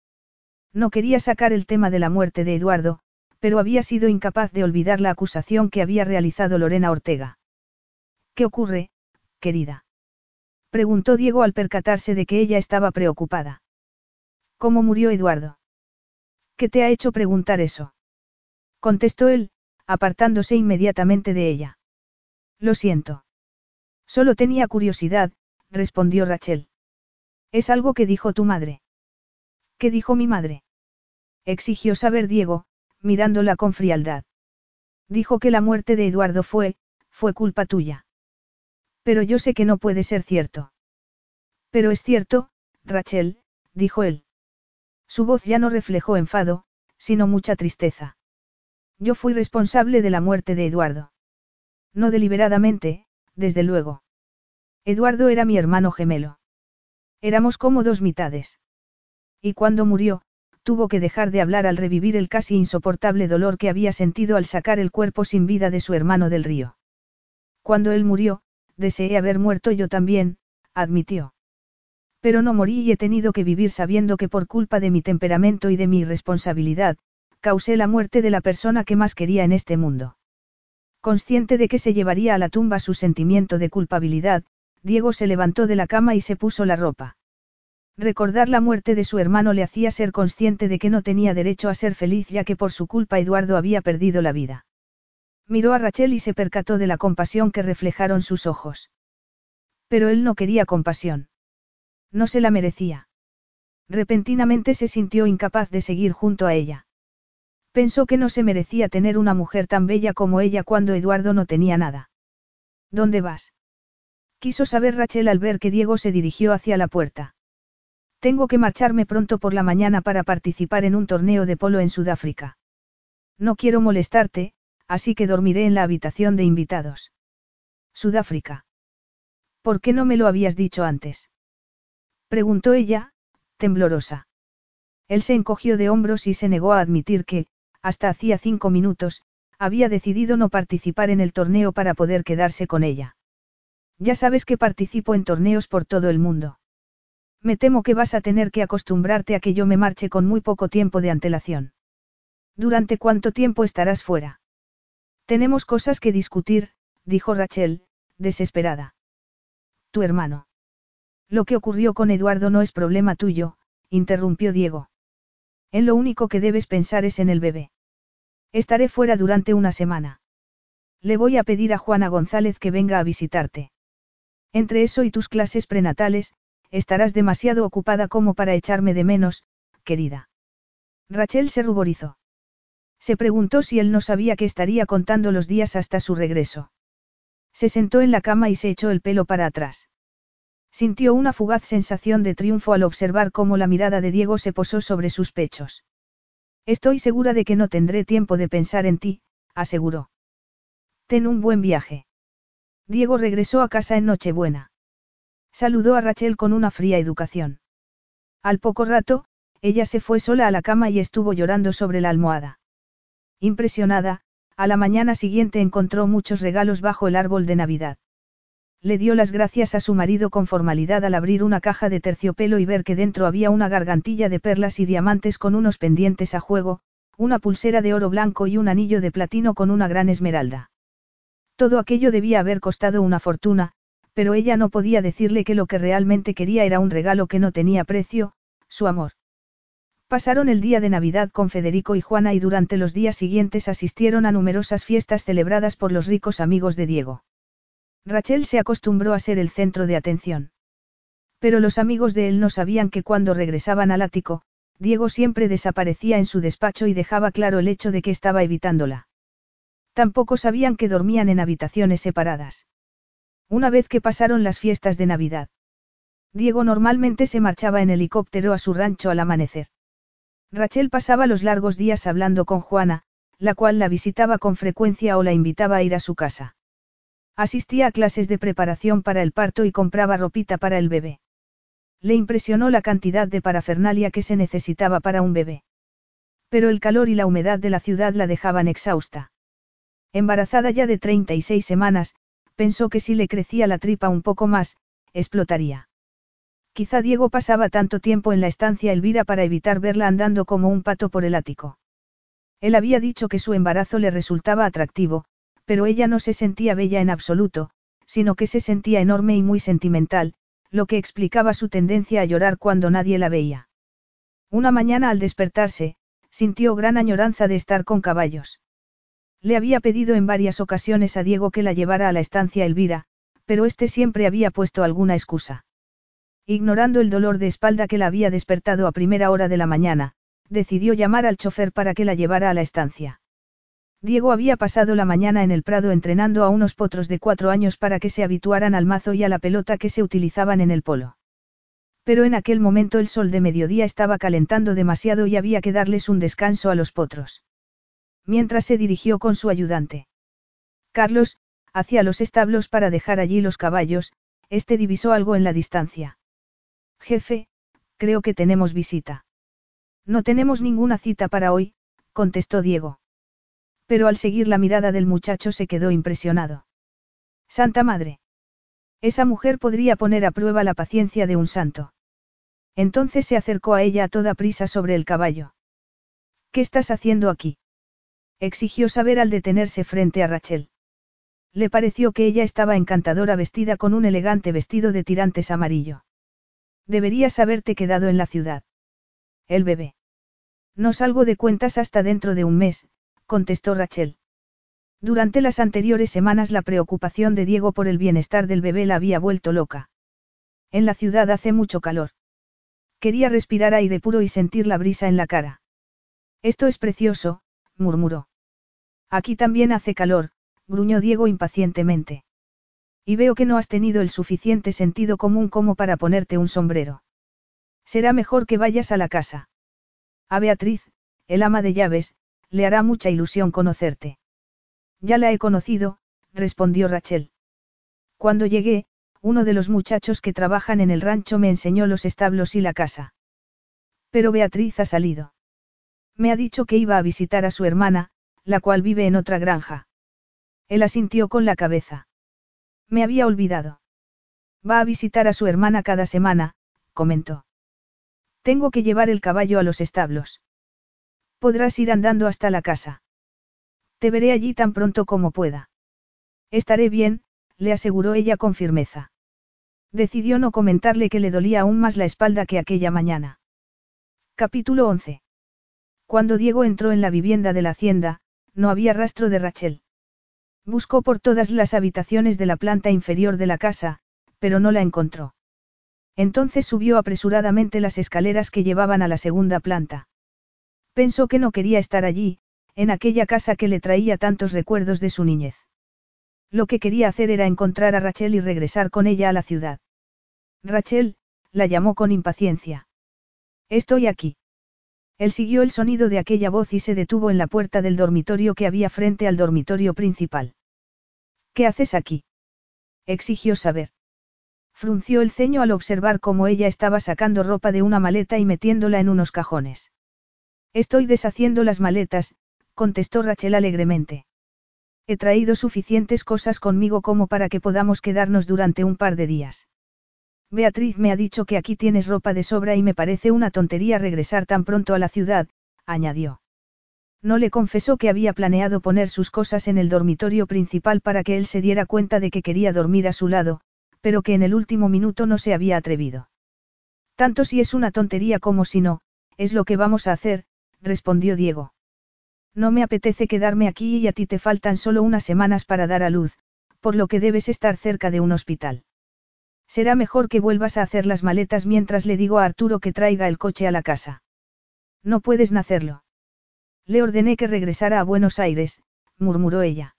Speaker 1: No quería sacar el tema de la muerte de Eduardo, pero había sido incapaz de olvidar la acusación que había realizado Lorena Ortega. ¿Qué ocurre, querida? Preguntó Diego al percatarse de que ella estaba preocupada. ¿Cómo murió Eduardo? ¿Qué te ha hecho preguntar eso? Contestó él, apartándose inmediatamente de ella. Lo siento. Solo tenía curiosidad, respondió Rachel. Es algo que dijo tu madre. ¿Qué dijo mi madre? Exigió saber Diego, mirándola con frialdad. Dijo que la muerte de Eduardo fue, fue culpa tuya. Pero yo sé que no puede ser cierto. Pero es cierto, Rachel, dijo él. Su voz ya no reflejó enfado, sino mucha tristeza. Yo fui responsable de la muerte de Eduardo. No deliberadamente, desde luego. Eduardo era mi hermano gemelo. Éramos como dos mitades. Y cuando murió, tuvo que dejar de hablar al revivir el casi insoportable dolor que había sentido al sacar el cuerpo sin vida de su hermano del río. Cuando él murió, deseé haber muerto yo también, admitió. Pero no morí y he tenido que vivir sabiendo que por culpa de mi temperamento y de mi irresponsabilidad, causé la muerte de la persona que más quería en este mundo. Consciente de que se llevaría a la tumba su sentimiento de culpabilidad, Diego se levantó de la cama y se puso la ropa. Recordar la muerte de su hermano le hacía ser consciente de que no tenía derecho a ser feliz ya que por su culpa Eduardo había perdido la vida. Miró a Rachel y se percató de la compasión que reflejaron sus ojos. Pero él no quería compasión. No se la merecía. Repentinamente se sintió incapaz de seguir junto a ella. Pensó que no se merecía tener una mujer tan bella como ella cuando Eduardo no tenía nada. ¿Dónde vas? Quiso saber Rachel al ver que Diego se dirigió hacia la puerta. Tengo que marcharme pronto por la mañana para participar en un torneo de polo en Sudáfrica. No quiero molestarte, así que dormiré en la habitación de invitados. Sudáfrica. ¿Por qué no me lo habías dicho antes? Preguntó ella, temblorosa. Él se encogió de hombros y se negó a admitir que, hasta hacía cinco minutos, había decidido no participar en el torneo para poder quedarse con ella. Ya sabes que participo en torneos por todo el mundo. Me temo que vas a tener que acostumbrarte a que yo me marche con muy poco tiempo de antelación. ¿Durante cuánto tiempo estarás fuera? Tenemos cosas que discutir, dijo Rachel, desesperada. Tu hermano. Lo que ocurrió con Eduardo no es problema tuyo, interrumpió Diego. En lo único que debes pensar es en el bebé. Estaré fuera durante una semana. Le voy a pedir a Juana González que venga a visitarte. Entre eso y tus clases prenatales, estarás demasiado ocupada como para echarme de menos, querida. Rachel se ruborizó. Se preguntó si él no sabía que estaría contando los días hasta su regreso. Se sentó en la cama y se echó el pelo para atrás. Sintió una fugaz sensación de triunfo al observar cómo la mirada de Diego se posó sobre sus pechos. Estoy segura de que no tendré tiempo de pensar en ti, aseguró. Ten un buen viaje. Diego regresó a casa en Nochebuena. Saludó a Rachel con una fría educación. Al poco rato, ella se fue sola a la cama y estuvo llorando sobre la almohada. Impresionada, a la mañana siguiente encontró muchos regalos bajo el árbol de Navidad. Le dio las gracias a su marido con formalidad al abrir una caja de terciopelo y ver que dentro había una gargantilla de perlas y diamantes con unos pendientes a juego, una pulsera de oro blanco y un anillo de platino con una gran esmeralda. Todo aquello debía haber costado una fortuna, pero ella no podía decirle que lo que realmente quería era un regalo que no tenía precio, su amor. Pasaron el día de Navidad con Federico y Juana y durante los días siguientes asistieron a numerosas fiestas celebradas por los ricos amigos de Diego. Rachel se acostumbró a ser el centro de atención. Pero los amigos de él no sabían que cuando regresaban al ático, Diego siempre desaparecía en su despacho y dejaba claro el hecho de que estaba evitándola. Tampoco sabían que dormían en habitaciones separadas. Una vez que pasaron las fiestas de Navidad. Diego normalmente se marchaba en helicóptero a su rancho al amanecer. Rachel pasaba los largos días hablando con Juana, la cual la visitaba con frecuencia o la invitaba a ir a su casa. Asistía a clases de preparación para el parto y compraba ropita para el bebé. Le impresionó la cantidad de parafernalia que se necesitaba para un bebé. Pero el calor y la humedad de la ciudad la dejaban exhausta. Embarazada ya de 36 semanas, pensó que si le crecía la tripa un poco más, explotaría. Quizá Diego pasaba tanto tiempo en la estancia Elvira para evitar verla andando como un pato por el ático. Él había dicho que su embarazo le resultaba atractivo, pero ella no se sentía bella en absoluto, sino que se sentía enorme y muy sentimental, lo que explicaba su tendencia a llorar cuando nadie la veía. Una mañana al despertarse, sintió gran añoranza de estar con caballos. Le había pedido en varias ocasiones a Diego que la llevara a la estancia Elvira, pero este siempre había puesto alguna excusa. Ignorando el dolor de espalda que la había despertado a primera hora de la mañana, decidió llamar al chofer para que la llevara a la estancia. Diego había pasado la mañana en el prado entrenando a unos potros de cuatro años para que se habituaran al mazo y a la pelota que se utilizaban en el polo. Pero en aquel momento el sol de mediodía estaba calentando demasiado y había que darles un descanso a los potros mientras se dirigió con su ayudante. Carlos, hacia los establos para dejar allí los caballos, este divisó algo en la distancia. Jefe, creo que tenemos visita. No tenemos ninguna cita para hoy, contestó Diego. Pero al seguir la mirada del muchacho se quedó impresionado. Santa Madre. Esa mujer podría poner a prueba la paciencia de un santo. Entonces se acercó a ella a toda prisa sobre el caballo. ¿Qué estás haciendo aquí? Exigió saber al detenerse frente a Rachel. Le pareció que ella estaba encantadora vestida con un elegante vestido de tirantes amarillo. Deberías haberte quedado en la ciudad. El bebé. No salgo de cuentas hasta dentro de un mes, contestó Rachel. Durante las anteriores semanas la preocupación de Diego por el bienestar del bebé la había vuelto loca. En la ciudad hace mucho calor. Quería respirar aire puro y sentir la brisa en la cara. Esto es precioso, murmuró. Aquí también hace calor, gruñó Diego impacientemente. Y veo que no has tenido el suficiente sentido común como para ponerte un sombrero. Será mejor que vayas a la casa. A Beatriz, el ama de llaves, le hará mucha ilusión conocerte. Ya la he conocido, respondió Rachel. Cuando llegué, uno de los muchachos que trabajan en el rancho me enseñó los establos y la casa. Pero Beatriz ha salido. Me ha dicho que iba a visitar a su hermana, la cual vive en otra granja. Él asintió con la cabeza. Me había olvidado. Va a visitar a su hermana cada semana, comentó. Tengo que llevar el caballo a los establos. Podrás ir andando hasta la casa. Te veré allí tan pronto como pueda. Estaré bien, le aseguró ella con firmeza. Decidió no comentarle que le dolía aún más la espalda que aquella mañana. Capítulo 11. Cuando Diego entró en la vivienda de la hacienda, no había rastro de Rachel. Buscó por todas las habitaciones de la planta inferior de la casa, pero no la encontró. Entonces subió apresuradamente las escaleras que llevaban a la segunda planta. Pensó que no quería estar allí, en aquella casa que le traía tantos recuerdos de su niñez. Lo que quería hacer era encontrar a Rachel y regresar con ella a la ciudad. Rachel, la llamó con impaciencia. Estoy aquí. Él siguió el sonido de aquella voz y se detuvo en la puerta del dormitorio que había frente al dormitorio principal. ¿Qué haces aquí? exigió saber. Frunció el ceño al observar cómo ella estaba sacando ropa de una maleta y metiéndola en unos cajones. Estoy deshaciendo las maletas, contestó Rachel alegremente. He traído suficientes cosas conmigo como para que podamos quedarnos durante un par de días. Beatriz me ha dicho que aquí tienes ropa de sobra y me parece una tontería regresar tan pronto a la ciudad, añadió. No le confesó que había planeado poner sus cosas en el dormitorio principal para que él se diera cuenta de que quería dormir a su lado, pero que en el último minuto no se había atrevido. Tanto si es una tontería como si no, es lo que vamos a hacer, respondió Diego. No me apetece quedarme aquí y a ti te faltan solo unas semanas para dar a luz, por lo que debes estar cerca de un hospital. Será mejor que vuelvas a hacer las maletas mientras le digo a Arturo que traiga el coche a la casa. No puedes nacerlo. Le ordené que regresara a Buenos Aires, murmuró ella.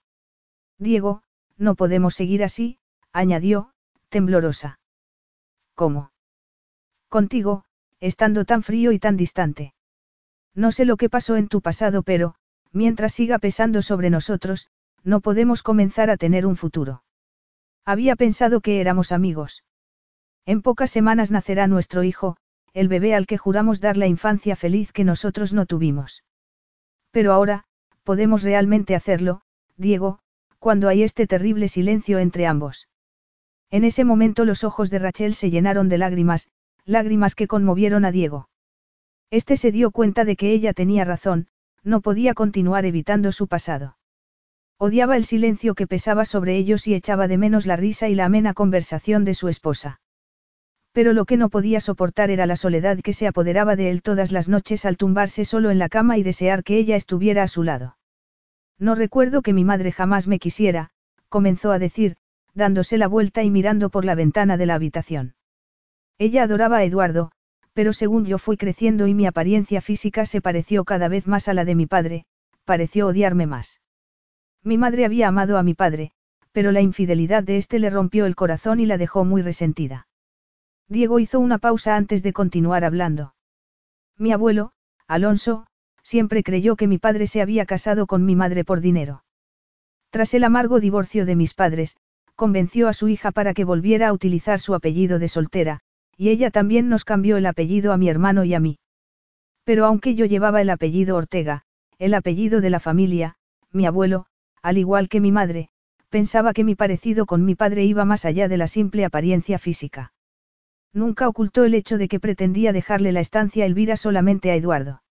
Speaker 1: Diego, no podemos seguir así, añadió, temblorosa. ¿Cómo? Contigo, estando tan frío y tan distante. No sé lo que pasó en tu pasado, pero, mientras siga pesando sobre nosotros, no podemos comenzar a tener un futuro. Había pensado que éramos amigos. En pocas semanas nacerá nuestro hijo, el bebé al que juramos dar la infancia feliz que nosotros no tuvimos. Pero ahora, podemos realmente hacerlo, Diego, cuando hay este terrible silencio entre ambos. En ese momento los ojos de Rachel se llenaron de lágrimas, lágrimas que conmovieron a Diego. Este se dio cuenta de que ella tenía razón, no podía continuar evitando su pasado. Odiaba el silencio que pesaba sobre ellos y echaba de menos la risa y la amena conversación de su esposa. Pero lo que no podía soportar era la soledad que se apoderaba de él todas las noches al tumbarse solo en la cama y desear que ella estuviera a su lado. No recuerdo que mi madre jamás me quisiera, comenzó a decir, dándose la vuelta y mirando por la ventana de la habitación. Ella adoraba a Eduardo, pero según yo fui creciendo y mi apariencia física se pareció cada vez más a la de mi padre, pareció odiarme más. Mi madre había amado a mi padre, pero la infidelidad de éste le rompió el corazón y la dejó muy resentida. Diego hizo una pausa antes de continuar hablando. Mi abuelo, Alonso, siempre creyó que mi padre se había casado con mi madre por dinero. Tras el amargo divorcio de mis padres, convenció a su hija para que volviera a utilizar su apellido de soltera, y ella también nos cambió el apellido a mi hermano y a mí. Pero aunque yo llevaba el apellido Ortega, el apellido de la familia, mi abuelo, al igual que mi madre, pensaba que mi parecido con mi padre iba más allá de la simple apariencia física. Nunca ocultó el hecho de que pretendía dejarle la estancia Elvira solamente a Eduardo.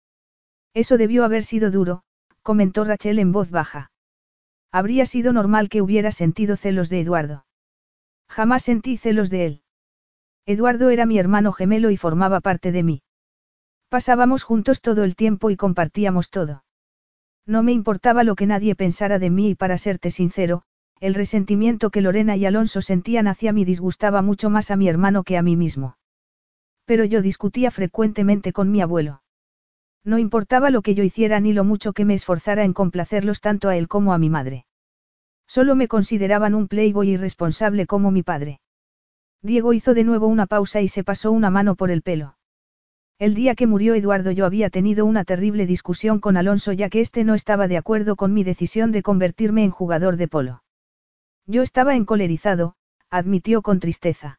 Speaker 1: Eso debió haber sido duro, comentó Rachel en voz baja. Habría sido normal que hubiera sentido celos de Eduardo. Jamás sentí celos de él. Eduardo era mi hermano gemelo y formaba parte de mí. Pasábamos juntos todo el tiempo y compartíamos todo. No me importaba lo que nadie pensara de mí y para serte sincero, el resentimiento que Lorena y Alonso sentían hacia mí disgustaba mucho más a mi hermano que a mí mismo. Pero yo discutía frecuentemente con mi abuelo. No importaba lo que yo hiciera ni lo mucho que me esforzara en complacerlos tanto a él como a mi madre. Solo me consideraban un playboy irresponsable como mi padre. Diego hizo de nuevo una pausa y se pasó una mano por el pelo. El día que murió Eduardo yo había tenido una terrible discusión con Alonso ya que éste no estaba de acuerdo con mi decisión de convertirme en jugador de polo. Yo estaba encolerizado, admitió con tristeza.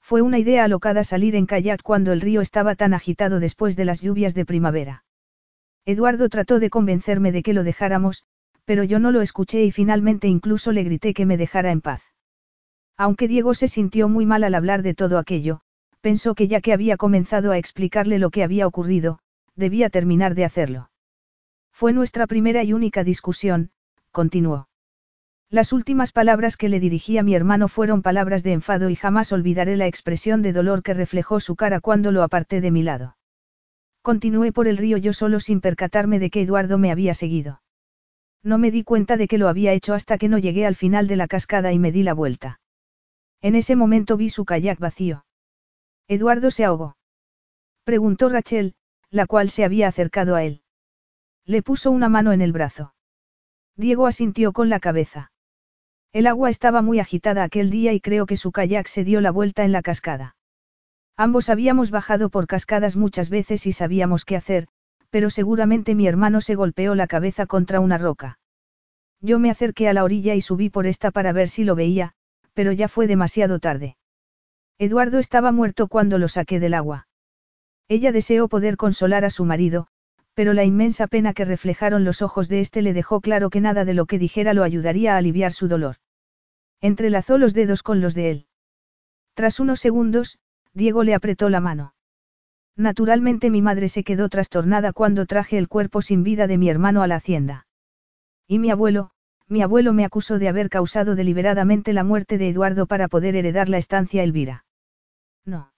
Speaker 1: Fue una idea alocada salir en kayak cuando el río estaba tan agitado después de las lluvias de primavera. Eduardo trató de convencerme de que lo dejáramos, pero yo no lo escuché y finalmente incluso le grité que me dejara en paz. Aunque Diego se sintió muy mal al hablar de todo aquello, pensó que ya que había comenzado a explicarle lo que había ocurrido, debía terminar de hacerlo. Fue nuestra primera y única discusión, continuó. Las últimas palabras que le dirigí a mi hermano fueron palabras de enfado y jamás olvidaré la expresión de dolor que reflejó su cara cuando lo aparté de mi lado. Continué por el río yo solo sin percatarme de que Eduardo me había seguido. No me di cuenta de que lo había hecho hasta que no llegué al final de la cascada y me di la vuelta. En ese momento vi su kayak vacío. Eduardo se ahogó. Preguntó Rachel, la cual se había acercado a él. Le puso una mano en el brazo. Diego asintió con la cabeza. El agua estaba muy agitada aquel día y creo que su kayak se dio la vuelta en la cascada. Ambos habíamos bajado por cascadas muchas veces y sabíamos qué hacer, pero seguramente mi hermano se golpeó la cabeza contra una roca. Yo me acerqué a la orilla y subí por esta para ver si lo veía, pero ya fue demasiado tarde. Eduardo estaba muerto cuando lo saqué del agua. Ella deseó poder consolar a su marido, pero la inmensa pena que reflejaron los ojos de éste le dejó claro que nada de lo que dijera lo ayudaría a aliviar su dolor. Entrelazó los dedos con los de él. Tras unos segundos, Diego le apretó la mano. Naturalmente mi madre se quedó trastornada cuando traje el cuerpo sin vida de mi hermano a la hacienda. Y mi abuelo, mi abuelo me acusó de haber causado deliberadamente la muerte de Eduardo para poder heredar la estancia Elvira. No.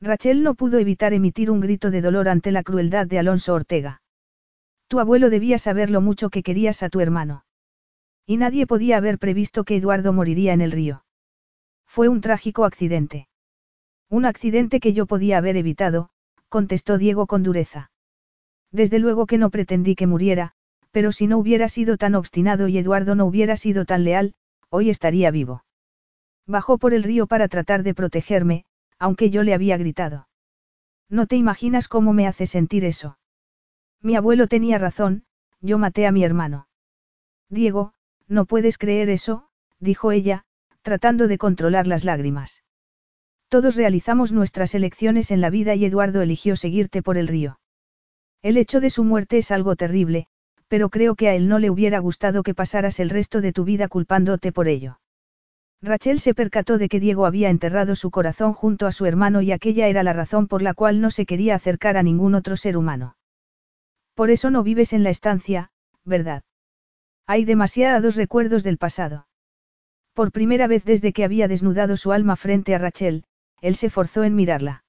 Speaker 1: Rachel no pudo evitar emitir un grito de dolor ante la crueldad de Alonso Ortega. Tu abuelo debía saber lo mucho que querías a tu hermano. Y nadie podía haber previsto que Eduardo moriría en el río. Fue un trágico accidente. Un accidente que yo podía haber evitado, contestó Diego con dureza. Desde luego que no pretendí que muriera, pero si no hubiera sido tan obstinado y Eduardo no hubiera sido tan leal, hoy estaría vivo. Bajó por el río para tratar de protegerme, aunque yo le había gritado. No te imaginas cómo me hace sentir eso. Mi abuelo tenía razón, yo maté a mi hermano. Diego, no puedes creer eso, dijo ella, tratando de controlar las lágrimas. Todos realizamos nuestras elecciones en la vida y Eduardo eligió seguirte por el río. El hecho de su muerte es algo terrible, pero creo que a él no le hubiera gustado que pasaras el resto de tu vida culpándote por ello. Rachel se percató de que Diego había enterrado su corazón junto a su hermano y aquella era la razón por la cual no se quería acercar a ningún otro ser humano. Por eso no vives en la estancia, ¿verdad? Hay demasiados recuerdos del pasado. Por primera vez desde que había desnudado su alma frente a Rachel, él se forzó en mirarla.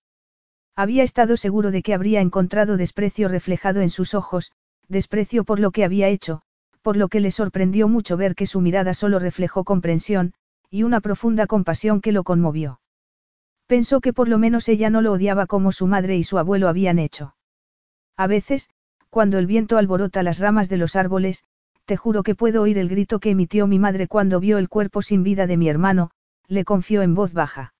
Speaker 1: Había estado seguro de que habría encontrado desprecio reflejado en sus ojos, desprecio por lo que había hecho, por lo que le sorprendió mucho ver que su mirada solo reflejó comprensión, y una profunda compasión que lo conmovió. Pensó que por lo menos ella no lo odiaba como su madre y su abuelo habían hecho. A veces, cuando el viento alborota las ramas de los árboles, te juro que puedo oír el grito que emitió mi madre cuando vio el cuerpo sin vida de mi hermano, le confió en voz baja.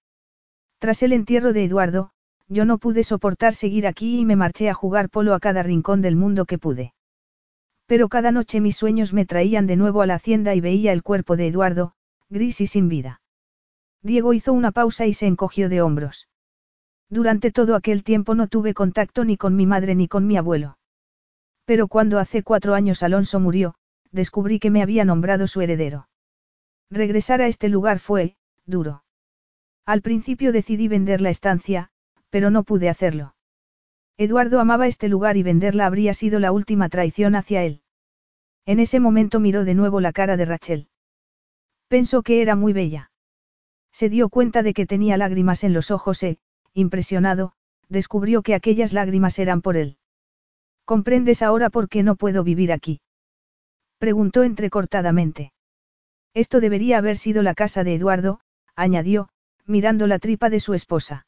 Speaker 1: Tras el entierro de Eduardo, yo no pude soportar seguir aquí y me marché a jugar polo a cada rincón del mundo que pude. Pero cada noche mis sueños me traían de nuevo a la hacienda y veía el cuerpo de Eduardo, gris y sin vida. Diego hizo una pausa y se encogió de hombros. Durante todo aquel tiempo no tuve contacto ni con mi madre ni con mi abuelo. Pero cuando hace cuatro años Alonso murió, descubrí que me había nombrado su heredero. Regresar a este lugar fue, duro. Al principio decidí vender la estancia, pero no pude hacerlo. Eduardo amaba este lugar y venderla habría sido la última traición hacia él. En ese momento miró de nuevo la cara de Rachel. Pensó que era muy bella. Se dio cuenta de que tenía lágrimas en los ojos e, impresionado, descubrió que aquellas lágrimas eran por él. ¿Comprendes ahora por qué no puedo vivir aquí? Preguntó entrecortadamente. Esto debería haber sido la casa de Eduardo, añadió, mirando la tripa de su esposa.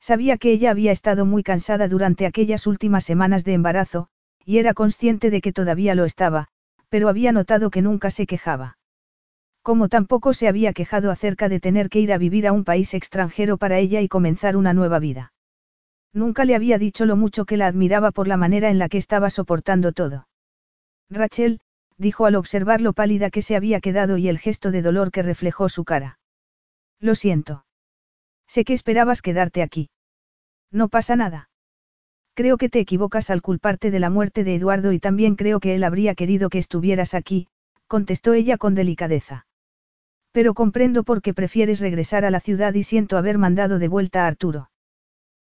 Speaker 1: Sabía que ella había estado muy cansada durante aquellas últimas semanas de embarazo, y era consciente de que todavía lo estaba, pero había notado que nunca se quejaba. Como tampoco se había quejado acerca de tener que ir a vivir a un país extranjero para ella y comenzar una nueva vida. Nunca le había dicho lo mucho que la admiraba por la manera en la que estaba soportando todo. Rachel, dijo al observar lo pálida que se había quedado y el gesto de dolor que reflejó su cara. Lo siento. Sé que esperabas quedarte aquí. No pasa nada. Creo que te equivocas al culparte de la muerte de Eduardo y también creo que él habría querido que estuvieras aquí, contestó ella con delicadeza. Pero comprendo por qué prefieres regresar a la ciudad y siento haber mandado de vuelta a Arturo.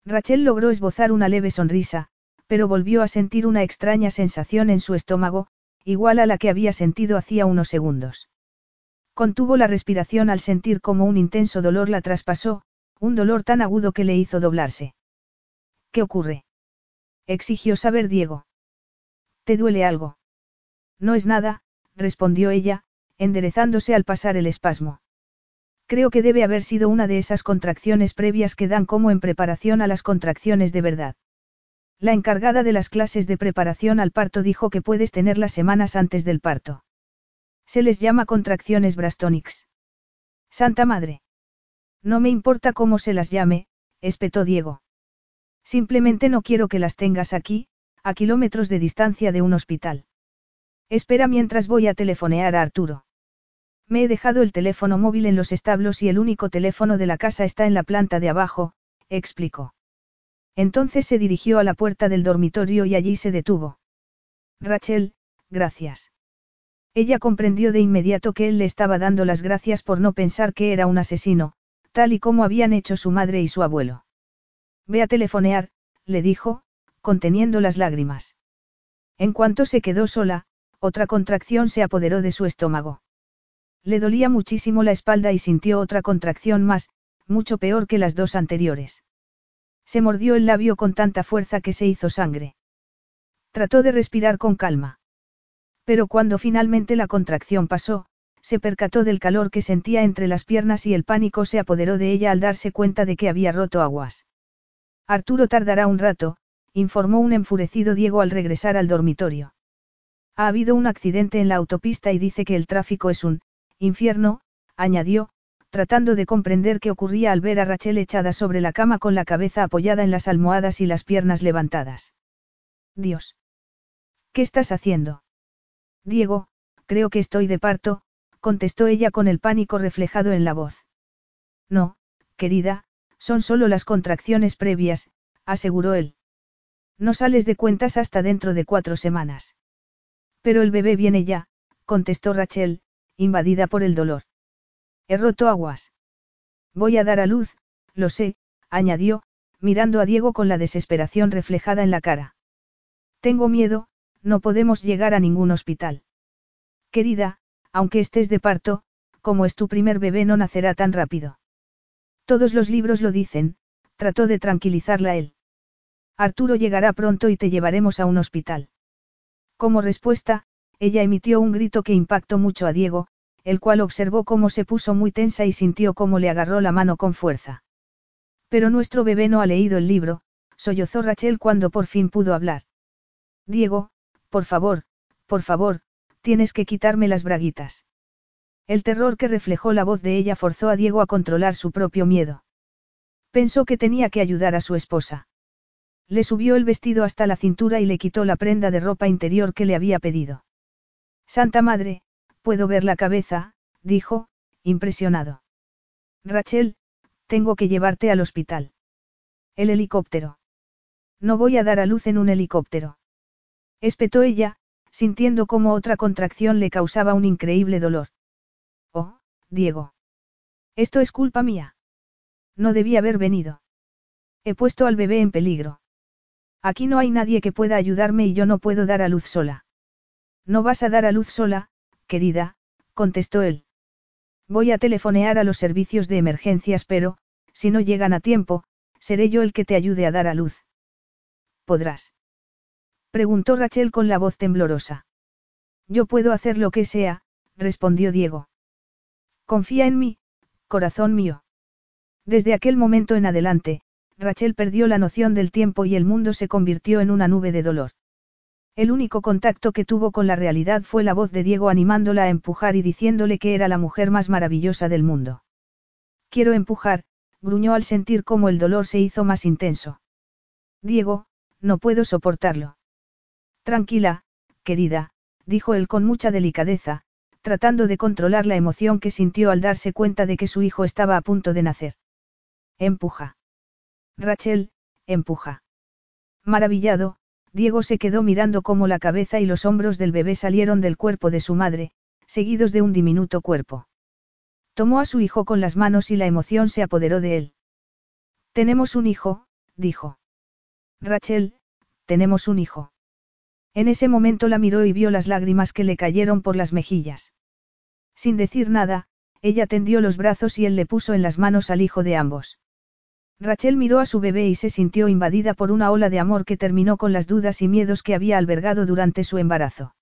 Speaker 1: Rachel logró esbozar una leve sonrisa, pero volvió a sentir una extraña sensación en su estómago, igual a la que había sentido hacía unos segundos. Contuvo la respiración al sentir como un intenso dolor la traspasó, un dolor tan agudo que le hizo doblarse. ¿Qué ocurre? Exigió saber Diego. ¿Te duele algo? No es nada, respondió ella, enderezándose al pasar el espasmo. Creo que debe haber sido una de esas contracciones previas que dan como en preparación a las contracciones de verdad. La encargada de las clases de preparación al parto dijo que puedes tenerlas semanas antes del parto. Se les llama contracciones Brastonix. Santa Madre. No me importa cómo se las llame, espetó Diego. Simplemente no quiero que las tengas aquí, a kilómetros de distancia de un hospital. Espera mientras voy a telefonear a Arturo. Me he dejado el teléfono móvil en los establos y el único teléfono de la casa está en la planta de abajo, explicó. Entonces se dirigió a la puerta del dormitorio y allí se detuvo. Rachel, gracias. Ella comprendió de inmediato que él le estaba dando las gracias por no pensar que era un asesino, tal y como habían hecho su madre y su abuelo. Ve a telefonear, le dijo, conteniendo las lágrimas. En cuanto se quedó sola, otra contracción se apoderó de su estómago. Le dolía muchísimo la espalda y sintió otra contracción más, mucho peor que las dos anteriores. Se mordió el labio con tanta fuerza que se hizo sangre. Trató de respirar con calma. Pero cuando finalmente la contracción pasó, se percató del calor que sentía entre las piernas y el pánico se apoderó de ella al darse cuenta de que había roto aguas. Arturo tardará un rato, informó un enfurecido Diego al regresar al dormitorio. Ha habido un accidente en la autopista y dice que el tráfico es un infierno, añadió, tratando de comprender qué ocurría al ver a Rachel echada sobre la cama con la cabeza apoyada en las almohadas y las piernas levantadas. Dios. ¿Qué estás haciendo? Diego, creo que estoy de parto, contestó ella con el pánico reflejado en la voz. No, querida, son solo las contracciones previas, aseguró él. No sales de cuentas hasta dentro de cuatro semanas. Pero el bebé viene ya, contestó Rachel, invadida por el dolor. He roto aguas. Voy a dar a luz, lo sé, añadió, mirando a Diego con la desesperación reflejada en la cara. Tengo miedo, no podemos llegar a ningún hospital. Querida, aunque estés de parto, como es tu primer bebé no nacerá tan rápido. Todos los libros lo dicen, trató de tranquilizarla él. Arturo llegará pronto y te llevaremos a un hospital. Como respuesta, ella emitió un grito que impactó mucho a Diego, el cual observó cómo se puso muy tensa y sintió cómo le agarró la mano con fuerza. Pero nuestro bebé no ha leído el libro, sollozó Rachel cuando por fin pudo hablar. Diego, por favor, por favor, tienes que quitarme las braguitas. El terror que reflejó la voz de ella forzó a Diego a controlar su propio miedo. Pensó que tenía que ayudar a su esposa. Le subió el vestido hasta la cintura y le quitó la prenda de ropa interior que le había pedido. Santa Madre, puedo ver la cabeza, dijo, impresionado. Rachel, tengo que llevarte al hospital. El helicóptero. No voy a dar a luz en un helicóptero. Espetó ella, sintiendo como otra contracción le causaba un increíble dolor. Oh, Diego. Esto es culpa mía. No debía haber venido. He puesto al bebé en peligro. Aquí no hay nadie que pueda ayudarme y yo no puedo dar a luz sola. No vas a dar a luz sola, querida, contestó él. Voy a telefonear a los servicios de emergencias, pero, si no llegan a tiempo, seré yo el que te ayude a dar a luz. ¿Podrás? Preguntó Rachel con la voz temblorosa. Yo puedo hacer lo que sea, respondió Diego. Confía en mí, corazón mío. Desde aquel momento en adelante, Rachel perdió la noción del tiempo y el mundo se convirtió en una nube de dolor. El único contacto que tuvo con la realidad fue la voz de Diego animándola a empujar y diciéndole que era la mujer más maravillosa del mundo. Quiero empujar, gruñó al sentir cómo el dolor se hizo más intenso. Diego, no puedo soportarlo. Tranquila, querida, dijo él con mucha delicadeza, tratando de controlar la emoción que sintió al darse cuenta de que su hijo estaba a punto de nacer. Empuja. Rachel, empuja. Maravillado, Diego se quedó mirando cómo la cabeza y los hombros del bebé salieron del cuerpo de su madre, seguidos de un diminuto cuerpo. Tomó a su hijo con las manos y la emoción se apoderó de él. Tenemos un hijo, dijo. Rachel, tenemos un hijo. En ese momento la miró y vio las lágrimas que le cayeron por las mejillas. Sin decir nada, ella tendió los brazos y él le puso en las manos al hijo de ambos. Rachel miró a su bebé y se sintió invadida por una ola de amor que terminó con las dudas y miedos que había albergado durante su embarazo.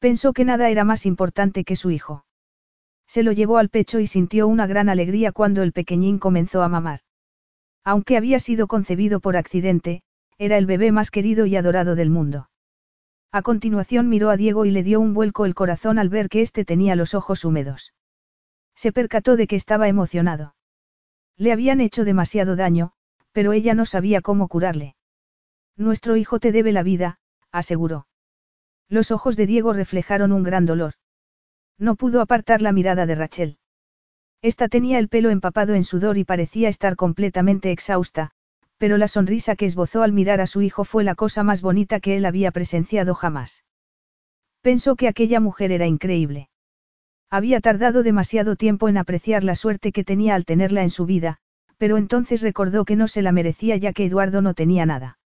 Speaker 1: Pensó que nada era más importante que su hijo. Se lo llevó al pecho y sintió una gran alegría cuando el pequeñín comenzó a mamar. Aunque había sido concebido por accidente, era el bebé más querido y adorado del mundo. A continuación miró a Diego y le dio un vuelco el corazón al ver que éste tenía los ojos húmedos. Se percató de que estaba emocionado. Le habían hecho demasiado daño, pero ella no sabía cómo curarle. Nuestro hijo te debe la vida, aseguró. Los ojos de Diego reflejaron un gran dolor. No pudo apartar la mirada de Rachel. Esta tenía el pelo empapado en sudor y parecía estar completamente exhausta, pero la sonrisa que esbozó al mirar a su hijo fue la cosa más bonita que él había presenciado jamás. Pensó que aquella mujer era increíble. Había tardado demasiado tiempo en apreciar la suerte que tenía al tenerla en su vida, pero entonces recordó que no se la merecía ya que Eduardo no tenía nada.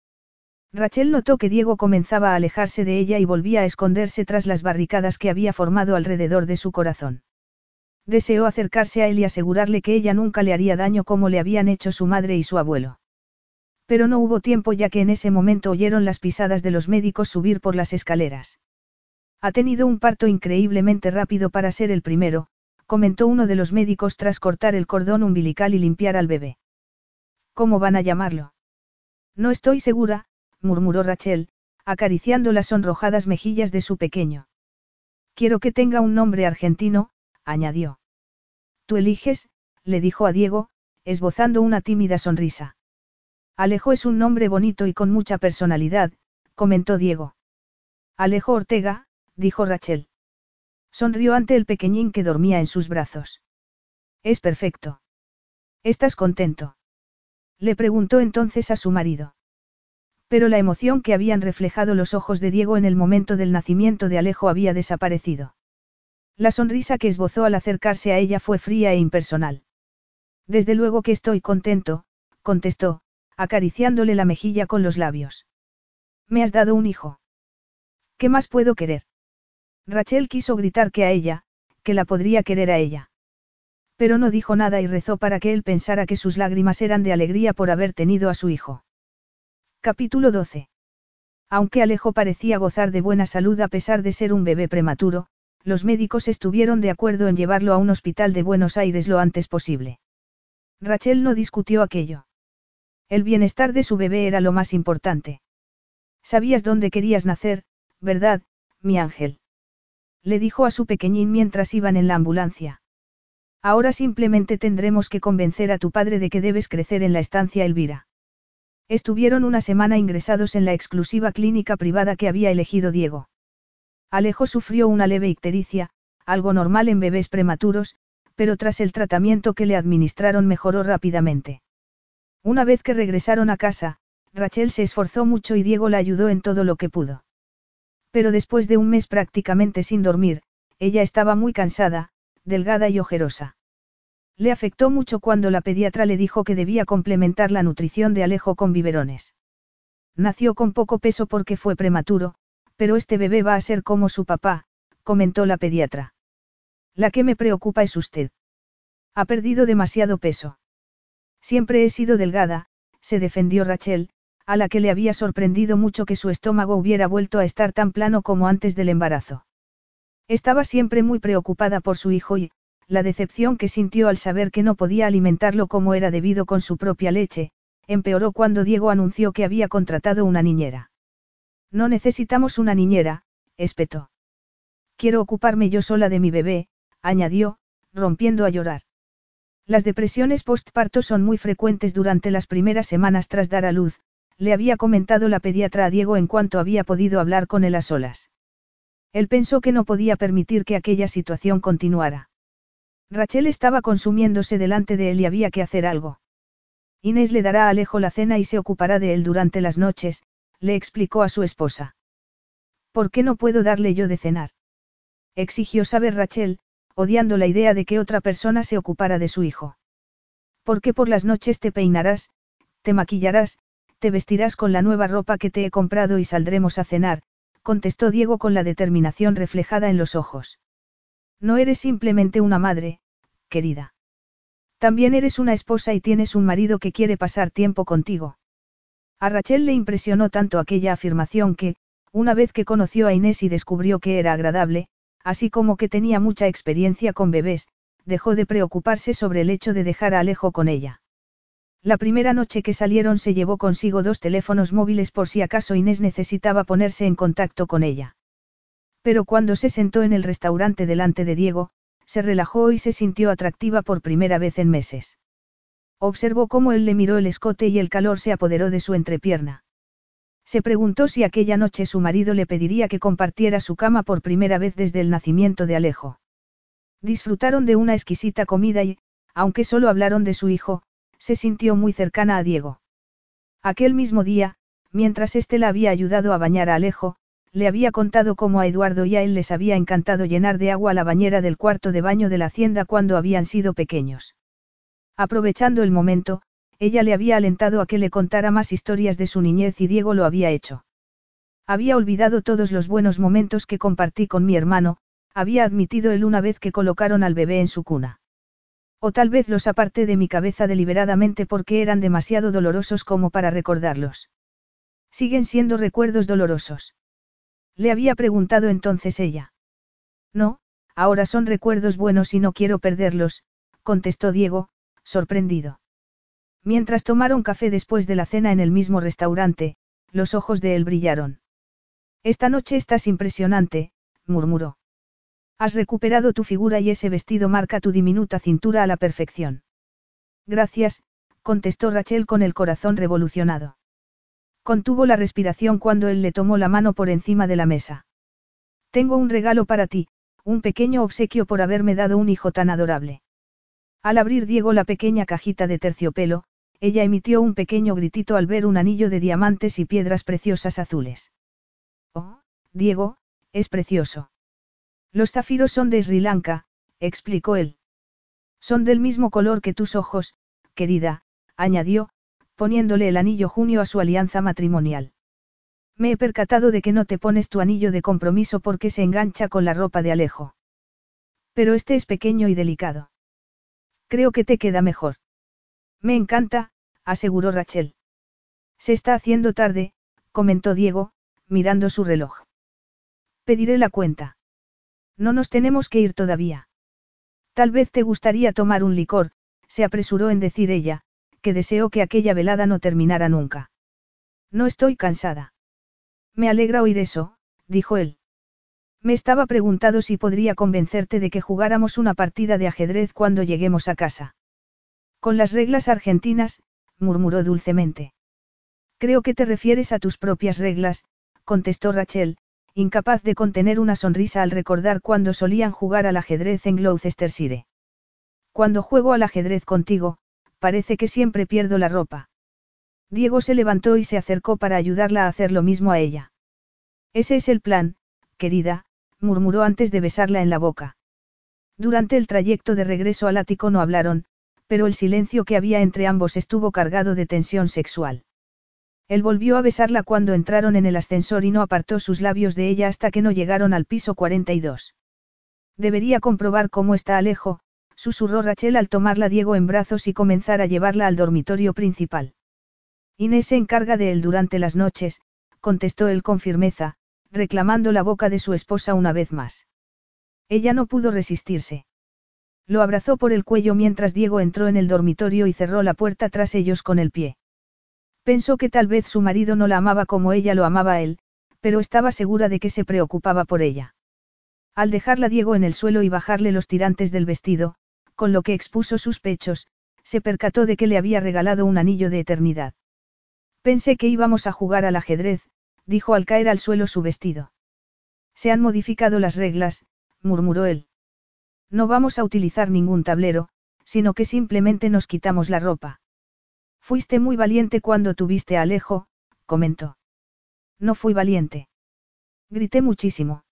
Speaker 1: Rachel notó que Diego comenzaba a alejarse de ella y volvía a esconderse tras las barricadas que había formado alrededor de su corazón. Deseó acercarse a él y asegurarle que ella nunca le haría daño como le habían hecho su madre y su abuelo. Pero no hubo tiempo ya que en ese momento oyeron las pisadas de los médicos subir por las escaleras. Ha tenido un parto increíblemente rápido para ser el primero, comentó uno de los médicos tras cortar el cordón umbilical y limpiar al bebé. ¿Cómo van a llamarlo? No estoy segura, murmuró Rachel, acariciando las sonrojadas mejillas de su pequeño. Quiero que tenga un nombre argentino, añadió. Tú eliges, le dijo a Diego, esbozando una tímida sonrisa. Alejo es un nombre bonito y con mucha personalidad, comentó Diego. Alejo Ortega, dijo Rachel. Sonrió ante el pequeñín que dormía en sus brazos. Es perfecto. ¿Estás contento? Le preguntó entonces a su marido. Pero la emoción que habían reflejado los ojos de Diego en el momento del nacimiento de Alejo había desaparecido. La sonrisa que esbozó al acercarse a ella fue fría e impersonal. Desde luego que estoy contento, contestó, acariciándole la mejilla con los labios. Me has dado un hijo. ¿Qué más puedo querer? Rachel quiso gritar que a ella, que la podría querer a ella. Pero no dijo nada y rezó para que él pensara que sus lágrimas eran de alegría por haber tenido a su hijo. Capítulo 12. Aunque Alejo parecía gozar de buena salud a pesar de ser un bebé prematuro, los médicos estuvieron de acuerdo en llevarlo a un hospital de Buenos Aires lo antes posible. Rachel no discutió aquello. El bienestar de su bebé era lo más importante. Sabías dónde querías nacer, ¿verdad, mi ángel? Le dijo a su pequeñín mientras iban en la ambulancia. Ahora simplemente tendremos que convencer a tu padre de que debes crecer en la estancia Elvira. Estuvieron una semana ingresados en la exclusiva clínica privada que había elegido Diego. Alejo sufrió una leve ictericia, algo normal en bebés prematuros, pero tras el tratamiento que le administraron mejoró rápidamente. Una vez que regresaron a casa, Rachel se esforzó mucho y Diego la ayudó en todo lo que pudo. Pero después de un mes prácticamente sin dormir, ella estaba muy cansada, delgada y ojerosa. Le afectó mucho cuando la pediatra le dijo que debía complementar la nutrición de Alejo con biberones. Nació con poco peso porque fue prematuro, pero este bebé va a ser como su papá, comentó la pediatra. La que me preocupa es usted. Ha perdido demasiado peso. Siempre he sido delgada, se defendió Rachel, a la que le había sorprendido mucho que su estómago hubiera vuelto a estar tan plano como antes del embarazo. Estaba siempre muy preocupada por su hijo y, la decepción que sintió al saber que no podía alimentarlo como era debido con su propia leche, empeoró cuando Diego anunció que había contratado una niñera. No necesitamos una niñera, espetó. Quiero ocuparme yo sola de mi bebé, añadió, rompiendo a llorar. Las depresiones postparto son muy frecuentes durante las primeras semanas tras dar a luz, le había comentado la pediatra a Diego en cuanto había podido hablar con él a solas. Él pensó que no podía permitir que aquella situación continuara. Rachel estaba consumiéndose delante de él y había que hacer algo. Inés le dará a Alejo la cena y se ocupará de él durante las noches, le explicó a su esposa. ¿Por qué no puedo darle yo de cenar? Exigió saber Rachel, odiando la idea de que otra persona se ocupara de su hijo. Porque por las noches te peinarás, te maquillarás, te vestirás con la nueva ropa que te he comprado y saldremos a cenar, contestó Diego con la determinación reflejada en los ojos. No eres simplemente una madre, querida. También eres una esposa y tienes un marido que quiere pasar tiempo contigo. A Rachel le impresionó tanto aquella afirmación que, una vez que conoció a Inés y descubrió que era agradable, así como que tenía mucha experiencia con bebés, dejó de preocuparse sobre el hecho de dejar a Alejo con ella. La primera noche que salieron se llevó consigo dos teléfonos móviles por si acaso Inés necesitaba ponerse en contacto con ella. Pero cuando se sentó en el restaurante delante de Diego, se relajó y se sintió atractiva por primera vez en meses. Observó cómo él le miró el escote y el calor se apoderó de su entrepierna. Se preguntó si aquella noche su marido le pediría que compartiera su cama por primera vez desde el nacimiento de Alejo. Disfrutaron de una exquisita comida y, aunque solo hablaron de su hijo, se sintió muy cercana a Diego. Aquel mismo día, mientras éste la había ayudado a bañar a Alejo, le había contado cómo a Eduardo y a él les había encantado llenar de agua la bañera del cuarto de baño de la hacienda cuando habían sido pequeños. Aprovechando el momento, ella le había alentado a que le contara más historias de su niñez y Diego lo había hecho. Había olvidado todos los buenos momentos que compartí con mi hermano, había admitido él una vez que colocaron al bebé en su cuna. O tal vez los aparté de mi cabeza deliberadamente porque eran demasiado dolorosos como para recordarlos. Siguen siendo recuerdos dolorosos. Le había preguntado entonces ella. No, ahora son recuerdos buenos y no quiero perderlos, contestó Diego, sorprendido. Mientras tomaron café después de la cena en el mismo restaurante, los ojos de él brillaron. Esta noche estás impresionante, murmuró. Has recuperado tu figura y ese vestido marca tu diminuta cintura a la perfección. Gracias, contestó Rachel con el corazón revolucionado. Contuvo la respiración cuando él le tomó la mano por encima de la mesa. Tengo un regalo para ti, un pequeño obsequio por haberme dado un hijo tan adorable. Al abrir Diego la pequeña cajita de terciopelo, ella emitió un pequeño gritito al ver un anillo de diamantes y piedras preciosas azules. Oh, Diego, es precioso. Los zafiros son de Sri Lanka, explicó él. Son del mismo color que tus ojos, querida, añadió, poniéndole el anillo junio a su alianza matrimonial. Me he percatado de que no te pones tu anillo de compromiso porque se engancha con la ropa de Alejo. Pero este es pequeño y delicado. Creo que te queda mejor. Me encanta, aseguró Rachel. Se está haciendo tarde, comentó Diego, mirando su reloj. Pediré la cuenta. No nos tenemos que ir todavía. Tal vez te gustaría tomar un licor, se apresuró en decir ella, que deseó que aquella velada no terminara nunca. No estoy cansada. Me alegra oír eso, dijo él. Me estaba preguntado si podría convencerte de que jugáramos una partida de ajedrez cuando lleguemos a casa. Con las reglas argentinas, murmuró dulcemente. Creo que te refieres a tus propias reglas, contestó Rachel, incapaz de contener una sonrisa al recordar cuando solían jugar al ajedrez en Gloucestershire. Cuando juego al ajedrez contigo, parece que siempre pierdo la ropa. Diego se levantó y se acercó para ayudarla a hacer lo mismo a ella. Ese es el plan, querida, murmuró antes de besarla en la boca. Durante el trayecto de regreso al ático no hablaron, pero el silencio que había entre ambos estuvo cargado de tensión sexual. Él volvió a besarla cuando entraron en el ascensor y no apartó sus labios de ella hasta que no llegaron al piso 42. Debería comprobar cómo está Alejo, susurró Rachel al tomarla Diego en brazos y comenzar a llevarla al dormitorio principal. Inés se encarga de él durante las noches, contestó él con firmeza, reclamando la boca de su esposa una vez más. Ella no pudo resistirse. Lo abrazó por el cuello mientras Diego entró en el dormitorio y cerró la puerta tras ellos con el pie. Pensó que tal vez su marido no la amaba como ella lo amaba a él, pero estaba segura de que se preocupaba por ella. Al dejarla Diego en el suelo y bajarle los tirantes del vestido, con lo que expuso sus pechos, se percató de que le había regalado un anillo de eternidad. Pensé que íbamos a jugar al ajedrez, dijo al caer al suelo su vestido. Se han modificado las reglas, murmuró él. No vamos a utilizar ningún tablero, sino que simplemente nos quitamos la ropa. Fuiste muy valiente cuando tuviste a Alejo, comentó. No fui valiente. Grité muchísimo.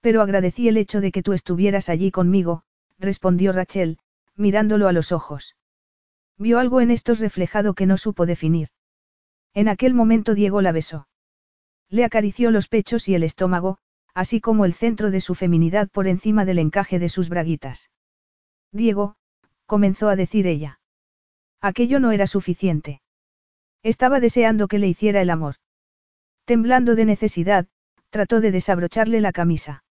Speaker 1: Pero agradecí el hecho de que tú estuvieras allí conmigo, respondió Rachel, mirándolo a los ojos. Vio algo en estos reflejado que no supo definir. En aquel momento Diego la besó. Le acarició los pechos y el estómago, así como el centro de su feminidad por encima del encaje de sus braguitas. Diego, comenzó a decir ella. Aquello no era suficiente. Estaba deseando que le hiciera el amor. Temblando de necesidad, trató de desabrocharle la camisa.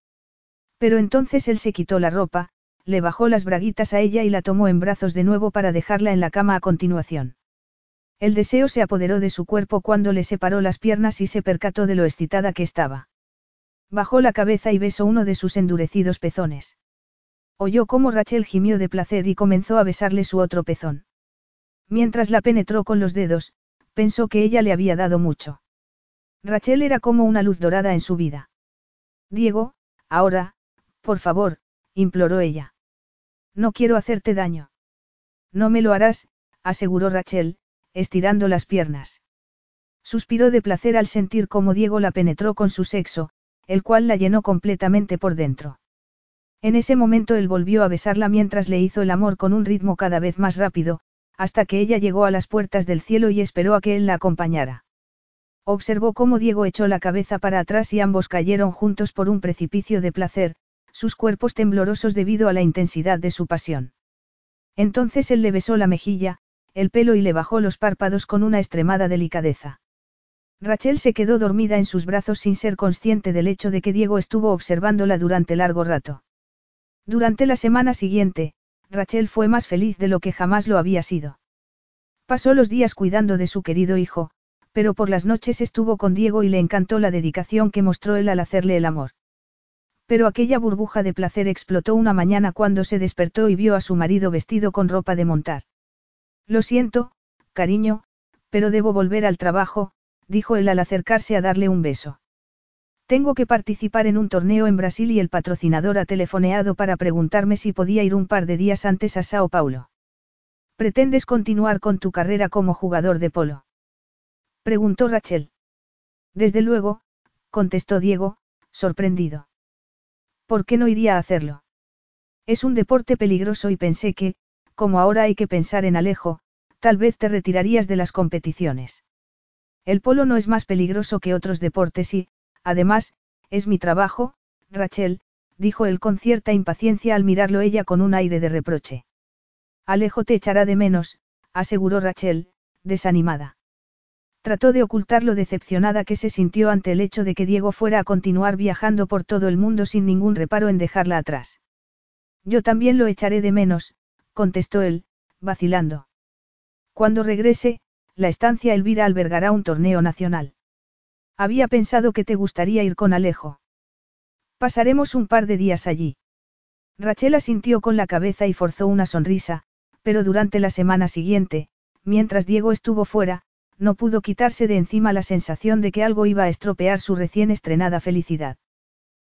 Speaker 1: Pero entonces él se quitó la ropa, le bajó las braguitas a ella y la tomó en brazos de nuevo para dejarla en la cama a continuación. El deseo se apoderó de su cuerpo cuando le separó las piernas y se percató de lo excitada que estaba. Bajó la cabeza y besó uno de sus endurecidos pezones. Oyó cómo Rachel gimió de placer y comenzó a besarle su otro pezón. Mientras la penetró con los dedos, pensó que ella le había dado mucho. Rachel era como una luz dorada en su vida. Diego, ahora, por favor, imploró ella. No quiero hacerte daño. No me lo harás, aseguró Rachel, estirando las piernas. Suspiró de placer al sentir cómo Diego la penetró con su sexo, el cual la llenó completamente por dentro. En ese momento él volvió a besarla mientras le hizo el amor con un ritmo cada vez más rápido, hasta que ella llegó a las puertas del cielo y esperó a que él la acompañara. Observó cómo Diego echó la cabeza para atrás y ambos cayeron juntos por un precipicio de placer, sus cuerpos temblorosos debido a la intensidad de su pasión. Entonces él le besó la mejilla, el pelo y le bajó los párpados con una extremada delicadeza. Rachel se quedó dormida en sus brazos sin ser consciente del hecho de que Diego estuvo observándola durante largo rato. Durante la semana siguiente, Rachel fue más feliz de lo que jamás lo había sido. Pasó los días cuidando de su querido hijo, pero por las noches estuvo con Diego y le encantó la dedicación que mostró él al hacerle el amor. Pero aquella burbuja de placer explotó una mañana cuando se despertó y vio a su marido vestido con ropa de montar. Lo siento, cariño, pero debo volver al trabajo, dijo él al acercarse a darle un beso. Tengo que participar en un torneo en Brasil y el patrocinador ha telefoneado para preguntarme si podía ir un par de días antes a Sao Paulo. ¿Pretendes continuar con tu carrera como jugador de polo? Preguntó Rachel. Desde luego, contestó Diego, sorprendido. ¿Por qué no iría a hacerlo? Es un deporte peligroso y pensé que, como ahora hay que pensar en Alejo, tal vez te retirarías de las competiciones. El polo no es más peligroso que otros deportes y, además, es mi trabajo, Rachel, dijo él con cierta impaciencia al mirarlo ella con un aire de reproche. Alejo te echará de menos, aseguró Rachel, desanimada. Trató de ocultar lo decepcionada que se sintió ante el hecho de que Diego fuera a continuar viajando por todo el mundo sin ningún reparo en dejarla atrás. Yo también lo echaré de menos, contestó él, vacilando. Cuando regrese, la estancia Elvira albergará un torneo nacional. Había pensado que te gustaría ir con Alejo. Pasaremos un par de días allí. Rachel asintió con la cabeza y forzó una sonrisa, pero durante la semana siguiente, mientras Diego estuvo fuera, no pudo quitarse de encima la sensación de que algo iba a estropear su recién estrenada felicidad.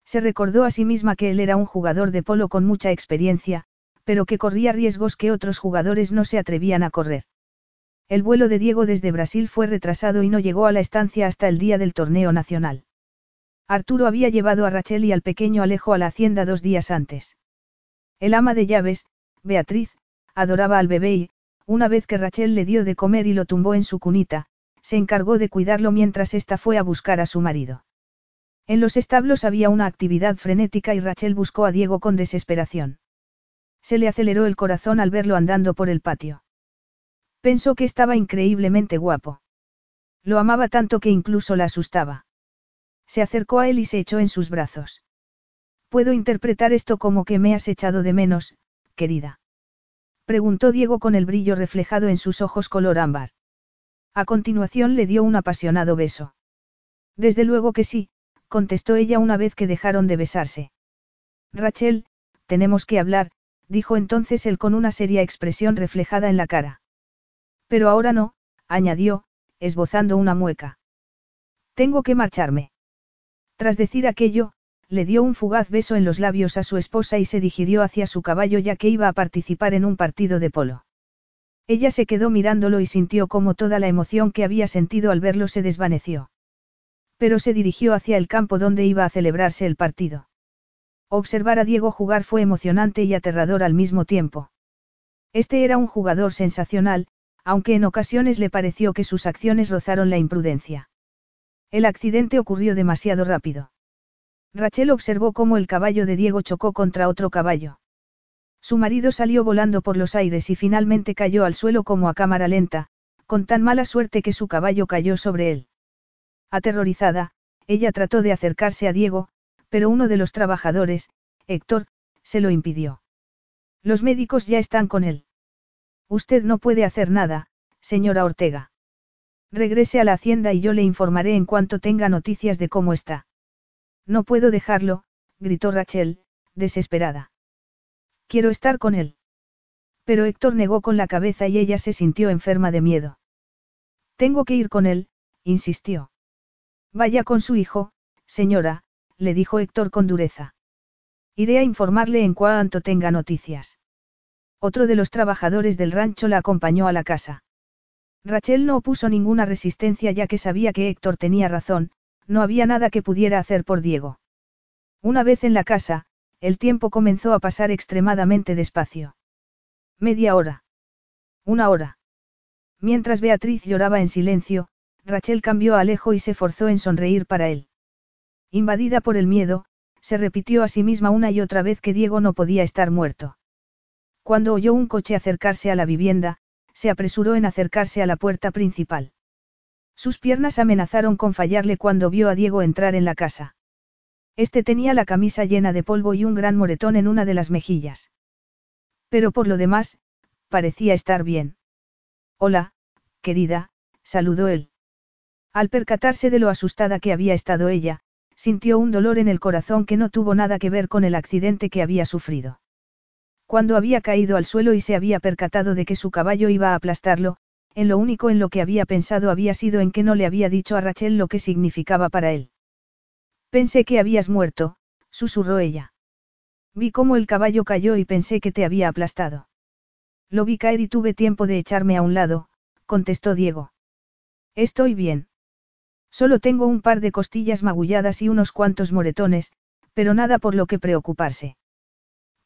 Speaker 1: Se recordó a sí misma que él era un jugador de polo con mucha experiencia, pero que corría riesgos que otros jugadores no se atrevían a correr. El vuelo de Diego desde Brasil fue retrasado y no llegó a la estancia hasta el día del torneo nacional. Arturo había llevado a Rachel y al pequeño Alejo a la hacienda dos días antes. El ama de llaves, Beatriz, adoraba al bebé y, una vez que Rachel le dio de comer y lo tumbó en su cunita, se encargó de cuidarlo mientras ésta fue a buscar a su marido. En los establos había una actividad frenética y Rachel buscó a Diego con desesperación. Se le aceleró el corazón al verlo andando por el patio. Pensó que estaba increíblemente guapo. Lo amaba tanto que incluso la asustaba. Se acercó a él y se echó en sus brazos. Puedo interpretar esto como que me has echado de menos, querida. Preguntó Diego con el brillo reflejado en sus ojos color ámbar. A continuación le dio un apasionado beso. Desde luego que sí, contestó ella una vez que dejaron de besarse. Rachel, tenemos que hablar, dijo entonces él con una seria expresión reflejada en la cara. Pero ahora no, añadió, esbozando una mueca. Tengo que marcharme. Tras decir aquello, le dio un fugaz beso en los labios a su esposa y se digirió hacia su caballo ya que iba a participar en un partido de polo. Ella se quedó mirándolo y sintió como toda la emoción que había sentido al verlo se desvaneció. Pero se dirigió hacia el campo donde iba a celebrarse el partido. Observar a Diego jugar fue emocionante y aterrador al mismo tiempo. Este era un jugador sensacional, aunque en ocasiones le pareció que sus acciones rozaron la imprudencia. El accidente ocurrió demasiado rápido. Rachel observó cómo el caballo de Diego chocó contra otro caballo. Su marido salió volando por los aires y finalmente cayó al suelo como a cámara lenta, con tan mala suerte que su caballo cayó sobre él. Aterrorizada, ella trató de acercarse a Diego, pero uno de los trabajadores, Héctor, se lo impidió. Los médicos ya están con él. Usted no puede hacer nada, señora Ortega. Regrese a la hacienda y yo le informaré en cuanto tenga noticias de cómo está. No puedo dejarlo, gritó Rachel, desesperada. Quiero estar con él. Pero Héctor negó con la cabeza y ella se sintió enferma de miedo. Tengo que ir con él, insistió. Vaya con su hijo, señora, le dijo Héctor con dureza. Iré a informarle en cuanto tenga noticias. Otro de los trabajadores del rancho la acompañó a la casa. Rachel no opuso ninguna resistencia ya que sabía que Héctor tenía razón, no había nada que pudiera hacer por Diego. Una vez en la casa, el tiempo comenzó a pasar extremadamente despacio. Media hora. Una hora. Mientras Beatriz lloraba en silencio, Rachel cambió a Alejo y se forzó en sonreír para él. Invadida por el miedo, se repitió a sí misma una y otra vez que Diego no podía estar muerto. Cuando oyó un coche acercarse a la vivienda, se apresuró en acercarse a la puerta principal. Sus piernas amenazaron con fallarle cuando vio a Diego entrar en la casa. Este tenía la camisa llena de polvo y un gran moretón en una de las mejillas. Pero por lo demás, parecía estar bien. Hola, querida, saludó él. Al percatarse de lo asustada que había estado ella, sintió un dolor en el corazón que no tuvo nada que ver con el accidente que había sufrido. Cuando había caído al suelo y se había percatado de que su caballo iba a aplastarlo, en lo único en lo que había pensado había sido en que no le había dicho a Rachel lo que significaba para él. Pensé que habías muerto, susurró ella. Vi cómo el caballo cayó y pensé que te había aplastado. Lo vi caer y tuve tiempo de echarme a un lado, contestó Diego. Estoy bien. Solo tengo un par de costillas magulladas y unos cuantos moretones, pero nada por lo que preocuparse.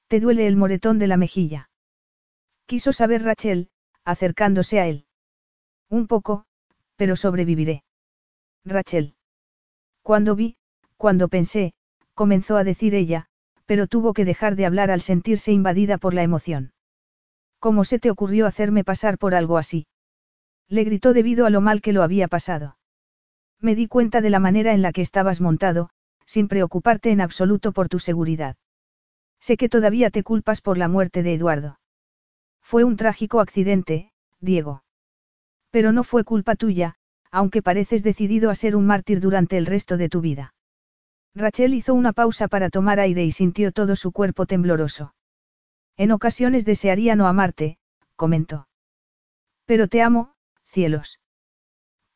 Speaker 1: ¿Te duele el moretón de la mejilla? Quiso saber Rachel, acercándose a él. Un poco, pero sobreviviré. Rachel. Cuando vi, cuando pensé, comenzó a decir ella, pero tuvo que dejar de hablar al sentirse invadida por la emoción. ¿Cómo se te ocurrió hacerme pasar por algo así? Le gritó debido a lo mal que lo había pasado. Me di cuenta de la manera en la que estabas montado, sin preocuparte en absoluto por tu seguridad. Sé que todavía te culpas por la muerte de Eduardo. Fue un trágico accidente, Diego. Pero no fue culpa tuya, aunque pareces decidido a ser un mártir durante el resto de tu vida. Rachel hizo una pausa para tomar aire y sintió todo su cuerpo tembloroso. En ocasiones desearía no amarte, comentó. Pero te amo, cielos.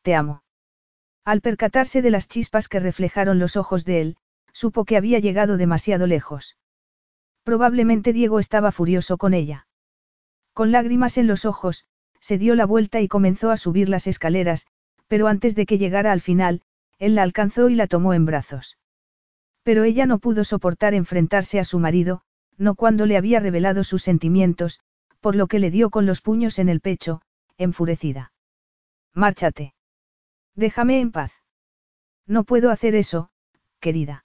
Speaker 1: Te amo. Al percatarse de las chispas que reflejaron los ojos de él, supo que había llegado demasiado lejos. Probablemente Diego estaba furioso con ella. Con lágrimas en los ojos, se dio la vuelta y comenzó a subir las escaleras, pero antes de que llegara al final, él la alcanzó y la tomó en brazos. Pero ella no pudo soportar enfrentarse a su marido, no cuando le había revelado sus sentimientos, por lo que le dio con los puños en el pecho, enfurecida. Márchate. Déjame en paz. No puedo hacer eso, querida.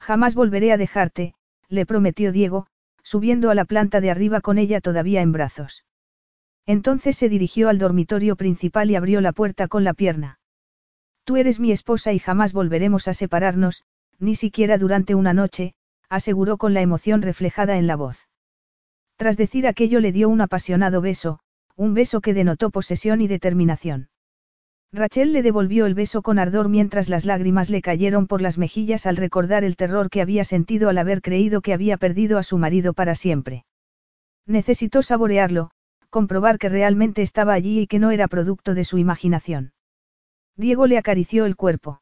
Speaker 1: Jamás volveré a dejarte, le prometió Diego, subiendo a la planta de arriba con ella todavía en brazos. Entonces se dirigió al dormitorio principal y abrió la puerta con la pierna. Tú eres mi esposa y jamás volveremos a separarnos, ni siquiera durante una noche, aseguró con la emoción reflejada en la voz. Tras decir aquello le dio un apasionado beso, un beso que denotó posesión y determinación. Rachel le devolvió el beso con ardor mientras las lágrimas le cayeron por las mejillas al recordar el terror que había sentido al haber creído que había perdido a su marido para siempre. Necesitó saborearlo, comprobar que realmente estaba allí y que no era producto de su imaginación. Diego le acarició el cuerpo.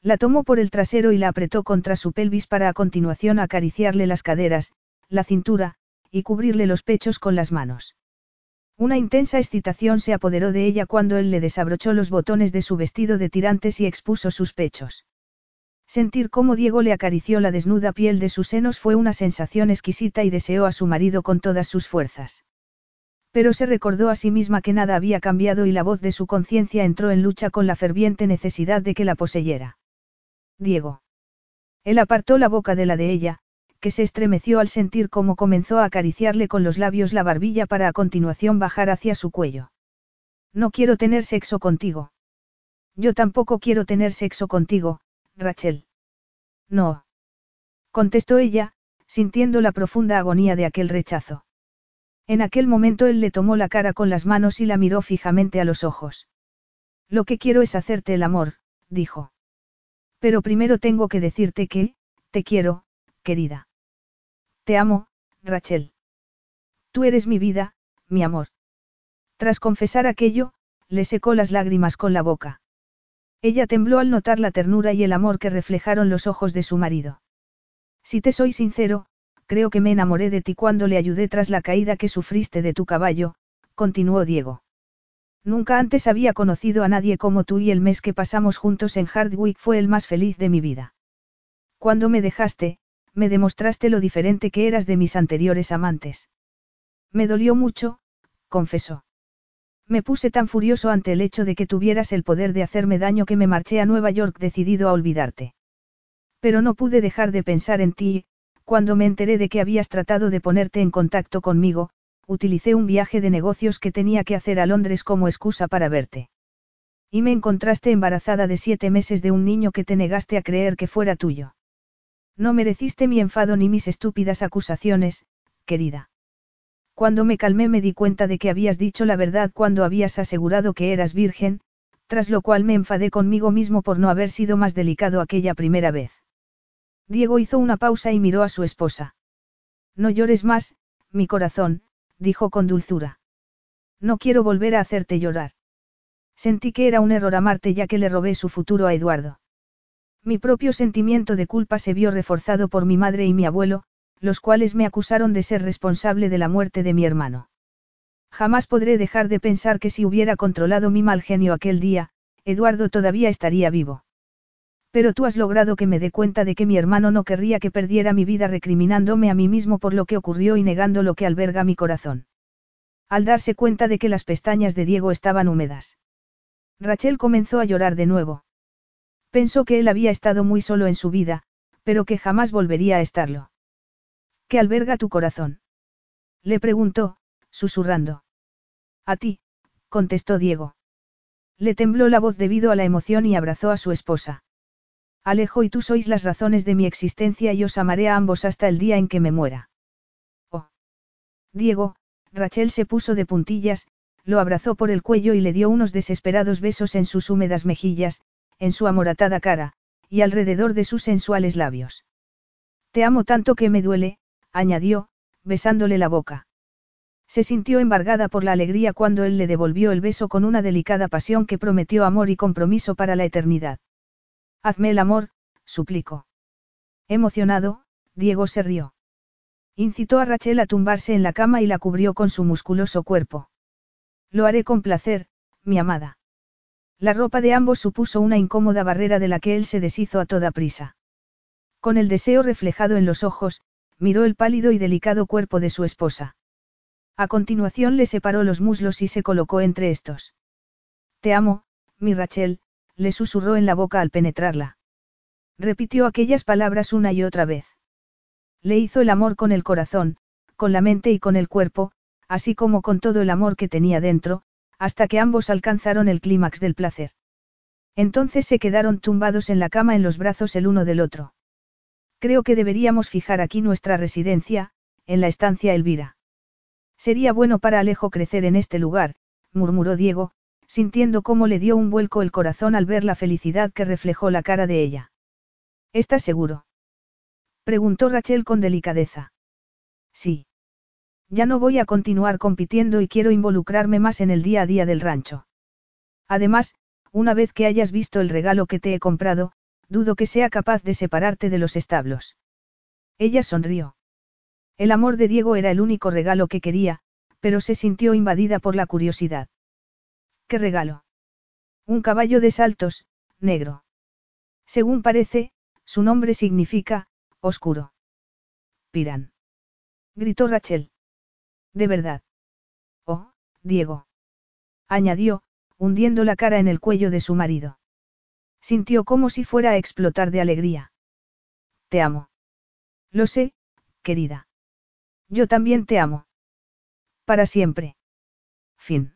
Speaker 1: La tomó por el trasero y la apretó contra su pelvis para a continuación acariciarle las caderas, la cintura, y cubrirle los pechos con las manos. Una intensa excitación se apoderó de ella cuando él le desabrochó los botones de su vestido de tirantes y expuso sus pechos. Sentir cómo Diego le acarició la desnuda piel de sus senos fue una sensación exquisita y deseó a su marido con todas sus fuerzas. Pero se recordó a sí misma que nada había cambiado y la voz de su conciencia entró en lucha con la ferviente necesidad de que la poseyera. Diego. Él apartó la boca de la de ella, que se estremeció al sentir cómo comenzó a acariciarle con los labios la barbilla para a continuación bajar hacia su cuello. No quiero tener sexo contigo. Yo tampoco quiero tener sexo contigo, Rachel. No. Contestó ella, sintiendo la profunda agonía de aquel rechazo. En aquel momento él le tomó la cara con las manos y la miró fijamente a los ojos. Lo que quiero es hacerte el amor, dijo. Pero primero tengo que decirte que, te quiero, querida. Te amo, Rachel. Tú eres mi vida, mi amor. Tras confesar aquello, le secó las lágrimas con la boca. Ella tembló al notar la ternura y el amor que reflejaron los ojos de su marido. Si te soy sincero, creo que me enamoré de ti cuando le ayudé tras la caída que sufriste de tu caballo, continuó Diego. Nunca antes había conocido a nadie como tú y el mes que pasamos juntos en Hardwick fue el más feliz de mi vida. Cuando me dejaste, me demostraste lo diferente que eras de mis anteriores amantes. Me dolió mucho, confesó. Me puse tan furioso ante el hecho de que tuvieras el poder de hacerme daño que me marché a Nueva York decidido a olvidarte. Pero no pude dejar de pensar en ti cuando me enteré de que habías tratado de ponerte en contacto conmigo, utilicé un viaje de negocios que tenía que hacer a Londres como excusa para verte. Y me encontraste embarazada de siete meses de un niño que te negaste a creer que fuera tuyo. No mereciste mi enfado ni mis estúpidas acusaciones, querida. Cuando me calmé me di cuenta de que habías dicho la verdad cuando habías asegurado que eras virgen, tras lo cual me enfadé conmigo mismo por no haber sido más delicado aquella primera vez. Diego hizo una pausa y miró a su esposa. No llores más, mi corazón, dijo con dulzura. No quiero volver a hacerte llorar. Sentí que era un error amarte ya que le robé su futuro a Eduardo. Mi propio sentimiento de culpa se vio reforzado por mi madre y mi abuelo, los cuales me acusaron de ser responsable de la muerte de mi hermano. Jamás podré dejar de pensar que si hubiera controlado mi mal genio aquel día, Eduardo todavía estaría vivo. Pero tú has logrado que me dé cuenta de que mi hermano no querría que perdiera mi vida recriminándome a mí mismo por lo que ocurrió y negando lo que alberga mi corazón. Al darse cuenta de que las pestañas de Diego estaban húmedas. Rachel comenzó a llorar de nuevo. Pensó que él había estado muy solo en su vida, pero que jamás volvería a estarlo. ¿Qué alberga tu corazón? Le preguntó, susurrando. A ti, contestó Diego. Le tembló la voz debido a la emoción y abrazó a su esposa. Alejo y tú sois las razones de mi existencia y os amaré a ambos hasta el día en que me muera. Oh. Diego, Rachel se puso de puntillas, lo abrazó por el cuello y le dio unos desesperados besos en sus húmedas mejillas, en su amoratada cara, y alrededor de sus sensuales labios. Te amo tanto que me duele, añadió, besándole la boca. Se sintió embargada por la alegría cuando él le devolvió el beso con una delicada pasión que prometió amor y compromiso para la eternidad. Hazme el amor, suplicó. Emocionado, Diego se rió. Incitó a Rachel a tumbarse en la cama y la cubrió con su musculoso cuerpo. Lo haré con placer, mi amada. La ropa de ambos supuso una incómoda barrera de la que él se deshizo a toda prisa. Con el deseo reflejado en los ojos, miró el pálido y delicado cuerpo de su esposa. A continuación le separó los muslos y se colocó entre estos. Te amo, mi Rachel, le susurró en la boca al penetrarla. Repitió aquellas palabras una y otra vez. Le hizo el amor con el corazón, con la mente y con el cuerpo, así como con todo el amor que tenía dentro, hasta que ambos alcanzaron el clímax del placer. Entonces se quedaron tumbados en la cama en los brazos el uno del otro. Creo que deberíamos fijar aquí nuestra residencia, en la estancia Elvira. Sería bueno para Alejo crecer en este lugar, murmuró Diego, sintiendo cómo le dio un vuelco el corazón al ver la felicidad que reflejó la cara de ella. ¿Estás seguro? preguntó Rachel con delicadeza. Sí. Ya no voy a continuar compitiendo y quiero involucrarme más en el día a día del rancho. Además, una vez que hayas visto el regalo que te he comprado, dudo que sea capaz de separarte de los establos. Ella sonrió. El amor de Diego era el único regalo que quería, pero se sintió invadida por la curiosidad. ¿Qué regalo? Un caballo de saltos, negro. Según parece, su nombre significa, oscuro. Piran. Gritó Rachel. De verdad. Oh, Diego. Añadió, hundiendo la cara en el cuello de su marido. Sintió como si fuera a explotar de alegría. Te amo. Lo sé, querida. Yo también te amo. Para siempre. Fin.